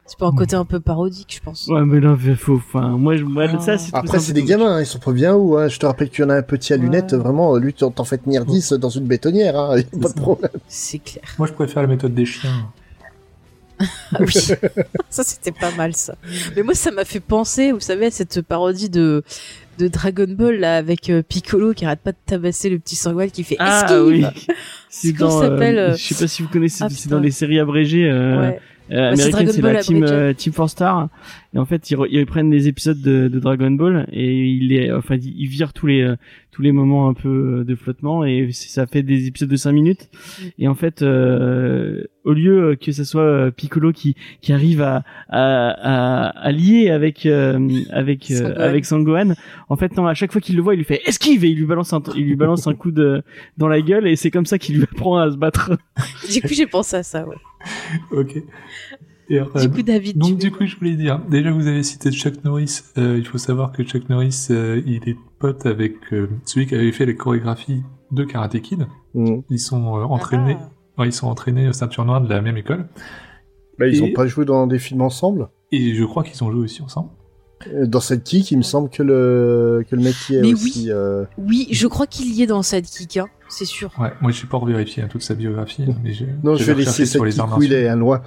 [SPEAKER 1] C'est pour un côté un peu parodique, je pense.
[SPEAKER 2] Ouais, mais là, faut, enfin, moi, je- moi,
[SPEAKER 1] Ah.
[SPEAKER 2] ça, c'est
[SPEAKER 4] Après, c'est des gamins, hein, ils sont pas bien où. Hein. Je te rappelle qu'il y en a un petit à
[SPEAKER 1] Ouais.
[SPEAKER 4] lunettes, vraiment, lui, t'en t'en fais tenir 10 dans une bétonnière, hein, y a pas de problème.
[SPEAKER 1] C'est clair.
[SPEAKER 3] Moi, je préfère la méthode des chiens. <laughs>
[SPEAKER 1] Ah oui. <laughs> ça, c'était pas mal, ça. Mais moi, ça m'a fait penser, vous savez, à cette parodie de, de Dragon Ball, là, avec euh, Piccolo qui arrête pas de tabasser le petit sanguin qui fait
[SPEAKER 2] Ah
[SPEAKER 1] esquive.
[SPEAKER 2] oui. <laughs>
[SPEAKER 1] C'est
[SPEAKER 2] dans,
[SPEAKER 1] ça s'appelle,
[SPEAKER 2] euh,
[SPEAKER 1] euh,
[SPEAKER 2] je sais pas si vous connaissez,
[SPEAKER 1] ah,
[SPEAKER 2] c'est dans les séries abrégées, euh,
[SPEAKER 1] Ouais.
[SPEAKER 2] Euh,
[SPEAKER 1] Bah, c'est Ball
[SPEAKER 2] la team, euh, team Four Star. Et en fait, ils, ils prennent des épisodes de, de Dragon Ball et ils les, enfin, ils virent tous les, euh, tous les moments un peu euh, de flottement et ça fait des épisodes de 5 minutes. Et en fait, euh, au lieu que ce soit euh, Piccolo qui, qui arrive à, à, à, à lier avec, euh, avec, euh,
[SPEAKER 1] Sangohan.
[SPEAKER 2] avec Sangohan, en fait, non, à chaque fois qu'il le voit, il lui fait esquive et il lui balance un, il lui balance un coup de, dans la gueule et c'est comme ça qu'il lui <laughs> apprend à se battre.
[SPEAKER 1] Du coup, j'ai pensé à ça, ouais. <laughs>
[SPEAKER 3] Ok. Et, euh,
[SPEAKER 1] Du coup, David,
[SPEAKER 3] donc
[SPEAKER 1] tu-
[SPEAKER 3] du coup, je voulais dire, déjà vous avez cité Chuck Norris. Euh, il faut savoir que Chuck Norris, euh, il est pote avec euh, celui qui avait fait les chorégraphies de Karate Kid.
[SPEAKER 4] Mm.
[SPEAKER 3] Ils sont euh, entraînés,
[SPEAKER 1] Ah.
[SPEAKER 3] ouais, ils sont entraînés au ceinture noire de la même école.
[SPEAKER 4] Bah, ils
[SPEAKER 3] Et-
[SPEAKER 4] ont pas joué dans des films ensemble?
[SPEAKER 3] Et je crois qu'ils ont joué aussi ensemble.
[SPEAKER 4] Euh, Dans Sidekick, il me semble que le, que le mec qui est
[SPEAKER 1] Mais
[SPEAKER 4] aussi... euh,
[SPEAKER 1] Oui, je crois qu'il y est dans Sidekick, hein, c'est sûr.
[SPEAKER 3] Ouais, moi je suis pas revérifié hein, toute sa biographie, hein, mais je,
[SPEAKER 4] Non, je vais laisser
[SPEAKER 3] sur les
[SPEAKER 4] Sidekick
[SPEAKER 3] arts
[SPEAKER 4] où il
[SPEAKER 3] martiaux.
[SPEAKER 4] est, un loin.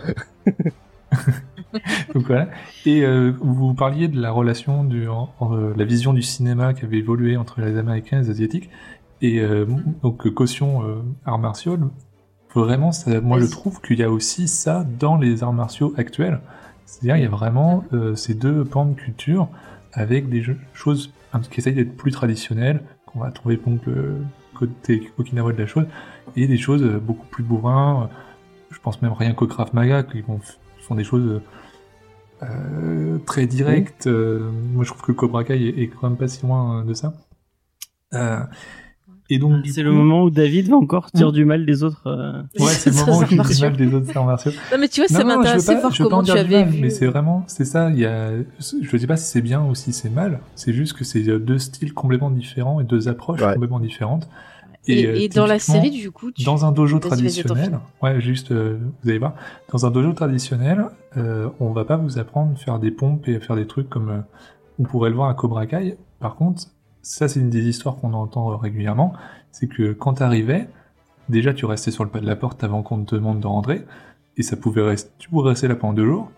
[SPEAKER 4] <laughs>
[SPEAKER 3] Donc voilà. Et euh, vous parliez de la relation, du, en- en- euh, la vision du cinéma qui avait évolué entre les Américains et les Asiatiques. Et euh, donc caution euh, arts martiaux, vraiment, ça, moi je trouve qu'il y a aussi ça dans les arts martiaux actuels. C'est-à-dire il y a vraiment euh, ces deux pans de culture avec des choses qui essayent d'être plus traditionnelles, qu'on va trouver donc le côté Okinawa de la chose, et des choses euh, beaucoup plus bourrin. Je pense même rien qu'au Krav Maga, qui font des choses euh, très directes. Euh, moi, je trouve que Cobra Kai est, est quand même pas si loin euh, de ça. Et donc, du
[SPEAKER 2] C'est
[SPEAKER 3] coup-
[SPEAKER 2] le moment où David va encore dire
[SPEAKER 3] Mm.
[SPEAKER 2] du mal des autres. euh,
[SPEAKER 3] Ouais, c'est le <laughs> moment où je dis du mal des autres arts martiaux.
[SPEAKER 1] Non, mais tu vois, ça
[SPEAKER 3] Non,
[SPEAKER 1] m'intéressait
[SPEAKER 3] en
[SPEAKER 1] comment tu avais
[SPEAKER 3] mal,
[SPEAKER 1] vu.
[SPEAKER 3] Mais c'est vraiment, c'est ça. Il y a, je sais pas si c'est bien ou si c'est mal. C'est juste que c'est deux styles complètement différents et deux approches
[SPEAKER 4] Ouais.
[SPEAKER 3] complètement différentes.
[SPEAKER 1] Et,
[SPEAKER 3] euh,
[SPEAKER 1] et dans la série, du coup, tu...
[SPEAKER 3] dans un dojo traditionnel, ouais, juste, euh, vous allez voir, dans un dojo traditionnel, euh, on va pas vous apprendre à faire des pompes et à faire des trucs comme euh, on pourrait le voir à Cobra Kai. Par contre, ça c'est une des histoires qu'on entend régulièrement, c'est que quand t'arrivais, déjà tu restais sur le pas de la porte avant qu'on te demande de rentrer, et ça pouvait rester, tu pouvais rester là pendant deux jours.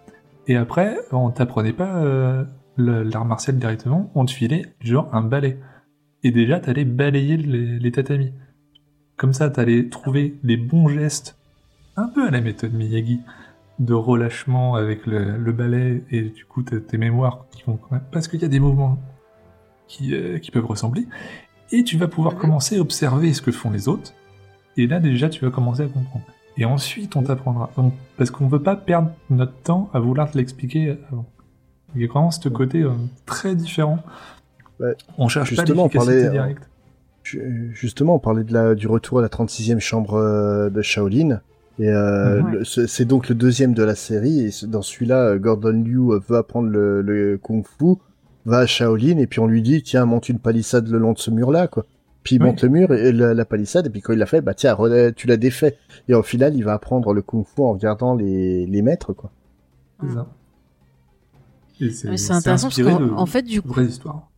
[SPEAKER 3] Et après, on t'apprenait pas euh, l'art martial directement, on te filait genre un balai. Et déjà, t'allais balayer les, les tatamis. Comme ça, t'allais trouver les bons gestes, un peu à la méthode Miyagi, de relâchement avec le, le balai, et du coup, tes mémoires qui vont quand même... Parce qu'il y a des mouvements qui, euh, qui peuvent ressembler. Et tu vas pouvoir
[SPEAKER 1] Mhm.
[SPEAKER 3] commencer à observer ce que font les autres. Et là, déjà, tu vas commencer à comprendre. Et ensuite, on t'apprendra. Donc, Parce qu'on ne veut pas perdre notre temps à vouloir te l'expliquer avant. Il y a vraiment ce côté euh, très différent.
[SPEAKER 4] Ouais.
[SPEAKER 3] On cherche
[SPEAKER 4] Justement,
[SPEAKER 3] pas l'efficacité
[SPEAKER 4] parlait,
[SPEAKER 3] directe.
[SPEAKER 4] Ju- Justement, on parlait de la, du retour à la 36e chambre euh, de Shaolin. Et euh,
[SPEAKER 1] Mhm.
[SPEAKER 4] c'est donc le deuxième de la série. Et dans celui-là, Gordon Liu veut apprendre le, le kung-fu, va à Shaolin, et puis on lui dit tiens, monte une palissade le long de ce mur-là, quoi. Puis il
[SPEAKER 3] Oui.
[SPEAKER 4] monte le mur et la, la palissade, et puis quand il l'a fait, bah tiens, re- tu l'as défait. Et au final, il va apprendre le kung-fu en regardant les, les maîtres, quoi.
[SPEAKER 3] C'est ça. C'est
[SPEAKER 1] Mais c'est
[SPEAKER 3] c'est
[SPEAKER 1] intéressant parce qu'en en fait, du coup,
[SPEAKER 3] part.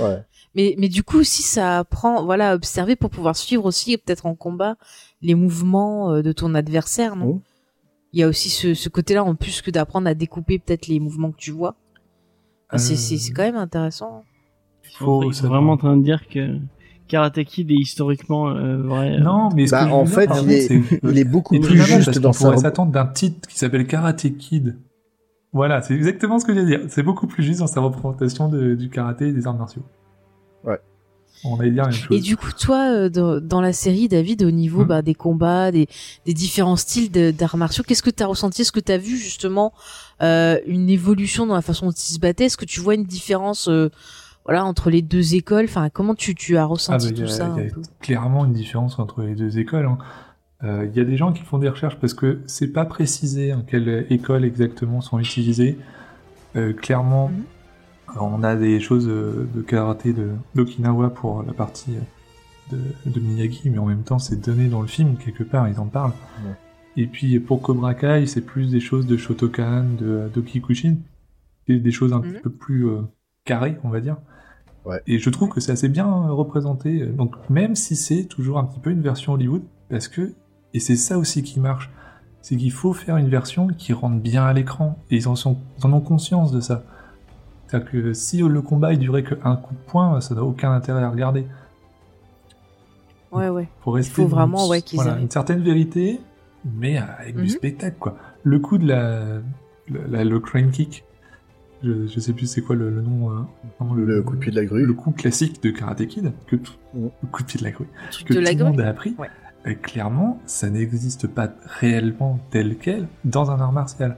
[SPEAKER 4] Ouais.
[SPEAKER 1] mais, mais du coup aussi, ça apprend, voilà, à observer pour pouvoir suivre aussi, peut-être en combat, les mouvements euh, de ton adversaire, non? Il y a aussi ce, ce côté-là, en plus que d'apprendre à découper peut-être les mouvements que tu vois. Ah, c'est,
[SPEAKER 3] Euh,
[SPEAKER 1] c'est, c'est quand même intéressant.
[SPEAKER 3] Faut savoir.
[SPEAKER 2] vraiment en train de dire que Karate Kid est historiquement euh, vrai.
[SPEAKER 3] Non, mais
[SPEAKER 4] Bah, en
[SPEAKER 3] dire,
[SPEAKER 4] fait, il est-
[SPEAKER 3] c'est que-
[SPEAKER 4] Il est beaucoup plus juste
[SPEAKER 3] parce
[SPEAKER 4] dans
[SPEAKER 3] qu'on pourrait
[SPEAKER 4] sa.
[SPEAKER 3] s'attendre d'un titre qui s'appelle Karate Kid. Voilà, c'est exactement ce que je veux dire. C'est beaucoup plus juste dans sa représentation de- du karaté et des arts martiaux.
[SPEAKER 4] Ouais.
[SPEAKER 3] On allait dire la même chose.
[SPEAKER 1] Et du coup, toi, euh, dans, dans la série, David, au niveau
[SPEAKER 3] Mhm.
[SPEAKER 1] bah, des combats, des, des différents styles de- d'arts martiaux, qu'est-ce que tu as ressenti Est-ce que tu as vu justement euh, une évolution dans la façon dont ils se battaient Est-ce que tu vois une différence euh, voilà, entre les deux écoles? Enfin, comment tu, tu as
[SPEAKER 3] Ah,
[SPEAKER 1] ressenti
[SPEAKER 3] bah, il y
[SPEAKER 1] tout
[SPEAKER 3] a,
[SPEAKER 1] ça
[SPEAKER 3] il y a clairement une différence entre les deux écoles. hein. Euh, Il y a des gens qui font des recherches parce que c'est pas précisé hein, quelles écoles exactement sont utilisées. Euh, clairement,
[SPEAKER 1] Mhm.
[SPEAKER 3] on a des choses de karaté de d'Okinawa pour la partie de, de Miyagi, mais en même temps, c'est donné dans le film quelque part, ils en parlent.
[SPEAKER 4] Ouais.
[SPEAKER 3] Et puis pour Cobra Kai, c'est plus des choses de Shotokan, de Dokikushin, et des choses un
[SPEAKER 1] Mhm.
[SPEAKER 3] petit peu plus euh, carrées, on va dire.
[SPEAKER 4] Ouais.
[SPEAKER 3] Et je trouve que c'est assez bien euh, représenté. Donc même si c'est toujours un petit peu une version Hollywood, parce que et c'est ça aussi qui marche, c'est qu'il faut faire une version qui rentre bien à l'écran. Et ils en sont, ils en ont conscience de ça. C'est-à-dire que si le combat il durait qu'un coup de poing, ça n'a aucun intérêt à regarder.
[SPEAKER 1] Ouais, ouais.
[SPEAKER 3] Faut rester
[SPEAKER 1] faut vraiment,
[SPEAKER 3] une-
[SPEAKER 1] ouais, qu'ils
[SPEAKER 3] voilà, une certaine vérité, mais avec
[SPEAKER 1] Mhm.
[SPEAKER 3] du spectacle, quoi. Le coup de la, le, la- le crane kick, je, je sais plus c'est quoi le, le nom, euh,
[SPEAKER 4] Le coup de pied de la grue.
[SPEAKER 3] le coup classique de Karate Kid, que tout,
[SPEAKER 4] Mhm.
[SPEAKER 3] le coup de pied de la grue, que
[SPEAKER 1] de
[SPEAKER 3] tout le monde a appris.
[SPEAKER 1] Ouais.
[SPEAKER 3] euh, clairement, ça n'existe pas réellement tel quel dans un art martial.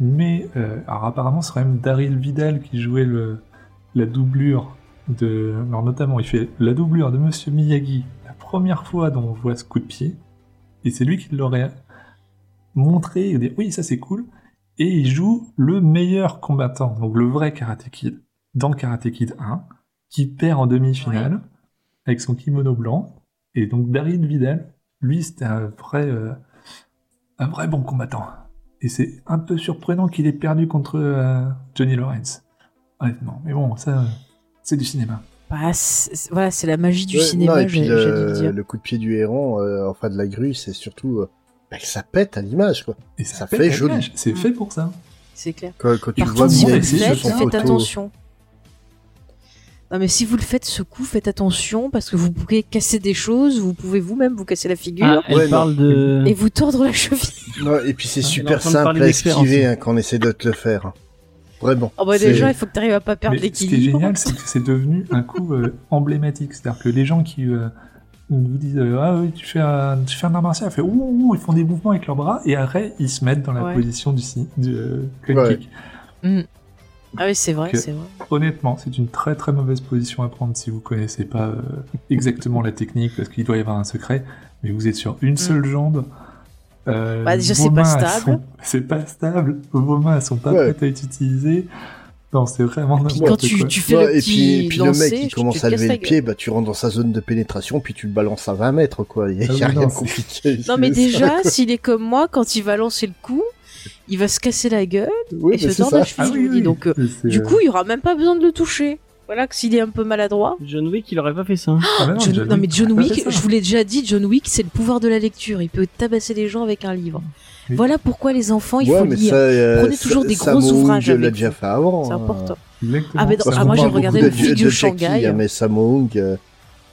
[SPEAKER 3] Mais euh, alors apparemment, c'est quand même Daryl Vidal qui jouait le, la doublure de. Alors notamment, il fait la doublure de Monsieur Miyagi la première fois dont on voit ce coup de pied, et c'est lui qui l'aurait montré et dit oui, ça c'est cool. Et il joue le meilleur combattant, donc le vrai Karate Kid, dans Karate Kid 1, qui perd en demi-finale avec son kimono blanc. Et donc Daryl Vidal, lui, c'était un vrai, euh, un vrai bon combattant. Et c'est un peu surprenant qu'il ait perdu contre euh, Johnny Lawrence. Honnêtement. Mais bon, ça, euh, c'est du cinéma.
[SPEAKER 1] Bah, c'est- voilà, c'est la magie du
[SPEAKER 4] Ouais,
[SPEAKER 1] cinéma,
[SPEAKER 4] non, et puis
[SPEAKER 1] j'ai- j'allais le
[SPEAKER 4] le,
[SPEAKER 1] dire.
[SPEAKER 4] le coup de pied du héron, euh, enfin de la grue, c'est surtout euh, bah, que ça pète à l'image, quoi.
[SPEAKER 3] Et
[SPEAKER 4] Ça fait joli.
[SPEAKER 3] C'est
[SPEAKER 1] Mm.
[SPEAKER 3] fait pour ça.
[SPEAKER 1] C'est clair.
[SPEAKER 4] Quand, quand tu le vois
[SPEAKER 1] si vous le faites,
[SPEAKER 4] photo,
[SPEAKER 1] attention. Non, mais si vous le faites ce coup, faites attention parce que vous pouvez casser des choses, vous pouvez vous-même vous casser la figure
[SPEAKER 2] Ah, elle
[SPEAKER 4] Ouais, non.
[SPEAKER 2] parle de.
[SPEAKER 1] et vous tordre la cheville.
[SPEAKER 4] Non, et puis c'est
[SPEAKER 2] Ah,
[SPEAKER 4] super simple à esquiver hein, quand on essaie de te le faire. Vraiment.
[SPEAKER 1] Oh bah déjà, il faut que tu arrives à pas perdre
[SPEAKER 3] Mais ce qui est
[SPEAKER 1] l'équilibre.
[SPEAKER 3] génial, c'est que c'est devenu un coup euh, emblématique. C'est-à-dire que les gens qui euh, vous disent euh, Ah oui, tu fais un, tu fais un art martial, ils, font, ouh, ouh, ils font des mouvements avec leurs bras, et après, ils se mettent dans la
[SPEAKER 1] Ouais.
[SPEAKER 3] position du, du euh,
[SPEAKER 4] Ouais.
[SPEAKER 3] kick.
[SPEAKER 1] Ah oui, c'est vrai, c'est vrai.
[SPEAKER 3] Honnêtement, c'est une très très mauvaise position à prendre si vous connaissez pas euh, exactement la technique, parce qu'il doit y avoir un secret, mais vous êtes sur une seule jambe. Euh.
[SPEAKER 1] Bah, déjà, c'est pas stable.
[SPEAKER 3] sont- <laughs> C'est pas stable. Vos mains, elles sont pas
[SPEAKER 4] Ouais.
[SPEAKER 3] prêtes à être utilisées. Non, c'est vraiment
[SPEAKER 1] Puis
[SPEAKER 3] n'importe
[SPEAKER 1] quand tu,
[SPEAKER 3] quoi.
[SPEAKER 1] tu fais
[SPEAKER 4] Ouais,
[SPEAKER 1] le
[SPEAKER 4] et
[SPEAKER 1] petit
[SPEAKER 4] puis, et puis le mec qui
[SPEAKER 1] tu
[SPEAKER 4] commence à lever le pied, bah tu rentres dans sa zone de pénétration, puis tu le balances à 20 mètres, quoi. Il y a,
[SPEAKER 3] Ah
[SPEAKER 4] il y a
[SPEAKER 3] oui,
[SPEAKER 4] rien
[SPEAKER 3] non,
[SPEAKER 4] de compliqué. <laughs>
[SPEAKER 1] Non mais déjà,
[SPEAKER 4] quoi.
[SPEAKER 1] s'il est comme moi, quand il va lancer le coup, il va se casser la gueule
[SPEAKER 4] Oui,
[SPEAKER 1] et se tordre la cheville.
[SPEAKER 3] Ah oui, oui.
[SPEAKER 1] Donc, euh, du
[SPEAKER 3] euh,
[SPEAKER 1] coup, il y aura même pas besoin de le toucher. Voilà que s'il est un peu maladroit.
[SPEAKER 2] John Wick, il aurait pas fait ça.
[SPEAKER 3] ah, mais non,
[SPEAKER 1] John-
[SPEAKER 3] John
[SPEAKER 1] non mais
[SPEAKER 3] Wick,
[SPEAKER 1] John Wick,
[SPEAKER 3] ça.
[SPEAKER 1] je vous l'ai déjà dit, John Wick, c'est le pouvoir de la lecture. Il peut tabasser les gens avec un livre.
[SPEAKER 3] Oui.
[SPEAKER 1] Voilà pourquoi les enfants, il
[SPEAKER 4] ouais,
[SPEAKER 1] faut
[SPEAKER 4] mais
[SPEAKER 1] lire.
[SPEAKER 4] ça, euh,
[SPEAKER 1] Prenez toujours
[SPEAKER 4] ça-
[SPEAKER 1] des gros ouvrages
[SPEAKER 4] Hung l'a
[SPEAKER 1] avec
[SPEAKER 4] déjà fait avant.
[SPEAKER 1] C'est
[SPEAKER 4] hein.
[SPEAKER 1] important.
[SPEAKER 3] Exactement.
[SPEAKER 1] Ah, mais ah, moi, j'ai regardé le
[SPEAKER 4] de-
[SPEAKER 1] flic de
[SPEAKER 4] Jackie,
[SPEAKER 1] Shanghai.
[SPEAKER 4] hein, mais Sammo Hung, euh,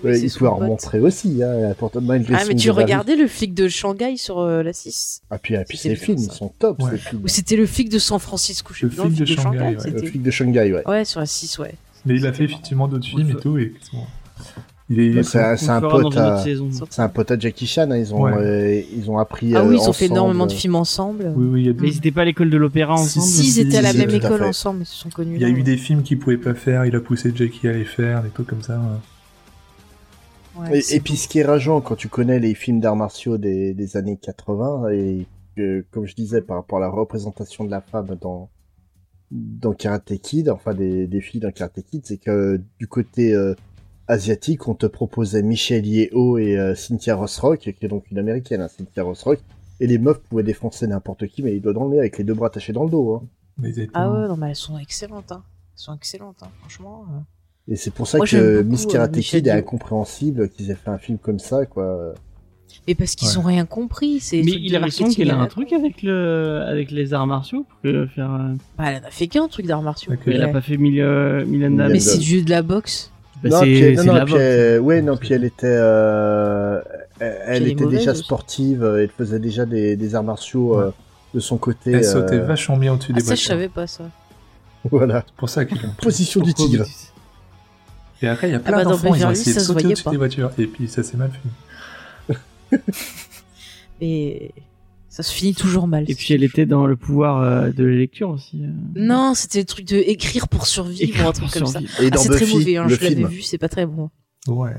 [SPEAKER 4] ouais,
[SPEAKER 1] pote.
[SPEAKER 4] remontrer aussi, hein, malgré
[SPEAKER 1] Ah mais tu regardais le flic de Shanghai sur euh, la 6
[SPEAKER 4] Ah, puis, ah, puis ces films, ils sont top,
[SPEAKER 3] Ouais.
[SPEAKER 4] ces films.
[SPEAKER 1] Ou c'était le flic de San Francisco, je sais
[SPEAKER 3] Le
[SPEAKER 1] plus, non, le
[SPEAKER 3] flic de Shanghai, ouais.
[SPEAKER 4] Le flic de Shanghai, ouais.
[SPEAKER 1] Ouais, sur la 6, ouais.
[SPEAKER 3] Mais il a fait effectivement d'autres films et tout. Et... Il est...
[SPEAKER 4] C'est un, un pote à, c'est un pote à Jackie Chan, hein, ils ont,
[SPEAKER 3] Ouais.
[SPEAKER 4] euh, ils ont appris.
[SPEAKER 1] Ah
[SPEAKER 4] euh,
[SPEAKER 1] oui, ils ont fait énormément de
[SPEAKER 4] euh,
[SPEAKER 1] films ensemble.
[SPEAKER 3] Oui, oui, il y a
[SPEAKER 2] Mais ils étaient pas à l'école de l'opéra
[SPEAKER 3] Si,
[SPEAKER 2] ensemble.
[SPEAKER 1] Si, ils
[SPEAKER 3] si,
[SPEAKER 1] étaient à la
[SPEAKER 3] si,
[SPEAKER 1] même école ensemble, ils se sont connus.
[SPEAKER 3] Il y a
[SPEAKER 1] là,
[SPEAKER 3] eu
[SPEAKER 1] ouais.
[SPEAKER 3] des films qu'il pouvait pas faire, il a poussé Jackie à les faire, des trucs comme ça.
[SPEAKER 1] Ouais,
[SPEAKER 4] Et, puis ce qui est rageant quand tu connais les films d'arts martiaux des, des années 80 et que, comme je disais par rapport à la représentation de la femme dans dans Karate Kid, enfin des, des filles dans Karate Kid, c'est que du côté euh, asiatique, on te proposait Michelle Yeoh et euh, Cynthia Rossrock, qui est donc une américaine, hein, Cynthia Rossrock, et les meufs pouvaient défoncer n'importe qui, mais les doigts dans le nez avec les deux bras attachés dans le dos. Hein.
[SPEAKER 3] Mais ils étaient-
[SPEAKER 1] Ah ouais, non, mais elles sont excellentes. Hein. Elles sont excellentes, hein, franchement. euh.
[SPEAKER 4] Et c'est pour ça
[SPEAKER 1] Moi,
[SPEAKER 4] que
[SPEAKER 1] beaucoup,
[SPEAKER 4] Miss Karate Kid est incompréhensible qu'ils aient fait un film comme ça, quoi.
[SPEAKER 1] Mais parce qu'ils
[SPEAKER 3] Ouais.
[SPEAKER 1] ont rien compris. C'est
[SPEAKER 2] Mais il a l'impression qu'elle a un truc avec le, avec les arts martiaux pour que faire. euh,
[SPEAKER 1] Bah, elle en a fait qu'un truc d'arts martiaux.
[SPEAKER 2] Elle a pas fait mille, euh,
[SPEAKER 4] Mais
[SPEAKER 1] c'est du de la boxe.
[SPEAKER 2] Bah,
[SPEAKER 4] non, puis, elle-
[SPEAKER 2] c'est
[SPEAKER 4] non,
[SPEAKER 2] de
[SPEAKER 4] non,
[SPEAKER 2] la
[SPEAKER 4] puis
[SPEAKER 2] boxe.
[SPEAKER 4] elle- ouais, non, puis elle était, euh, elle, était déjà
[SPEAKER 1] aussi.
[SPEAKER 4] sportive, euh, elle faisait déjà des, des arts martiaux euh, de son côté.
[SPEAKER 3] Elle sautait vachement bien au-dessus
[SPEAKER 1] Ah,
[SPEAKER 3] des
[SPEAKER 1] ça, je
[SPEAKER 3] voitures.
[SPEAKER 1] savais pas ça.
[SPEAKER 4] Voilà.
[SPEAKER 3] C'est pour ça pris. <laughs>
[SPEAKER 4] Position du tigre.
[SPEAKER 3] Et après, il y a plein
[SPEAKER 1] bah, dans
[SPEAKER 3] d'enfants, ils ont essayé de sauter au-dessus des voitures. Et puis ça s'est mal fini. <laughs>
[SPEAKER 1] Et ça se finit toujours mal.
[SPEAKER 2] Et puis elle était dans le pouvoir euh, de la lecture aussi. euh.
[SPEAKER 1] Non, c'était le truc de écrire pour survivre,
[SPEAKER 2] Écrire
[SPEAKER 1] un truc
[SPEAKER 2] pour
[SPEAKER 1] comme ça.
[SPEAKER 2] survivre.
[SPEAKER 1] Ah,
[SPEAKER 4] dans
[SPEAKER 1] c'est très mauvais, hein,
[SPEAKER 4] le
[SPEAKER 1] je l'avais vu, c'est pas très bon.
[SPEAKER 3] Ouais.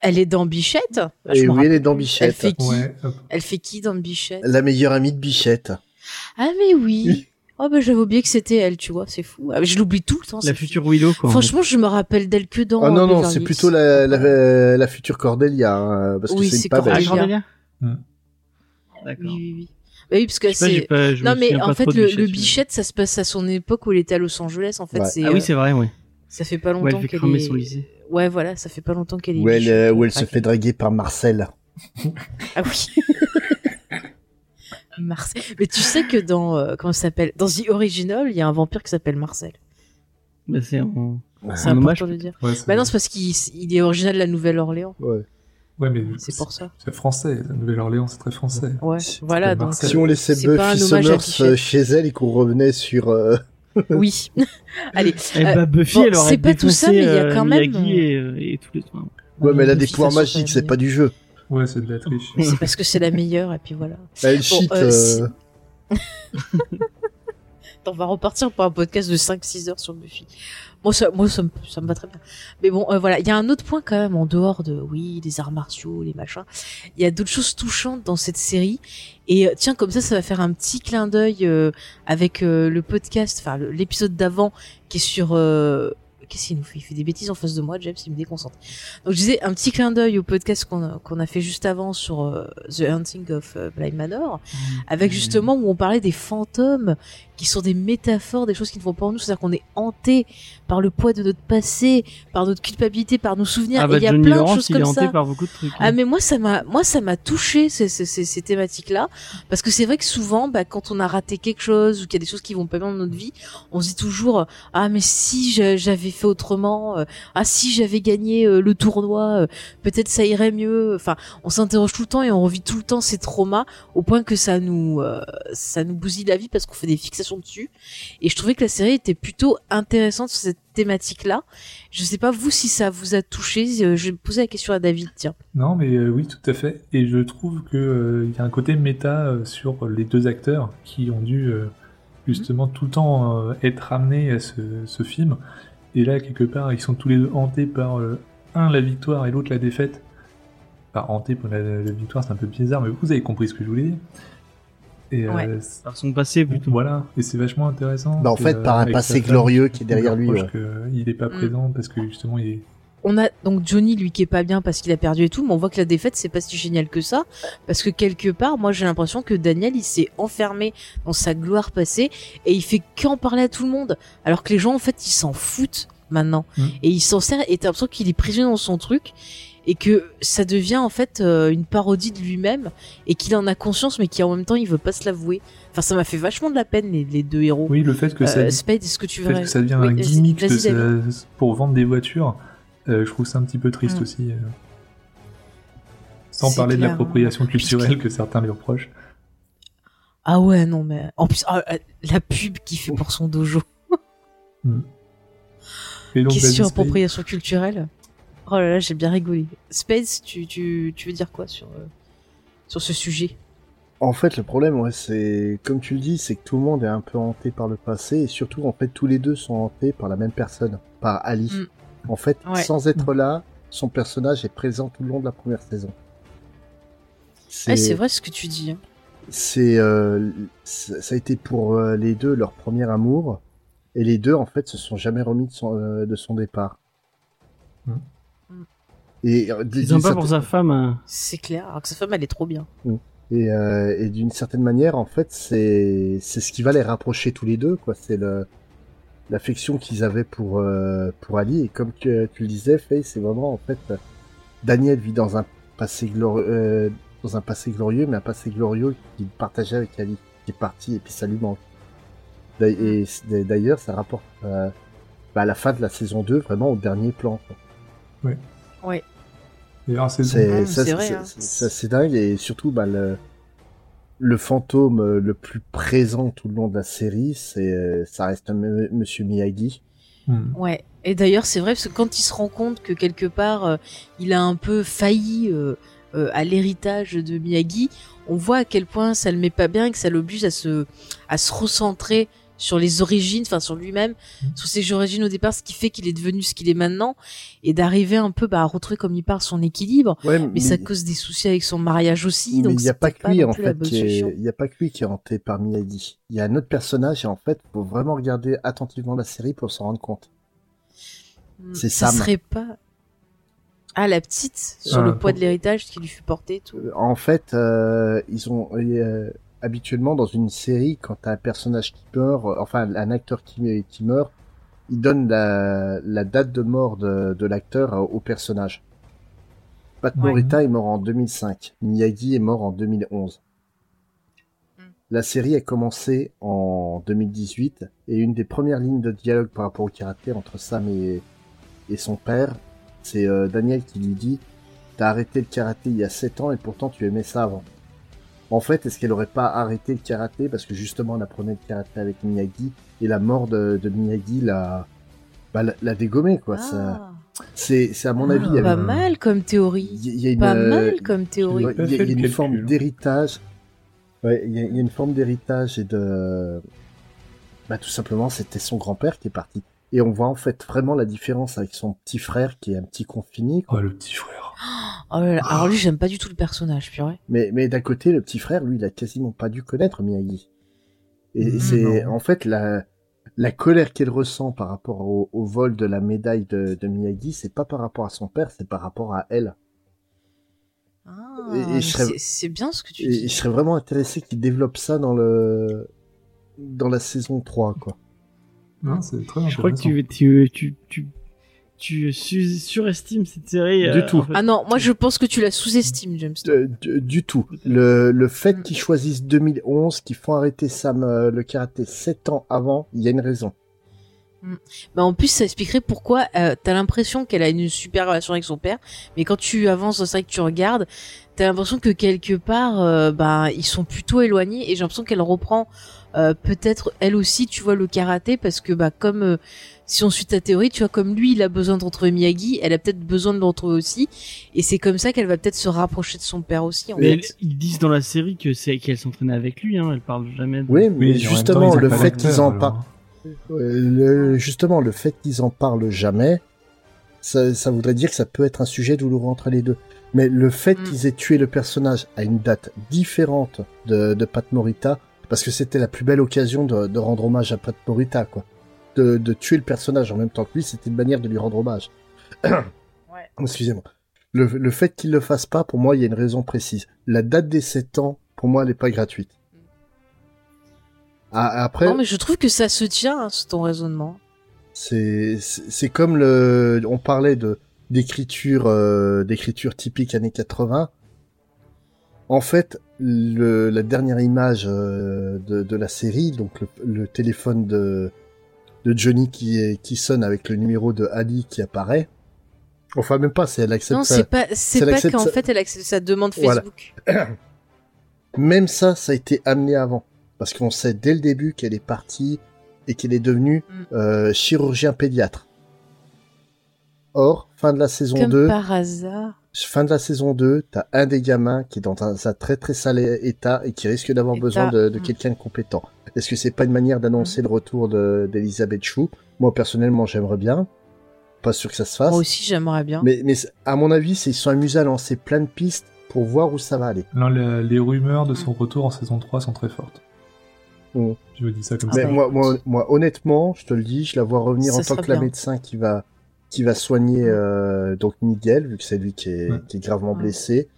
[SPEAKER 1] Elle est dans Bichette? Ah,
[SPEAKER 4] Et oui, elle est dans. Bichette.
[SPEAKER 1] Elle fait qui?
[SPEAKER 3] Ouais.
[SPEAKER 1] Elle fait qui dans Bichette?
[SPEAKER 4] La meilleure amie de Bichette.
[SPEAKER 1] Ah mais oui. <laughs>
[SPEAKER 4] Oui.
[SPEAKER 1] Oh bah j'avais oublié que c'était elle, tu vois, c'est fou. Ah, je l'oublie tout le temps.
[SPEAKER 2] La future Willow quoi. en
[SPEAKER 1] Franchement, je me rappelle d'elle que dans.
[SPEAKER 4] Ah non,
[SPEAKER 1] euh,
[SPEAKER 4] non, c'est plutôt la, la, la future Cordelia, hein, parce que
[SPEAKER 1] Oui,
[SPEAKER 4] c'est
[SPEAKER 1] c'est
[SPEAKER 4] une pas.
[SPEAKER 2] Ah.
[SPEAKER 1] Cordelia.
[SPEAKER 2] Cordelia
[SPEAKER 3] Hmm.
[SPEAKER 2] D'accord.
[SPEAKER 1] Oui, oui, oui. Bah oui, parce que c'est. Non mais en fait le,
[SPEAKER 2] Bichette,
[SPEAKER 1] le
[SPEAKER 2] je-
[SPEAKER 1] Bichette, ça se passe à son époque où elle était à Los Angeles. En fait,
[SPEAKER 4] Ouais.
[SPEAKER 2] Ah
[SPEAKER 1] euh,
[SPEAKER 2] oui, c'est vrai, ouais.
[SPEAKER 1] Ça fait pas longtemps qu'elle
[SPEAKER 2] cramer
[SPEAKER 1] est.
[SPEAKER 2] son lycée.
[SPEAKER 1] Ouais, voilà, ça fait pas longtemps qu'elle est.
[SPEAKER 4] Où elle,
[SPEAKER 1] Bichette,
[SPEAKER 4] euh, où elle se fait draguer par Marcel.
[SPEAKER 1] Ah oui. <laughs> Marcel. Mais tu sais que dans euh, comment ça s'appelle Dans The Original, il y a un vampire qui s'appelle Marcel.
[SPEAKER 2] Bah, c'est en...
[SPEAKER 1] C'est important de le dire.
[SPEAKER 3] Ouais, c'est
[SPEAKER 1] Bah non, c'est parce qu'il il est original de la Nouvelle-Orléans.
[SPEAKER 4] Ouais.
[SPEAKER 3] ouais, mais
[SPEAKER 1] C'est pour ça.
[SPEAKER 3] C'est français. La Nouvelle-Orléans, c'est très français.
[SPEAKER 1] Ouais. Voilà donc.
[SPEAKER 4] Si on laissait Buffy Summers euh, chez elle et qu'on revenait sur... euh, <laughs>
[SPEAKER 1] Oui. <laughs> Allez.
[SPEAKER 2] Eh
[SPEAKER 1] Euh,
[SPEAKER 2] bah, Buffy,
[SPEAKER 1] bon,
[SPEAKER 2] elle aurait
[SPEAKER 1] c'est pas tout ça, mais il y a quand même,
[SPEAKER 2] et, et tous les soins.
[SPEAKER 4] Ouais, mais elle a des pouvoirs magiques, c'est pas du jeu.
[SPEAKER 3] Ouais, c'est de la triche.
[SPEAKER 1] C'est parce que c'est la meilleure et puis voilà.
[SPEAKER 4] Elle cheat.
[SPEAKER 1] euh, si- <laughs>
[SPEAKER 4] euh,
[SPEAKER 1] On va repartir pour un podcast de 5-6 heures sur Buffy. Moi, ça, moi, ça, me, ça me va très bien. Mais bon, euh, voilà, il y a un autre point quand même en dehors de, oui, les arts martiaux, les machins. Il y a d'autres choses touchantes dans cette série. Et tiens, comme ça, ça va faire un petit clin d'œil euh, avec euh, le podcast, enfin l'épisode d'avant qui est sur. Qu'est-ce qu'il nous fait? Il fait des bêtises en face de moi, James, il me déconcentre. Donc je disais un petit clin d'œil au podcast qu'on a, qu'on a fait juste avant sur euh, The Hunting of euh, Bly Manor, avec justement où on parlait des fantômes qui sont des métaphores, des choses qui ne vont pas en nous, c'est-à-dire qu'on est hanté par le poids de notre passé, par notre culpabilité, par nos souvenirs.
[SPEAKER 2] Ah
[SPEAKER 1] et
[SPEAKER 2] bah,
[SPEAKER 1] il y a
[SPEAKER 2] Johnny
[SPEAKER 1] plein de choses
[SPEAKER 2] il est
[SPEAKER 1] comme
[SPEAKER 2] hanté
[SPEAKER 1] ça.
[SPEAKER 2] par beaucoup de trucs.
[SPEAKER 1] Ah
[SPEAKER 2] hein.
[SPEAKER 1] mais moi ça m'a moi ça m'a touché ces, ces, ces, ces thématiques-là parce que c'est vrai que souvent bah, quand on a raté quelque chose ou qu'il y a des choses qui vont pas bien dans notre vie, on se dit toujours ah mais si j'avais fait autrement, euh, ah si j'avais gagné euh, le tournoi, euh, peut-être ça irait mieux. Enfin, on s'interroge tout le temps et on revit tout le temps ces traumas au point que ça nous euh, ça nous bousille la vie parce qu'on fait des fixations dessus. Et je trouvais que la série était plutôt intéressante sur cette thématique-là. Je sais pas vous si ça vous a touché. Euh, Je vais poser la question à David. Tiens.
[SPEAKER 3] Non, mais euh, oui, tout à fait. Et je trouve que euh, il y a un côté méta euh, sur les deux acteurs qui ont dû euh, justement tout le temps euh, être ramenés à ce film. Et là, quelque part, ils sont tous les deux hantés par euh, un la victoire et l'autre la défaite. Enfin, hantés pour la, la victoire, c'est un peu bizarre, mais vous avez compris ce que je voulais dire. Et euh,
[SPEAKER 1] Ouais.
[SPEAKER 2] Par son passé plutôt.
[SPEAKER 3] voilà, et c'est vachement intéressant.
[SPEAKER 4] Bah, en
[SPEAKER 3] que,
[SPEAKER 4] fait,
[SPEAKER 3] euh,
[SPEAKER 4] par un
[SPEAKER 3] avec
[SPEAKER 4] passé glorieux qui est derrière
[SPEAKER 3] lui
[SPEAKER 4] lui,
[SPEAKER 3] reproche qu'il est pas
[SPEAKER 1] Mm.
[SPEAKER 3] présent parce que justement il est
[SPEAKER 1] On a donc Johnny lui qui est pas bien parce qu'il a perdu et tout, mais on voit que la défaite c'est pas si génial que ça parce que quelque part, moi j'ai l'impression que Daniel il s'est enfermé dans sa gloire passée et il fait qu'en parler à tout le monde, alors que les gens en fait ils s'en foutent maintenant
[SPEAKER 3] Mm.
[SPEAKER 1] et il s'en sert et t'as l'impression qu'il est prisonnier dans son truc et que ça devient en fait euh, une parodie de lui-même et qu'il en a conscience mais qu'en même temps il veut pas se l'avouer. Enfin ça m'a fait vachement de la peine les, les deux héros.
[SPEAKER 3] Oui, le fait que ça,
[SPEAKER 1] Euh, Spade, est-ce que tu veux
[SPEAKER 3] que ça devient
[SPEAKER 1] Oui,
[SPEAKER 3] un gimmick de sa- pour vendre des voitures, je trouve ça un petit peu triste
[SPEAKER 1] Mm.
[SPEAKER 3] aussi. euh. Sans parler de l'appropriation
[SPEAKER 1] hein.
[SPEAKER 3] culturelle que certains lui reprochent.
[SPEAKER 1] Ah ouais, non, mais en plus, ah, euh, la pub qu'il fait pour son dojo.
[SPEAKER 3] Et donc,
[SPEAKER 1] Question appropriation culturelle. Oh là là, j'ai bien rigolé. Space, tu, tu, tu veux dire quoi sur, euh, sur ce sujet?
[SPEAKER 4] En fait, le problème, ouais, c'est, comme tu le dis, c'est que tout le monde est un peu hanté par le passé, et surtout, en fait, tous les deux sont hantés par la même personne, par Ali.
[SPEAKER 1] Mm.
[SPEAKER 4] En fait,
[SPEAKER 1] Ouais.
[SPEAKER 4] sans être là, son personnage est présent tout le long de la première saison.
[SPEAKER 1] Ouais, c'est vrai ce que tu dis. hein.
[SPEAKER 4] C'est, euh, ça ça a été pour euh, les deux leur premier amour, et les deux, en fait, se sont jamais remis de son, euh, de son départ.
[SPEAKER 3] Mm.
[SPEAKER 4] Et
[SPEAKER 2] C'est
[SPEAKER 4] des-
[SPEAKER 2] sympa
[SPEAKER 4] ça-
[SPEAKER 2] pour sa femme. hein.
[SPEAKER 1] C'est clair, alors que sa femme, elle est trop bien.
[SPEAKER 4] Et Et, euh, et d'une certaine manière, en fait, c'est c'est ce qui va les rapprocher tous les deux, quoi. C'est le l'affection qu'ils avaient pour euh, pour Ali. Et comme tu, tu le disais, Faye, c'est vraiment en fait Daniel vit dans un passé glorieux, euh, dans un passé glorieux, mais un passé glorieux qu'il partageait avec Ali, qui est parti et puis ça lui manque. Et d'ailleurs, ça rapporte euh, bah, à la fin de la saison 2, vraiment au dernier plan. quoi.
[SPEAKER 3] C'est
[SPEAKER 4] C'est
[SPEAKER 1] Ah, hein.
[SPEAKER 4] c'est dingue et surtout bah, le le fantôme euh, le plus présent tout le long de la série, c'est euh, ça reste M- Monsieur Miyagi.
[SPEAKER 3] Hmm.
[SPEAKER 1] Ouais. Et d'ailleurs, c'est vrai parce que quand il se rend compte que quelque part, euh, il a un peu failli euh, euh, à l'héritage de Miyagi, on voit à quel point ça le met pas bien et que ça l'oblige à se à se recentrer sur les origines, enfin sur lui-même, sur ses origines au départ, ce qui fait qu'il est devenu ce qu'il est maintenant, et d'arriver un peu bah, à retrouver comme il parle son équilibre.
[SPEAKER 4] Ouais,
[SPEAKER 1] Mais, ça cause des soucis avec son mariage aussi,
[SPEAKER 4] mais
[SPEAKER 1] donc
[SPEAKER 4] il n'y a pas que lui en fait il y a pas que lui qui est hanté par Miyagi. Il y a un autre personnage et en fait, faut vraiment regarder attentivement la série pour s'en rendre compte.
[SPEAKER 1] Hmm,
[SPEAKER 4] c'est
[SPEAKER 1] ça serait pas ah la petite sur
[SPEAKER 3] Ah,
[SPEAKER 1] le poids
[SPEAKER 3] pour-
[SPEAKER 1] de l'héritage qui lui fut porté tout.
[SPEAKER 4] En fait, euh, ils ont euh, habituellement dans une série quand t'as un personnage qui meurt, euh, enfin un acteur qui, qui meurt, ils donnent la, la date de mort de, de l'acteur euh, au personnage. Pat
[SPEAKER 1] Ouais.
[SPEAKER 4] Morita est mort en 2005, Miyagi est mort en 2011.
[SPEAKER 1] Mm.
[SPEAKER 4] La série a commencé en 2018 et une des premières lignes de dialogue par rapport au karaté entre Sam et, et son père, c'est euh, Daniel qui lui dit T'as arrêté le karaté il y a 7 ans et pourtant tu aimais ça avant. En fait, est-ce qu'elle aurait pas arrêté le karaté parce que justement elle apprenait le karaté avec Miyagi et la mort de, de Miyagi l'a bah, l'a- l'a dégommé quoi. Ça,
[SPEAKER 1] Ah,
[SPEAKER 4] c'est c'est à mon avis il y a-
[SPEAKER 1] pas mal comme théorie.
[SPEAKER 4] il y, a- il y a une
[SPEAKER 1] Pas mal comme théorie.
[SPEAKER 4] Il y a,
[SPEAKER 3] fait
[SPEAKER 4] il y a
[SPEAKER 3] le
[SPEAKER 4] une
[SPEAKER 3] calcul.
[SPEAKER 4] forme d'héritage. Ouais, il y, a, il y a une forme d'héritage et de. Bah, tout simplement, c'était son grand-père qui est parti. Et on voit en fait vraiment la différence avec son petit frère qui est un petit confiné.
[SPEAKER 3] Oh, le petit frère.
[SPEAKER 1] Oh là là, Alors lui, j'aime pas du tout le personnage, purée.
[SPEAKER 4] Mais, mais d'un côté, le petit frère, lui, il a quasiment pas dû connaître Miyagi. Et
[SPEAKER 3] Mm,
[SPEAKER 4] c'est en fait la, la colère qu'elle ressent par rapport au, au vol de la médaille de, de Miyagi, c'est pas par rapport à son père, c'est par rapport à elle.
[SPEAKER 1] Ah,
[SPEAKER 4] Et- et serais-
[SPEAKER 1] c'est- bien ce que tu
[SPEAKER 4] Et
[SPEAKER 1] dis.
[SPEAKER 4] je serais vraiment intéressé qu'il développe ça dans le dans la saison 3, quoi.
[SPEAKER 3] Non, c'est très
[SPEAKER 2] Je crois que tu, tu, tu, tu, tu su- surestimes cette série.
[SPEAKER 4] Du
[SPEAKER 2] euh,
[SPEAKER 4] tout.
[SPEAKER 2] en fait.
[SPEAKER 1] Ah non, moi je pense que tu la sous-estimes, James.
[SPEAKER 4] Euh, du, du tout. Le, le fait
[SPEAKER 1] Mm.
[SPEAKER 4] qu'ils choisissent 2011, qu'ils font arrêter Sam euh, le karaté 7 ans avant, il y a une raison.
[SPEAKER 1] Bah en plus, ça expliquerait pourquoi euh, t'as l'impression qu'elle a une super relation avec son père, mais quand tu avances dans ça et que tu regardes, t'as l'impression que quelque part, euh, bah ils sont plutôt éloignés et j'ai l'impression qu'elle reprend euh, peut-être elle aussi, tu vois, le karaté parce que bah comme euh, si on suit ta théorie, tu vois, comme lui, il a besoin de retrouver Miyagi, elle a peut-être besoin de le retrouver aussi, et c'est comme ça qu'elle va peut-être se rapprocher de son père aussi. En
[SPEAKER 2] Mais
[SPEAKER 1] fait.
[SPEAKER 2] ils disent dans la série que c'est qu'elle s'entraînait avec lui. Hein. Elle parle jamais. De...
[SPEAKER 4] Oui, mais
[SPEAKER 3] Oui,
[SPEAKER 4] justement, le fait qu'ils en parlent, le, justement, le fait qu'ils en parlent jamais, ça, ça voudrait dire que ça peut être un sujet douloureux entre les deux. Mais le fait
[SPEAKER 1] Mm.
[SPEAKER 4] qu'ils aient tué le personnage à une date différente de, de Pat Morita, parce que c'était la plus belle occasion de, de rendre hommage à Pat Morita, quoi. De, de tuer le personnage en même temps que lui, c'était une manière de lui rendre hommage. <clears throat> Excusez-moi. Le, le fait qu'il le fasse pas, pour moi, il y a une raison précise. La date des 7 ans, pour moi, elle est pas gratuite. Ah, après,
[SPEAKER 1] Non, mais je trouve que ça se tient, hein, c'est ton raisonnement.
[SPEAKER 4] c'est c'est c'est comme le on parlait de d'écriture euh, d'écriture typique années 80. En fait, le, la dernière image euh, de, de la série, donc le, le téléphone de de Johnny qui est, qui sonne avec le numéro de Ali qui apparaît. Enfin même pas, c'est elle accepte
[SPEAKER 1] Non,
[SPEAKER 4] ça.
[SPEAKER 1] c'est pas, c'est pas qu'en fait elle accepte sa demande
[SPEAKER 4] Voilà.
[SPEAKER 1] Facebook. <clears throat>
[SPEAKER 4] Même ça, ça a été amené avant. Parce qu'on sait dès le début qu'elle est partie et qu'elle est devenue
[SPEAKER 1] Mm.
[SPEAKER 4] euh, chirurgien pédiatre. Or, fin de la saison
[SPEAKER 1] Comme
[SPEAKER 4] 2,
[SPEAKER 1] par hasard.
[SPEAKER 4] fin de la saison 2, t'as un des gamins qui est dans un, un très très sale état et qui risque d'avoir besoin de, de
[SPEAKER 1] mm.
[SPEAKER 4] quelqu'un de compétent. Est-ce que c'est pas une manière d'annoncer le retour de- d'Elisabeth Chou? Moi personnellement j'aimerais bien. Pas sûr que ça se fasse.
[SPEAKER 1] Moi aussi j'aimerais bien.
[SPEAKER 4] Mais, à mon avis, c'est- ils sont amusés à lancer plein de pistes pour voir où ça va aller.
[SPEAKER 3] Non, les, les rumeurs de son retour en saison 3 sont très fortes.
[SPEAKER 4] Mm.
[SPEAKER 3] Je vous dis ça comme
[SPEAKER 1] Ah
[SPEAKER 4] Mais
[SPEAKER 3] ça.
[SPEAKER 4] moi, moi, moi, honnêtement, je te le dis, je la vois revenir
[SPEAKER 1] Ça
[SPEAKER 4] en tant que la médecin qui va qui va soigner euh, donc Miguel, vu que c'est lui qui est,
[SPEAKER 3] Ouais.
[SPEAKER 4] qui est gravement
[SPEAKER 1] Ouais.
[SPEAKER 4] blessé.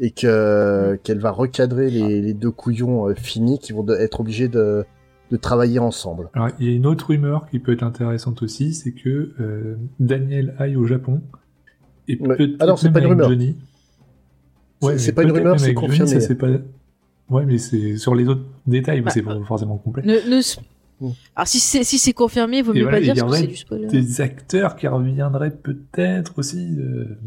[SPEAKER 4] et que qu'elle va recadrer les, les deux couillons euh, finis qui vont de- être obligés de, de travailler ensemble.
[SPEAKER 3] Alors, il y a une autre rumeur qui peut être intéressante aussi, c'est que euh, Daniel aille au Japon. Et
[SPEAKER 4] Ouais.
[SPEAKER 3] peut-être
[SPEAKER 4] Ah non, c'est
[SPEAKER 3] même
[SPEAKER 4] pas une rumeur.
[SPEAKER 3] Johnny.
[SPEAKER 4] C'est- c'est pas une rumeur, c'est
[SPEAKER 3] avec Johnny,
[SPEAKER 4] confirmé.
[SPEAKER 3] ça, c'est pas... Ouais, mais c'est sur les autres détails, mais
[SPEAKER 1] Bah,
[SPEAKER 3] c'est pas forcément complet.
[SPEAKER 1] Ne, ne s-. Alors si c'est si c'est confirmé, vaut
[SPEAKER 3] Et
[SPEAKER 1] mieux
[SPEAKER 3] voilà,
[SPEAKER 1] pas
[SPEAKER 3] il
[SPEAKER 1] dire parce que c'est du spoiler.
[SPEAKER 3] Des acteurs qui reviendraient peut-être aussi euh,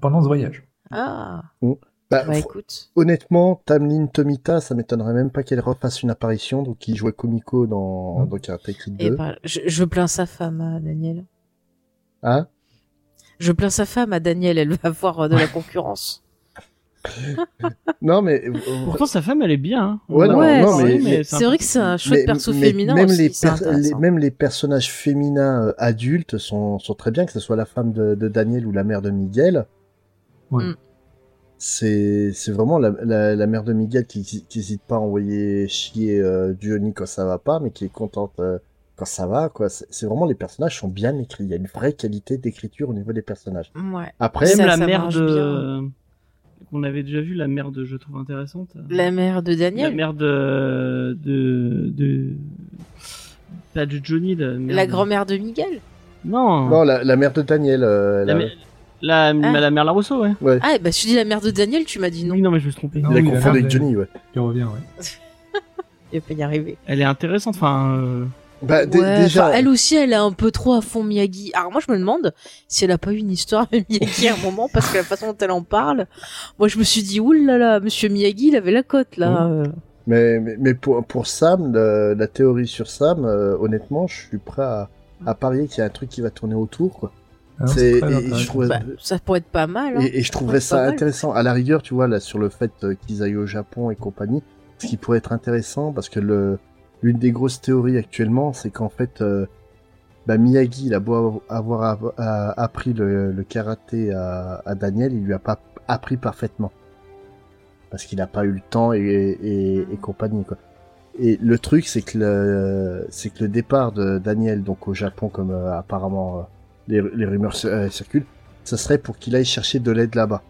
[SPEAKER 3] pendant ce voyage.
[SPEAKER 1] Ah,
[SPEAKER 4] Bah,
[SPEAKER 1] bah
[SPEAKER 4] fr-
[SPEAKER 1] écoute.
[SPEAKER 4] honnêtement, Tamlin Tomita, ça m'étonnerait même pas qu'elle refasse une apparition, donc qui jouait Komiko dans,
[SPEAKER 3] Mm.
[SPEAKER 4] dans Karate Kid
[SPEAKER 1] Et
[SPEAKER 4] 2.
[SPEAKER 1] bah, je, je plains sa femme, à Daniel.
[SPEAKER 4] Hein
[SPEAKER 1] Je plains sa femme à Daniel, elle va avoir euh, de la <laughs> concurrence.
[SPEAKER 4] Non, mais... euh,
[SPEAKER 2] Pourtant, sa femme, elle est bien. Hein.
[SPEAKER 4] Ouais, non,
[SPEAKER 1] Ouais,
[SPEAKER 4] non,
[SPEAKER 1] c'est-
[SPEAKER 4] mais, mais-
[SPEAKER 1] C'est vrai que c'est un chouette
[SPEAKER 4] mais-
[SPEAKER 1] perso
[SPEAKER 4] mais
[SPEAKER 1] féminin
[SPEAKER 4] même
[SPEAKER 1] aussi,
[SPEAKER 4] les,
[SPEAKER 1] c'est
[SPEAKER 4] per- les-
[SPEAKER 1] intéressant.
[SPEAKER 4] même les personnages féminins euh, adultes sont, sont très bien, que ce soit la femme de, de Daniel ou la mère de Miguel.
[SPEAKER 3] Ouais.
[SPEAKER 1] Mm.
[SPEAKER 4] C'est c'est vraiment la, la, la mère de Miguel qui qui hésite pas à envoyer chier euh, Johnny quand ça va pas, mais qui est contente euh, quand ça va. quoi. C'est c'est vraiment les personnages sont bien écrits. Il y a une vraie qualité d'écriture au niveau des personnages.
[SPEAKER 1] Ouais.
[SPEAKER 4] Après,
[SPEAKER 2] Même
[SPEAKER 1] Ça-
[SPEAKER 2] la
[SPEAKER 1] ça
[SPEAKER 2] mère de. Qu'on avait déjà vu, la mère de, je trouve intéressante.
[SPEAKER 1] La mère de
[SPEAKER 2] La
[SPEAKER 1] Daniel,
[SPEAKER 2] mère de. de. de. Pas de Johnny, la mère
[SPEAKER 1] la
[SPEAKER 2] de-
[SPEAKER 1] grand-mère de Miguel.
[SPEAKER 2] Non,
[SPEAKER 4] non, la, la mère de Daniel. euh,
[SPEAKER 2] la,
[SPEAKER 4] la-
[SPEAKER 2] mère- la, la mère Larousseau, ouais.
[SPEAKER 1] Ah, bah je dis la mère de Daniel, tu m'as dit non.
[SPEAKER 2] Oui, non, mais je me suis trompé.
[SPEAKER 3] Non,
[SPEAKER 4] il a
[SPEAKER 3] oui, la
[SPEAKER 4] confondu avec
[SPEAKER 3] de-
[SPEAKER 4] Johnny, ouais.
[SPEAKER 3] Il revient, ouais. <laughs>
[SPEAKER 1] Il pas y arriver.
[SPEAKER 2] Elle est intéressante, enfin. euh,
[SPEAKER 4] Bah,
[SPEAKER 1] Ouais,
[SPEAKER 4] déjà,
[SPEAKER 1] elle aussi, elle est un peu trop à fond Miyagi. Alors moi, je me demande si elle a pas eu une histoire avec Miyagi à un moment, parce que la façon dont elle en parle, moi, je me suis dit, oulala, Monsieur Miyagi, il avait la cote là. euh.
[SPEAKER 4] Mais, mais, mais pour, pour Sam, le- la théorie sur Sam, euh, honnêtement, je suis prêt à, à parier qu'il y a un truc qui va tourner autour. Quoi.
[SPEAKER 3] Ah non,
[SPEAKER 4] C'est-
[SPEAKER 3] très
[SPEAKER 4] et- et
[SPEAKER 3] intéressant.
[SPEAKER 4] je trouve-
[SPEAKER 1] Bah, ça pourrait être pas mal. Hein.
[SPEAKER 4] Et, et je trouverais ça
[SPEAKER 1] mal.
[SPEAKER 4] intéressant. À la rigueur, tu vois, là, sur le fait euh, qu'ils aillent au Japon et compagnie, ce qui pourrait être intéressant, parce que le l'une des grosses théories actuellement, c'est qu'en fait, euh, bah, Miyagi, il a beau avoir appris le, karaté à, Daniel, il lui a pas appris parfaitement. Parce qu'il n'a pas eu le temps et, compagnie. Et le truc, c'est que le, que le départ de Daniel, donc au Japon, comme euh, apparemment euh, les, les rumeurs circulent, ça serait pour qu'il aille chercher de l'aide là-bas.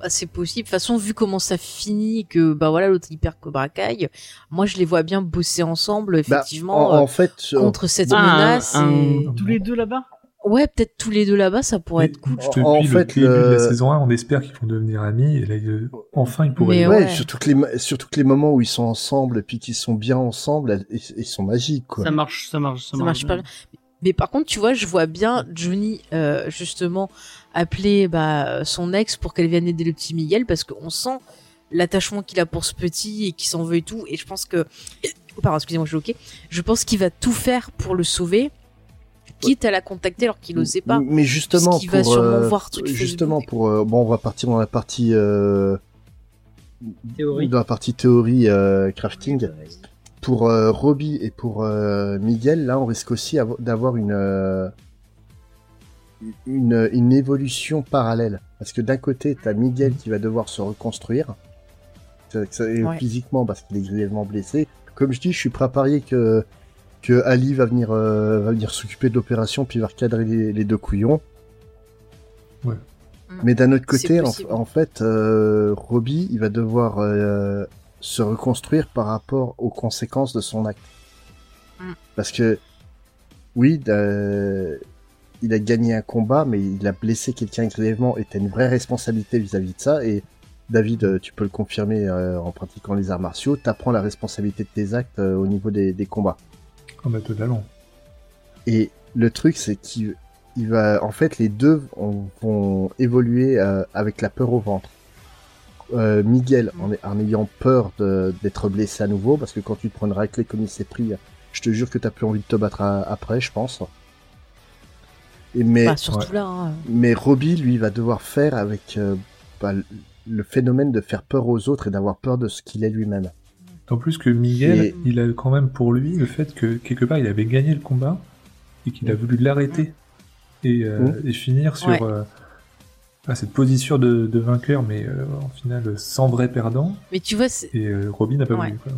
[SPEAKER 1] Bah, c'est possible. De toute façon, vu comment ça finit, que bah voilà, l'autre hyper Cobra Kai, moi, je les vois bien bosser ensemble,
[SPEAKER 4] Bah,
[SPEAKER 1] effectivement,
[SPEAKER 4] en,
[SPEAKER 1] euh,
[SPEAKER 4] en fait, euh,
[SPEAKER 1] contre cette
[SPEAKER 2] Ah,
[SPEAKER 1] menace.
[SPEAKER 2] un-
[SPEAKER 1] et-
[SPEAKER 2] Tous les deux là-bas?
[SPEAKER 1] Ouais, peut-être tous les deux là-bas, ça pourrait
[SPEAKER 3] Et
[SPEAKER 1] être cool.
[SPEAKER 3] Depuis
[SPEAKER 4] En
[SPEAKER 3] le
[SPEAKER 4] fait,
[SPEAKER 3] début de
[SPEAKER 4] le-
[SPEAKER 3] la saison 1, on espère qu'ils vont devenir amis, et là, ils- enfin, ils pourraient...
[SPEAKER 1] Mais
[SPEAKER 4] ouais,
[SPEAKER 1] ouais.
[SPEAKER 4] surtout que les ma- surtout que les moments où ils sont ensemble, puis qu'ils sont bien ensemble, ils, ils sont magiques, quoi.
[SPEAKER 2] Ça marche, ça marche, ça,
[SPEAKER 1] ça marche pas bien. Mais par contre, tu vois, je vois bien Johnny euh, justement appeler bah, son ex pour qu'elle vienne aider le petit Miguel parce qu'on sent l'attachement qu'il a pour ce petit et qu'il s'en veut et tout. Et je pense que, <coughs> oh, pardon, excusez-moi, je suis ok. Je pense qu'il va tout faire pour le sauver, quitte à la contacter alors qu'il n'osait pas.
[SPEAKER 4] Mais justement,
[SPEAKER 1] Parce qu'il va
[SPEAKER 4] pour,
[SPEAKER 1] sûrement
[SPEAKER 4] euh,
[SPEAKER 1] voir tout
[SPEAKER 4] justement pour, euh, bon, on va partir dans la partie, euh,
[SPEAKER 2] Théorie.
[SPEAKER 4] dans la partie théorie euh, crafting. Pour euh, Robbie et pour euh, Miguel, là, on risque aussi avo- d'avoir une, euh, une une évolution parallèle, parce que d'un côté, t'as Miguel qui va devoir se reconstruire
[SPEAKER 1] Ouais.
[SPEAKER 4] physiquement parce qu'il est grièvement blessé. Comme je dis, je suis prêt à parier que que Ali va venir euh, va venir s'occuper de l'opération puis va recadrer les, les deux couillons.
[SPEAKER 3] Ouais.
[SPEAKER 4] Mais d'un autre côté, en, fait, euh, Robbie, il va devoir euh, se reconstruire par rapport aux conséquences de son acte.
[SPEAKER 1] Mm.
[SPEAKER 4] Parce que, oui, euh, il a gagné un combat, mais il a blessé quelqu'un grièvement et t'as une vraie responsabilité vis-à-vis de ça. Et David, euh, tu peux le confirmer euh, en pratiquant les arts martiaux, t'apprends la responsabilité de tes actes euh, au niveau des, des combats.
[SPEAKER 3] Ah bah, totalement.
[SPEAKER 4] Et le truc, c'est qu'il il va, en fait, les deux vont, vont évoluer euh, avec la peur au ventre. Miguel, en, en ayant peur d'être blessé à nouveau, parce que quand tu te prends une raclée comme il s'est pris, je te jure que t'as plus envie de te battre à- après, je pense. Et mais,
[SPEAKER 1] Bah, surtout là. hein.
[SPEAKER 4] mais Robbie, lui, va devoir faire avec euh, bah, le- phénomène de faire peur aux autres et d'avoir peur de ce qu'il est lui-même.
[SPEAKER 3] En plus que Miguel,
[SPEAKER 4] Et-
[SPEAKER 3] il a quand même pour lui le fait que quelque part il avait gagné le combat et qu'il a voulu l'arrêter et, euh,
[SPEAKER 4] Mm.
[SPEAKER 3] et finir sur
[SPEAKER 1] Ouais.
[SPEAKER 3] euh, ah, cette position de, de vainqueur, mais euh, en final sans vrai perdant.
[SPEAKER 1] Mais tu vois,
[SPEAKER 3] Et euh, Robin n'a pas
[SPEAKER 1] Ouais.
[SPEAKER 3] voulu. Quoi.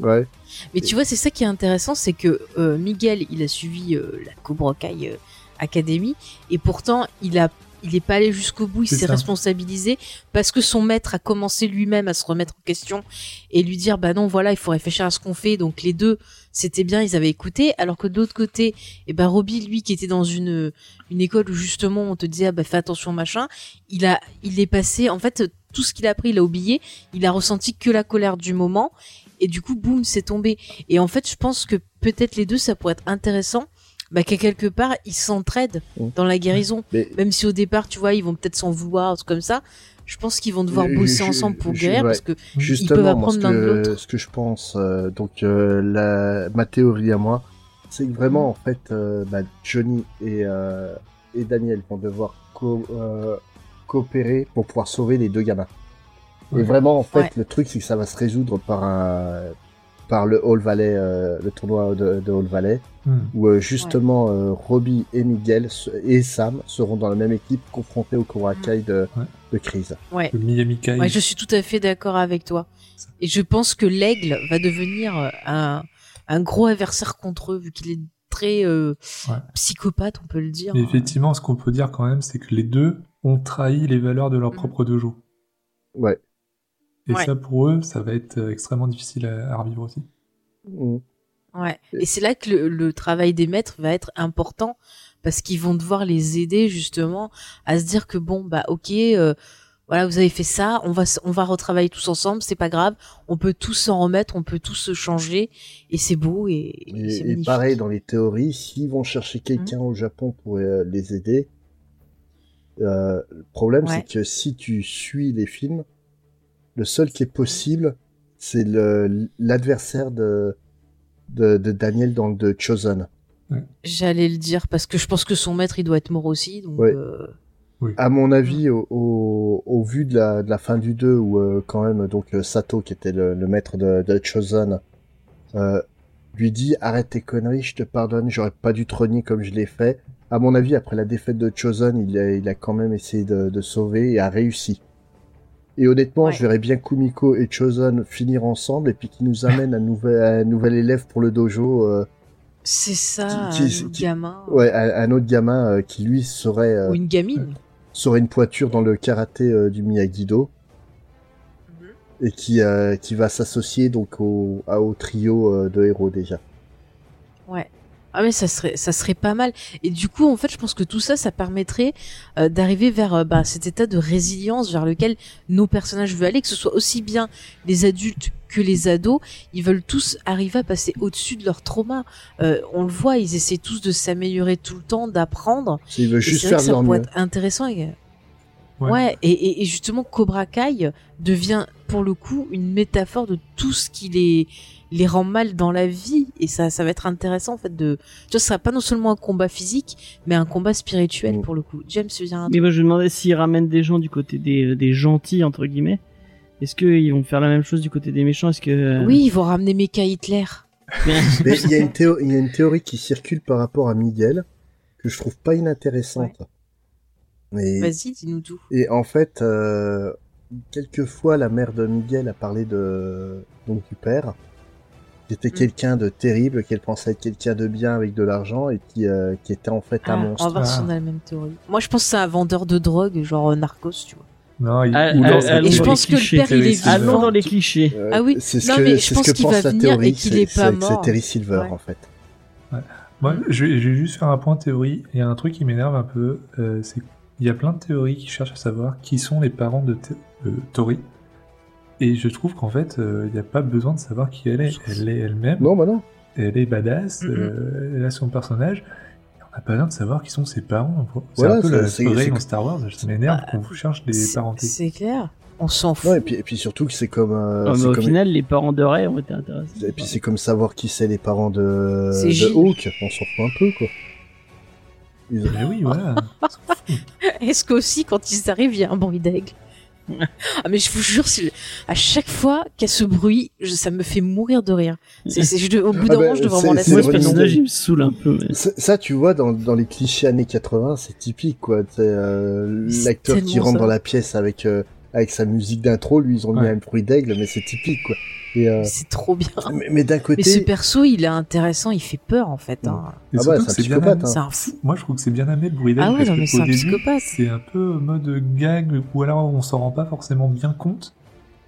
[SPEAKER 4] Ouais.
[SPEAKER 1] Mais tu vois, c'est ça qui est intéressant, c'est que euh, Miguel, il a suivi euh, la Cobra Kai euh, Academy, et pourtant, il a, il est pas allé jusqu'au bout, il s'est responsabilisé parce que son maître a commencé lui-même à se remettre en question et lui dire bah non voilà il faut réfléchir à ce qu'on fait. Donc les deux c'était bien ils avaient écouté. Alors que de l'autre côté et ben Robbie lui qui était dans une une école où justement on te disait ah bah fais attention machin il a il est passé en fait tout ce qu'il a appris il a oublié. Il a ressenti que la colère du moment et du coup boum c'est tombé. Et en fait je pense que peut-être les deux ça pourrait être intéressant bah qu'à quelque part ils s'entraident dans la guérison
[SPEAKER 4] Mais
[SPEAKER 1] même si au départ tu vois ils vont peut-être s'en vouloir truc comme ça je pense qu'ils vont devoir
[SPEAKER 4] Euh,
[SPEAKER 1] bosser
[SPEAKER 4] je-
[SPEAKER 1] ensemble pour guérir
[SPEAKER 4] ouais.
[SPEAKER 1] parce que peuvent
[SPEAKER 4] justement, moi,
[SPEAKER 1] apprendre
[SPEAKER 4] ce
[SPEAKER 1] l'un de
[SPEAKER 4] que,
[SPEAKER 1] l'autre.
[SPEAKER 4] ce que je pense, euh, donc euh, la, ma théorie à moi, c'est que vraiment, en fait, euh, bah, Johnny et, et Daniel vont devoir co- coopérer pour pouvoir sauver les deux gamins. Et vraiment, en fait,
[SPEAKER 1] Ouais.
[SPEAKER 4] le truc, c'est que ça va se résoudre par un, par le Hall Valley, euh, le tournoi de, de Hall Valley,
[SPEAKER 3] Hmm.
[SPEAKER 4] où euh, justement euh, Robbie et Miguel et Sam seront dans la même équipe confrontés au Cobra Kai de,
[SPEAKER 3] Ouais.
[SPEAKER 4] de crise.
[SPEAKER 1] ouais
[SPEAKER 3] Le Miami Kai.
[SPEAKER 1] Ouais, je suis tout à fait d'accord avec toi. Et je pense que l'aigle va devenir un, un gros adversaire contre eux, vu qu'il est très euh,
[SPEAKER 3] Ouais.
[SPEAKER 1] psychopathe, on peut le dire.
[SPEAKER 3] Mais effectivement, ce qu'on peut dire quand même, c'est que les deux ont trahi les valeurs de leur
[SPEAKER 1] Mhm.
[SPEAKER 3] propre dojo.
[SPEAKER 4] Ouais.
[SPEAKER 3] Et
[SPEAKER 1] Ouais.
[SPEAKER 3] ça, pour eux, ça va être euh, extrêmement difficile à, à revivre aussi.
[SPEAKER 4] Mm.
[SPEAKER 1] Ouais. Et c'est là que le, le travail des maîtres va être important, parce qu'ils vont devoir les aider justement à se dire que bon, bah ok, euh, voilà, vous avez fait ça, on va on va retravailler tous ensemble, c'est pas grave, on peut tous s'en remettre, on peut tous se changer, et c'est beau et, et c'est
[SPEAKER 4] Et, pareil dans les théories, s'ils vont chercher quelqu'un au Japon pour euh, les aider, euh, le problème
[SPEAKER 1] Ouais.
[SPEAKER 4] c'est que si tu suis les films, le seul qui est possible, c'est l'adversaire de, de de Daniel dans le de Chosen.
[SPEAKER 1] J'allais le dire parce que je pense que son maître il doit être mort aussi, donc.
[SPEAKER 4] Ouais.
[SPEAKER 1] euh,
[SPEAKER 4] À mon avis, au, au, au vu de la, de la fin du 2, où euh, quand même donc euh, Sato, qui était le, le maître de, de Chosen, euh, lui dit arrête tes conneries, je te pardonne, j'aurais pas dû te renier comme je l'ai fait. À mon avis, après la défaite de Chosen, il a, il a quand même essayé de, de sauver et a réussi. Et honnêtement,
[SPEAKER 1] Ouais.
[SPEAKER 4] je verrais bien Kumiko et Chosen finir ensemble et puis qui nous amènent un nouvel, un nouvel élève pour le dojo. euh,
[SPEAKER 1] C'est ça,
[SPEAKER 4] Qui- qui-
[SPEAKER 1] un
[SPEAKER 4] qui-
[SPEAKER 1] gamin
[SPEAKER 4] ouais, un, un autre gamin euh, qui lui serait euh,
[SPEAKER 1] ou une gamine.
[SPEAKER 4] serait une pointure dans le karaté du Miyagi-Do et qui qui va s'associer donc au, à- au trio de héros déjà.
[SPEAKER 1] Ouais. Ah mais ça serait ça serait pas mal. Et du coup en fait je pense que tout ça ça permettrait euh, d'arriver vers euh, bah, cet état de résilience vers lequel nos personnages veulent aller, que ce soit aussi bien les adultes que les ados, ils veulent tous arriver à passer au-dessus de leur trauma. Euh, on le voit, ils essaient tous de s'améliorer tout le temps, d'apprendre.
[SPEAKER 4] Ils veulent juste faire leur mieux.
[SPEAKER 1] être intéressant. et-
[SPEAKER 3] Ouais.
[SPEAKER 1] Ouais, et, et, et justement Cobra Kai devient pour le coup une métaphore de tout ce qui les les rend mal dans la vie et ça ça va être intéressant en fait de tu vois ce sera pas non seulement un combat physique mais un combat spirituel
[SPEAKER 4] Mm.
[SPEAKER 1] pour le coup. James tu veux dire un
[SPEAKER 2] Mais moi je me demandais s'ils ramènent des gens du côté des, des gentils entre guillemets. Est-ce qu'ils vont faire la même chose du côté des méchants? Est-ce que euh,
[SPEAKER 1] Oui, ils vont ramener Mecha Hitler.
[SPEAKER 4] Mais <laughs> il y a une <laughs> théo- il y a une théorie qui circule par rapport à Miguel que je trouve pas inintéressante.
[SPEAKER 1] Vas-y, dis-nous tout.
[SPEAKER 4] et en fait, euh, quelquefois la mère de Miguel a parlé de donc du père, qui était
[SPEAKER 1] Mm.
[SPEAKER 4] quelqu'un de terrible, qu'elle pensait être quelqu'un de bien avec de l'argent et qui euh, qui était en fait
[SPEAKER 1] Ah,
[SPEAKER 4] un
[SPEAKER 1] on va
[SPEAKER 4] monstre.
[SPEAKER 1] voir si on a la même théorie. Moi je pense que c'est un vendeur de drogue genre euh, Narcos, tu vois.
[SPEAKER 3] Non, il,
[SPEAKER 2] Ah,
[SPEAKER 3] ou
[SPEAKER 2] ah,
[SPEAKER 3] dans
[SPEAKER 2] ah,
[SPEAKER 1] Et je pense
[SPEAKER 2] les
[SPEAKER 1] que le
[SPEAKER 2] clichés,
[SPEAKER 1] père il est vivant.
[SPEAKER 2] dans les clichés.
[SPEAKER 4] Euh,
[SPEAKER 1] Ah oui.
[SPEAKER 4] c'est ce
[SPEAKER 1] Non,
[SPEAKER 4] que,
[SPEAKER 1] mais je
[SPEAKER 4] c'est
[SPEAKER 1] pense
[SPEAKER 4] ce que pense
[SPEAKER 1] va
[SPEAKER 4] la théorie,
[SPEAKER 1] et qu'il
[SPEAKER 4] c'est-
[SPEAKER 1] est pas
[SPEAKER 4] c'est- c'est
[SPEAKER 1] mort.
[SPEAKER 4] Terry Silver
[SPEAKER 1] Ouais.
[SPEAKER 4] en fait.
[SPEAKER 3] Moi, je, vais- je vais juste faire un point théorie. Il y a un truc qui m'énerve un peu. euh, c'est qu'il y a plein de théories qui cherchent à savoir qui sont les parents de, de Tori. Et je trouve qu'en fait, euh, il n'y a pas besoin de savoir qui elle est. Elle est elle-même.
[SPEAKER 4] Non, bah non.
[SPEAKER 3] Elle est badass. Euh, elle a son personnage. On n'a pas besoin de savoir qui sont ses parents. C'est
[SPEAKER 4] Voilà,
[SPEAKER 3] un peu
[SPEAKER 4] c'est-
[SPEAKER 3] la dans Star Wars. Ça m'énerve
[SPEAKER 1] Bah,
[SPEAKER 3] qu'on vous cherche des parentés.
[SPEAKER 1] C'est clair. On s'en fout.
[SPEAKER 4] Non, et puis, et puis surtout que c'est comme, euh,
[SPEAKER 2] mais
[SPEAKER 4] c'est
[SPEAKER 2] au
[SPEAKER 4] comme-
[SPEAKER 2] final, les parents de Ray ont été intéressés.
[SPEAKER 4] et puis c'est comme savoir qui c'est les parents de, de. Hawk. On s'en fout un peu, quoi. Ils-
[SPEAKER 3] Mais oui, voilà. <laughs>
[SPEAKER 1] Est-ce qu'aussi, quand ils arrivent, il y a un bruit d'aigle? <laughs> Ah, mais je vous jure, à chaque fois qu'il y a ce bruit, je- ça me fait mourir de rire. C'est, au bout
[SPEAKER 4] Ah
[SPEAKER 1] d'un
[SPEAKER 4] bah,
[SPEAKER 1] moment, je devrais m'en laisser.
[SPEAKER 2] Moi, ce personnage, il me saoule un peu. Mais...
[SPEAKER 4] Ça, tu vois, dans, dans les clichés années 80, c'est typique, quoi. C'est euh, l'acteur qui rentre
[SPEAKER 1] ça.
[SPEAKER 4] dans la pièce avec euh, avec sa musique d'intro, lui ils ont mis un bruit d'aigle, mais c'est typique quoi. Euh,
[SPEAKER 1] C'est trop bien. <laughs>
[SPEAKER 4] mais, mais d'un côté,
[SPEAKER 1] Mais ce perso, il est intéressant, il fait peur en fait. hein.
[SPEAKER 4] Ah ouais, c'est un psychopathe, hein.
[SPEAKER 1] C'est un fou.
[SPEAKER 3] Moi, je trouve que c'est bien amené le bruit d'aigle.
[SPEAKER 1] Ah ouais, non, mais c'est un
[SPEAKER 3] début,
[SPEAKER 1] psychopathe.
[SPEAKER 3] C'est un peu mode gag, ou alors on s'en rend pas forcément bien compte.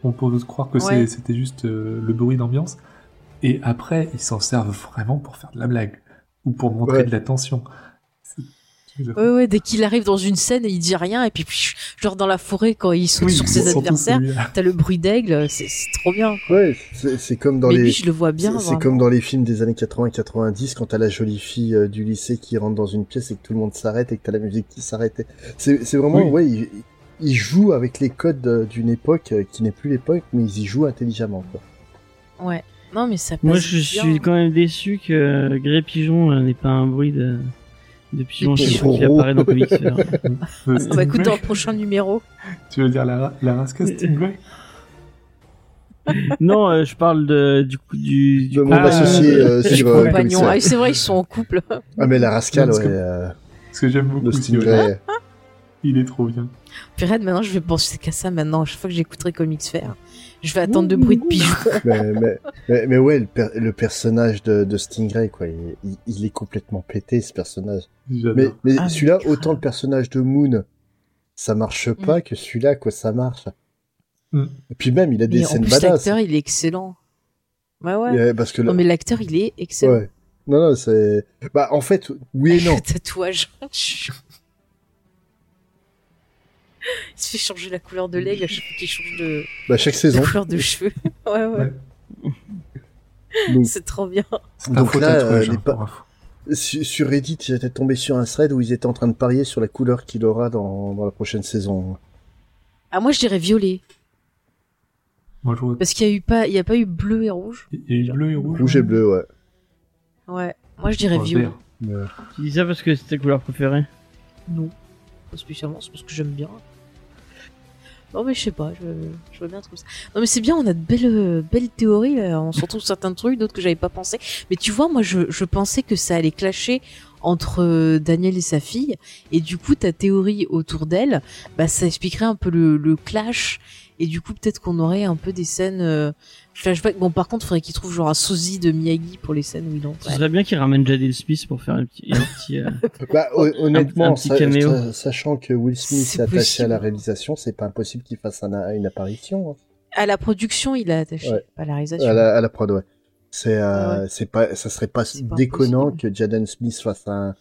[SPEAKER 3] On peut croire que
[SPEAKER 1] Ouais.
[SPEAKER 3] c'était juste euh, le bruit d'ambiance. Et après, ils s'en servent vraiment pour faire de la blague. Ou pour montrer
[SPEAKER 4] Ouais.
[SPEAKER 3] de la tension.
[SPEAKER 1] Ouais, ouais, dès qu'il arrive dans une scène et il dit rien, et puis genre dans la forêt quand il saute
[SPEAKER 3] Oui,
[SPEAKER 1] sur ses adversaires,
[SPEAKER 3] celui-là.
[SPEAKER 1] t'as le bruit d'aigle, c'est trop bien. quoi.
[SPEAKER 4] ouais, c'est comme dans
[SPEAKER 1] Mais
[SPEAKER 4] les.
[SPEAKER 1] lui, je le vois bien.
[SPEAKER 4] C'est comme dans les films des années 80-90 quand t'as la jolie fille euh, du lycée qui rentre dans une pièce et que tout le monde s'arrête et que t'as la musique qui s'arrête. C'est vraiment,
[SPEAKER 3] Oui.
[SPEAKER 4] ouais, ils, ils jouent avec les codes euh, d'une époque euh, qui n'est plus l'époque, mais ils y jouent intelligemment. Quoi.
[SPEAKER 1] Ouais. Non, mais ça passe
[SPEAKER 2] Moi, je
[SPEAKER 1] bien.
[SPEAKER 2] suis quand même déçu que Grey Pigeon euh, n'ait pas un bruit de, de pigeon
[SPEAKER 1] De
[SPEAKER 2] chaque
[SPEAKER 1] pigeon.
[SPEAKER 2] fois qu'il apparaît dans Comics Fair.
[SPEAKER 3] Euh, <laughs>
[SPEAKER 1] Ah bah écoute,
[SPEAKER 3] Stingray
[SPEAKER 1] dans le prochain <laughs> numéro.
[SPEAKER 3] Tu veux dire la, la rascasse Stingray
[SPEAKER 2] non, euh, je parle de, du coup, du, du
[SPEAKER 4] De mon
[SPEAKER 3] Ah,
[SPEAKER 4] associé euh, sur euh.
[SPEAKER 1] Ah, c'est vrai, ils sont en couple.
[SPEAKER 4] Ah mais la rascale,
[SPEAKER 3] Parce
[SPEAKER 4] ouais,
[SPEAKER 3] que-
[SPEAKER 4] euh,
[SPEAKER 3] Parce que j'aime beaucoup
[SPEAKER 4] le. Stingray.
[SPEAKER 3] Il est trop bien.
[SPEAKER 1] Red, maintenant, je vais penser qu'à ça maintenant. Chaque fois que j'écouterai Comics Fair, je vais attendre de bruit de pigeon. <laughs>
[SPEAKER 4] mais, mais, mais, mais ouais, le, per- le personnage de, de Stingray, quoi, il, il- il est complètement pété ce personnage.
[SPEAKER 3] J'adore.
[SPEAKER 4] Mais, mais
[SPEAKER 1] Ah,
[SPEAKER 4] celui-là,
[SPEAKER 1] mais grave.
[SPEAKER 4] autant le personnage de Moon, ça marche pas que celui-là, quoi, ça marche.
[SPEAKER 3] Mm.
[SPEAKER 4] Et puis même, il a des
[SPEAKER 1] Mais en
[SPEAKER 4] scènes
[SPEAKER 1] plus,
[SPEAKER 4] badass.
[SPEAKER 1] l'acteur, il est excellent. Ouais, ouais.
[SPEAKER 4] Parce que là-
[SPEAKER 1] Non, mais l'acteur, il est excellent.
[SPEAKER 4] ouais. Non, non, c'est. Bah, en fait, oui et non. <laughs>
[SPEAKER 1] Le tatouage. <laughs> il se fait changer la couleur de l'aigle à chaque fois qu'il change de,
[SPEAKER 4] Bah, chaque
[SPEAKER 1] de
[SPEAKER 4] saison.
[SPEAKER 1] couleur de cheveux. <laughs> ouais, ouais. <laughs> C'est trop bien.
[SPEAKER 4] Donc là, euh, les pa-
[SPEAKER 3] pour info.
[SPEAKER 4] sur, Reddit, j'étais tombé sur un thread où ils étaient en train de parier sur la couleur qu'il aura dans, dans la prochaine saison.
[SPEAKER 1] Ah, moi, je dirais violet.
[SPEAKER 3] Moi, je vois-
[SPEAKER 1] Parce qu'il y a eu pas, il y a pas eu bleu et rouge.
[SPEAKER 3] Il y a eu bleu et rouge.
[SPEAKER 4] Rouge et bleu, ouais.
[SPEAKER 1] Ouais. Moi, je dirais
[SPEAKER 3] Oh,
[SPEAKER 1] violet.
[SPEAKER 4] Euh,
[SPEAKER 2] Tu dis ça parce que c'est ta couleur préférée?
[SPEAKER 1] Non. Pas spécialement, c'est parce que j'aime bien. Non, mais je sais pas, je, je vois bien trop ça. Non, mais c'est bien, on a de belles, belles théories, on se retrouve certains trucs, d'autres que j'avais pas pensé. Mais tu vois, moi, je, pensais que ça allait clasher entre euh, Daniel et sa fille. Et du coup, ta théorie autour d'elle, bah, ça expliquerait un peu le clash. Et du coup, peut-être qu'on aurait un peu des scènes euh, flashback. Bon, par contre, il faudrait qu'il trouve genre un sosie de Miyagi pour les scènes où il entre.
[SPEAKER 2] Ce serait bien qu'il ramène Jadil Smith pour faire un petit, un <laughs> petit euh,
[SPEAKER 4] Bah, hon- honnêtement,
[SPEAKER 2] un petit caméo.
[SPEAKER 4] sa- sachant que Will Smith
[SPEAKER 1] C'est
[SPEAKER 4] est attaché
[SPEAKER 1] possible.
[SPEAKER 4] à la réalisation, c'est pas impossible qu'il fasse un- une apparition. hein.
[SPEAKER 1] À la production, il a attaché,
[SPEAKER 4] Ouais.
[SPEAKER 1] pas à la réalisation.
[SPEAKER 4] À la, à la prod, ouais. C'est, euh,
[SPEAKER 1] Ouais.
[SPEAKER 4] c'est pas, ça serait pas déconnant
[SPEAKER 1] impossible.
[SPEAKER 4] que Jaden Smith fasse un,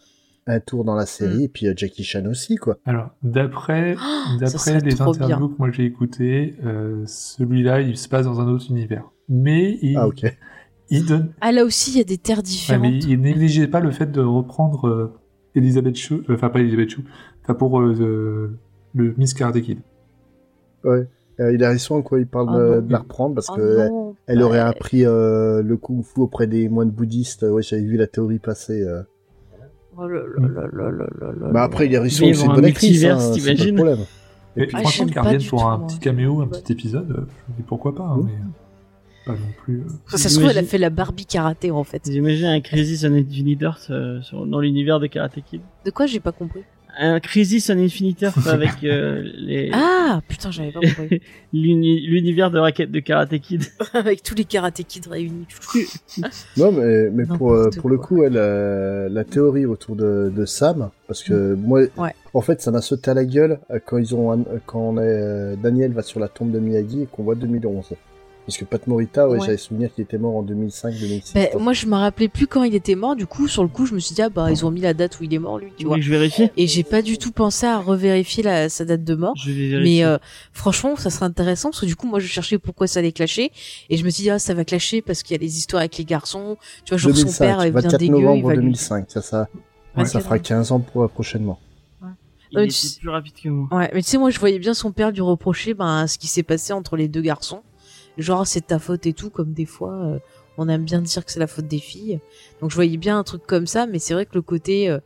[SPEAKER 4] un tour dans la série,
[SPEAKER 1] Mm.
[SPEAKER 4] et puis euh, Jackie Chan aussi, quoi.
[SPEAKER 3] Alors, d'après <gasps> d'après les interviews
[SPEAKER 1] bien.
[SPEAKER 3] que moi j'ai écoutées, euh, celui-là, il se passe dans un autre univers. Mais il,
[SPEAKER 4] Ah,
[SPEAKER 3] il donne.
[SPEAKER 1] Ah là aussi, il y a des terres
[SPEAKER 3] Ouais,
[SPEAKER 1] différentes.
[SPEAKER 3] mais il négligeait pas le fait de reprendre euh, Elisabeth Chou, euh, enfin pas Elisabeth Chou, enfin pour euh, le- le Miss Karate Kid.
[SPEAKER 4] Ouais. Euh, il a raison, quoi, il parle
[SPEAKER 1] Ah
[SPEAKER 4] de, la reprendre parce
[SPEAKER 1] Oh
[SPEAKER 4] que
[SPEAKER 1] non.
[SPEAKER 4] elle aurait
[SPEAKER 1] Ouais.
[SPEAKER 4] appris euh, le kung fu auprès des moines bouddhistes. Ouais, j'avais vu la théorie passer. euh.
[SPEAKER 1] Oh là là là là
[SPEAKER 4] Bah après,
[SPEAKER 2] va y
[SPEAKER 4] c'est une bonne actrice, hein, c'est pas le
[SPEAKER 2] t'imagines
[SPEAKER 4] problème.
[SPEAKER 3] Et puis
[SPEAKER 1] Ah,
[SPEAKER 3] franchement, qu'elle revienne pour un petit caméo, un petit épisode, euh, je me dis pourquoi pas, hein, mais pas non plus. euh.
[SPEAKER 1] Ça, se trouve, elle a
[SPEAKER 2] J'imagine-
[SPEAKER 1] fait la Barbie karaté en fait.
[SPEAKER 2] J'imagine un Crisis on Infinite Earth euh, sur- dans l'univers de Karate Kid.
[SPEAKER 1] De quoi j'ai pas compris
[SPEAKER 2] Un Crisis on Infinite Earth <laughs> avec euh, les
[SPEAKER 1] Ah putain, j'avais pas compris. <laughs>
[SPEAKER 2] l'uni- l'univers de raquettes de Karate Kid. <laughs>
[SPEAKER 1] Avec tous les karaté kids réunis.
[SPEAKER 4] Non, mais, mais pour, euh, pour le coup, elle, euh, la théorie autour de, de Sam, parce que moi,
[SPEAKER 1] Mm. Ouais.
[SPEAKER 4] en fait, ça m'a sauté à la gueule quand ils ont, quand on est, euh, Daniel va sur la tombe de Miyagi et qu'on voit 2011. Parce que Pat Morita, ouais,
[SPEAKER 1] Ouais.
[SPEAKER 4] j'avais souvenir qu'il était mort en 2005-2006.
[SPEAKER 1] Ben, moi, je me rappelais plus quand il était mort. Du coup, sur le coup, je me suis dit, ah bah, ils ont mis la date où il est mort, lui, tu
[SPEAKER 2] Tu
[SPEAKER 1] vois.
[SPEAKER 2] je vérifie
[SPEAKER 1] Et j'ai pas du tout pensé à revérifier la, sa date de mort.
[SPEAKER 2] Je vais vérifier.
[SPEAKER 1] Mais euh, franchement, ça serait intéressant parce que du coup, moi, je cherchais pourquoi ça allait clasher et je me suis dit ah ça va clasher parce qu'il y a des histoires avec les garçons. Tu vois, genre son
[SPEAKER 4] 2005,
[SPEAKER 1] père il vient
[SPEAKER 4] 24
[SPEAKER 1] dégueu, il
[SPEAKER 4] novembre
[SPEAKER 1] va lui.
[SPEAKER 4] 2005, ça, ça,
[SPEAKER 1] Ouais,
[SPEAKER 4] ça fera
[SPEAKER 1] vrai.
[SPEAKER 4] 15 ans pour, prochainement.
[SPEAKER 2] Il
[SPEAKER 1] Ouais,
[SPEAKER 2] était
[SPEAKER 1] tu-
[SPEAKER 2] plus rapide que moi.
[SPEAKER 1] Ouais, mais tu sais, moi, je voyais bien son père lui reprocher ben ce qui s'est passé entre les deux garçons. Genre c'est ta faute et tout, comme des fois euh, on aime bien dire que c'est la faute des filles. Donc je voyais bien un truc comme ça, mais c'est vrai que le côté euh,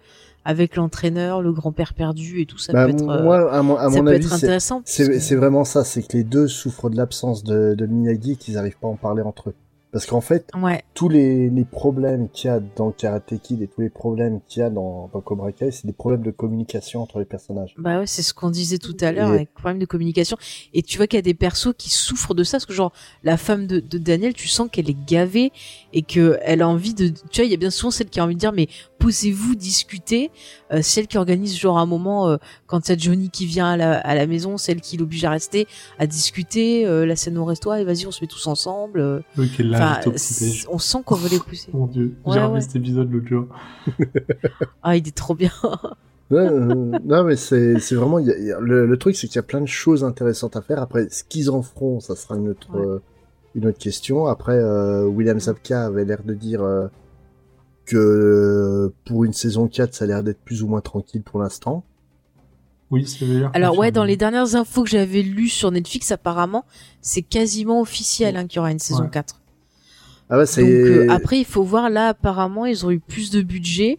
[SPEAKER 1] avec l'entraîneur, le grand-père perdu et tout, ça
[SPEAKER 4] Bah,
[SPEAKER 1] peut être, euh,
[SPEAKER 4] moi, à mon, à
[SPEAKER 1] ça
[SPEAKER 4] mon
[SPEAKER 1] peut
[SPEAKER 4] avis,
[SPEAKER 1] être intéressant. parce
[SPEAKER 4] c'est,
[SPEAKER 1] que-
[SPEAKER 4] c'est vraiment ça, c'est que les deux souffrent de l'absence de, de Miyagi, qu'ils n'arrivent pas à en parler entre eux. Parce qu'en fait,
[SPEAKER 1] Ouais.
[SPEAKER 4] tous les, les problèmes qu'il y a dans Karate Kid et tous les problèmes qu'il y a dans, dans Cobra Kai, c'est des problèmes de communication entre les personnages.
[SPEAKER 1] Bah ouais, c'est ce qu'on disait tout à l'heure
[SPEAKER 4] Et-
[SPEAKER 1] avec problème de communication. Et tu vois qu'il y a des persos qui souffrent de ça, parce que genre la femme de, de Daniel, tu sens qu'elle est gavée et que elle a envie de. Tu vois, il y a bien souvent celle qui a envie de dire mais posez-vous, discutez. Euh, celle qui organise genre un moment euh, quand il y a Johnny qui vient à la, à la maison, celle qui l'oblige à rester, à discuter. euh, la scène au resto, et vas-y, on se met tous ensemble. euh.
[SPEAKER 3] Oui,
[SPEAKER 1] c'est- on sent qu'on veut les pousser.
[SPEAKER 3] Mon dieu,
[SPEAKER 1] Ouais,
[SPEAKER 3] j'ai revu
[SPEAKER 1] ouais.
[SPEAKER 3] cet épisode l'autre jour. <laughs>
[SPEAKER 1] Ah, il est trop bien.
[SPEAKER 4] Euh, non, mais c'est c'est vraiment. il y a- il y a- le, le truc, c'est qu'il y a plein de choses intéressantes à faire. Après, ce qu'ils en feront, ça sera une autre,
[SPEAKER 1] Ouais.
[SPEAKER 4] euh, une autre question. Après, euh, William Zabka avait l'air de dire euh, que pour une saison 4, ça a l'air d'être plus ou moins tranquille pour l'instant.
[SPEAKER 3] Oui, ça veut dire.
[SPEAKER 1] Alors ouais, dans les dernières infos que j'avais lues sur Netflix, apparemment, c'est quasiment officiel hein, qu'il y aura une saison
[SPEAKER 3] Ouais.
[SPEAKER 1] 4.
[SPEAKER 4] Ah ouais,
[SPEAKER 1] Donc
[SPEAKER 4] c'est.
[SPEAKER 1] euh, après, il faut voir là, apparemment, ils ont eu plus de budget.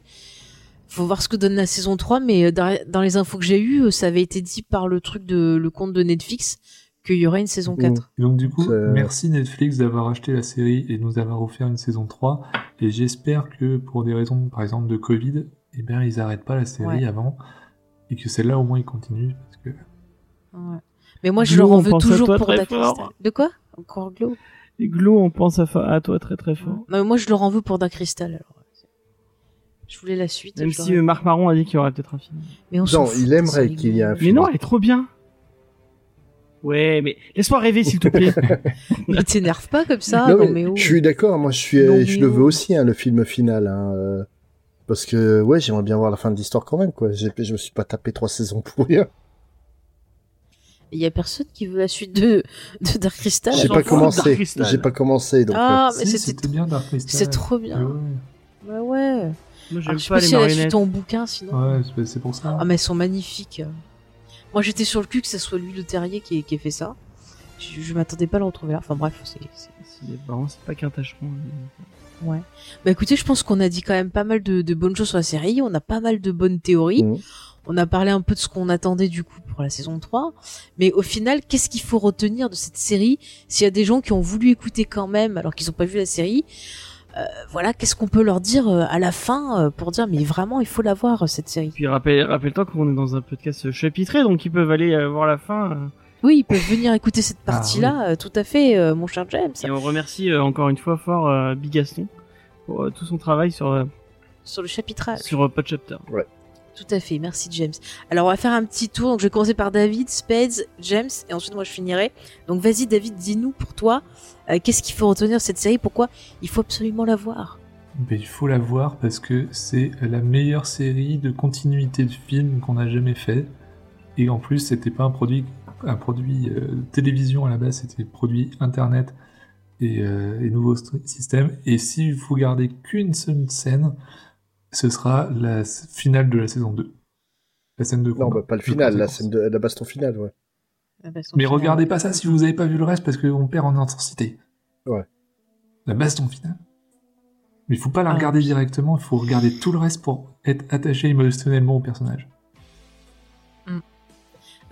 [SPEAKER 1] Faut voir ce que donne la saison 3, mais euh, dans, dans les infos que j'ai eues, euh, ça avait été dit par le truc de le compte de Netflix qu'il y aurait une saison 4.
[SPEAKER 3] Et donc du coup,
[SPEAKER 4] C'est-
[SPEAKER 3] merci Netflix d'avoir acheté la série et de nous avoir offert une saison 3. Et j'espère que pour des raisons, par exemple, de Covid, eh bien, ils arrêtent pas la série
[SPEAKER 1] Ouais.
[SPEAKER 3] avant. Et que celle-là, au moins, ils continuent. Parce que...
[SPEAKER 1] Ouais. Mais moi, je
[SPEAKER 2] Glo,
[SPEAKER 1] leur en veux toujours pour
[SPEAKER 2] très
[SPEAKER 1] Dark
[SPEAKER 2] fort.
[SPEAKER 1] Crystal. De quoi? Encore Glow
[SPEAKER 2] Et Glo, on pense à, toi très très fort.
[SPEAKER 1] Non, mais Moi, je leur en veux pour Dark Crystal. Alors. Je voulais la suite.
[SPEAKER 2] Même si euh, Marc Marron a dit qu'il y aurait peut-être un film.
[SPEAKER 1] Mais on
[SPEAKER 4] Non,
[SPEAKER 1] fout,
[SPEAKER 4] il aimerait qu'il y ait un
[SPEAKER 2] Mais
[SPEAKER 4] film.
[SPEAKER 2] non, elle est trop bien. Ouais, mais laisse-moi rêver s'il te plaît. <laughs> <laughs>
[SPEAKER 1] Mais t'énerve pas comme ça,
[SPEAKER 4] non,
[SPEAKER 1] non,
[SPEAKER 4] mais
[SPEAKER 1] mais oh.
[SPEAKER 4] je suis d'accord. Moi, je suis,
[SPEAKER 1] Non,
[SPEAKER 4] je
[SPEAKER 1] mais
[SPEAKER 4] le
[SPEAKER 1] oh.
[SPEAKER 4] veux aussi, hein, le film final. Hein, euh, parce que ouais, j'aimerais bien voir la fin de l'histoire quand même. Quoi. Je me suis pas tapé trois saisons pour rien.
[SPEAKER 1] Il y a personne qui veut la suite de, de Dark Crystal.
[SPEAKER 4] J'ai pas commencé. J'ai pas commencé donc.
[SPEAKER 1] Ah,
[SPEAKER 4] euh,
[SPEAKER 1] mais
[SPEAKER 3] Si,
[SPEAKER 1] c'était
[SPEAKER 3] bien Dark Crystal.
[SPEAKER 1] c'est trop bien.
[SPEAKER 3] Ouais,
[SPEAKER 1] Ouais, ouais.
[SPEAKER 2] Moi,
[SPEAKER 1] Alors,
[SPEAKER 2] j'aime
[SPEAKER 1] je sais
[SPEAKER 2] pas
[SPEAKER 1] pas
[SPEAKER 2] les
[SPEAKER 1] si elle a
[SPEAKER 2] marionnettes.
[SPEAKER 1] suite en bouquin, sinon.
[SPEAKER 3] ouais c'est- pour ça.
[SPEAKER 1] Ah, mais elles sont magnifiques. Moi, j'étais sur le cul que ce soit lui, le terrier, qui ait, qui ait fait ça. Je, je m'attendais pas à le retrouver là. Enfin, bref, c'est. c'est
[SPEAKER 2] pas qu'un tâcheron.
[SPEAKER 1] Ouais. Bah écoutez, je pense qu'on a dit quand même pas mal de, de bonnes choses sur la série. On a pas mal de bonnes théories.
[SPEAKER 4] Mhm.
[SPEAKER 1] On a parlé un peu de ce qu'on attendait du coup pour la saison 3. Mais au final, qu'est-ce qu'il faut retenir de cette série? S'il y a des gens qui ont voulu écouter quand même alors qu'ils ont pas vu la série, euh, voilà, qu'est-ce qu'on peut leur dire euh, à la fin euh, pour dire mais vraiment il faut la voir cette série?
[SPEAKER 2] Puis rappelle, rappelle-toi qu'on est dans un podcast chapitré, donc ils peuvent aller euh, voir la fin.
[SPEAKER 1] Oui, ils peuvent venir écouter cette
[SPEAKER 3] Ah,
[SPEAKER 1] partie-là, euh, tout à fait, euh, mon cher James.
[SPEAKER 2] Et on remercie euh, encore une fois fort euh, Bigaston pour euh, tout son travail sur euh,
[SPEAKER 1] Sur le chapitrage.
[SPEAKER 2] sur euh, Podchapter.
[SPEAKER 1] Tout à fait, merci James. Alors on va faire un petit tour, donc je vais commencer par David, Spades, James, et ensuite moi je finirai. Donc vas-y David, dis-nous pour toi, euh, qu'est-ce qu'il faut retenir de cette série, pourquoi il faut absolument la voir?
[SPEAKER 3] Mais il faut la voir parce que c'est la meilleure série de continuité de film qu'on a jamais fait. Et en plus, c'était pas un produit, un produit euh, télévision à la base, c'était produit internet et, euh, et nouveau st- système. Et si vous gardez qu'une seule scène, ce sera la finale de la saison 2. La scène de
[SPEAKER 4] Non,
[SPEAKER 3] combat.
[SPEAKER 4] bah, pas le final, la scène de la baston finale, ouais.
[SPEAKER 3] Mais regardez pas ça si vous avez pas vu le reste parce qu'on perd en intensité.
[SPEAKER 4] Ouais.
[SPEAKER 3] La baston finale. Mais il faut pas la
[SPEAKER 1] Ah,
[SPEAKER 3] regarder directement, il faut regarder tout le reste pour être attaché émotionnellement au personnage.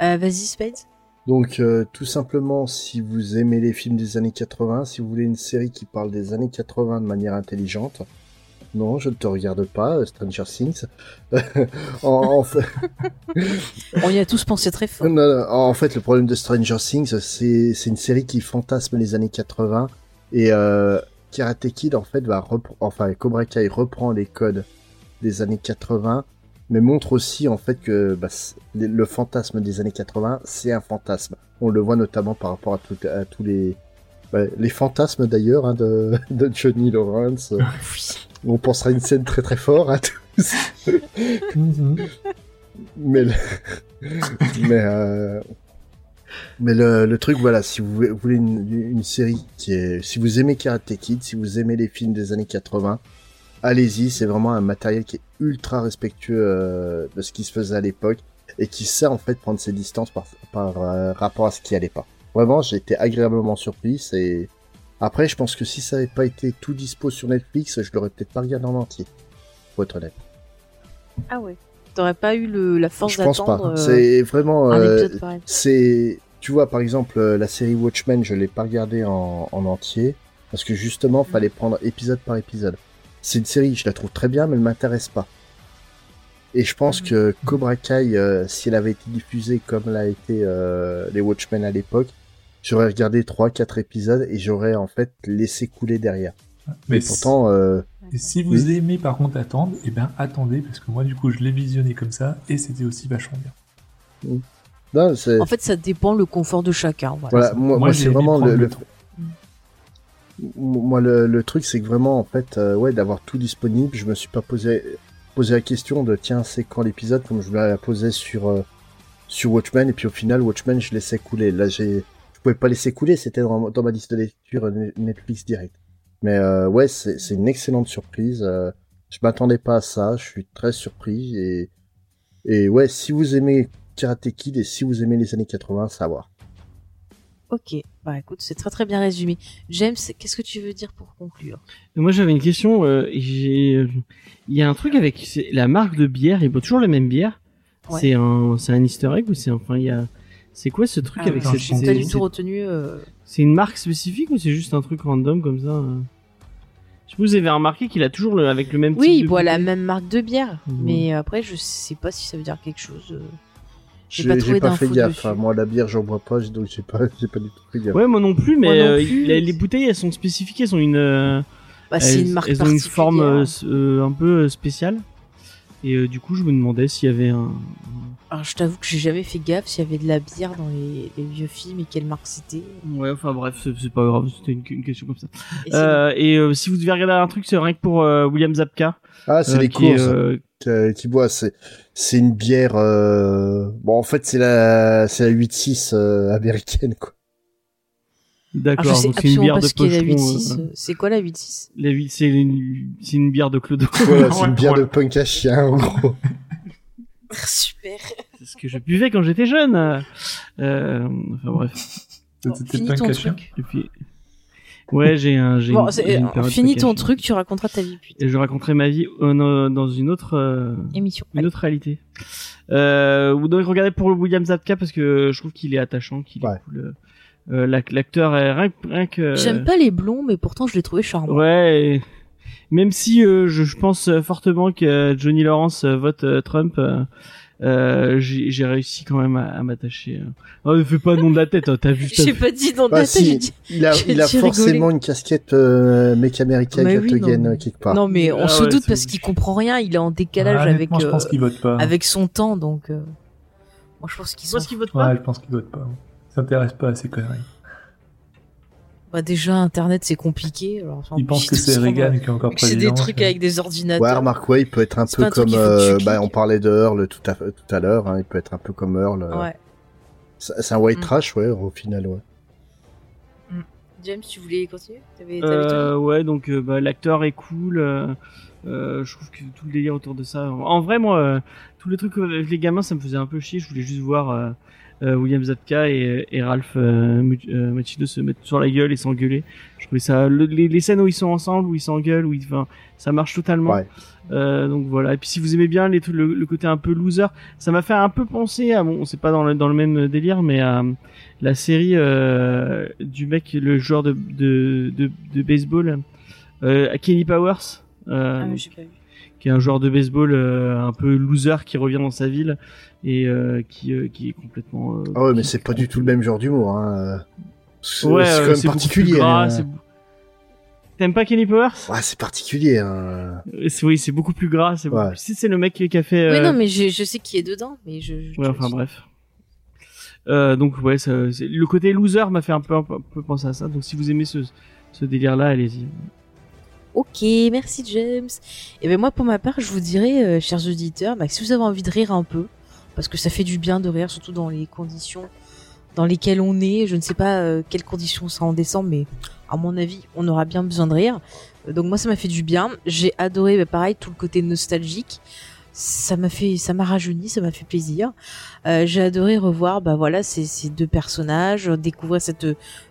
[SPEAKER 1] Euh, vas-y Spades.
[SPEAKER 4] Donc, euh, tout simplement, si vous aimez les films des années 80, si vous voulez une série qui parle des années 80 de manière intelligente, non, je ne te regarde pas, euh, Stranger Things. <laughs> en, en fait, <laughs>
[SPEAKER 1] On y a tous pensé très fort.
[SPEAKER 4] non, non, en fait, le problème de Stranger Things, c'est une série qui fantasme les années 80 et euh, Karate Kid, en fait, va repr- enfin, Cobra Kai reprend les codes des années 80, mais montre aussi, en fait, que bah, le fantasme des années 80, c'est un fantasme. On le voit notamment par rapport à, tout- à tous les bah, les fantasmes d'ailleurs hein, de, <laughs> de Johnny Lawrence. On pensera à une scène très très fort à tous. mais le... mais euh, mais le, le truc voilà si vous voulez- vous voulez une, une série qui est si vous aimez Karate Kid si vous aimez les films des années 80 allez-y c'est vraiment un matériel qui est ultra respectueux euh, de ce qui se faisait à l'époque et qui sait en fait prendre ses distances par, par euh, rapport à ce qui allait pas. Vraiment j'ai été agréablement surpris c'est après je pense que si ça avait pas été tout dispo sur Netflix je l'aurais peut-être pas regardé en entier pour être honnête.
[SPEAKER 1] Ah ouais. T'aurais pas eu le, la force
[SPEAKER 4] je pense
[SPEAKER 1] d'attendre
[SPEAKER 4] pas
[SPEAKER 1] euh,
[SPEAKER 4] c'est vraiment c'est tu vois par exemple la série Watchmen je l'ai pas regardée en, en entier Parce que justement, fallait prendre épisode par épisode. C'est une série, je la trouve très bien, mais elle m'intéresse pas. Et je pense que Cobra Kai, euh, si elle avait été diffusée comme l'a été euh, les Watchmen à l'époque, j'aurais regardé 3-4 épisodes et j'aurais en fait laissé couler derrière. Mais,
[SPEAKER 3] Mais
[SPEAKER 4] pourtant, euh,
[SPEAKER 3] Et si vous aimez par contre attendre, eh ben attendez parce que moi du coup je l'ai visionné comme ça et c'était aussi vachement bien.
[SPEAKER 4] non, c'est
[SPEAKER 1] En fait, ça dépend le confort de chacun. Voilà.
[SPEAKER 4] voilà, moi, c'est vraiment le,
[SPEAKER 3] le
[SPEAKER 4] le-
[SPEAKER 3] temps.
[SPEAKER 4] Moi le, le truc c'est que vraiment en fait euh, ouais d'avoir tout disponible, je me suis pas posé posé la question de tiens c'est quand l'épisode comme je me la sur euh, sur Watchmen et puis au final Watchmen je laissais couler. Là j'ai je pouvais pas laisser couler, c'était dans, ma liste de lecture euh, Netflix direct. Mais euh, ouais, c'est une excellente surprise. euh, je m'attendais pas à ça, je suis très surpris et et ouais, si vous aimez Karate Kid et si vous aimez les années 80, ça va voir.
[SPEAKER 1] Ok, bah écoute, c'est très très bien résumé. James, qu'est-ce que tu veux dire pour conclure?
[SPEAKER 2] Moi, j'avais une question. euh, j'ai, il y a un truc avec la marque de bière. Ils boivent toujours la même bière.
[SPEAKER 1] Ouais.
[SPEAKER 2] C'est un, c'est un Easter egg ou c'est enfin il y a, c'est quoi ce truc
[SPEAKER 1] Ah,
[SPEAKER 2] avec cette, c'est,
[SPEAKER 1] du tout retenu euh,
[SPEAKER 2] c'est une marque spécifique ou c'est juste un truc random comme ça euh? Je vous avez remarqué qu'il a toujours le, avec le même.
[SPEAKER 1] Oui,
[SPEAKER 2] type
[SPEAKER 1] il
[SPEAKER 2] de
[SPEAKER 1] boit la même marque de bière,
[SPEAKER 2] Mhm.
[SPEAKER 1] mais après, je sais pas si ça veut dire quelque chose. J'ai pas
[SPEAKER 4] j'ai
[SPEAKER 1] trouvé
[SPEAKER 4] pas fait gaffe.
[SPEAKER 1] dessus.
[SPEAKER 4] hein. Moi la bière j'en bois pas, donc j'ai pas j'ai pas du tout fait gaffe.
[SPEAKER 2] Ouais, moi non plus, mais
[SPEAKER 1] non
[SPEAKER 2] euh,
[SPEAKER 1] plus.
[SPEAKER 2] les, les bouteilles elles sont spécifiques, elles ont une. euh,
[SPEAKER 1] Bah,
[SPEAKER 2] elles,
[SPEAKER 1] une marque
[SPEAKER 2] elles ont une forme euh, euh, un peu spéciale. Et euh, du coup, je me demandais s'il y avait un.
[SPEAKER 1] Alors, je t'avoue que j'ai jamais fait gaffe s'il y avait de la bière dans les, les vieux films et quelle marque c'était.
[SPEAKER 2] Ouais, enfin bref, c'est pas grave, c'était une, une question comme ça.
[SPEAKER 1] Et
[SPEAKER 2] Euh, et euh, si vous devez regarder un truc, c'est rien que pour euh, William Zabka.
[SPEAKER 4] Ah, c'est
[SPEAKER 2] euh,
[SPEAKER 4] les
[SPEAKER 2] qui
[SPEAKER 4] qui boit. C'est c'est une bière. euh, Bon en fait c'est la c'est la 8-6 euh, américaine quoi.
[SPEAKER 2] D'accord, donc c'est une bière
[SPEAKER 1] pas
[SPEAKER 2] de
[SPEAKER 1] ce qu'est la
[SPEAKER 2] pocheron.
[SPEAKER 1] 8-6.
[SPEAKER 2] euh,
[SPEAKER 1] euh, C'est quoi la 8-6
[SPEAKER 2] la huit- c'est une, bière de Clodo.
[SPEAKER 4] Voilà, c'est <laughs> une
[SPEAKER 3] Ouais,
[SPEAKER 4] bière de punk à chien en gros.
[SPEAKER 1] Super.
[SPEAKER 2] c'est ce que je buvais quand j'étais jeune. Euh, enfin bref.
[SPEAKER 3] C'était cachet.
[SPEAKER 1] truc.
[SPEAKER 2] Et puis... Ouais, j'ai un. j'ai
[SPEAKER 1] Bon,
[SPEAKER 2] une-
[SPEAKER 1] finis ton truc, tu raconteras ta vie putain.
[SPEAKER 2] Et je raconterai ma vie euh, dans une autre. euh,
[SPEAKER 1] Émission.
[SPEAKER 2] une autre réalité. Euh, vous devez regarder pour le William Zabka parce que je trouve qu'il est attachant, qu'il
[SPEAKER 4] Ouais.
[SPEAKER 2] est cool. Euh, l'ac- L'acteur est rien, que- rien que.
[SPEAKER 1] J'aime pas les blonds, mais pourtant je l'ai trouvé charmant.
[SPEAKER 2] Ouais. et Même si euh, je, je pense fortement que euh, Johnny Lawrence euh, vote euh, Trump, euh, euh, j'ai réussi quand même à, à m'attacher. Oh, ne fais pas nom de la tête, hein, t'as vu
[SPEAKER 1] J'ai pas dit dans
[SPEAKER 4] Bah
[SPEAKER 1] ta tête, j'ai
[SPEAKER 4] si,
[SPEAKER 1] dit.
[SPEAKER 4] il a il a forcément
[SPEAKER 1] rigoler.
[SPEAKER 4] une casquette euh, mec américain
[SPEAKER 1] Mais oui,
[SPEAKER 4] euh, quelque part.
[SPEAKER 1] Non, mais on
[SPEAKER 2] Ah
[SPEAKER 1] se
[SPEAKER 2] ouais,
[SPEAKER 1] doute parce qu'il comprend rien, il est en décalage
[SPEAKER 3] Ah,
[SPEAKER 1] avec,
[SPEAKER 3] je
[SPEAKER 1] euh,
[SPEAKER 3] pense qu'il vote pas.
[SPEAKER 1] avec son temps, donc. euh, Moi je pense qu'ils sont.
[SPEAKER 2] qu'il vote pas
[SPEAKER 3] Ouais, je pense qu'il vote pas. S'intéresse pas à ces conneries.
[SPEAKER 1] Bah, déjà, Internet c'est compliqué. Alors,
[SPEAKER 3] Il pense que c'est Reagan qui est encore
[SPEAKER 1] que C'est
[SPEAKER 3] président.
[SPEAKER 1] des trucs avec des ordinateurs.
[SPEAKER 4] Ouais, remarque, ouais, il peut être un peu
[SPEAKER 1] un
[SPEAKER 4] comme, euh, bah, on parlait de Earl tout à, tout à l'heure, hein, il peut être un peu comme Earl. euh,
[SPEAKER 1] Ouais.
[SPEAKER 4] C'est un white
[SPEAKER 1] Mm.
[SPEAKER 4] trash, ouais, au final, ouais.
[SPEAKER 1] James, tu voulais continuer?
[SPEAKER 2] Euh, ouais, donc euh, bah, l'acteur est cool. euh, euh, je trouve que tout le délire autour de ça. En vrai, moi, euh, tous les trucs avec les gamins, ça me faisait un peu chier. Je voulais juste voir William Zabka et, et Ralph euh, euh, Macchino se mettre sur la gueule et s'engueuler. Je trouvais ça. le- les, les scènes où ils sont ensemble, où ils s'engueulent, où ils, enfin, ça marche totalement.
[SPEAKER 4] Ouais.
[SPEAKER 2] Euh, donc voilà. Et puis si vous aimez bien les, le, le côté un peu loser, ça m'a fait un peu penser à bon, c'est pas dans le, dans le même délire, mais à la série euh, du mec, le joueur de de, de, de baseball, euh, Kenny Powers. Euh,
[SPEAKER 1] Ah,
[SPEAKER 2] qui est un joueur de baseball euh, un peu loser qui revient dans sa ville et euh, qui euh, qui est complètement euh,
[SPEAKER 4] Ah ouais, mais c'est pas du tout le même genre d'humour, hein. C'est
[SPEAKER 2] ouais
[SPEAKER 4] c'est quand même particulier. hein.
[SPEAKER 2] t'aimes pas Kenny Powers?
[SPEAKER 4] Ouais, c'est particulier, hein.
[SPEAKER 2] C'est- oui c'est beaucoup plus gras c'est
[SPEAKER 4] Ouais.
[SPEAKER 2] plus- si c'est le mec qui a fait
[SPEAKER 1] Oui,
[SPEAKER 2] euh,
[SPEAKER 1] non, mais je, je sais qui est dedans, mais je. je-
[SPEAKER 2] ouais enfin bref euh, donc ouais ça, le côté loser m'a fait un peu, un peu penser à ça donc si vous aimez ce ce délire là allez-y
[SPEAKER 1] Ok, merci James. Et ben moi, pour ma part, je vous dirais, euh, chers auditeurs, bah, si vous avez envie de rire un peu, parce que ça fait du bien de rire, surtout dans les conditions dans lesquelles on est. Je ne sais pas euh, quelles conditions sera en décembre, mais à mon avis, on aura bien besoin de rire. Euh, Donc moi, ça m'a fait du bien. J'ai adoré, bah, pareil, tout le côté nostalgique. Ça m'a fait, ça m'a rajeuni, ça m'a fait plaisir. Euh, J'ai adoré revoir, bah voilà, ces, ces deux personnages, découvrir cette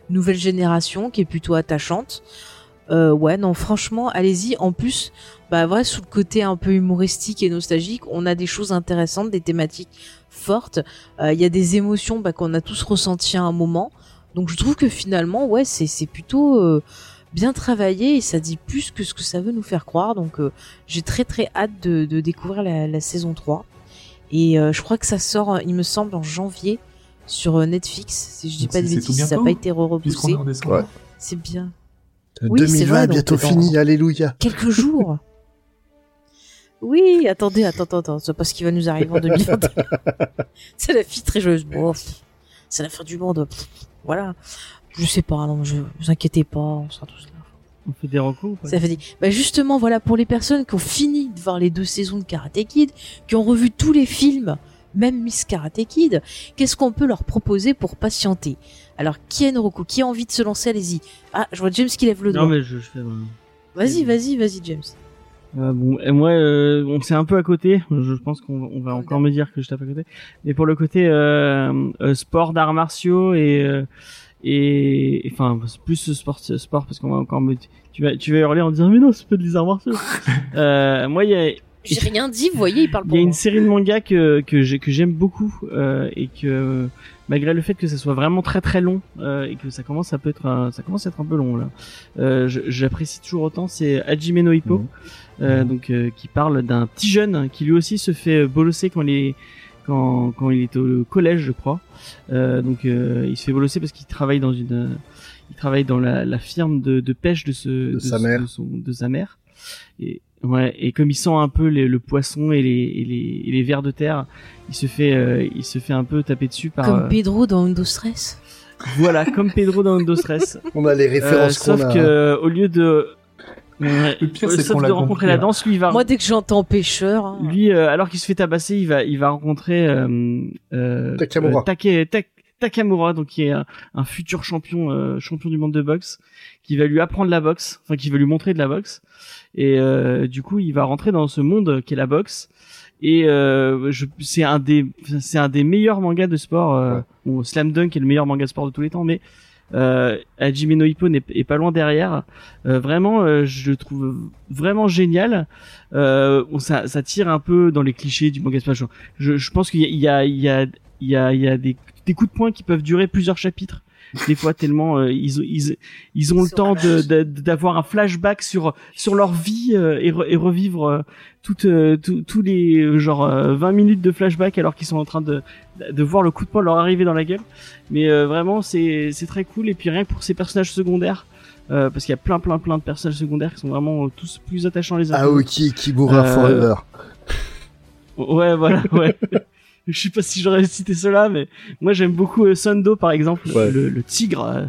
[SPEAKER 1] nouvelle génération qui est plutôt attachante. Euh, ouais, non, franchement, allez-y. En plus, bah voilà, sous le côté un peu humoristique et nostalgique, on a des choses intéressantes, des thématiques fortes. Euh, Il y a des émotions bah, qu'on a tous ressenties à un moment. Donc je trouve que finalement, ouais, c'est c'est plutôt euh, bien travaillé et ça dit plus que ce que ça veut nous faire croire. Donc euh, j'ai très très hâte de, de découvrir la, la, saison 3. Et euh, je crois que ça sort, il me semble, en janvier sur Netflix. Si je dis pas de bêtises, ça n'a pas été repoussé.
[SPEAKER 3] Ouais.
[SPEAKER 1] C'est bien.
[SPEAKER 4] Oui, 2020 vrai, bientôt fini, alléluia.
[SPEAKER 1] Quelques jours. <laughs> Oui, attendez, attends, attends, attends, c'est pas ce qui va nous arriver en 2021. <laughs> c'est la fille très joyeuse. Bon, c'est la fin du monde. voilà. Je sais pas, non, je, vous inquiétez pas, on sera tous là.
[SPEAKER 2] On fait des recours
[SPEAKER 1] Ça fait. Bah justement, voilà, pour les personnes qui ont fini de voir les deux saisons de Karate Kid, qui ont revu tous les films, même Miss Karate Kid, qu'est-ce qu'on peut leur proposer pour patienter? Alors, qui a Roku Qui a envie de se lancer? Allez-y. Ah, je vois James qui lève le doigt.
[SPEAKER 2] Non, mais je, je fais...
[SPEAKER 1] Vas-y, vas-y, vas-y, James.
[SPEAKER 2] Euh, bon, et moi, euh, on c'est un peu à côté. Je pense qu'on on va encore me dire que je tape à côté. Mais pour le côté euh, euh sport d'arts martiaux et et enfin plus sport sport parce qu'on va encore me tu vas tu vas hurler en disant mais non c'est pas des arts martiaux. <laughs> moi il y a
[SPEAKER 1] j'ai rien dit, vous voyez, il parle
[SPEAKER 2] Il y a une série de mangas que que j'ai que j'aime beaucoup et que malgré le fait que ça soit vraiment très très long euh, et que ça commence à peut être un, ça commence à être un peu long là. Euh, j'apprécie toujours autant c'est Hajime no Hippo. Mmh. Euh, mmh. donc euh, qui parle d'un petit jeune qui lui aussi se fait bolosser quand il est quand, quand il est au collège je crois euh, donc il se fait bolosser parce qu'il travaille dans une il travaille dans la, la firme de, de, pêche de, ce,
[SPEAKER 4] de, de sa mère
[SPEAKER 2] de, son, de sa mère et ouais et comme il sent un peu les, le poisson et les, et les, et les vers de terre il se fait il se fait un peu taper dessus par
[SPEAKER 1] comme Pedro dans Windows Stress
[SPEAKER 2] voilà comme Pedro dans Windows Stress <laughs>
[SPEAKER 4] on a les références
[SPEAKER 2] qu'on
[SPEAKER 4] a
[SPEAKER 2] sauf que au lieu de Ouais.
[SPEAKER 3] Le pire, c'est qu'on
[SPEAKER 2] de rencontrer la danse, lui il va.
[SPEAKER 1] Moi, dès que j'entends pêcheur. Hein.
[SPEAKER 2] Lui, euh, alors qu'il se fait tabasser, il va, il va rencontrer euh, euh,
[SPEAKER 4] Takamura.
[SPEAKER 2] Take, Takamura, donc qui est un, un futur champion, euh, champion du monde de boxe, qui va lui apprendre la boxe, enfin qui va lui montrer de la boxe. Et euh, du coup, il va rentrer dans ce monde qu'est la boxe. Et euh, c'est un des, c'est un des meilleurs mangas de sport. Euh, bon, Slam Dunk est le meilleur manga de sport de tous les temps, mais euh, Hajime no Hippo n'est est pas loin derrière. Euh, vraiment, euh, je le trouve vraiment génial. Euh, ça, ça tire un peu dans les clichés du manga sport. Je, je pense qu'il y a, il y a, il y a, il y a, il y a des, des coups de poing qui peuvent durer plusieurs chapitres des fois tellement euh, ils, ils, ils ont le temps de, d'avoir un flashback sur sur leur vie euh, et, et, revivre euh, toutes tous les genre 20 minutes de flashback alors qu'ils sont en train de de voir le coup de poing leur arriver dans la gueule. Mais vraiment c'est c'est très cool. Et puis rien que pour ces personnages secondaires parce qu'il y a plein plein plein de personnages secondaires qui sont vraiment tous plus attachants les uns
[SPEAKER 4] Aoki Kibura Forever. <laughs>
[SPEAKER 2] ouais voilà ouais <laughs> je sais pas si j'aurais cité cela, mais moi j'aime beaucoup euh, Sundo par exemple,
[SPEAKER 4] ouais.
[SPEAKER 2] le, le, tigre euh,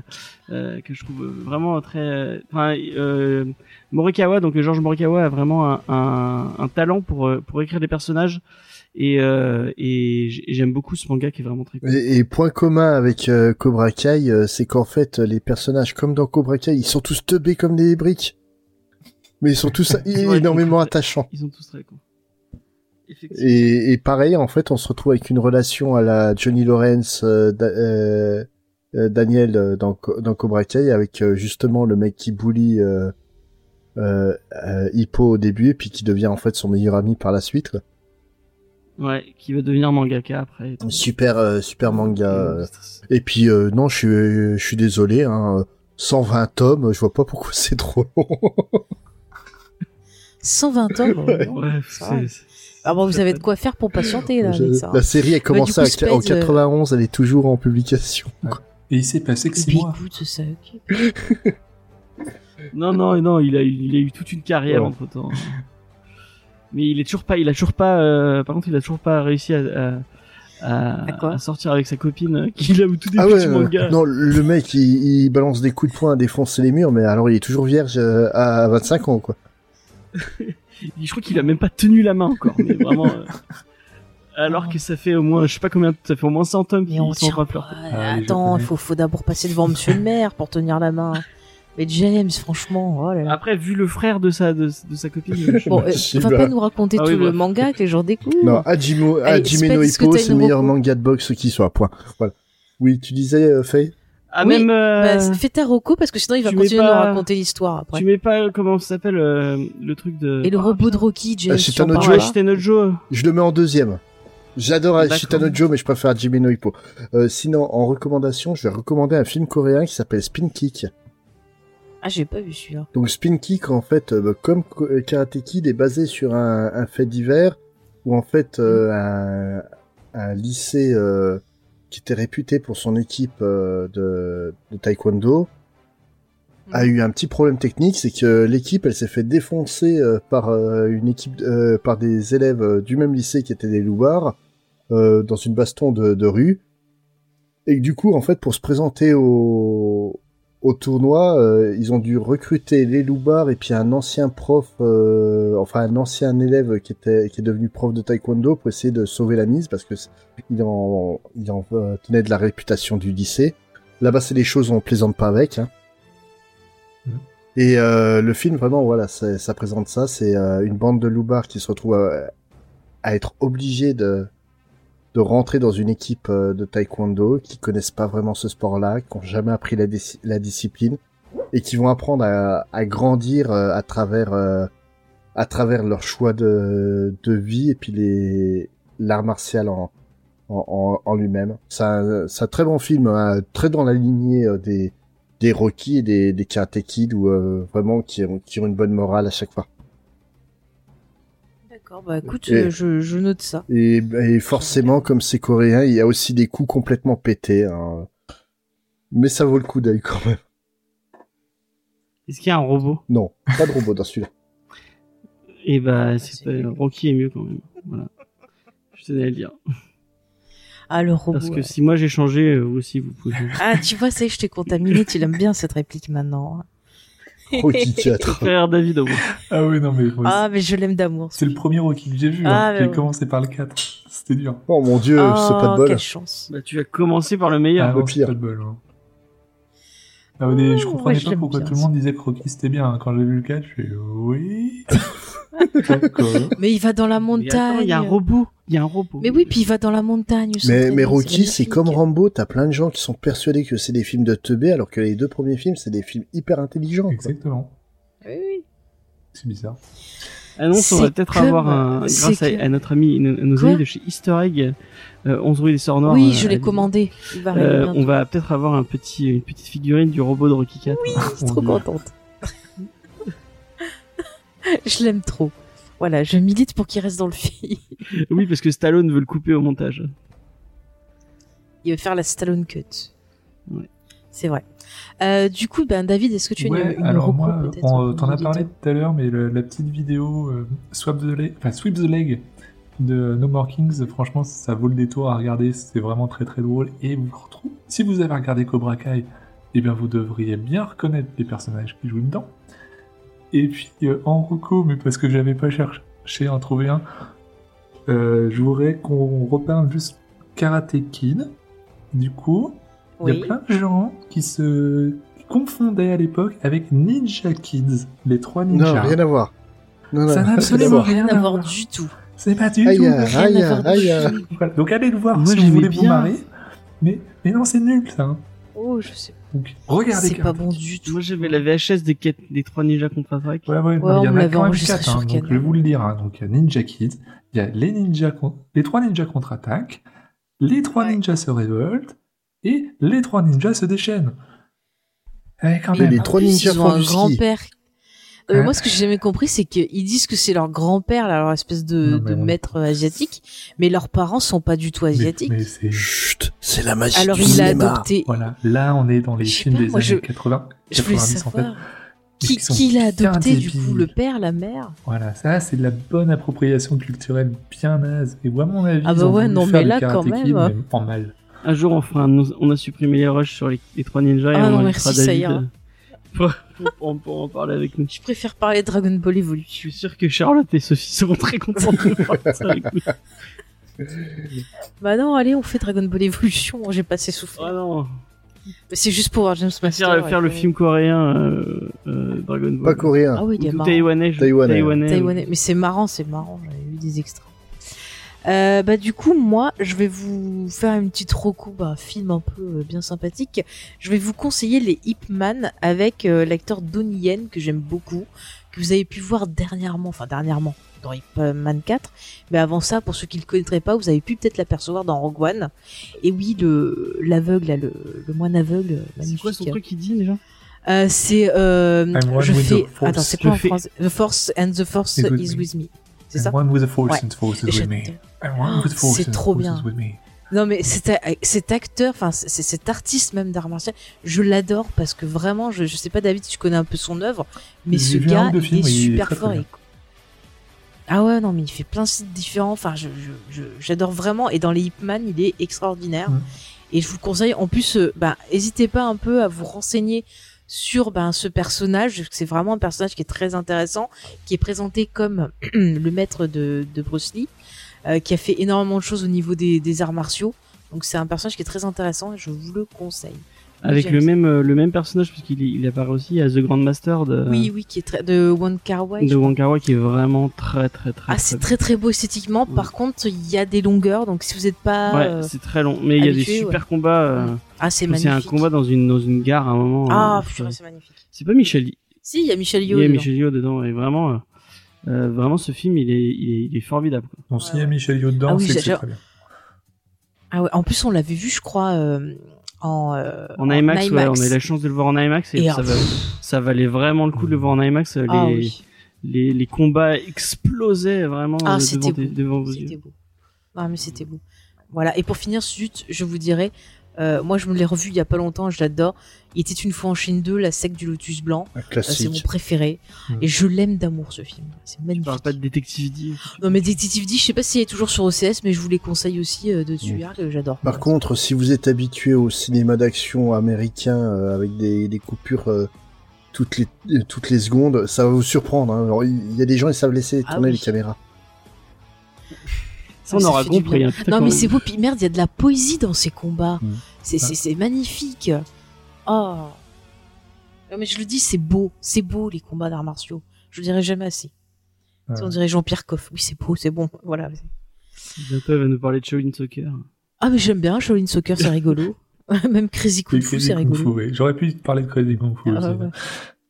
[SPEAKER 2] euh, que je trouve vraiment très. Enfin, euh, Morikawa, donc Georges Morikawa a vraiment un, un, un, talent pour pour écrire des personnages. Et, euh, et j'aime beaucoup ce manga qui est vraiment très cool.
[SPEAKER 4] Et, et point commun avec Cobra Kai, c'est qu'en fait les personnages comme dans Cobra Kai, ils sont tous teubés comme des briques. Mais ils sont tous <laughs> énormément attachants.
[SPEAKER 2] Ils sont tous très cool.
[SPEAKER 4] Et, et, pareil, en fait, on se retrouve avec une relation à la Johnny Lawrence, euh, euh, euh Daniel dans, dans Cobra Kai, avec justement le mec qui bully euh, Hippo au début et puis qui devient en fait son meilleur ami par la suite. Quoi.
[SPEAKER 2] Ouais, qui va devenir mangaka après.
[SPEAKER 4] Super, super manga. Et puis non, je suis, je suis désolé. Hein, 120 tomes, je vois pas pourquoi <laughs> c'est trop long.
[SPEAKER 1] 120 tomes.
[SPEAKER 2] Ouais, ouais c'est
[SPEAKER 1] ah bon, vous avez de quoi faire pour patienter là, avec ça.
[SPEAKER 4] La série a commencé bah, coup, en 91, elle est toujours en publication.
[SPEAKER 3] Ouais. Et il s'est passé que 6 mois.
[SPEAKER 1] Écoute, ça,
[SPEAKER 2] non, non, non, il a, il a eu toute une carrière ouais. entre temps. Mais il est toujours pas, il a toujours pas, euh, par contre, il a toujours pas réussi à, à, à, à sortir avec sa copine qu'il a tout
[SPEAKER 4] ah
[SPEAKER 2] petits
[SPEAKER 4] ouais,
[SPEAKER 2] mangas.
[SPEAKER 4] Non, le mec, il, il, balance des coups de poing à défoncer les murs, mais alors il est toujours vierge euh, à 25 ans, quoi. <laughs>
[SPEAKER 2] je crois qu'il a même pas tenu la main encore, mais vraiment. Euh... <laughs> Alors que ça fait au moins, je sais pas combien, ça fait au moins 100 tomes qu'ils sont pas fleurs.
[SPEAKER 1] Ah, attends, il faut, faut d'abord passer devant Monsieur le maire pour tenir la main. Mais James, franchement, oh là là.
[SPEAKER 2] Après, vu le frère de sa, de, de sa copine. <laughs>
[SPEAKER 1] bon, euh, va pas nous raconter ah, tout oui, le manga que les gens découvrent.
[SPEAKER 4] Non, Hajime no Hippo, c'est le meilleur manga de boxe qui soit, point. Voilà. Oui, tu disais, euh, Faye?
[SPEAKER 2] Ah,
[SPEAKER 1] oui,
[SPEAKER 2] même. Euh...
[SPEAKER 1] Bah, fais ta Rocco parce que sinon il va continuer pas... à nous raconter l'histoire après.
[SPEAKER 2] Tu mets pas comment ça s'appelle euh, le truc de.
[SPEAKER 1] Et le robot de Rocky, James.
[SPEAKER 4] Euh, Joe. Je le mets en deuxième. J'adore Shitano Joe, mais je préfère Jimmy no Hippo. Euh, sinon, en recommandation, je vais recommander un film coréen qui s'appelle Spin Kick.
[SPEAKER 1] Ah, j'ai pas vu celui-là.
[SPEAKER 4] Donc Spin Kick, en fait, euh, comme Ko- Karate Kid, est basé sur un, un fait divers où en fait euh, un, un lycée euh, qui était réputé pour son équipe euh, de, de taekwondo a eu un petit problème technique, c'est que l'équipe elle s'est fait défoncer euh, par euh, une équipe euh, par des élèves du même lycée qui étaient des loupards euh, dans une baston de, de rue. Et du coup en fait pour se présenter au au tournoi, euh, ils ont dû recruter les loupards et puis un ancien prof, euh, enfin un ancien élève qui était qui est devenu prof de taekwondo pour essayer de sauver la mise parce que il en il en euh, tenait de la réputation du lycée. Là-bas, c'est des choses on plaisante pas avec. Hein.
[SPEAKER 3] Mhm.
[SPEAKER 4] Et le film vraiment voilà, ça, ça présente ça. C'est une bande de loupards qui se retrouve à, à être obligés de de rentrer dans une équipe euh, de taekwondo qui connaissent pas vraiment ce sport-là, qui ont jamais appris la, dis- la discipline et qui vont apprendre à, à grandir euh, à travers euh, à travers leur choix de, de vie et puis les l'art martial en en, en, lui-même. C'est un, un très bon film, hein, très dans la lignée des des Rocky et des, des Karate Kid euh, vraiment qui qui ont une bonne morale à chaque fois.
[SPEAKER 1] D'accord, bah écoute,
[SPEAKER 4] Et-
[SPEAKER 1] euh, je, je note ça.
[SPEAKER 4] Et, et forcément, comme c'est coréen, il y a aussi des coups complètement pétés. hein. Mais ça vaut le coup d'œil quand même.
[SPEAKER 2] Est-ce qu'il y a un robot?
[SPEAKER 4] Non, pas de robot dans celui-là.
[SPEAKER 2] Et bah, c'est
[SPEAKER 1] c'est-
[SPEAKER 2] pas... Rocky est mieux quand même. Voilà. Je tenais à le dire.
[SPEAKER 1] Ah, le robot.
[SPEAKER 2] Parce que
[SPEAKER 1] ouais.
[SPEAKER 2] si moi j'ai changé, euh, vous aussi vous pouvez. <laughs>
[SPEAKER 1] Ah, tu vois, ça y est, je t'ai contaminé, tu l'aimes bien cette réplique maintenant.
[SPEAKER 4] Rocky 4.
[SPEAKER 2] Frère David au moins.
[SPEAKER 3] Ah oui, non, mais moi,
[SPEAKER 1] Ah, mais je l'aime d'amour.
[SPEAKER 3] c'est le premier Rocky que j'ai vu.
[SPEAKER 1] Ah,
[SPEAKER 3] hein.
[SPEAKER 1] mais
[SPEAKER 3] J'ai
[SPEAKER 1] ouais.
[SPEAKER 3] commencé par le 4. C'était dur.
[SPEAKER 4] Oh mon dieu,
[SPEAKER 1] oh,
[SPEAKER 4] c'est pas de bol.
[SPEAKER 1] quelle chance.
[SPEAKER 2] Bah, tu as commencé par le meilleur.
[SPEAKER 3] Ah
[SPEAKER 4] le pire.
[SPEAKER 3] pas de bol. hein. Ah, je comprenais
[SPEAKER 1] ouais,
[SPEAKER 3] pas pourquoi tout le monde disait que Rocky c'était bien. Quand j'ai vu le 4, je fais oui.
[SPEAKER 1] Mais il va dans la montagne.
[SPEAKER 2] il y a un robot. Il y a un robot.
[SPEAKER 1] Mais oui, puis il va dans la montagne.
[SPEAKER 4] Mais, mais Rocky, c'est comme Rambo, t'as plein de gens qui sont persuadés que c'est des films de teubé, alors que les deux premiers films, c'est des films hyper intelligents. quoi.
[SPEAKER 3] Exactement.
[SPEAKER 1] Oui, oui.
[SPEAKER 3] C'est bizarre.
[SPEAKER 2] Annonce, on va peut-être avoir un,
[SPEAKER 1] c'est
[SPEAKER 2] grâce à,
[SPEAKER 1] que-
[SPEAKER 2] à notre ami, nos amis de chez Easter Egg, euh, 11 rue des Sorts Noirs.
[SPEAKER 1] Oui,
[SPEAKER 2] euh,
[SPEAKER 1] je l'ai commandé. Il va arriver
[SPEAKER 2] Euh, on va peut-être avoir un petit, une petite figurine du robot de Rocky 4.
[SPEAKER 1] Je suis trop contente. <laughs> je l'aime trop. Voilà, je milite pour qu'il reste dans le film. <laughs>
[SPEAKER 2] oui, parce que Stallone veut le couper au montage.
[SPEAKER 1] Il veut faire la Stallone Cut.
[SPEAKER 2] Ouais.
[SPEAKER 1] C'est vrai. Euh, du coup, ben David, est-ce que tu as
[SPEAKER 3] Ouais,
[SPEAKER 1] une, une
[SPEAKER 3] alors moi, on- t'en as parlé tout à l'heure, mais le- la petite vidéo euh, Swap the Leg, enfin Sweep the Leg de No More Kings, franchement, ça vaut le détour à regarder. C'est vraiment très très drôle. Et vous retrouvez, si vous avez regardé Cobra Kai, eh bien vous devriez bien reconnaître les personnages qui jouent dedans. Et puis euh, en reco, mais parce que j'avais pas cherché à en trouver un, euh, je voudrais qu'on reparle juste Karate Kid. Du coup, il y a plein de gens qui se confondaient à l'époque avec Ninja Kids, les trois ninjas.
[SPEAKER 4] Non, rien à voir. Non, non,
[SPEAKER 3] Ça n'a absolument.
[SPEAKER 1] Rien à voir. du tout.
[SPEAKER 3] C'est pas du
[SPEAKER 4] Aïe,
[SPEAKER 3] tout.
[SPEAKER 4] aïe,
[SPEAKER 1] Rien
[SPEAKER 4] aïe.
[SPEAKER 3] Voilà. Donc allez le voir
[SPEAKER 2] Moi,
[SPEAKER 3] si
[SPEAKER 2] je
[SPEAKER 3] vous voulez
[SPEAKER 2] l'aimais
[SPEAKER 3] vous
[SPEAKER 2] bien.
[SPEAKER 3] marrer. Mais, mais non, c'est nul ça.
[SPEAKER 1] Oh, je sais.
[SPEAKER 3] Donc regardez
[SPEAKER 1] C'est pas bon du tout.
[SPEAKER 2] Moi, j'avais la VHS des, quêtes- des trois ninjas contre-attaque.
[SPEAKER 3] Ouais, ouais, non,
[SPEAKER 1] Ouais,
[SPEAKER 3] il y en a quand même
[SPEAKER 1] enregistré
[SPEAKER 3] quatre,
[SPEAKER 1] sur
[SPEAKER 3] hein, donc je vais vous le dire. hein. Donc il y a Ninja Kids, il y a les ninjas, con- les trois ninjas contre-attaque, les trois
[SPEAKER 1] Ouais.
[SPEAKER 3] ninjas se révoltent et les trois ninjas se déchaînent. Eh, quand
[SPEAKER 4] Et
[SPEAKER 3] même.
[SPEAKER 4] les
[SPEAKER 1] En
[SPEAKER 4] trois
[SPEAKER 1] plus,
[SPEAKER 4] ninjas
[SPEAKER 1] ils ont
[SPEAKER 4] font
[SPEAKER 1] un
[SPEAKER 4] du
[SPEAKER 1] grand-père. Euh,
[SPEAKER 3] Hein
[SPEAKER 1] moi, ce que j'ai jamais compris, c'est qu'ils disent que c'est leur grand-père, là, leur espèce de,
[SPEAKER 3] Non, mais
[SPEAKER 1] de
[SPEAKER 3] on-
[SPEAKER 1] maître asiatique, mais leurs parents sont pas du tout
[SPEAKER 3] Mais-
[SPEAKER 1] asiatiques.
[SPEAKER 3] mais c'est
[SPEAKER 4] Chut, c'est la magie
[SPEAKER 1] Alors
[SPEAKER 4] du
[SPEAKER 1] il a
[SPEAKER 4] cinéma.
[SPEAKER 1] adopté.
[SPEAKER 3] voilà, là on est dans les films
[SPEAKER 1] pas,
[SPEAKER 3] des
[SPEAKER 1] moi,
[SPEAKER 3] années
[SPEAKER 1] je-
[SPEAKER 3] 80,
[SPEAKER 1] Je voulais
[SPEAKER 3] 90 en fait. Mais
[SPEAKER 1] Qui, l'a adopté, du coup, le père, la mère?
[SPEAKER 3] Voilà, ça c'est de la bonne appropriation culturelle bien naze. Et moi, à mon avis,
[SPEAKER 1] Ah bah ouais, non, mais là, quand même.
[SPEAKER 3] Kid, mais en mal.
[SPEAKER 2] Un jour, on, fera un- on a supprimé les rushs sur les, les trois ninjas et
[SPEAKER 1] Ah
[SPEAKER 2] on
[SPEAKER 1] non, merci, ça
[SPEAKER 2] David
[SPEAKER 1] ira.
[SPEAKER 2] Euh, pour, pour- pour en parler avec nous.
[SPEAKER 1] Je préfère parler de Dragon Ball
[SPEAKER 2] Je
[SPEAKER 1] Evolution.
[SPEAKER 2] suis sûr que Charlotte et Sophie seront très contentes de parler ça avec nous.
[SPEAKER 1] Bah non, allez, on fait Dragon Ball Evolution. J'ai pas assez souffert.
[SPEAKER 2] Ah non,
[SPEAKER 1] Mais c'est juste pour voir James
[SPEAKER 2] je préfère
[SPEAKER 1] Master.
[SPEAKER 2] faire le
[SPEAKER 1] ouais.
[SPEAKER 2] film coréen euh, euh, Dragon Ball.
[SPEAKER 4] Pas coréen.
[SPEAKER 1] Ah oui, il est
[SPEAKER 2] Ou
[SPEAKER 1] marrant.
[SPEAKER 2] taïwanais. je-
[SPEAKER 4] Taïwanais.
[SPEAKER 2] taïwanais.
[SPEAKER 1] Taïwanais. Mais c'est marrant, c'est marrant. J'avais vu des extraits. Euh, bah du coup moi je vais vous faire une petite reco bah, film un peu euh, bien sympathique. Je vais vous conseiller les Ip Man avec euh, l'acteur Donnie Yen que j'aime beaucoup que vous avez pu voir dernièrement enfin dernièrement dans Ip Man 4 mais avant ça pour ceux qui le connaîtraient pas vous avez pu peut-être l'apercevoir dans Rogue One. Et oui le l'aveugle là, le, le moine aveugle
[SPEAKER 2] C'est
[SPEAKER 1] magnifique
[SPEAKER 2] quoi son truc qu'il dit déjà?
[SPEAKER 1] Euh, c'est euh, je fais
[SPEAKER 3] the force.
[SPEAKER 1] attends c'est quoi en
[SPEAKER 2] fais-
[SPEAKER 1] français? The force and the force
[SPEAKER 3] Is with me.
[SPEAKER 1] with me. C'est ça?
[SPEAKER 3] I'm one with the force
[SPEAKER 1] Ouais.
[SPEAKER 3] and the force is with me. <gasps>
[SPEAKER 1] C'est trop bien. Non mais cet, cet acteur, enfin cet artiste même d'art martial, je l'adore parce que vraiment, je, je sais pas David si tu connais un peu son œuvre, mais ce gars il
[SPEAKER 3] films,
[SPEAKER 1] est
[SPEAKER 3] il
[SPEAKER 1] super fort. et- Ah ouais non mais il fait plein de sites différents. Enfin je j'adore vraiment et dans les Hitman il est extraordinaire
[SPEAKER 3] Mm.
[SPEAKER 1] et je vous le conseille. En plus, euh, bah hésitez pas un peu à vous renseigner sur ben, ce personnage. C'est vraiment un personnage qui est très intéressant, qui est présenté comme <clears throat> le maître de, de Bruce Lee, qui a fait énormément de choses au niveau des, des arts martiaux. Donc c'est un personnage qui est très intéressant et je vous le conseille.
[SPEAKER 2] Avec le même, euh, le même personnage, puisqu'il il apparaît aussi à The Grand Master de,
[SPEAKER 1] Oui, oui, qui est très de One Car Wai.
[SPEAKER 2] de Wong Kar Wai, qui est vraiment très, très, très.
[SPEAKER 1] Ah, c'est très très beau esthétiquement.
[SPEAKER 2] Ouais.
[SPEAKER 1] Par contre, il y a des longueurs, donc si vous n'êtes pas,
[SPEAKER 2] Ouais,
[SPEAKER 1] euh,
[SPEAKER 2] c'est très long. Mais il y a des super combats. euh,
[SPEAKER 1] ah c'est magnifique.
[SPEAKER 2] C'est un combat dans une, dans une gare à un moment.
[SPEAKER 1] Ah,
[SPEAKER 2] euh,
[SPEAKER 1] c'est magnifique.
[SPEAKER 2] c'est pas Michel. Il
[SPEAKER 1] Si, il y a Michel
[SPEAKER 2] y
[SPEAKER 1] Yeoh.
[SPEAKER 2] a
[SPEAKER 1] dedans.
[SPEAKER 2] Michel Yeoh dedans. Et vraiment, euh, vraiment, ce film, il est, il est, il est formidable. Quoi.
[SPEAKER 3] Donc s'il y a Michel Yeoh dedans,
[SPEAKER 1] Ah oui,
[SPEAKER 3] c'est très bien.
[SPEAKER 1] Ah ouais, en plus on l'avait vu, je crois, euh, en, euh,
[SPEAKER 2] En IMAX, ouais, on a eu la chance de le voir en IMAX et,
[SPEAKER 1] Et
[SPEAKER 2] ça,
[SPEAKER 1] alors,
[SPEAKER 2] va- ça valait vraiment le coup de le voir en IMAX. Les,
[SPEAKER 1] Ah oui.
[SPEAKER 2] les, les combats explosaient vraiment
[SPEAKER 1] Ah,
[SPEAKER 2] devant,
[SPEAKER 1] beau.
[SPEAKER 2] devant vos
[SPEAKER 1] C'était
[SPEAKER 2] yeux.
[SPEAKER 1] beau. Ah, mais c'était beau. Voilà. Et pour finir, zut, je vous dirais, euh, moi, je me l'ai revu il y a pas longtemps, je l'adore. Il était une fois en Chine 2, La secte du lotus blanc. Euh, C'est mon préféré.
[SPEAKER 3] Mm.
[SPEAKER 1] Et je l'aime d'amour, ce film. C'est
[SPEAKER 2] Tu
[SPEAKER 1] magnifique.
[SPEAKER 2] parles pas de Détective D.
[SPEAKER 1] Non, mais Détective D, je sais pas s'il est toujours sur OCS, mais je vous les conseille aussi euh, de dessus, hein, que j'adore.
[SPEAKER 4] Par contre, si vous êtes habitué au cinéma d'action américain euh, avec des, des coupures euh, toutes les euh, toutes les secondes, ça va vous surprendre. hein. Alors, Il y a des gens ils savent laisser
[SPEAKER 1] Ah
[SPEAKER 4] tourner
[SPEAKER 1] oui.
[SPEAKER 4] les caméras.
[SPEAKER 2] Ça, on
[SPEAKER 1] ça
[SPEAKER 2] aura compris. hein,
[SPEAKER 1] Non, mais c'est beau, puis merde, il y a de la poésie dans ces combats.
[SPEAKER 4] Mm.
[SPEAKER 1] C'est c'est- magnifique. Oh. Non, mais je le dis, c'est beau. C'est beau, les combats d'arts martiaux. Je le dirai jamais assez.
[SPEAKER 3] Ouais.
[SPEAKER 1] On dirait Jean-Pierre Coff. Oui, c'est beau, c'est bon. <laughs> Voilà.
[SPEAKER 2] Bientôt, elle va nous parler de Shaolin Soccer.
[SPEAKER 1] Ah, mais j'aime bien Shaolin Soccer, c'est rigolo. <laughs> <laughs> Même Crazy Kung Fu,
[SPEAKER 3] Crazy
[SPEAKER 1] c'est
[SPEAKER 3] Kung Fu,
[SPEAKER 1] rigolo.
[SPEAKER 3] oui. J'aurais pu te parler de Crazy Kung Fu
[SPEAKER 1] Ah,
[SPEAKER 3] aussi.
[SPEAKER 1] ouais.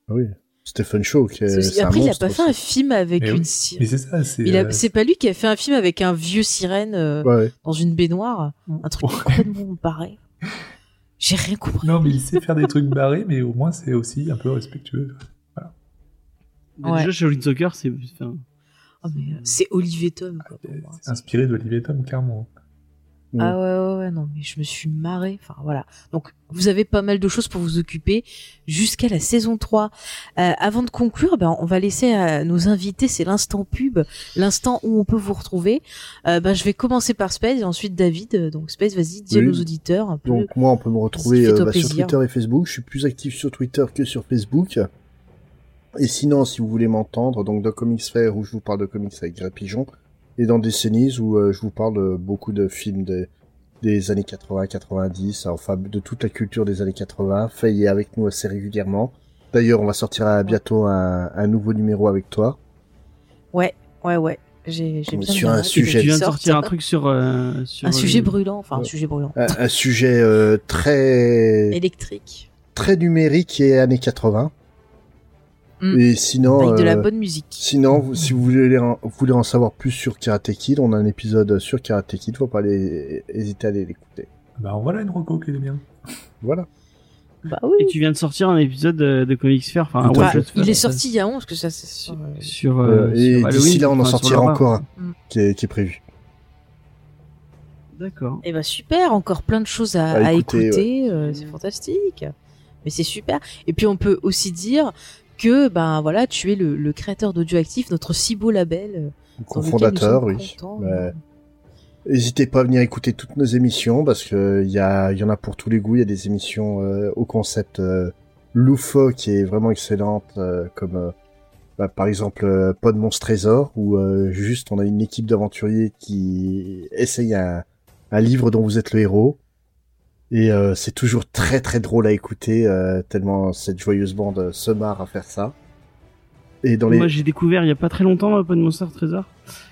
[SPEAKER 4] Ah Oui, Stephen Shaw. Qui est, un
[SPEAKER 1] Après, il a pas fait un film avec
[SPEAKER 3] Mais
[SPEAKER 1] une
[SPEAKER 3] oui.
[SPEAKER 1] sirène.
[SPEAKER 3] Mais c'est ça, c'est. Euh,
[SPEAKER 1] C'est pas lui qui a fait un film avec un vieux sirène euh,
[SPEAKER 4] Ouais, ouais.
[SPEAKER 1] dans une baignoire. Un truc
[SPEAKER 3] Ouais.
[SPEAKER 1] complètement barré. J'ai rien compris.
[SPEAKER 3] Non, mais il sait faire des trucs barrés, mais au moins c'est aussi un peu respectueux.
[SPEAKER 2] Mais
[SPEAKER 1] Ouais.
[SPEAKER 2] Déjà, Shaolin Soccer, c'est. enfin,
[SPEAKER 1] mais, euh, c'est Olivier Tom, quoi, pour moi.
[SPEAKER 3] C'est inspiré d'Olivier Tom, clairement.
[SPEAKER 1] Ah ouais, ouais, ouais, non, mais je me suis marrée. Enfin, voilà. Donc, vous avez pas mal de choses pour vous occuper jusqu'à la saison 3. Euh, avant de conclure, ben, on va laisser à nos invités, c'est l'instant pub, l'instant où on peut vous retrouver. Euh, ben, je vais commencer par Space et ensuite David. Euh, Donc, Space, vas-y, dis à nos auditeurs un peu.
[SPEAKER 4] Donc moi, on peut me retrouver euh, bah, sur. Twitter et Facebook. Je suis plus actif sur Twitter que sur Facebook. Et sinon, si vous voulez m'entendre, donc dans Comics Fair où je vous parle de comics avec Grey Pigeon, et dans Décennies où euh, je vous parle de beaucoup de films des, des années 80-90, enfin de toute la culture des années 80. Faye est avec nous assez régulièrement. D'ailleurs, on va sortir à- bientôt un, un nouveau numéro avec toi.
[SPEAKER 1] Ouais, ouais, ouais. J'ai, bien
[SPEAKER 4] sur un sujet.
[SPEAKER 2] Tu viens de sortir un truc sur. euh, sur
[SPEAKER 1] Un
[SPEAKER 2] euh,
[SPEAKER 1] sujet brûlant, enfin, un sujet brûlant.
[SPEAKER 4] Un, un sujet euh, très
[SPEAKER 1] Électrique.
[SPEAKER 4] très numérique et années 80.
[SPEAKER 1] Mm.
[SPEAKER 4] Et sinon,
[SPEAKER 1] Avec de la
[SPEAKER 4] euh,
[SPEAKER 1] bonne musique.
[SPEAKER 4] Sinon, vous- si vous voulez, en, vous voulez en savoir plus sur Karate Kid, on a un épisode sur Karate Kid, faut pas aller, hésiter à aller l'écouter.
[SPEAKER 3] Bah voilà une reco qui est bien.
[SPEAKER 4] Voilà.
[SPEAKER 1] Bah oui.
[SPEAKER 2] Et tu viens de sortir un épisode de, de Comics Fair, enfin
[SPEAKER 1] il est sorti il y a 11, parce que ça, c'est sur, euh,
[SPEAKER 2] sur,
[SPEAKER 4] Euh,
[SPEAKER 2] euh,
[SPEAKER 4] et d'ici là, on en sortira encore un
[SPEAKER 1] Mm.
[SPEAKER 4] qui est, qui est prévu.
[SPEAKER 2] D'accord.
[SPEAKER 1] Eh ben super, encore plein de choses à,
[SPEAKER 4] À
[SPEAKER 1] à
[SPEAKER 4] écouter,
[SPEAKER 1] euh, c'est fantastique. Mais c'est super. Et puis on peut aussi dire que ben voilà, tu es le, le créateur d'Audioactif, notre si beau label. euh,
[SPEAKER 4] Cofondateur, oui. N'hésitez pas à venir écouter toutes nos émissions parce que il y, a, y en a pour tous les goûts. Il y a des émissions euh, au concept euh, loufoque qui est vraiment excellente, euh, comme bah, par exemple Pod Monstre Trésor, où juste on a une équipe d'aventuriers qui essaye un, un livre dont vous êtes le héros. Et euh, c'est toujours très très drôle à écouter, euh, tellement cette joyeuse bande se marre à faire ça. Et dans les...
[SPEAKER 2] Moi, j'ai découvert il y a pas très longtemps euh, Pod Monster Trésor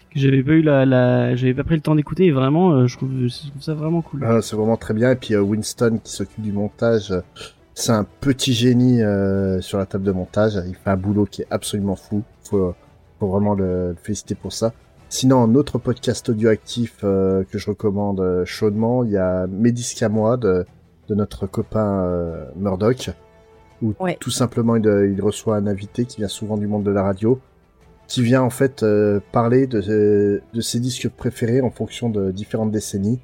[SPEAKER 2] que j'avais pas eu la, la j'avais pas pris le temps d'écouter et vraiment euh, je trouve je trouve ça vraiment cool.
[SPEAKER 4] Ah, c'est vraiment très bien. Et puis euh, Winston qui s'occupe du montage, euh, c'est un petit génie euh, sur la table de montage. Il fait un boulot qui est absolument fou. Faut, faut vraiment le, le féliciter pour ça. Sinon, un autre podcast audioactif euh, que je recommande euh, chaudement, il y a moi de, de notre copain euh, Murdoch. où
[SPEAKER 1] Ouais.
[SPEAKER 4] tout simplement il, euh, il reçoit un invité qui vient souvent du monde de la radio, qui vient en fait euh, parler de, euh, de ses disques préférés en fonction de différentes décennies.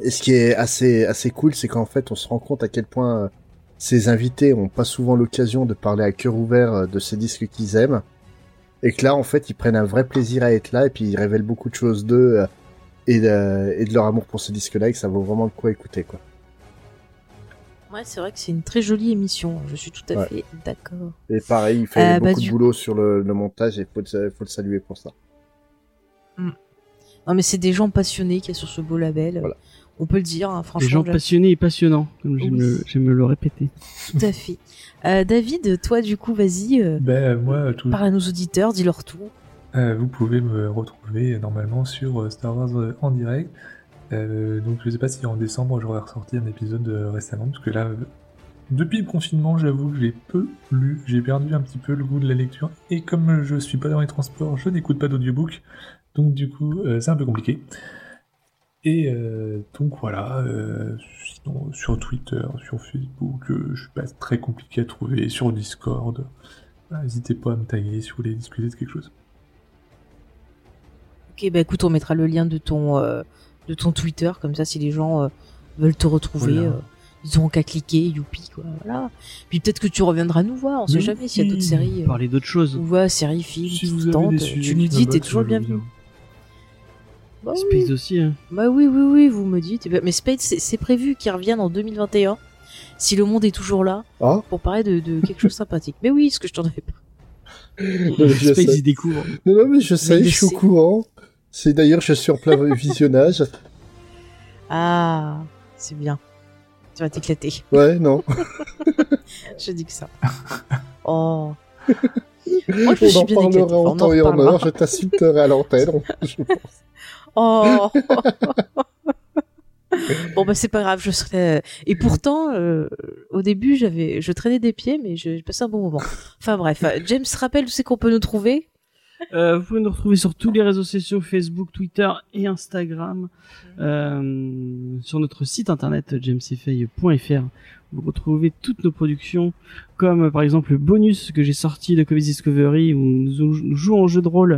[SPEAKER 4] Et ce qui est assez assez cool, c'est qu'en fait on se rend compte à quel point ces invités ont pas souvent l'occasion de parler à cœur ouvert de ces disques qu'ils aiment. Et que là, en fait, ils prennent un vrai plaisir à être là et puis ils révèlent beaucoup de choses d'eux euh, et, de, et de leur amour pour ces disques-là et que ça vaut vraiment le coup à écouter, quoi.
[SPEAKER 1] Ouais, c'est vrai que c'est une très jolie émission. Je suis tout à
[SPEAKER 4] Ouais.
[SPEAKER 1] fait d'accord.
[SPEAKER 4] Et pareil, il fait
[SPEAKER 1] Euh, bah,
[SPEAKER 4] beaucoup
[SPEAKER 1] du-
[SPEAKER 4] de boulot sur le, le montage et faut, le- faut le saluer pour ça.
[SPEAKER 1] Non, mais c'est des gens passionnés qu'il y a sur ce beau label.
[SPEAKER 4] Voilà.
[SPEAKER 1] On peut le dire, hein, franchement.
[SPEAKER 2] Des gens passionnés et passionnants, comme j'aime
[SPEAKER 1] Oui.
[SPEAKER 2] le, j'aime le répéter.
[SPEAKER 1] Tout à fait. Euh, David, toi, du coup, vas-y, euh,
[SPEAKER 3] Ben, moi, tout,
[SPEAKER 1] parle à nos auditeurs, dis-leur tout.
[SPEAKER 3] Euh, vous pouvez me retrouver euh, normalement sur euh, Star Wars euh, en direct. Euh, donc je sais pas si en décembre j'aurai ressorti un épisode euh, récemment, parce que là, euh, depuis le confinement, j'avoue que j'ai peu lu, j'ai perdu un petit peu le goût de la lecture, et comme euh, je suis pas dans les transports, je n'écoute pas d'audiobook, donc du coup euh, c'est un peu compliqué. Et euh, donc voilà, euh, sinon sur Twitter, sur Facebook, euh, je suis pas très compliqué à trouver, sur Discord. Voilà, N'hésitez pas à me taguer si vous voulez discuter de quelque chose.
[SPEAKER 1] Ok, bah écoute, on mettra le lien de ton, euh, de ton Twitter, comme ça, si les gens euh, veulent te retrouver,
[SPEAKER 3] Voilà.
[SPEAKER 1] euh, ils auront qu'à cliquer, youpi, quoi. Voilà. Puis peut-être que tu reviendras nous voir, on sait
[SPEAKER 3] Mais
[SPEAKER 1] jamais s'il y a d'autres séries. euh,
[SPEAKER 2] Parler d'autres choses.
[SPEAKER 1] ou ouais, séries, films,
[SPEAKER 3] Si vous avez des
[SPEAKER 1] tu nous dis, t'es toujours bienvenu.
[SPEAKER 3] bien.
[SPEAKER 1] Bah oui.
[SPEAKER 2] Space aussi. hein.
[SPEAKER 1] Bah oui, oui, oui, vous me dites. Ben, Mais Spade, c'est prévu qu'il revienne en 2021, si le monde est toujours là,
[SPEAKER 4] Ah
[SPEAKER 1] pour parler de, de quelque chose de sympathique. Mais oui, ce que je t'en avais pas.
[SPEAKER 4] Non, <laughs> je
[SPEAKER 2] Space,
[SPEAKER 4] sais.
[SPEAKER 2] il découvre.
[SPEAKER 4] Non, non, mais je sais, je suis au courant. C'est d'ailleurs, je suis en plein <laughs> visionnage.
[SPEAKER 1] Ah, c'est bien. Tu vas t'éclater.
[SPEAKER 4] Ouais, non. <laughs>
[SPEAKER 1] Je dis que ça. Oh. Moi, je
[SPEAKER 4] on
[SPEAKER 1] suis
[SPEAKER 4] en
[SPEAKER 1] bien
[SPEAKER 4] parlera en
[SPEAKER 1] On en
[SPEAKER 4] temps et en heure. Je t'insulterai à l'antenne. je pense.
[SPEAKER 1] Oh. <laughs> bon bah c'est pas grave, je serai. Et pourtant, euh, au début, j'avais, je traînais des pieds, mais j'ai passé un bon moment. Enfin bref, euh, James rappelle où c'est qu'on peut nous trouver?
[SPEAKER 2] Euh, vous pouvez nous retrouver sur tous les réseaux sociaux, Facebook, Twitter et Instagram. Euh, sur notre site internet jamesfay.fr, vous retrouvez toutes nos productions, comme euh, par exemple le bonus que j'ai sorti de Comics Discovery, où nous, jou- nous jouons en jeu de rôle,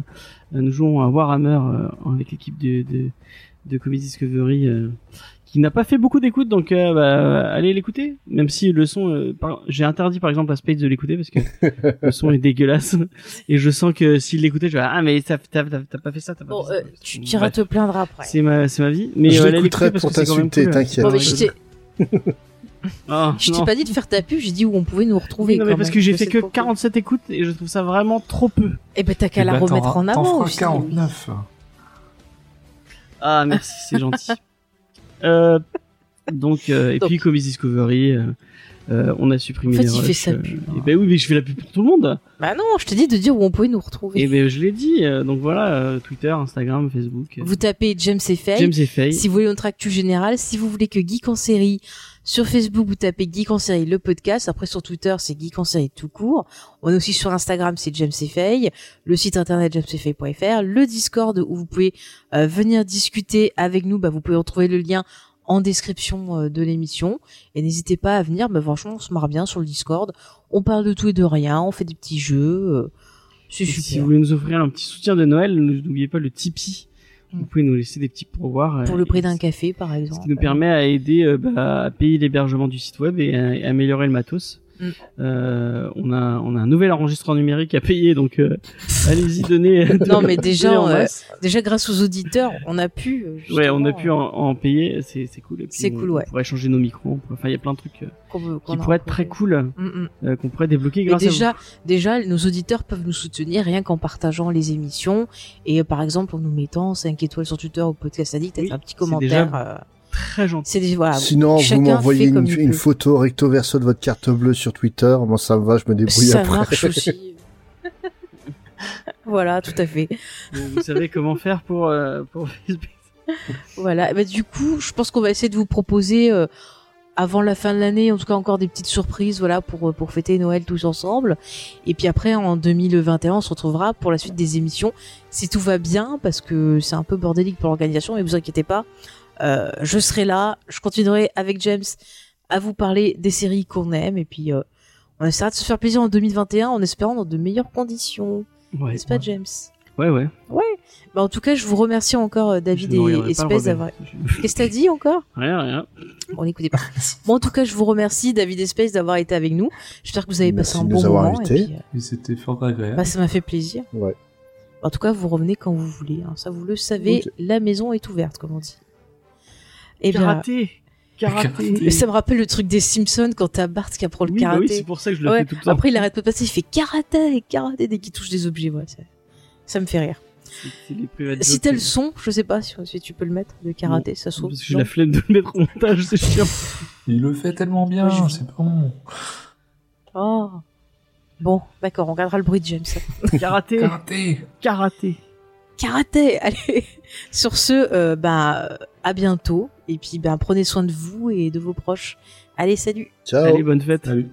[SPEAKER 2] euh, nous jouons à Warhammer euh, avec l'équipe de, de, de Comics Discovery, euh, qui n'a pas fait beaucoup d'écoute, donc euh, bah, allez l'écouter, même si le son, euh, par- j'ai interdit par exemple à Spade de l'écouter parce que <laughs> le son est dégueulasse. Et je sens que s'il l'écoutait, je vais ah mais t'as t'as- t'as- t'as pas fait ça, t'as pas
[SPEAKER 1] Bon,
[SPEAKER 2] fait ça.
[SPEAKER 1] euh, tu tu iras te plaindre après.
[SPEAKER 2] C'est ma c'est ma vie. Mais
[SPEAKER 4] Je
[SPEAKER 2] euh,
[SPEAKER 4] l'écouterai pour t'insulter,
[SPEAKER 2] cool.
[SPEAKER 4] t'inquiète. <laughs>
[SPEAKER 2] Ah, <laughs>
[SPEAKER 1] je t'ai pas dit de faire ta pub, j'ai dit où on pouvait nous retrouver.
[SPEAKER 2] Non,
[SPEAKER 1] quand
[SPEAKER 2] mais parce
[SPEAKER 1] même.
[SPEAKER 2] que j'ai fait que
[SPEAKER 1] pourquoi.
[SPEAKER 2] 47 écoutes et je trouve ça vraiment trop peu.
[SPEAKER 1] Eh ben t'as qu'à
[SPEAKER 3] Eh
[SPEAKER 1] la
[SPEAKER 3] ben,
[SPEAKER 1] remettre en avant aussi.
[SPEAKER 3] 49.
[SPEAKER 2] Ah merci, c'est <laughs> gentil. Euh, donc euh, et
[SPEAKER 1] Donc.
[SPEAKER 2] puis Comics Discovery, euh, on a supprimé
[SPEAKER 1] En fait,
[SPEAKER 2] les
[SPEAKER 1] il fait sa pub,
[SPEAKER 2] et ben oui, mais je fais la pub pour tout le monde.
[SPEAKER 1] Bah non, je t'ai dit de dire où on pouvait nous retrouver.
[SPEAKER 2] Et ben je l'ai dit. euh, donc voilà, euh, Twitter, Instagram, Facebook. euh,
[SPEAKER 1] Vous tapez James et Faye.
[SPEAKER 2] James et Faye.
[SPEAKER 1] Si vous voulez notre actu générale, si vous voulez que Geek en série, sur Facebook, vous tapez Geek en série, le podcast. Après, sur Twitter, c'est Geek en série tout court. On est aussi sur Instagram, c'est James et Faye. Le site internet, jamesefay.fr. Le Discord, où vous pouvez euh, venir discuter avec nous. Bah, vous pouvez retrouver le lien en description euh, de l'émission. Et n'hésitez pas à venir. Bah, franchement, on se marre bien sur le Discord. On parle de tout et de rien. On fait des petits jeux. euh, c'est super.
[SPEAKER 2] si vous voulez nous offrir un petit soutien de Noël, n'oubliez pas le Tipeee. Vous pouvez nous laisser des petits pourboires.
[SPEAKER 1] Pour
[SPEAKER 2] euh,
[SPEAKER 1] le prix d'un café, par exemple.
[SPEAKER 2] Ce qui nous permet à aider euh, bah, à payer l'hébergement du site web et à, et améliorer le matos.
[SPEAKER 1] Mm.
[SPEAKER 2] Euh, on a on a un nouvel enregistreur numérique à payer donc euh, allez-y donnez <laughs>
[SPEAKER 1] Non, mais déjà, euh, déjà grâce aux auditeurs, on a pu.
[SPEAKER 2] ouais on a pu en, en payer c'est c'est cool
[SPEAKER 1] C'est
[SPEAKER 2] on-
[SPEAKER 1] cool, ouais.
[SPEAKER 2] on pourrait changer nos micros enfin il y a plein de trucs
[SPEAKER 1] veut-
[SPEAKER 2] qui pourraient être très cool
[SPEAKER 1] Mm, mm.
[SPEAKER 2] qu'on pourrait débloquer grâce à
[SPEAKER 1] déjà, déjà, nos auditeurs peuvent nous soutenir rien qu'en partageant les émissions et par exemple en nous mettant 5 étoiles sur Twitter au podcast addict avec
[SPEAKER 2] Oui,
[SPEAKER 1] un petit commentaire.
[SPEAKER 2] déjà très gentil
[SPEAKER 1] c'est des voilà.
[SPEAKER 4] Sinon, vous m'envoyez une, photo recto verso de votre carte bleue sur Twitter. Moi, ça me va, je me débrouille
[SPEAKER 1] Ça
[SPEAKER 4] après.
[SPEAKER 1] marche aussi. <laughs> <laughs> voilà, tout à fait.
[SPEAKER 2] Vous savez comment faire pour euh, pour <laughs>
[SPEAKER 1] Voilà. Bah, du coup, je pense qu'on va essayer de vous proposer euh, avant la fin de l'année, en tout cas encore des petites surprises, voilà, pour euh, pour fêter Noël tous ensemble. Et puis après, en 2021, on se retrouvera pour la suite des émissions, si tout va bien, parce que c'est un peu bordélique pour l'organisation. Mais vous inquiétez pas, euh, je serai là, je continuerai avec James à vous parler des séries qu'on aime et puis euh, on essaiera de se faire plaisir en 2021 en espérant dans de meilleures conditions.
[SPEAKER 2] Ouais.
[SPEAKER 1] N'est-ce pas, James?
[SPEAKER 2] Ouais, ouais.
[SPEAKER 1] Ouais. Bah, en tout cas, je vous remercie encore, euh, David
[SPEAKER 2] Je
[SPEAKER 1] et, d'avoir. Qu'est-ce que t'as dit encore? <laughs>
[SPEAKER 2] Rien, rien.
[SPEAKER 1] On n'écoutait pas. Bon, en tout cas, je vous remercie, David et Space, d'avoir été avec nous. J'espère que vous avez
[SPEAKER 4] Merci
[SPEAKER 1] passé un bon moment. Et puis, euh,
[SPEAKER 3] c'était fort agréable.
[SPEAKER 1] bah, ça m'a fait plaisir.
[SPEAKER 4] Ouais.
[SPEAKER 1] En tout cas, vous revenez quand vous voulez. hein. Ça, vous le savez, la maison est ouverte, comme on dit. Et bien,
[SPEAKER 2] Karaté. Karaté.
[SPEAKER 3] Karaté.
[SPEAKER 1] ça me rappelle le truc des Simpsons quand t'as Bart qui apprend le
[SPEAKER 2] Oui, bah
[SPEAKER 1] karaté.
[SPEAKER 2] oui, c'est pour ça que je le
[SPEAKER 1] Ouais.
[SPEAKER 2] fais tout le temps.
[SPEAKER 1] Après, il arrête pas de passer, il fait karaté, karaté dès qu'il touche des objets. Ouais, ça, ça me fait rire. Si t'as le son, je sais pas si, si tu peux le mettre de karaté, ça.
[SPEAKER 2] Parce que j'ai la flemme de le mettre au montage, c'est chiant.
[SPEAKER 3] Il le fait tellement bien,
[SPEAKER 1] Ouais, je-
[SPEAKER 3] c'est bon.
[SPEAKER 1] Oh. Bon, d'accord, on regardera le bruit de James.
[SPEAKER 2] Karaté.
[SPEAKER 3] Karaté.
[SPEAKER 2] Karaté.
[SPEAKER 1] Karaté, <laughs> allez. Sur ce, euh, bah, à bientôt. Et puis, bah, prenez soin de vous et de vos proches. Allez, salut.
[SPEAKER 4] Ciao.
[SPEAKER 2] Allez, bonne fête.
[SPEAKER 3] Salut.